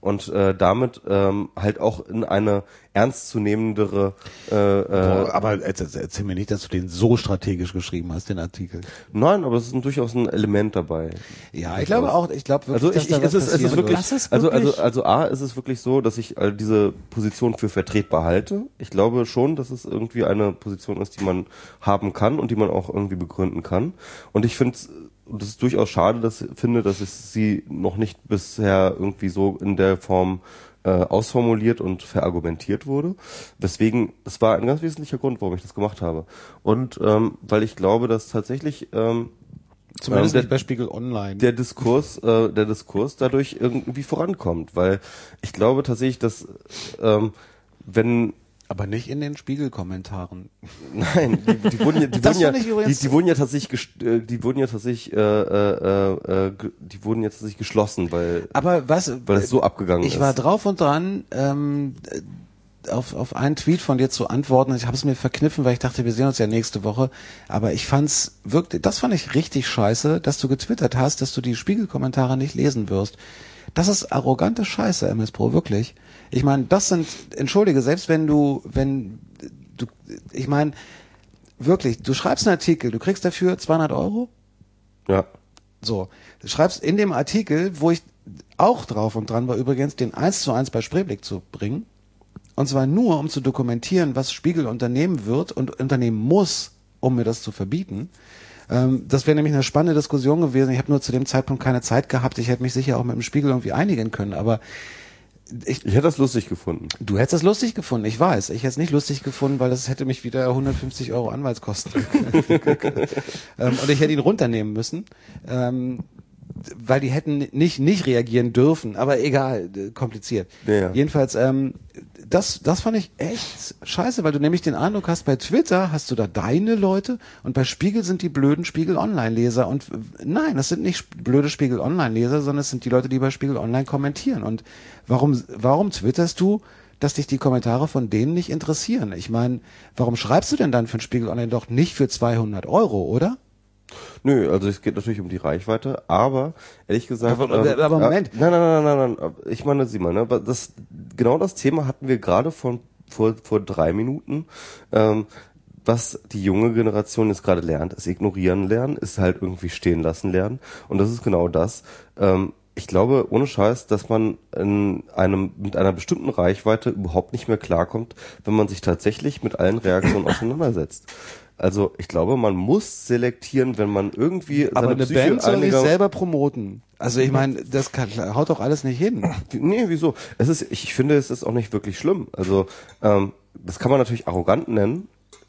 und äh, damit ähm, halt auch in eine ernstzunehmendere äh, äh, Boah, aber erzähl, erzähl mir nicht, dass du den so strategisch geschrieben hast, den Artikel. Nein, aber es ist ein- durchaus ein Element dabei. Ja, ich glaube auch, ich glaube wirklich, Also ich, ich dass da es was ist, es ist wirklich, ist also also wirklich- also a ist es wirklich so, dass ich äh, diese Position für vertretbar halte. Ich glaube schon, dass es irgendwie eine Position ist, die man haben kann und die man auch irgendwie begründen kann. Und ich finde und das ist durchaus schade, dass finde, dass es sie noch nicht bisher irgendwie so in der Form äh, ausformuliert und verargumentiert wurde. Weswegen, das war ein ganz wesentlicher Grund, warum ich das gemacht habe. Und ähm, weil ich glaube, dass tatsächlich ähm, Zumindest ähm, nicht bei Spiegel Online. der Diskurs, äh, der Diskurs dadurch irgendwie vorankommt, weil ich glaube tatsächlich, dass ähm, wenn aber nicht in den Spiegel-Kommentaren. nein, die, die wurden ja, die wurden ja, ich die, wurden ja tatsächlich, äh, die wurden ja tatsächlich, äh, äh, äh, die wurden ja tatsächlich geschlossen, weil Aber was? weil es so abgegangen ich ist. war drauf und dran, ähm, äh, auf, auf einen Tweet von dir zu antworten. Ich habe es mir verkniffen, weil ich dachte, wir sehen uns ja nächste Woche. Aber ich fand's wirklich, das fand ich richtig scheiße, dass du getwittert hast, dass du die Spiegelkommentare nicht lesen wirst. Das ist arrogante Scheiße, MS Pro, wirklich. Ich meine, das sind, entschuldige, selbst wenn du, wenn du, ich meine, wirklich, du schreibst einen Artikel, du kriegst dafür 200 Euro, ja. so, du schreibst in dem Artikel, wo ich auch drauf und dran war übrigens, den eins zu eins bei Spreeblick zu bringen. Und zwar nur, um zu dokumentieren, was Spiegel unternehmen wird und unternehmen muss, um mir das zu verbieten. Ähm, das wäre nämlich eine spannende Diskussion gewesen. Ich habe nur zu dem Zeitpunkt keine Zeit gehabt. Ich hätte mich sicher auch mit dem Spiegel irgendwie einigen können. Aber ich, Ich hätte das lustig gefunden. du hättest es lustig gefunden, ich weiß. Ich hätte es nicht lustig gefunden, weil das hätte mich wieder 150 Euro Anwaltskosten. ähm, und ich hätte ihn runternehmen müssen. Ähm, weil die hätten nicht nicht reagieren dürfen, aber egal, äh, kompliziert. Ja, ja. Jedenfalls, ähm, das, das fand ich echt scheiße, weil du nämlich den Eindruck hast, bei Twitter hast du da deine Leute und bei Spiegel sind die blöden Spiegel Online-Leser. Und äh, nein, das sind nicht blöde Spiegel Online-Leser, sondern es sind die Leute, die bei Spiegel Online kommentieren. Und warum, warum twitterst du, dass dich die Kommentare von denen nicht interessieren? Ich meine, warum schreibst du denn dann für den Spiegel Online doch nicht für 200 Euro, oder? Nö, also es geht natürlich um die Reichweite, aber ehrlich gesagt. Aber- aber- aber Moment. Äh, nein, nein, nein, nein, nein. Ich meine, sieh mal, ne, das genau das Thema hatten wir gerade von vor vor drei Minuten. Ähm, was die junge Generation jetzt gerade lernt, ist ignorieren lernen, ist halt irgendwie stehen lassen lernen. Und das ist genau das. Ähm, ich glaube, ohne Scheiß, dass man in einem, mit einer bestimmten Reichweite überhaupt nicht mehr klarkommt, wenn man sich tatsächlich mit allen Reaktionen auseinandersetzt. Also ich glaube, man muss selektieren, wenn man irgendwie Aber seine eine Psyche Band soll sich einiger- selber promoten. Also ich meine, das kann, haut doch alles nicht hin. Nee, wieso? Es ist, ich finde, es ist auch nicht wirklich schlimm. Also, ähm, das kann man natürlich arrogant nennen,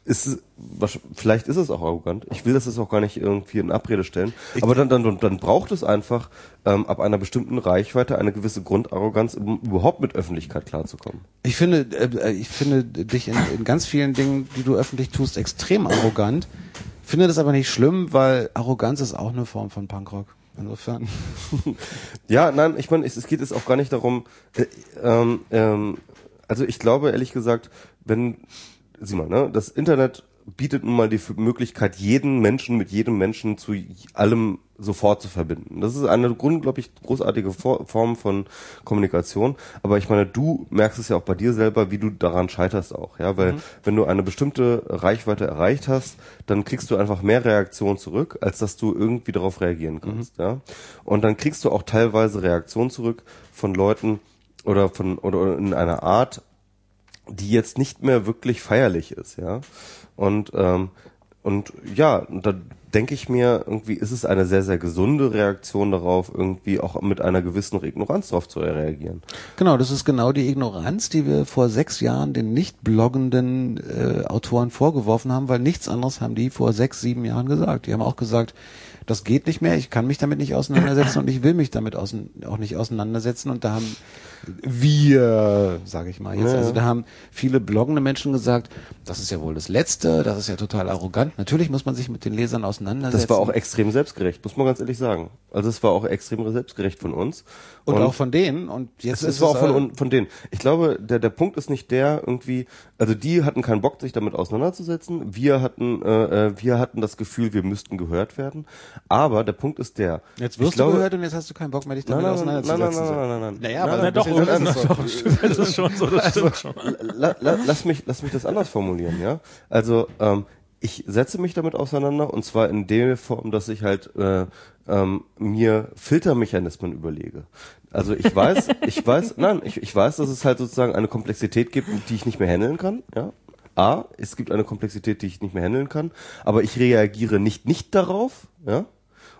ist was- vielleicht ist es auch arrogant. Ich will das jetzt auch gar nicht irgendwie in Abrede stellen. aber dann, dann, dann braucht es einfach ähm, ab einer bestimmten Reichweite eine gewisse Grundarroganz, um überhaupt mit Öffentlichkeit klarzukommen. Ich finde, äh, ich finde dich in, in ganz vielen Dingen, die du öffentlich tust, extrem arrogant. Finde das aber nicht schlimm, weil Arroganz ist auch eine Form von Punkrock. Insofern. Ja, nein, ich meine, es, es geht jetzt auch gar nicht darum, äh, ähm, ähm, also ich glaube ehrlich gesagt, wenn, sieh mal, ne, das Internet bietet nun mal die Möglichkeit, jeden Menschen mit jedem Menschen zu allem sofort zu verbinden. Das ist eine unglaublich großartige For Form von Kommunikation. Aber ich meine, du merkst es ja auch bei dir selber, wie du daran scheiterst auch, ja, weil wenn du eine bestimmte Reichweite erreicht hast, dann kriegst du einfach mehr Reaktion zurück, als dass du irgendwie darauf reagieren kannst, ja. Und dann kriegst du auch teilweise Reaktion zurück von Leuten oder von oder in einer Art, die jetzt nicht mehr wirklich feierlich ist, ja. Und ähm, und ja, da denke ich mir, irgendwie ist es eine sehr, sehr gesunde Reaktion darauf, irgendwie auch mit einer gewissen Ignoranz darauf zu reagieren. Genau, das ist genau die Ignoranz, die wir vor sechs Jahren den nicht bloggenden äh, Autoren vorgeworfen haben, weil nichts anderes haben die vor sechs, sieben Jahren gesagt. Die haben auch gesagt, das geht nicht mehr, ich kann mich damit nicht auseinandersetzen und ich will mich damit auch nicht auseinandersetzen. Und da haben wir, sage ich mal jetzt, Ja, also da haben viele bloggende Menschen gesagt, das ist ja wohl das Letzte, das ist ja total arrogant. Natürlich muss man sich mit den Lesern auseinandersetzen. Das war auch extrem selbstgerecht, muss man ganz ehrlich sagen. Also es war auch extrem selbstgerecht von uns. und, auch von denen. Und jetzt Es, es ist war auch von, un- von denen. Ich glaube, der, der Punkt ist nicht der irgendwie, also die hatten keinen Bock, sich damit auseinanderzusetzen. Wir hatten, äh, äh, wir hatten das Gefühl, wir müssten gehört werden. Aber der Punkt ist der. Jetzt wirst glaube, du gehört und jetzt hast du keinen Bock mehr, dich damit Nein, nein, nein, nein, auseinanderzusetzen. nein, nein, nein, nein. Naja, Nein, aber nein, doch, oder? das ist so. Das ist schon so, das stimmt schon. la, la, lass mich, lass mich das anders formulieren, ja. Also ähm, ich setze mich damit auseinander und zwar in der Form, dass ich halt äh, ähm, mir Filtermechanismen überlege. Also ich weiß, ich weiß, nein, ich, ich weiß, dass es halt sozusagen eine Komplexität gibt, die ich nicht mehr handeln kann, ja. A, es gibt eine Komplexität, die ich nicht mehr handeln kann, aber ich reagiere nicht nicht darauf, ja,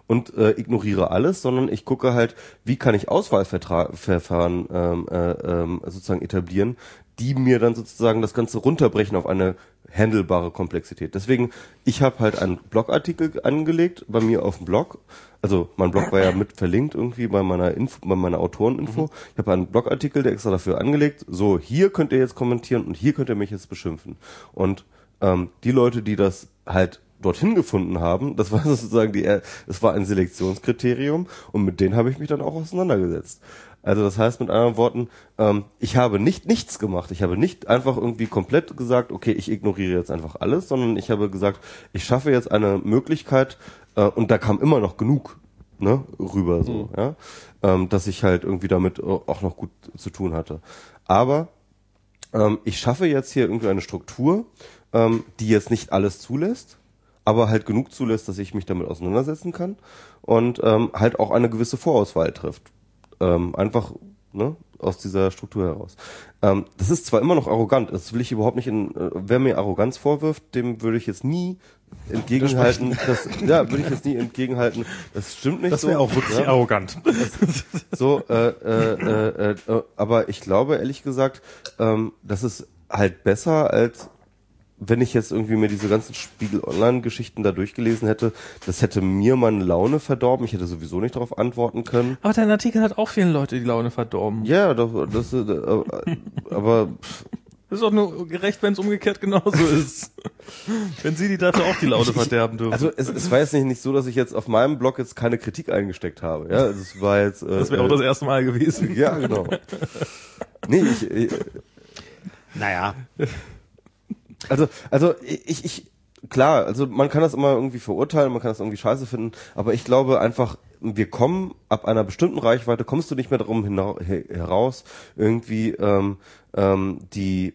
und äh, ignoriere alles, sondern ich gucke halt, wie kann ich Auswahlverfahren ähm, äh, ähm, sozusagen etablieren, die mir dann sozusagen das Ganze runterbrechen auf eine handelbare Komplexität. Deswegen, ich habe halt einen Blogartikel angelegt bei mir auf dem Blog. Also mein Blog war ja mit verlinkt irgendwie bei meiner Info, bei meiner Autoreninfo. Ich habe einen Blogartikel, der extra dafür angelegt. So, hier könnt ihr jetzt kommentieren und hier könnt ihr mich jetzt beschimpfen. Und ähm, die Leute, die das halt dorthin gefunden haben, das war sozusagen die, es war ein Selektionskriterium und mit denen habe ich mich dann auch auseinandergesetzt. Also das heißt mit anderen Worten, ähm, ich habe nicht nichts gemacht. Ich habe nicht einfach irgendwie komplett gesagt, okay, ich ignoriere jetzt einfach alles, sondern ich habe gesagt, ich schaffe jetzt eine Möglichkeit äh, und da kam immer noch genug ne, rüber so, ja, ähm, dass ich halt irgendwie damit auch noch gut zu tun hatte. Aber ähm, ich schaffe jetzt hier irgendwie eine Struktur, ähm, die jetzt nicht alles zulässt, aber halt genug zulässt, dass ich mich damit auseinandersetzen kann und ähm, halt auch eine gewisse Vorauswahl trifft. Ähm, einfach ne, aus dieser Struktur heraus. Ähm, das ist zwar immer noch arrogant, das will ich überhaupt nicht in, äh, wer mir Arroganz vorwirft, dem würde ich jetzt nie entgegenhalten, das, ja, würde ich jetzt nie entgegenhalten, das stimmt nicht Das so. wäre auch wirklich ja. arrogant. So, äh, äh, äh, äh, aber ich glaube ehrlich gesagt, ähm, das ist halt besser als wenn ich jetzt irgendwie mir diese ganzen Spiegel Online-Geschichten da durchgelesen hätte, das hätte mir meine Laune verdorben. Ich hätte sowieso nicht darauf antworten können. Aber dein Artikel hat auch vielen Leute die Laune verdorben. Ja, das, das äh, äh, aber Das ist doch nur gerecht, wenn es umgekehrt genauso ist. wenn sie die dafür auch die Laune verderben dürfen. also es, es war jetzt nicht, nicht so, dass ich jetzt auf meinem Blog jetzt keine Kritik eingesteckt habe. Ja, also es war jetzt. Äh, das wäre auch das erste Mal gewesen. Ja, genau. Nee, ich, ich Naja, Also, also ich, ich, klar, also man kann das immer irgendwie verurteilen, man kann das irgendwie scheiße finden, aber ich glaube einfach, wir kommen ab einer bestimmten Reichweite, kommst du nicht mehr darum hinau- he- heraus, irgendwie ähm, ähm, die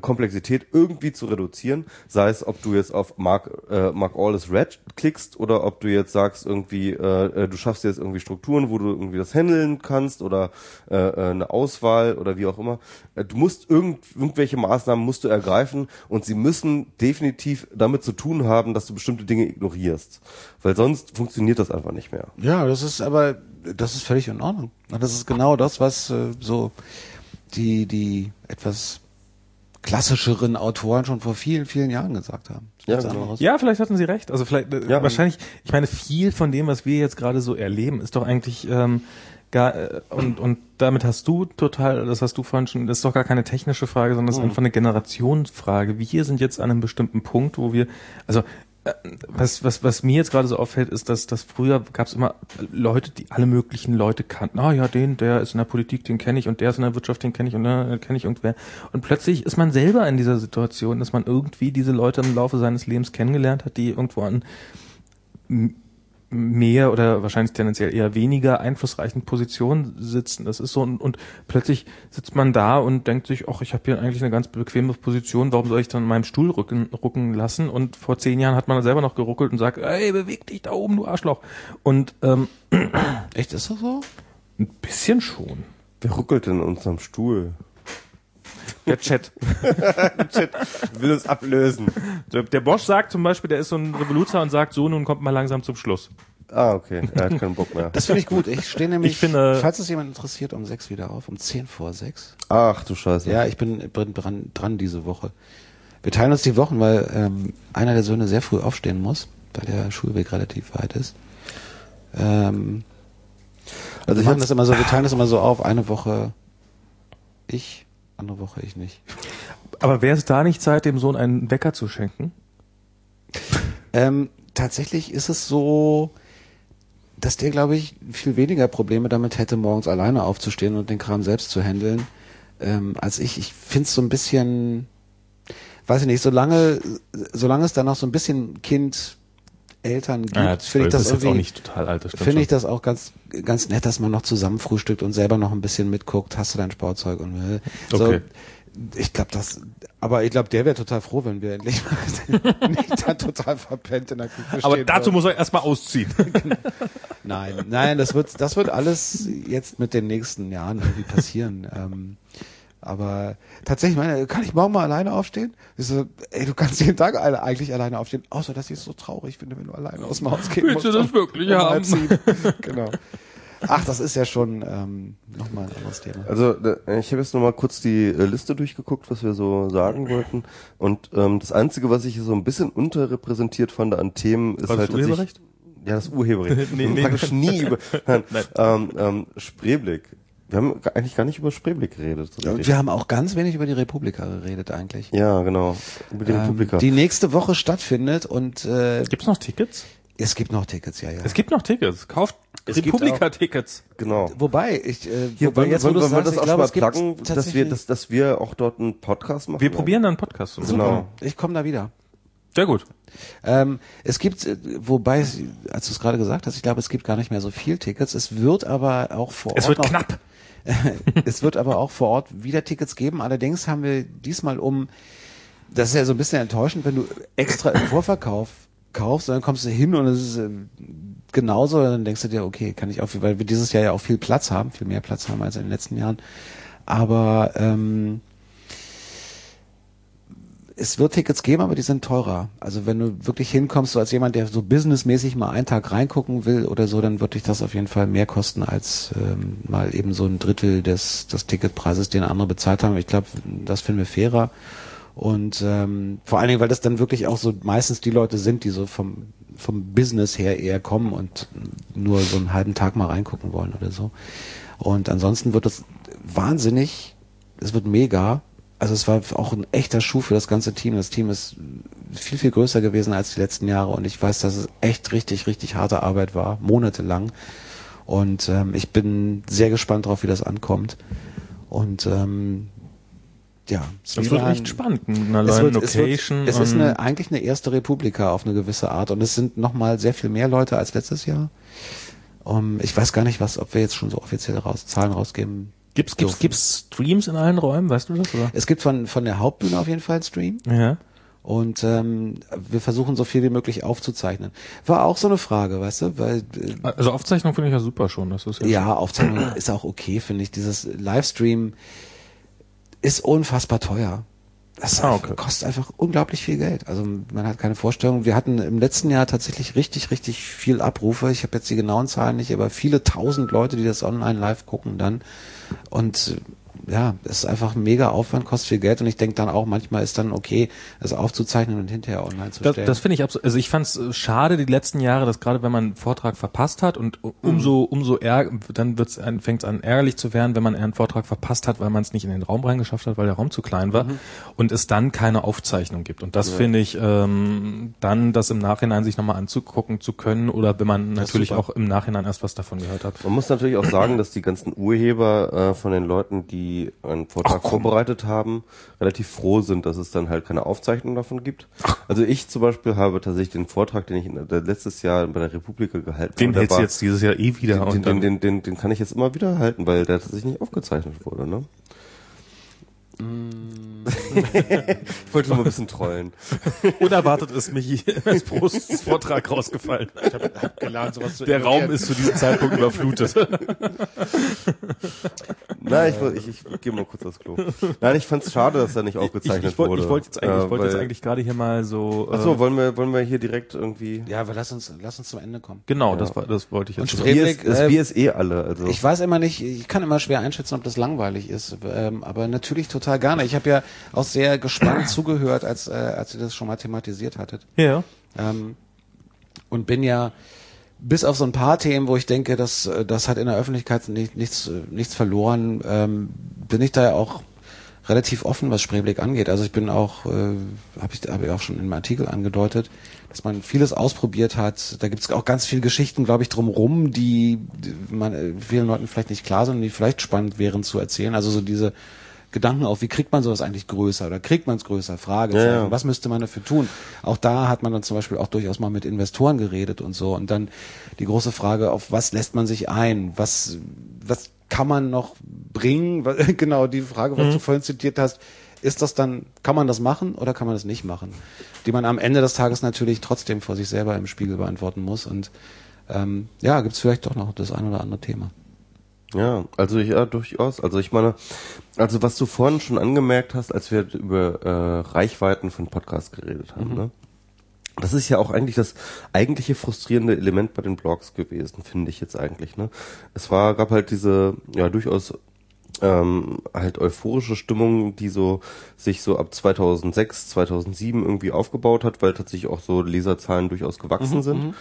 Komplexität irgendwie zu reduzieren, sei es, ob du jetzt auf Mark, äh, Mark All is Red klickst oder ob du jetzt sagst, irgendwie, äh, äh, du schaffst jetzt irgendwie Strukturen, wo du irgendwie das handeln kannst oder äh, äh, eine Auswahl oder wie auch immer. Äh, du musst irgend, irgendwelche Maßnahmen musst du ergreifen und sie müssen definitiv damit zu tun haben, dass du bestimmte Dinge ignorierst. Weil sonst funktioniert das einfach nicht mehr. ja, das ist aber, das ist völlig in Ordnung. Das ist genau das, was äh, so die, die etwas klassischeren Autoren schon vor vielen, vielen Jahren gesagt haben. Ja, genau. Ja, vielleicht hatten Sie recht. Also vielleicht äh, Ja. wahrscheinlich. Ich meine, viel von dem, was wir jetzt gerade so erleben, ist doch eigentlich ähm, gar äh, und und damit hast du total, das hast du vorhin schon, das ist doch gar keine technische Frage, sondern das ist einfach eine Generationsfrage. Wir sind jetzt an einem bestimmten Punkt, wo wir, also was, was, was mir jetzt gerade so auffällt, ist, dass, dass früher gab es immer Leute, die alle möglichen Leute kannten. Ah ja, den, der ist in der Politik, den kenne ich und der ist in der Wirtschaft, den kenne ich und da kenne ich irgendwer. Und plötzlich ist man selber in dieser Situation, dass man irgendwie diese Leute im Laufe seines Lebens kennengelernt hat, die irgendwo an mehr oder wahrscheinlich tendenziell eher weniger einflussreichen Positionen sitzen. Das ist so und, und plötzlich sitzt man da und denkt sich, ach, ich habe hier eigentlich eine ganz bequeme Position, warum soll ich dann in meinem Stuhl rücken, rucken lassen? Und vor zehn Jahren hat man selber noch geruckelt und sagt, ey, beweg dich da oben, du Arschloch. Und ähm, Echt, ist das so? ein bisschen schon. Wer ruckelt denn in unserem Stuhl? Der Chat. Will uns ablösen. Der, der Bosch sagt zum Beispiel, der ist so ein Revoluzer und sagt, so, nun kommt mal langsam zum Schluss. Ah, okay. Er hat keinen Bock mehr. Das finde ich gut. Ich stehe nämlich, Ich finde- falls es jemand interessiert, um sechs wieder auf, um zehn vor sechs. Ach du Scheiße. Ja, ich bin, dran, dran diese Woche. Wir teilen uns die Wochen, weil ähm, einer der Söhne sehr früh aufstehen muss, weil der Schulweg relativ weit ist. Ähm, also wir machen das immer so, wir teilen das immer so auf, eine Woche ich, andere Woche ich nicht. Aber wäre es da nicht Zeit, dem Sohn einen Wecker zu schenken? Ähm, tatsächlich ist es so, dass der, glaube ich, viel weniger Probleme damit hätte, morgens alleine aufzustehen und den Kram selbst zu handeln, ähm, als ich. Ich finde es so ein bisschen, weiß ich nicht, solange, solange es da noch so ein bisschen Kind, Eltern gibt, finde ich das ist auch nicht total alt, finde ich das auch ganz, ganz nett, dass man noch zusammen frühstückt und selber noch ein bisschen mitguckt, hast du dein Sportzeug und äh, so. Okay. Ich glaube, das, aber ich glaube, der wäre total froh, wenn wir endlich mal nicht da total verpennt in der Küche Aber stehen dazu würden. muss er erstmal ausziehen. Nein, nein, das wird, das wird alles jetzt mit den nächsten Jahren irgendwie passieren. ähm, aber tatsächlich, meine, kann ich morgen mal alleine aufstehen? Ich so, ey, du kannst jeden Tag alle, eigentlich alleine aufstehen, außer dass ich es so traurig finde, wenn du alleine aus dem Haus gehen Willst du das wirklich um haben? genau. Ach, das ist ja schon ähm, nochmal ein anderes Thema. Also ich habe jetzt nochmal kurz die äh, Liste durchgeguckt, was wir so sagen wollten. Und ähm, das Einzige, was ich hier so ein bisschen unterrepräsentiert fand an Themen, ist War das halt, Urheberrecht? ja, das Urheberrecht. Nee, nee. praktisch nie über nein, Ähm, ähm, Spreeblick. Wir haben eigentlich gar nicht über Spreeblick geredet. so Und richtig. wir haben auch ganz wenig über die Republika geredet eigentlich. ja, genau. Über die Ähm, Republika. die nächste Woche stattfindet und äh, Gibt's noch Tickets? es gibt noch Tickets, ja, ja. Es gibt noch Tickets. Kauft Republika-Tickets. genau. Wobei, ich, äh, Hier, wobei wollen, jetzt, wo wollen, du sagst, das ich auch glaube, mal pluggen, dass wir, dass, dass wir auch dort einen Podcast machen? Wir probieren dann einen Podcast. zu machen. Genau. Ich komme da wieder. Sehr gut. Ähm, es gibt, äh, wobei, als du es gerade gesagt hast, ich glaube, es gibt gar nicht mehr so viel Tickets. Es wird aber auch vor Ort. Es wird noch, knapp. es wird aber auch vor Ort wieder Tickets geben. Allerdings haben wir diesmal um, das ist ja so ein bisschen enttäuschend, wenn du extra im Vorverkauf kaufst, und dann kommst du hin und es ist äh, genauso, dann denkst du dir, okay, kann ich auch, viel- weil wir dieses Jahr ja auch viel Platz haben, viel mehr Platz haben als in den letzten Jahren. Aber ähm, es wird Tickets geben, aber die sind teurer. Also wenn du wirklich hinkommst, so als jemand, der so businessmäßig mal einen Tag reingucken will oder so, dann wird dich das auf jeden Fall mehr kosten als ähm, mal eben so ein Drittel des, des Ticketpreises, den andere bezahlt haben. Ich glaube, das finden wir fairer. Und ähm, vor allen Dingen, weil das dann wirklich auch so meistens die Leute sind, die so vom, vom Business her eher kommen und nur so einen halben Tag mal reingucken wollen oder so. Und ansonsten wird das wahnsinnig, es wird mega. Also es war auch ein echter Schuh für das ganze Team. Das Team ist viel, viel größer gewesen als die letzten Jahre und ich weiß, dass es echt richtig, richtig harte Arbeit war, monatelang. Und ähm, ich bin sehr gespannt drauf, wie das ankommt. Und ähm, ja, es wird echt spannend. Eine es, neue wird, es, wird, Location. es ist eine, eigentlich eine erste Republika auf eine gewisse Art und es sind nochmal sehr viel mehr Leute als letztes Jahr. Um, ich weiß gar nicht, was, ob wir jetzt schon so offiziell raus, Zahlen rausgeben. Gibt's, gibt's, dürfen. gibt's Streams in allen Räumen? Weißt du das? Oder? Es gibt von, von der Hauptbühne auf jeden Fall einen Stream Ja. und ähm, wir versuchen so viel wie möglich aufzuzeichnen. War auch so eine Frage, weißt du, weil äh, Also Aufzeichnung finde ich ja super schon. Das ist ja, ja, Aufzeichnung ist auch okay, finde ich. Dieses Livestream ist unfassbar teuer. Das Ah, okay. kostet einfach unglaublich viel Geld. Also man hat keine Vorstellung. Wir hatten im letzten Jahr tatsächlich richtig, richtig viel Abrufe. Ich habe jetzt die genauen Zahlen nicht, aber viele tausend Leute, die das online live gucken dann. Und ja, es ist einfach ein mega Aufwand, kostet viel Geld und ich denke dann auch, manchmal ist dann okay, es aufzuzeichnen und hinterher online zu Das, stellen. das finde ich absolut. Also ich fand es schade die letzten Jahre, dass gerade wenn man einen Vortrag verpasst hat und umso umso ärg dann wird's an, fängt es an ärgerlich zu werden, wenn man einen Vortrag verpasst hat, weil man es nicht in den Raum reingeschafft hat, weil der Raum zu klein war und es dann keine Aufzeichnung gibt. Und das finde ich ähm, dann, das im Nachhinein sich nochmal anzugucken zu können oder wenn man natürlich auch im Nachhinein erst was davon gehört hat. Man muss natürlich auch sagen, dass die ganzen Urheber äh, von den Leuten, die einen Vortrag vorbereitet haben, relativ froh sind, dass es dann halt keine Aufzeichnung davon gibt. Also ich zum Beispiel habe tatsächlich den Vortrag, den ich in, der, letztes Jahr bei der Republika gehalten Den habe, der hältst du war- jetzt dieses Jahr eh wieder den, und den, den, den, den kann ich jetzt immer wieder halten, weil der tatsächlich nicht aufgezeichnet wurde, ne? Ich wollte nur mal ein bisschen trollen. unerwartet ist Michi als Prosts Vortrag rausgefallen. gelernt, sowas zu Der Raum ist zu diesem Zeitpunkt überflutet. Nein, ich, ich, ich gehe mal kurz aufs Klo. Nein, ich fand es schade, dass er nicht Ich, aufgezeichnet ich, wollte- wurde. ich wollte jetzt eigentlich, ich Äh, jetzt eigentlich gerade hier mal so. Äh, wollen wir, wollen wir hier direkt irgendwie. Ja, aber lass uns, lass uns zum Ende kommen. genau, das war, das wollte ich Und jetzt. Stre- sagen. Bier Rehblick, ist, das äh, Bier ist eh alle. Also. Ich weiß immer nicht, ich kann immer schwer einschätzen, ob das langweilig ist, ähm, aber natürlich total gerne. Ich habe ja auch sehr gespannt zugehört, als, äh, als ihr das schon mal thematisiert hattet. Ja. Ähm, und bin ja bis auf so ein paar Themen, wo ich denke, dass äh, das hat in der Öffentlichkeit nicht, nichts, äh, nichts verloren, ähm, bin ich da ja auch relativ offen, was Spreeblick angeht. Also ich bin auch, äh, habe ich, hab ich auch schon in einem Artikel angedeutet, dass man vieles ausprobiert hat. Da gibt es auch ganz viele Geschichten, glaube ich, drumrum, die, die man äh, vielen Leuten vielleicht nicht klar sind und die vielleicht spannend wären zu erzählen. Also so diese Gedanken auf, wie kriegt man sowas eigentlich größer oder kriegt man es größer? Fragezeichen. Ja, ja. Was müsste man dafür tun? Auch da hat man dann zum Beispiel auch durchaus mal mit Investoren geredet und so. Und dann die große Frage, auf was lässt man sich ein? Was, was kann man noch bringen? Genau, die Frage, was du vorhin zitiert hast, ist das dann, kann man das machen oder kann man das nicht machen? Die man am Ende des Tages natürlich trotzdem vor sich selber im Spiegel beantworten muss. Und ähm, ja, gibt's vielleicht doch noch das ein oder andere Thema. Ja, also ja, durchaus. Also ich meine, also was du vorhin schon angemerkt hast, als wir über äh, Reichweiten von Podcasts geredet haben, ne? Das ist ja auch eigentlich das eigentliche frustrierende Element bei den Blogs gewesen, finde ich jetzt eigentlich. Ne? Es war, gab halt diese ja durchaus ähm, halt euphorische Stimmung, die so sich so ab 2006, 2007 irgendwie aufgebaut hat, weil tatsächlich auch so Leserzahlen durchaus gewachsen sind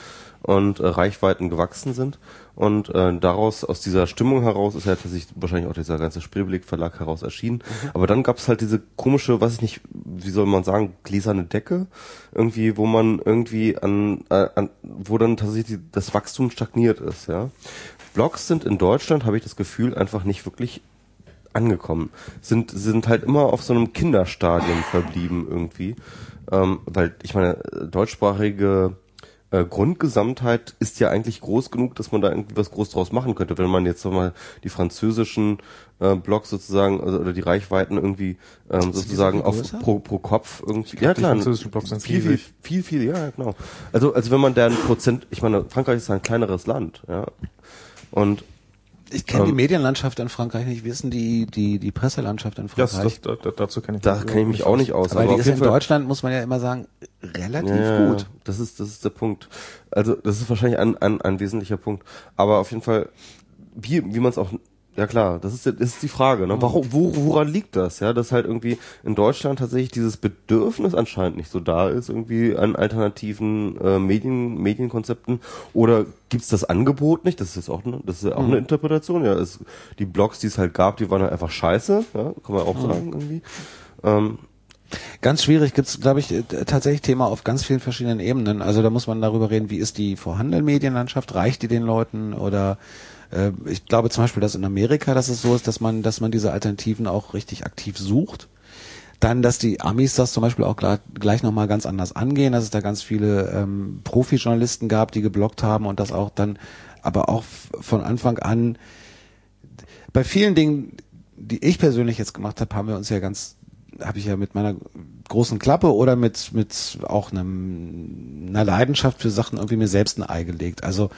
und äh, Reichweiten gewachsen sind. Und äh, daraus, aus dieser Stimmung heraus, ist ja tatsächlich wahrscheinlich auch dieser ganze Spreeblick Verlag heraus erschienen. Aber dann gab es halt diese komische, weiß ich nicht, wie soll man sagen, gläserne Decke, irgendwie, wo man irgendwie an, äh, an wo dann tatsächlich die- das Wachstum stagniert ist, ja. Blogs sind in Deutschland, habe ich das Gefühl, einfach nicht wirklich angekommen. Sind, sind halt immer auf so einem Kinderstadium verblieben irgendwie. Ähm, weil, ich meine, äh, deutschsprachige äh, Grundgesamtheit ist ja eigentlich groß genug, dass man da irgendwie was groß draus machen könnte. Wenn man jetzt nochmal die französischen äh, Blogs sozusagen, also, oder die Reichweiten irgendwie ähm, sozusagen auf größer? pro, pro Kopf irgendwie. Ja klar, französischen Blogs sind viel, viel, viel, viel, ja, genau. Also, also wenn man deren Prozent, ich meine, Frankreich ist ein kleineres Land, ja. Und Ich kenne die Ähm, Medienlandschaft in Frankreich nicht. Wie ist denn die, die, die Presselandschaft in Das, Frankreich? das, da, dazu kann ich da kenne ich mich auch nicht aus. Weil die ist in Fall- Deutschland, muss man ja immer sagen, relativ ja, gut. Das ist, das ist der Punkt. Also, das ist wahrscheinlich ein, ein, ein wesentlicher Punkt. Aber auf jeden Fall, wie, wie man es auch, ja klar, das ist, das ist die Frage, ne? Warum, wo, woran liegt das, ja? Dass halt irgendwie in Deutschland tatsächlich dieses Bedürfnis anscheinend nicht so da ist, irgendwie an alternativen äh, Medien, Medienkonzepten. Oder gibt's das Angebot nicht? Das ist jetzt auch, ne, das ist ja auch eine Interpretation, ja. Es, die Blogs, die es halt gab, die waren halt einfach scheiße, ja, kann man auch sagen, irgendwie. Ähm, Ganz schwierig gibt's, glaube ich, äh, tatsächlich Thema auf ganz vielen verschiedenen Ebenen. Also da muss man darüber reden, wie ist die vorhandene Medienlandschaft, reicht die den Leuten oder äh, ich glaube zum Beispiel, dass in Amerika, dass es so ist, dass man, dass man diese Alternativen auch richtig aktiv sucht. Dann, dass die Amis das zum Beispiel auch gleich, gleich nochmal ganz anders angehen, dass es da ganz viele ähm, Profi-Journalisten gab, die geblockt haben und das auch dann, aber auch von Anfang an bei vielen Dingen, die ich persönlich jetzt gemacht habe, haben wir uns ja ganz, habe ich ja mit meiner großen Klappe oder mit mit auch einem, einer Leidenschaft für Sachen irgendwie mir selbst ein Ei gelegt. Also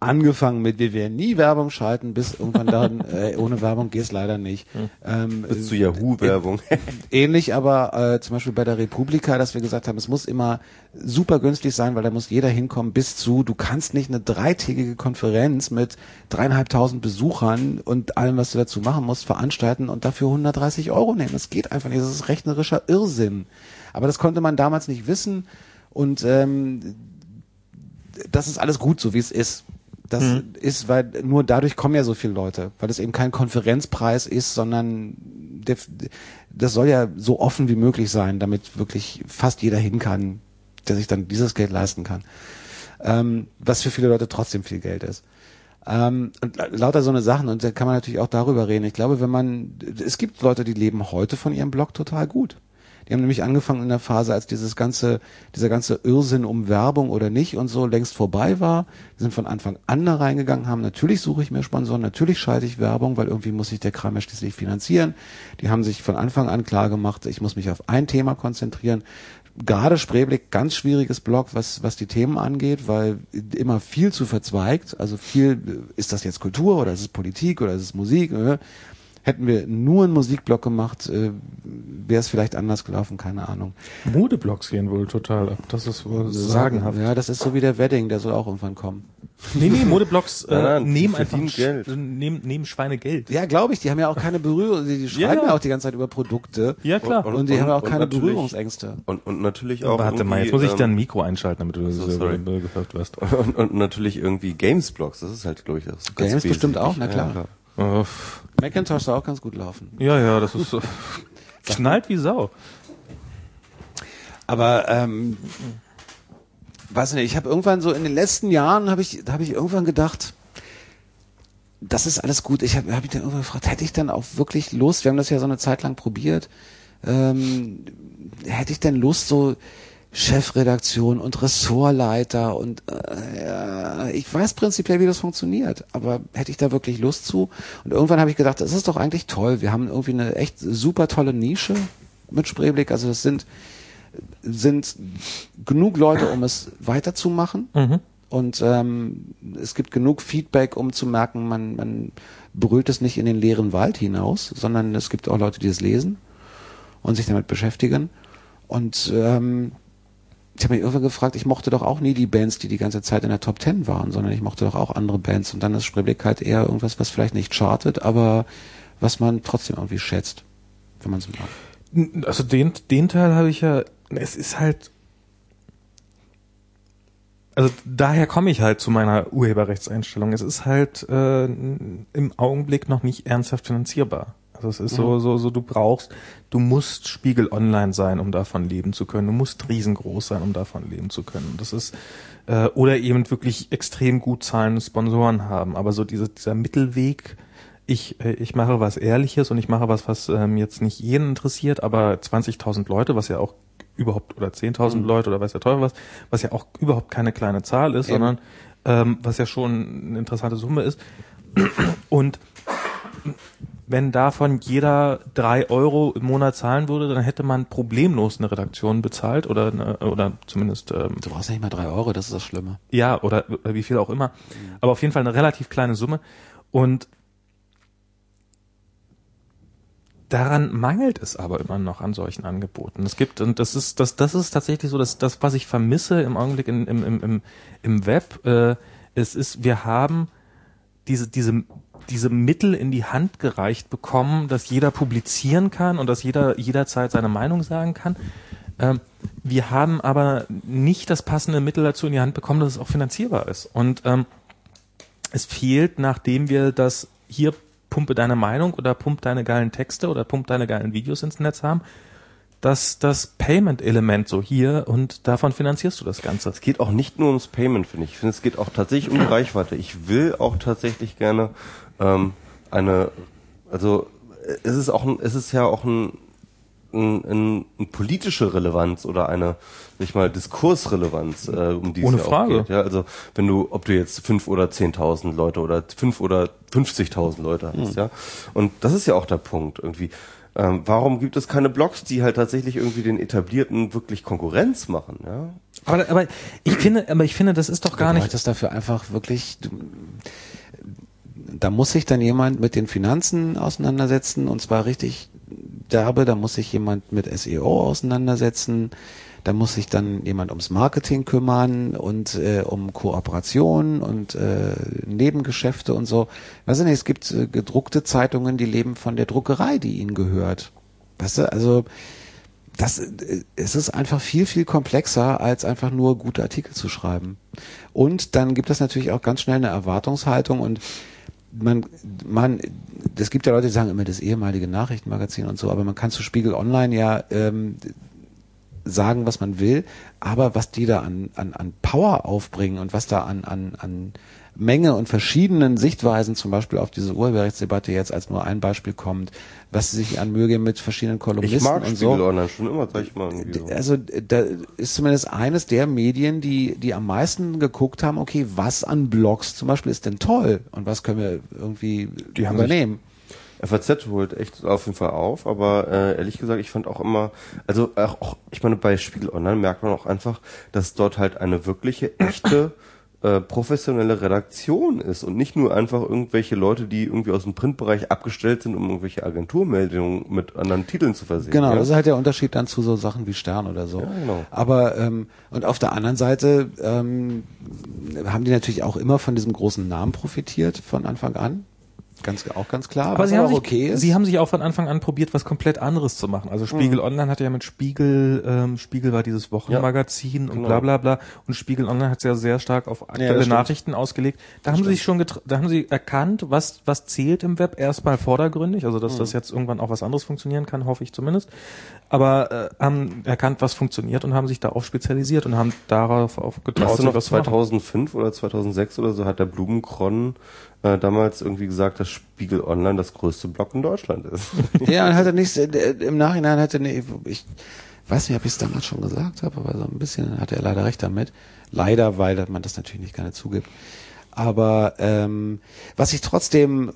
angefangen mit, wir werden nie Werbung schalten, bis irgendwann dann, äh, ohne Werbung geht's leider nicht. Ähm, Bis zu Yahoo-Werbung. Ähnlich aber äh, zum Beispiel bei der Republika, dass wir gesagt haben, es muss immer super günstig sein, weil da muss jeder hinkommen bis zu, du kannst nicht eine dreitägige Konferenz mit dreieinhalbtausend Besuchern und allem, was du dazu machen musst, veranstalten und dafür 130 Euro nehmen. Das geht einfach nicht. Das ist rechnerischer Irrsinn. Aber das konnte man damals nicht wissen und ähm, das ist alles gut, so wie es ist. Das ist, weil nur dadurch kommen ja so viele Leute, weil es eben kein Konferenzpreis ist, sondern der, das soll ja so offen wie möglich sein, damit wirklich fast jeder hin kann, der sich dann dieses Geld leisten kann. Ähm, was für viele Leute trotzdem viel Geld ist. Ähm, und la- lauter so eine Sachen, und da kann man natürlich auch darüber reden. Ich glaube, wenn man, es gibt Leute, die leben heute von ihrem Blog total gut. Die haben nämlich angefangen in der Phase, als dieses ganze, dieser ganze Irrsinn um Werbung oder nicht und so längst vorbei war. Die sind von Anfang an da reingegangen, haben natürlich suche ich mir Sponsoren, natürlich schalte ich Werbung, weil irgendwie muss sich der Kram ja schließlich finanzieren. Die haben sich von Anfang an klar gemacht, ich muss mich auf ein Thema konzentrieren. Gerade Spreeblick, ganz schwieriges Blog, was, was die Themen angeht, weil immer viel zu verzweigt. Also viel, ist das jetzt Kultur oder ist es Politik oder ist es Musik? Hätten wir nur einen Musikblock gemacht, äh, wäre es vielleicht anders gelaufen, keine Ahnung. Modeblogs gehen wohl total ab. Das ist wohl sagenhaft. Ja, das ist so wie der Wedding, der soll auch irgendwann kommen. Nee, nee, Modeblogs äh, Nein, nein, die nehmen einfach Geld. Nehmen, nehmen Schweine Geld. Ja, glaube ich, die haben ja auch keine Berührung, die, die schreiben Ja, ja, ja. auch die ganze Zeit über Produkte. Ja, klar. Und, die haben ja auch und keine Berührungsängste. Und, und natürlich auch. Warte mal, jetzt muss ich dein ähm, Mikro einschalten, damit du so, das sorry. äh, gehört wirst. Und, und natürlich irgendwie Games-Blogs, das ist halt, glaube ich, das. ganz Games bestimmt auch, na klar. Äh. Macintosh soll auch ganz gut laufen. Ja, ja, das ist so. Knallt wie Sau. Aber ähm, weiß nicht, ich habe irgendwann so in den letzten Jahren habe ich, habe ich irgendwann gedacht, das ist alles gut. Ich habe hab mich dann irgendwann gefragt, hätte ich dann auch wirklich Lust? Wir haben das ja so eine Zeit lang probiert. Ähm, hätte ich denn Lust, so Chefredaktion und Ressortleiter und äh, ich weiß prinzipiell, wie das funktioniert, aber hätte ich da wirklich Lust zu? Und irgendwann habe ich gedacht, das ist doch eigentlich toll. Wir haben irgendwie eine echt super tolle Nische mit Spreeblick. Also das sind sind genug Leute, um es weiterzumachen. Und ähm, es gibt genug Feedback, um zu merken, man, man brüllt es nicht in den leeren Wald hinaus, sondern es gibt auch Leute, die es lesen und sich damit beschäftigen. Und ähm, ich habe mich irgendwann gefragt, ich mochte doch auch nie die Bands, die die ganze Zeit in der Top Ten waren, sondern ich mochte doch auch andere Bands. Und dann ist Spreeblick halt eher irgendwas, was vielleicht nicht chartet, aber was man trotzdem irgendwie schätzt, wenn man es mag. Also den, den Teil habe ich ja, es ist halt, also daher komme ich halt zu meiner Urheberrechtseinstellung. Es ist halt äh, im Augenblick noch nicht ernsthaft finanzierbar. Also es ist so, so, so, du brauchst, du musst Spiegel Online sein, um davon leben zu können. Du musst riesengroß sein, um davon leben zu können. Das ist, äh, oder eben wirklich extrem gut zahlende Sponsoren haben. Aber so diese, dieser Mittelweg, ich, äh, ich mache was Ehrliches und ich mache was, was ähm, jetzt nicht jeden interessiert, aber 20.000 Leute, was ja auch überhaupt, oder 10.000 Leute oder weiß der Teufel was, was ja auch überhaupt keine kleine Zahl ist, Eben. sondern ähm, was ja schon eine interessante Summe ist. Und wenn davon jeder drei Euro im Monat zahlen würde, dann hätte man problemlos eine Redaktion bezahlt oder eine, oder zumindest ähm, Du brauchst nicht mal drei Euro, das ist das Schlimme. ja, oder, oder wie viel auch immer. Aber auf jeden Fall eine relativ kleine Summe. Und daran mangelt es aber immer noch an solchen Angeboten. Es gibt, und das ist, das, das ist tatsächlich so, dass das, was ich vermisse im Augenblick in, im, im, im, im Web, äh, es ist, wir haben diese, diese, diese Mittel in die Hand gereicht bekommen, dass jeder publizieren kann und dass jeder jederzeit seine Meinung sagen kann. Ähm, wir haben aber nicht das passende Mittel dazu in die Hand bekommen, dass es auch finanzierbar ist. Und ähm, es fehlt, nachdem wir das hier pumpe deine Meinung oder pump deine geilen Texte oder pump deine geilen Videos ins Netz haben, dass das Payment-Element so hier und davon finanzierst du das Ganze. Es geht auch nicht nur ums Payment, finde ich. Ich finde, es geht auch tatsächlich um die Reichweite. Ich will auch tatsächlich gerne ähm, eine, also es ist auch ein, es ist ja auch ein, ein, ein, ein politische Relevanz oder eine, ich mal, Diskursrelevanz, äh, um die es Ohne ja auch Frage. geht. Ja, also wenn du, ob du jetzt fünf oder zehntausend Leute oder fünf oder 50.000 Leute hast, ja. Und das ist ja auch der Punkt irgendwie. Ähm, warum gibt es keine Blogs, die halt tatsächlich irgendwie den etablierten wirklich Konkurrenz machen? Ja? Aber, aber ich finde, aber ich finde, das ist doch gar du nicht. bräuchtest dafür einfach wirklich, du, da muss sich dann jemand mit den Finanzen auseinandersetzen und zwar richtig derbe, da muss sich jemand mit SEO auseinandersetzen, da muss sich dann jemand ums Marketing kümmern und äh, um Kooperation und äh, Nebengeschäfte und so. Weißt du nicht, es gibt äh, gedruckte Zeitungen, die leben von der Druckerei, die ihnen gehört. Weißt du, also das, äh, es ist einfach viel, viel komplexer, als einfach nur gute Artikel zu schreiben. Und dann gibt es natürlich auch ganz schnell eine Erwartungshaltung und man, man, es gibt ja Leute, die sagen immer das ehemalige Nachrichtenmagazin und so, aber man kann zu Spiegel Online ja ähm, sagen, was man will, aber was die da an, an, an Power aufbringen und was da an, an, an Menge und verschiedenen Sichtweisen zum Beispiel auf diese Urheberrechtsdebatte jetzt als nur ein Beispiel kommt, was sie sich anmöge mit verschiedenen Kolumnisten Ich mag und Spiegel so. Online schon immer, sag ich mal. So. Also da ist zumindest eines der Medien, die, die am meisten geguckt haben, okay, was an Blogs zum Beispiel ist denn toll und was können wir irgendwie Die haben übernehmen. FAZ holt echt auf jeden Fall auf, aber äh, ehrlich gesagt, ich fand auch immer, also auch, ich meine, bei Spiegel Online merkt man auch einfach, dass dort halt eine wirkliche, echte, äh, professionelle Redaktion ist und nicht nur einfach irgendwelche Leute, die irgendwie aus dem Printbereich abgestellt sind, um irgendwelche Agenturmeldungen mit anderen Titeln zu versehen. Genau, ja? das ist halt der Unterschied dann zu so Sachen wie Stern oder so. Ja, genau. Aber ähm, und auf der anderen Seite ähm, haben die natürlich auch immer von diesem großen Namen profitiert von Anfang an. Ganz, auch ganz klar. Aber sie haben, auch sich, okay ist. sie haben sich auch von Anfang an probiert, was komplett anderes zu machen. Also Spiegel Mhm. Online hat ja mit Spiegel, ähm, Spiegel war dieses Wochenmagazin und genau. bla bla bla. Und Spiegel Online hat es ja sehr stark auf aktuelle das stimmt. Nachrichten ausgelegt. Da haben sie sich schon da haben sie erkannt, was, was zählt im Web, erstmal vordergründig, also dass Mhm. das jetzt irgendwann auch was anderes funktionieren kann, hoffe ich zumindest. Aber äh, haben erkannt, was funktioniert und haben sich darauf spezialisiert und haben darauf auf getraut, Weißt du noch, was zu machen. 2005 oder 2006 oder so hat der Blumenkron äh, damals irgendwie gesagt, dass Spiegel Online das größte Blog in Deutschland ist. Ja, und hatte nicht, äh, im Nachhinein hatte ne, ich weiß nicht, ob ich es damals schon gesagt habe, aber so ein bisschen hatte er leider recht damit. Leider, weil man das natürlich nicht gerne zugibt. Aber ähm, was ich trotzdem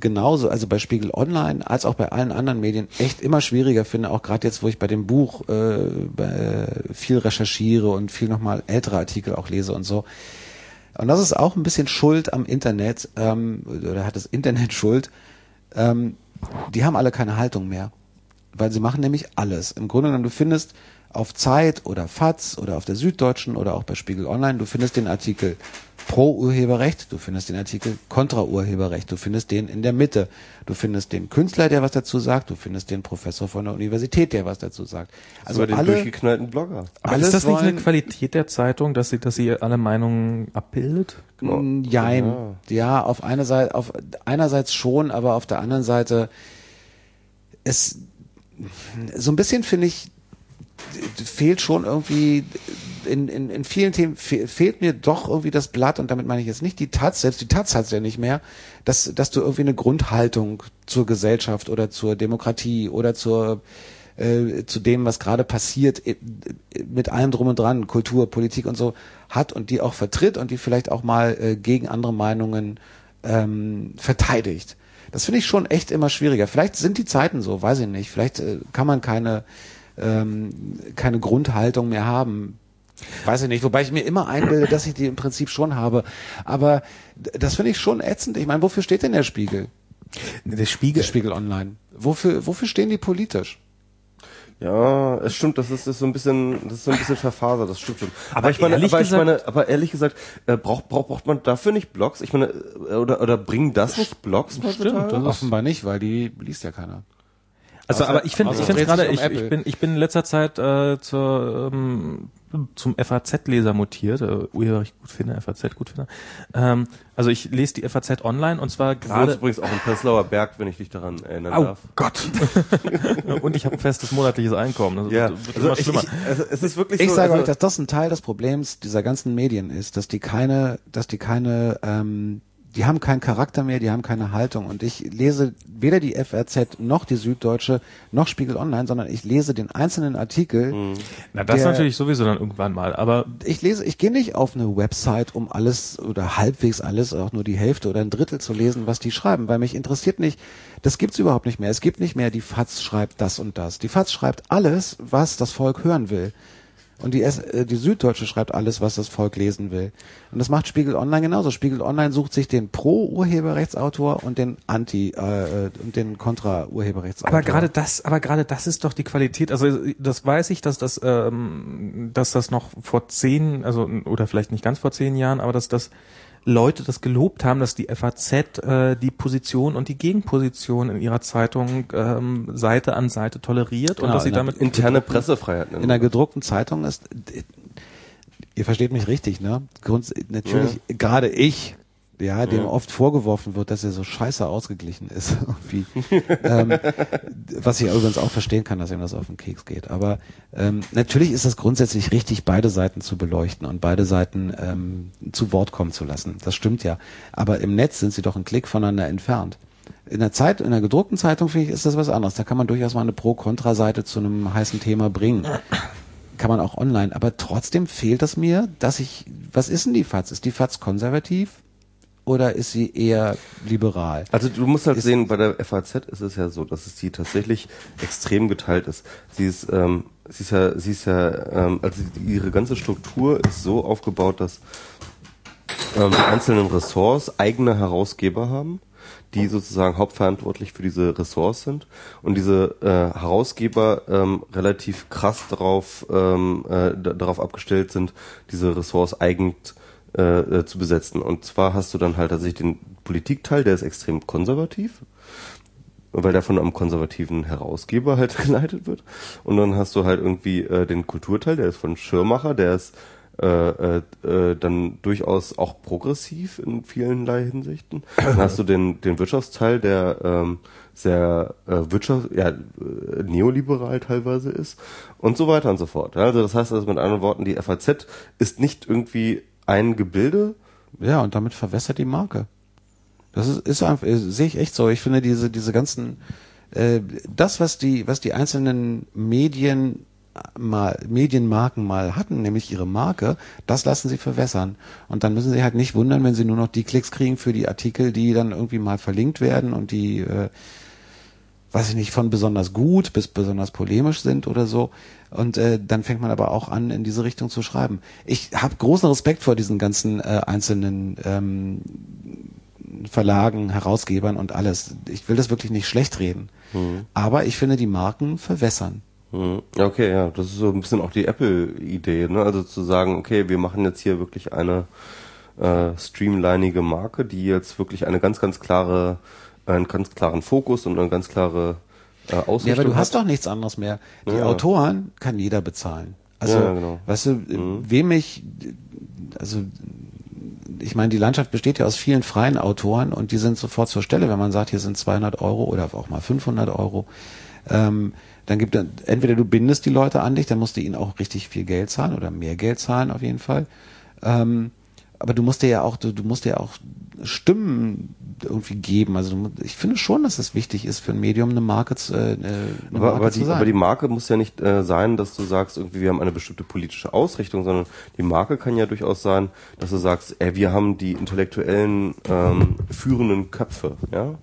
genauso, also bei Spiegel Online als auch bei allen anderen Medien echt immer schwieriger finde, auch gerade jetzt, wo ich bei dem Buch äh, bei, viel recherchiere und viel nochmal ältere Artikel auch lese und so. Und das ist auch ein bisschen Schuld am Internet, ähm, oder hat das Internet Schuld. Ähm, die haben alle keine Haltung mehr. Weil sie machen nämlich alles. Im Grunde genommen, du findest auf Zeit oder FAZ oder auf der Süddeutschen oder auch bei Spiegel Online, du findest den Artikel pro Urheberrecht, du findest den Artikel kontra Urheberrecht, du findest den in der Mitte, du findest den Künstler, der was dazu sagt, du findest den Professor von der Universität, der was dazu sagt. Also Über den alle, durchgeknallten Blogger. Aber ist das nicht eine Qualität der Zeitung, dass sie, dass sie alle Meinungen abbildet? Mm, Jein. Ja. auf einer Seite, auf einerseits schon, aber auf der anderen Seite es so ein bisschen finde ich fehlt schon irgendwie in, in, in vielen Themen fe fehlt mir doch irgendwie das Blatt und damit meine ich jetzt nicht die Taz, selbst die Taz hat es ja nicht mehr, dass, dass du irgendwie eine Grundhaltung zur Gesellschaft oder zur Demokratie oder zur äh, zu dem, was gerade passiert, mit allem drum und dran, Kultur, Politik und so, hat und die auch vertritt und die vielleicht auch mal äh, gegen andere Meinungen ähm, verteidigt. Das finde ich schon echt immer schwieriger. Vielleicht sind die Zeiten so, weiß ich nicht. Vielleicht äh, kann man keine, ähm, keine Grundhaltung mehr haben. Weiß ich nicht, wobei ich mir immer einbilde, dass ich die im Prinzip schon habe. Aber das finde ich schon ätzend. Ich meine, wofür steht denn der Spiegel? Der Spiegel. Der Spiegel Online. Wofür, wofür stehen die politisch? Ja, es stimmt, das ist, ist so ein bisschen, das ist so ein bisschen verfasert, das stimmt schon. Aber, Aber ich meine, ehrlich aber ich gesagt- meine, aber ehrlich gesagt, äh, braucht, braucht, braucht man dafür nicht Blogs? Ich meine, äh, oder, oder bringen das nicht Blogs heutzutage? Offenbar nicht, weil die liest ja keiner. Also, aber ich finde, also ich finde gerade, um ich, ich bin, ich bin in letzter Zeit äh, zur, ähm, zum FAZ-Leser mutiert, äh, urheberrecht gut finde, FAZ gut finde. Ähm, also ich lese die FAZ online und zwar Du gerade. übrigens auch in Prenzlauer Berg, wenn ich dich daran erinnern Au darf. Gott! und ich habe ein festes monatliches Einkommen. Das Ja, wird, wird also immer ich, schlimmer. ich, also es ist wirklich Ich so, sage also, euch, dass das ein Teil des Problems dieser ganzen Medien ist, dass die keine, dass die keine, ähm, die haben keinen Charakter mehr, die haben keine Haltung. Und ich lese weder die FRZ noch die Süddeutsche noch Spiegel Online, sondern ich lese den einzelnen Artikel. Mhm. Na, das der, natürlich sowieso dann irgendwann mal, aber. Ich lese, ich gehe nicht auf eine Website, um alles oder halbwegs alles, auch nur die Hälfte oder ein Drittel zu lesen, was die schreiben, weil mich interessiert nicht, das gibt's überhaupt nicht mehr. Es gibt nicht mehr, die FAZ schreibt das und das. Die FAZ schreibt alles, was das Volk hören will. Und die, äh, die Süddeutsche schreibt alles, was das Volk lesen will. Und das macht Spiegel Online genauso. Spiegel Online sucht sich den Pro-Urheberrechtsautor und den Anti- äh, und den Kontra-Urheberrechtsautor. Aber gerade das, aber gerade das ist doch die Qualität. Also das weiß ich, dass das, ähm, dass das noch vor zehn, also oder vielleicht nicht ganz vor zehn Jahren, aber dass das Leute das gelobt haben, dass die FAZ äh, die Position und die Gegenposition in ihrer Zeitung ähm, Seite an Seite toleriert Genau, und dass sie in der damit Interne Pressefreiheit. in der gedruckten Zeitung ist, ihr versteht mich richtig, ne? Grunds natürlich, gerade ich, ja, dem oft vorgeworfen wird, dass er so scheiße ausgeglichen ist, ähm, was ich übrigens auch verstehen kann, dass ihm das auf den Keks geht. Aber ähm, natürlich ist das grundsätzlich richtig, beide Seiten zu beleuchten und beide Seiten ähm, zu Wort kommen zu lassen. Das stimmt ja. Aber im Netz sind sie doch einen Klick voneinander entfernt. In der Zeit, in der gedruckten Zeitung finde ich, ist das was anderes. Da kann man durchaus mal eine Pro-Kontra-Seite zu einem heißen Thema bringen. Kann man auch online. Aber trotzdem fehlt es mir, dass ich, was ist denn die FAZ? Ist die FAZ konservativ? Oder ist sie eher liberal? Also du musst halt Ist- sehen, bei der FAZ ist es ja so, dass es die tatsächlich extrem geteilt ist. Sie ist, ähm, sie ist ja, sie ist ja, ähm, also ihre ganze Struktur ist so aufgebaut, dass ähm, die einzelnen Ressorts eigene Herausgeber haben, die sozusagen hauptverantwortlich für diese Ressorts sind und diese äh, Herausgeber ähm, relativ krass darauf ähm, äh, da- darauf abgestellt sind, diese Ressorts eigen äh, äh, zu besetzen. Und zwar hast du dann halt tatsächlich den Politikteil, der ist extrem konservativ, weil der von einem konservativen Herausgeber halt geleitet wird. Und dann hast du halt irgendwie äh, den Kulturteil, der ist von Schirmacher, der ist äh, äh, äh, dann durchaus auch progressiv in vielerlei Hinsichten. Dann hast du den, den Wirtschaftsteil, der ähm, sehr äh, Wirtschaft, ja, äh, neoliberal teilweise ist und so weiter und so fort. Also das heißt also mit anderen Worten, die FAZ ist nicht irgendwie ein Gebilde, Ja, und damit verwässert die Marke. Das ist, ist einfach, äh, sehe ich echt so. Ich finde diese, diese ganzen, äh, das, was die, was die einzelnen Medien mal, Medienmarken mal hatten, nämlich ihre Marke, das lassen sie verwässern. Und dann müssen sie halt nicht wundern, wenn sie nur noch die Klicks kriegen für die Artikel, die dann irgendwie mal verlinkt werden und die, äh, weiß ich nicht, von besonders gut bis besonders polemisch sind oder so. Und äh, dann fängt man aber auch an, in diese Richtung zu schreiben. Ich habe großen Respekt vor diesen ganzen äh, einzelnen ähm, Verlagen, Herausgebern und alles. Ich will das wirklich nicht schlecht reden. Aber ich finde, die Marken verwässern. Hm, Okay, ja, das ist so ein bisschen auch die Apple-Idee, ne? Also zu sagen, okay, wir machen jetzt hier wirklich eine äh, streamlinige Marke, die jetzt wirklich eine ganz, ganz klare, einen ganz klaren Fokus und eine ganz klare äh, Ausrichtung Ja, aber du hat. hast doch nichts anderes mehr. Die Ja. Autoren kann jeder bezahlen. Also, Ja, genau. weißt du, wem ich, also, ich meine, die Landschaft besteht ja aus vielen freien Autoren und die sind sofort zur Stelle, wenn man sagt, hier sind 200 Euro oder auch mal 500 Euro. Ähm, dann gibt es, entweder du bindest die Leute an dich, dann musst du ihnen auch richtig viel Geld zahlen oder mehr Geld zahlen auf jeden Fall. Ähm, aber du musst dir ja auch, du, du musst dir auch Stimmen irgendwie geben. Also ich finde schon, dass es wichtig ist für ein Medium eine Marke, zu, äh, eine Aber, Marke aber, zu die, sein. aber die Marke muss ja nicht äh, sein, dass du sagst, irgendwie wir haben eine bestimmte politische Ausrichtung, sondern die Marke kann ja durchaus sein, dass du sagst, ey, wir haben die intellektuellen ähm, führenden Köpfe, ja,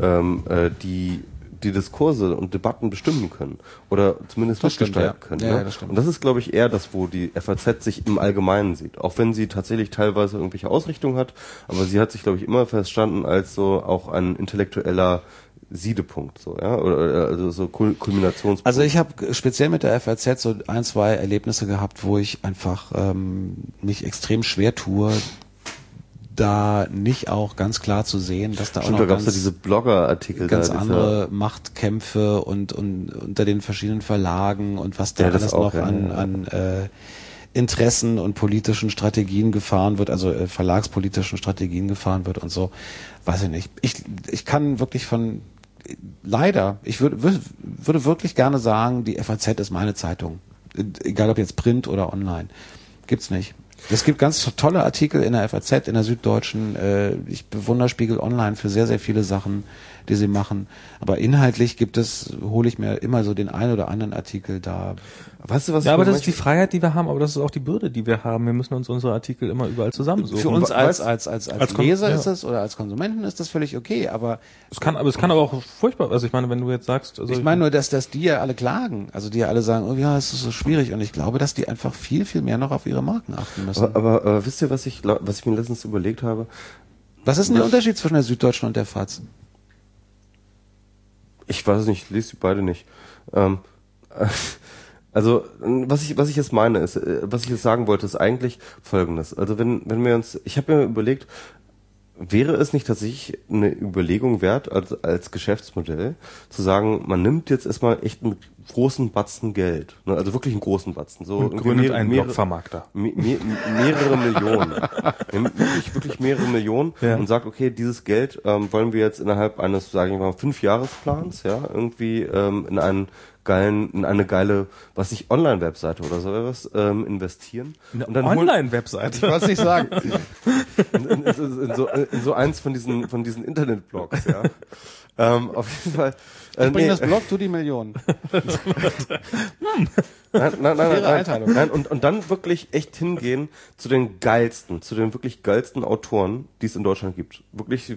ähm, äh, die die Diskurse und Debatten bestimmen können oder zumindest Das stimmt, mitgestalten ja. können. Ja, ne? ja, das stimmt. Und das ist, glaube ich, eher das, wo die FAZ sich im Allgemeinen sieht. Auch wenn sie tatsächlich teilweise irgendwelche Ausrichtungen hat, aber sie hat sich, glaube ich, immer verstanden als so auch ein intellektueller Siedepunkt, so, ja, oder, also so Kul Kulminationspunkt. Also ich habe speziell mit der FAZ so ein, zwei Erlebnisse gehabt, wo ich einfach ähm, mich extrem schwer tue, da nicht auch ganz klar zu sehen, dass da Stimmt, auch da noch ja ganz, diese Blogger-Artikel ganz da, andere Machtkämpfe und, und unter den verschiedenen Verlagen und was da Ja, das alles noch ja, an, an äh, Interessen und politischen Strategien gefahren wird, also äh, verlagspolitischen Strategien gefahren wird und so, weiß ich nicht. Ich, ich kann wirklich von leider, ich würde, würde, würde wirklich gerne sagen, die FAZ ist meine Zeitung. Egal ob jetzt Print oder online. Gibt's nicht. Es gibt ganz tolle Artikel in der FAZ, in der Süddeutschen. Äh, ich bewundere Spiegel Online für sehr, sehr viele Sachen, die sie machen. Aber inhaltlich gibt es, hole ich mir immer so den einen oder anderen Artikel da. Weißt du, was Ja, aber das ist die Freiheit, die wir haben, aber das ist auch die Bürde, die wir haben. Wir müssen uns unsere Artikel immer überall zusammensuchen. Für uns als, als, als, als, als Leser ja. ist das oder als Konsumenten ist das völlig okay. Aber es kann, aber es kann aber auch furchtbar, also ich meine, wenn du jetzt sagst, also ich meine nur, dass, dass die ja alle klagen. Also die ja alle sagen, oh ja, es ist so schwierig. Und ich glaube, dass die einfach viel, viel mehr noch auf ihre Marken achten müssen. Aber, aber, aber wisst ihr, was ich, was ich mir letztens überlegt habe? Was ist denn der Unterschied zwischen der Süddeutschen und der FAZ? Ich weiß es nicht, ich lese die beide nicht. Ähm, also, was ich, was ich jetzt meine, ist, äh, was ich jetzt sagen wollte, ist eigentlich folgendes. Also, wenn, wenn wir uns, ich habe mir überlegt, wäre es nicht tatsächlich eine Überlegung wert, als, als Geschäftsmodell, zu sagen, man nimmt jetzt erstmal echt einen großen Batzen Geld, ne? also wirklich einen großen Batzen, so und gründet einen mehrere- Blogvermarkter. Me me mehrere Millionen. Wirklich, wirklich mehrere Millionen Ja. und sagt, okay, dieses Geld ähm, wollen wir jetzt innerhalb eines, sagen wir mal, fünfjahresplans, ja, irgendwie ähm, in einen geilen, in eine geile, was ich, Online-Webseite oder so etwas ähm, investieren. und dann holen- Online-Webseite. Was nicht sagen. in, in, in, so, in so eins von diesen von diesen Internetblogs, ja. Ähm, auf jeden Fall. Äh, Ich bring nee, das Blog, tu die Millionen. Nein, nein, nein, nein, nein, nein und, und dann wirklich echt hingehen zu den geilsten, zu den wirklich geilsten Autoren, die es in Deutschland gibt. Wirklich,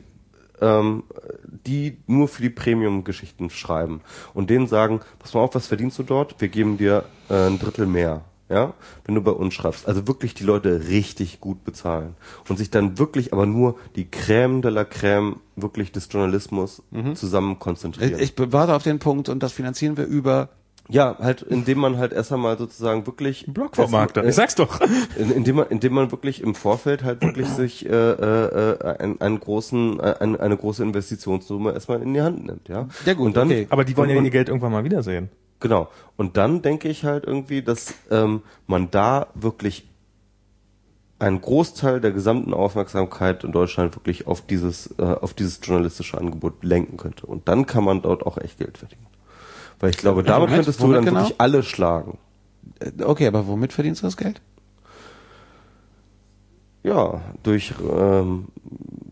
ähm, die nur für die Premium-Geschichten schreiben. Und denen sagen, pass mal auf, was verdienst du dort? Wir geben dir äh, ein Drittel mehr. Ja, wenn du bei uns schreibst. Also wirklich die Leute richtig gut bezahlen. Und sich dann wirklich aber nur die Crème de la Crème wirklich des Journalismus zusammen konzentrieren. Ich, ich warte auf den Punkt und das finanzieren wir über Ja, halt, indem man halt erst einmal sozusagen wirklich Blogvermarkter. Ich sag's doch. In, indem man, indem man wirklich im Vorfeld halt wirklich sich äh, äh, äh, einen, einen großen, äh, eine, eine große Investitionssumme erstmal in die Hand nimmt, ja. Ja, gut, und dann, okay. Aber die wollen ja ihr Geld irgendwann mal wiedersehen. Genau. Und dann denke ich halt irgendwie, dass ähm, man da wirklich einen Großteil der gesamten Aufmerksamkeit in Deutschland wirklich auf dieses, äh, auf dieses journalistische Angebot lenken könnte. Und dann kann man dort auch echt Geld verdienen. Weil ich glaube, damit Womit? könntest du Womit dann genau? wirklich alle schlagen. Äh, Okay, aber womit verdienst du das Geld? Ja, durch, ähm,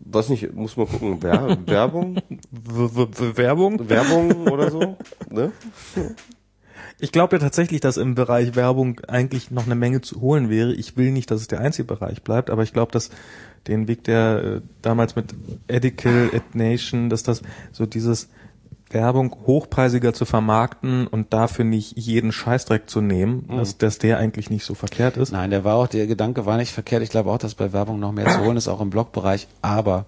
was nicht, muss man gucken, Wer Werbung, Werbung? Werbung oder so, ne? Ich glaube ja tatsächlich, dass im Bereich Werbung eigentlich noch eine Menge zu holen wäre. Ich will nicht, dass es der einzige Bereich bleibt, aber ich glaube, dass den Weg, der äh, damals mit Edical, AdNation, dass das so dieses Werbung hochpreisiger zu vermarkten und dafür nicht jeden Scheißdreck zu nehmen, dass, dass der eigentlich nicht so verkehrt ist. Nein, der war auch, der Gedanke war nicht verkehrt. Ich glaube auch, dass bei Werbung noch mehr zu holen ist, auch im Blogbereich. Aber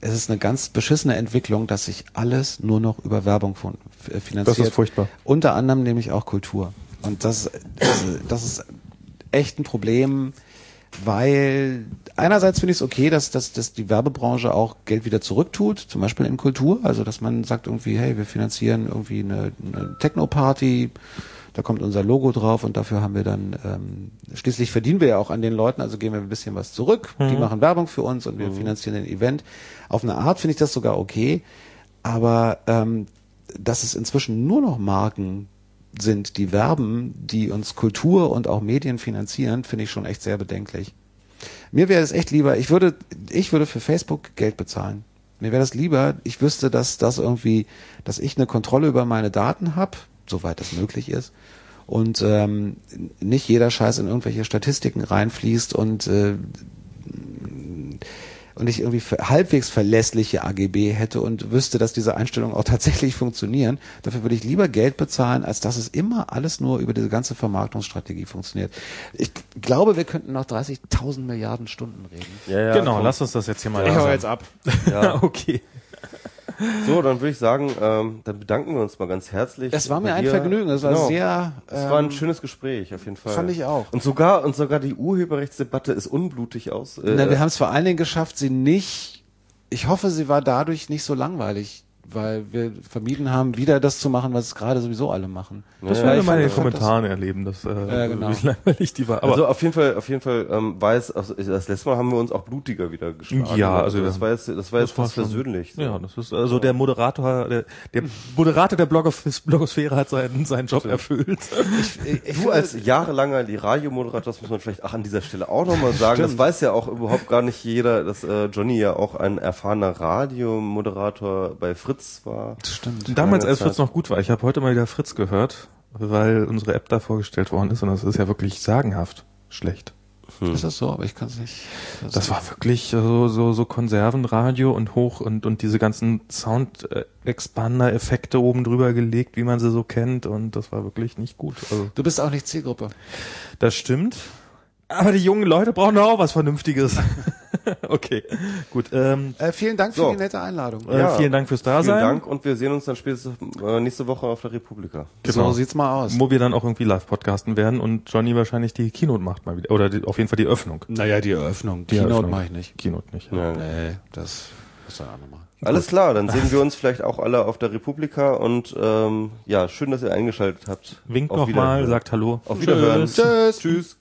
es ist eine ganz beschissene Entwicklung, dass sich alles nur noch über Werbung f- finanziert. Das ist furchtbar. Unter anderem nämlich auch Kultur. Und das, das, das ist echt ein Problem, weil einerseits finde ich es okay, dass, dass, dass die Werbebranche auch Geld wieder zurücktut, zum Beispiel in Kultur, also dass man sagt irgendwie, hey, wir finanzieren irgendwie eine, eine Techno-Party, da kommt unser Logo drauf und dafür haben wir dann, ähm, schließlich verdienen wir ja auch an den Leuten, also geben wir ein bisschen was zurück, die machen Werbung für uns und wir finanzieren den Event. Auf eine Art finde ich das sogar okay, aber ähm, dass es inzwischen nur noch Marken sind, die werben, die uns Kultur und auch Medien finanzieren, finde ich schon echt sehr bedenklich. Mir wäre es echt lieber, ich würde, ich würde für Facebook Geld bezahlen. Mir wäre das lieber, ich wüsste, dass das irgendwie, dass ich eine Kontrolle über meine Daten habe, soweit das möglich ist, und ähm, nicht jeder Scheiß in irgendwelche Statistiken reinfließt und äh, und ich irgendwie halbwegs verlässliche AGB hätte und wüsste, dass diese Einstellungen auch tatsächlich funktionieren, dafür würde ich lieber Geld bezahlen, als dass es immer alles nur über diese ganze Vermarktungsstrategie funktioniert. Ich glaube, wir könnten noch 30.000 Milliarden Stunden reden. Ja, ja, genau, komm. lass uns das jetzt hier mal Ich hau jetzt ab. Ja. okay. So, dann würde ich sagen, ähm, dann bedanken wir uns mal ganz herzlich. Es war mir ein dir. Vergnügen, es war Genau. sehr, Es war ein ähm, schönes Gespräch, auf jeden Fall. fand ich auch. Und sogar, und sogar die Urheberrechtsdebatte ist unblutig aus. Äh, Na, wir haben es vor allen Dingen geschafft, sie nicht, ich hoffe, sie war dadurch nicht so langweilig. Weil wir vermieden haben, wieder das zu machen, was gerade sowieso alle machen. Das Ja, werden wir ich mal in den Kommentaren erleben, dass, äh, Ja, genau. wie langweilig die war. Aber also auf jeden Fall, auf jeden Fall ähm, war es, also das letzte Mal haben wir uns auch blutiger wieder geschlagen. Ja, also das war jetzt, das war jetzt fast persönlich. so. Ja, das ist also der Moderator, der, der Moderator der Blogos Blogosphäre hat seinen, seinen Job erfüllt. Du als jahrelanger die Radiomoderator, das muss man vielleicht auch an dieser Stelle auch nochmal sagen. Das weiß ja auch überhaupt gar nicht jeder, dass äh, Johnny ja auch ein erfahrener Radiomoderator bei Fritz war. Stimmt. Damals, als Zeit. Fritz noch gut war, ich habe heute mal wieder Fritz gehört, weil unsere App da vorgestellt worden ist und das ist ja wirklich sagenhaft schlecht. Ist das so? Aber ich kann es nicht. Das war wirklich so, so, so Konservenradio und hoch und, und diese ganzen Sound-Expander-Effekte oben drüber gelegt, wie man sie so kennt und das war wirklich nicht gut. Also, Du bist auch nicht Zielgruppe. das stimmt. Aber die jungen Leute brauchen doch auch was Vernünftiges. okay, gut. Ähm, Äh, vielen Dank für So. die nette Einladung. äh, vielen Dank fürs Dasein. Vielen Dank und wir sehen uns dann spätestens äh, nächste Woche auf der Republika. Genau. So sieht's mal aus. Wo wir dann auch irgendwie live podcasten werden und Johnny wahrscheinlich die Keynote macht mal wieder. Oder die, auf jeden Fall die Öffnung. Naja, die Eröffnung. Die Keynote mache ich nicht. Keynote nicht. Ja. Ja. Nee, das muss er auch noch machen. Alles klar, dann sehen wir uns vielleicht auch alle auf der Republika und ähm, ja, schön, dass ihr eingeschaltet habt. Winkt nochmal, sagt Hallo. Auf Wiederhören. Tschüss. Tschüss.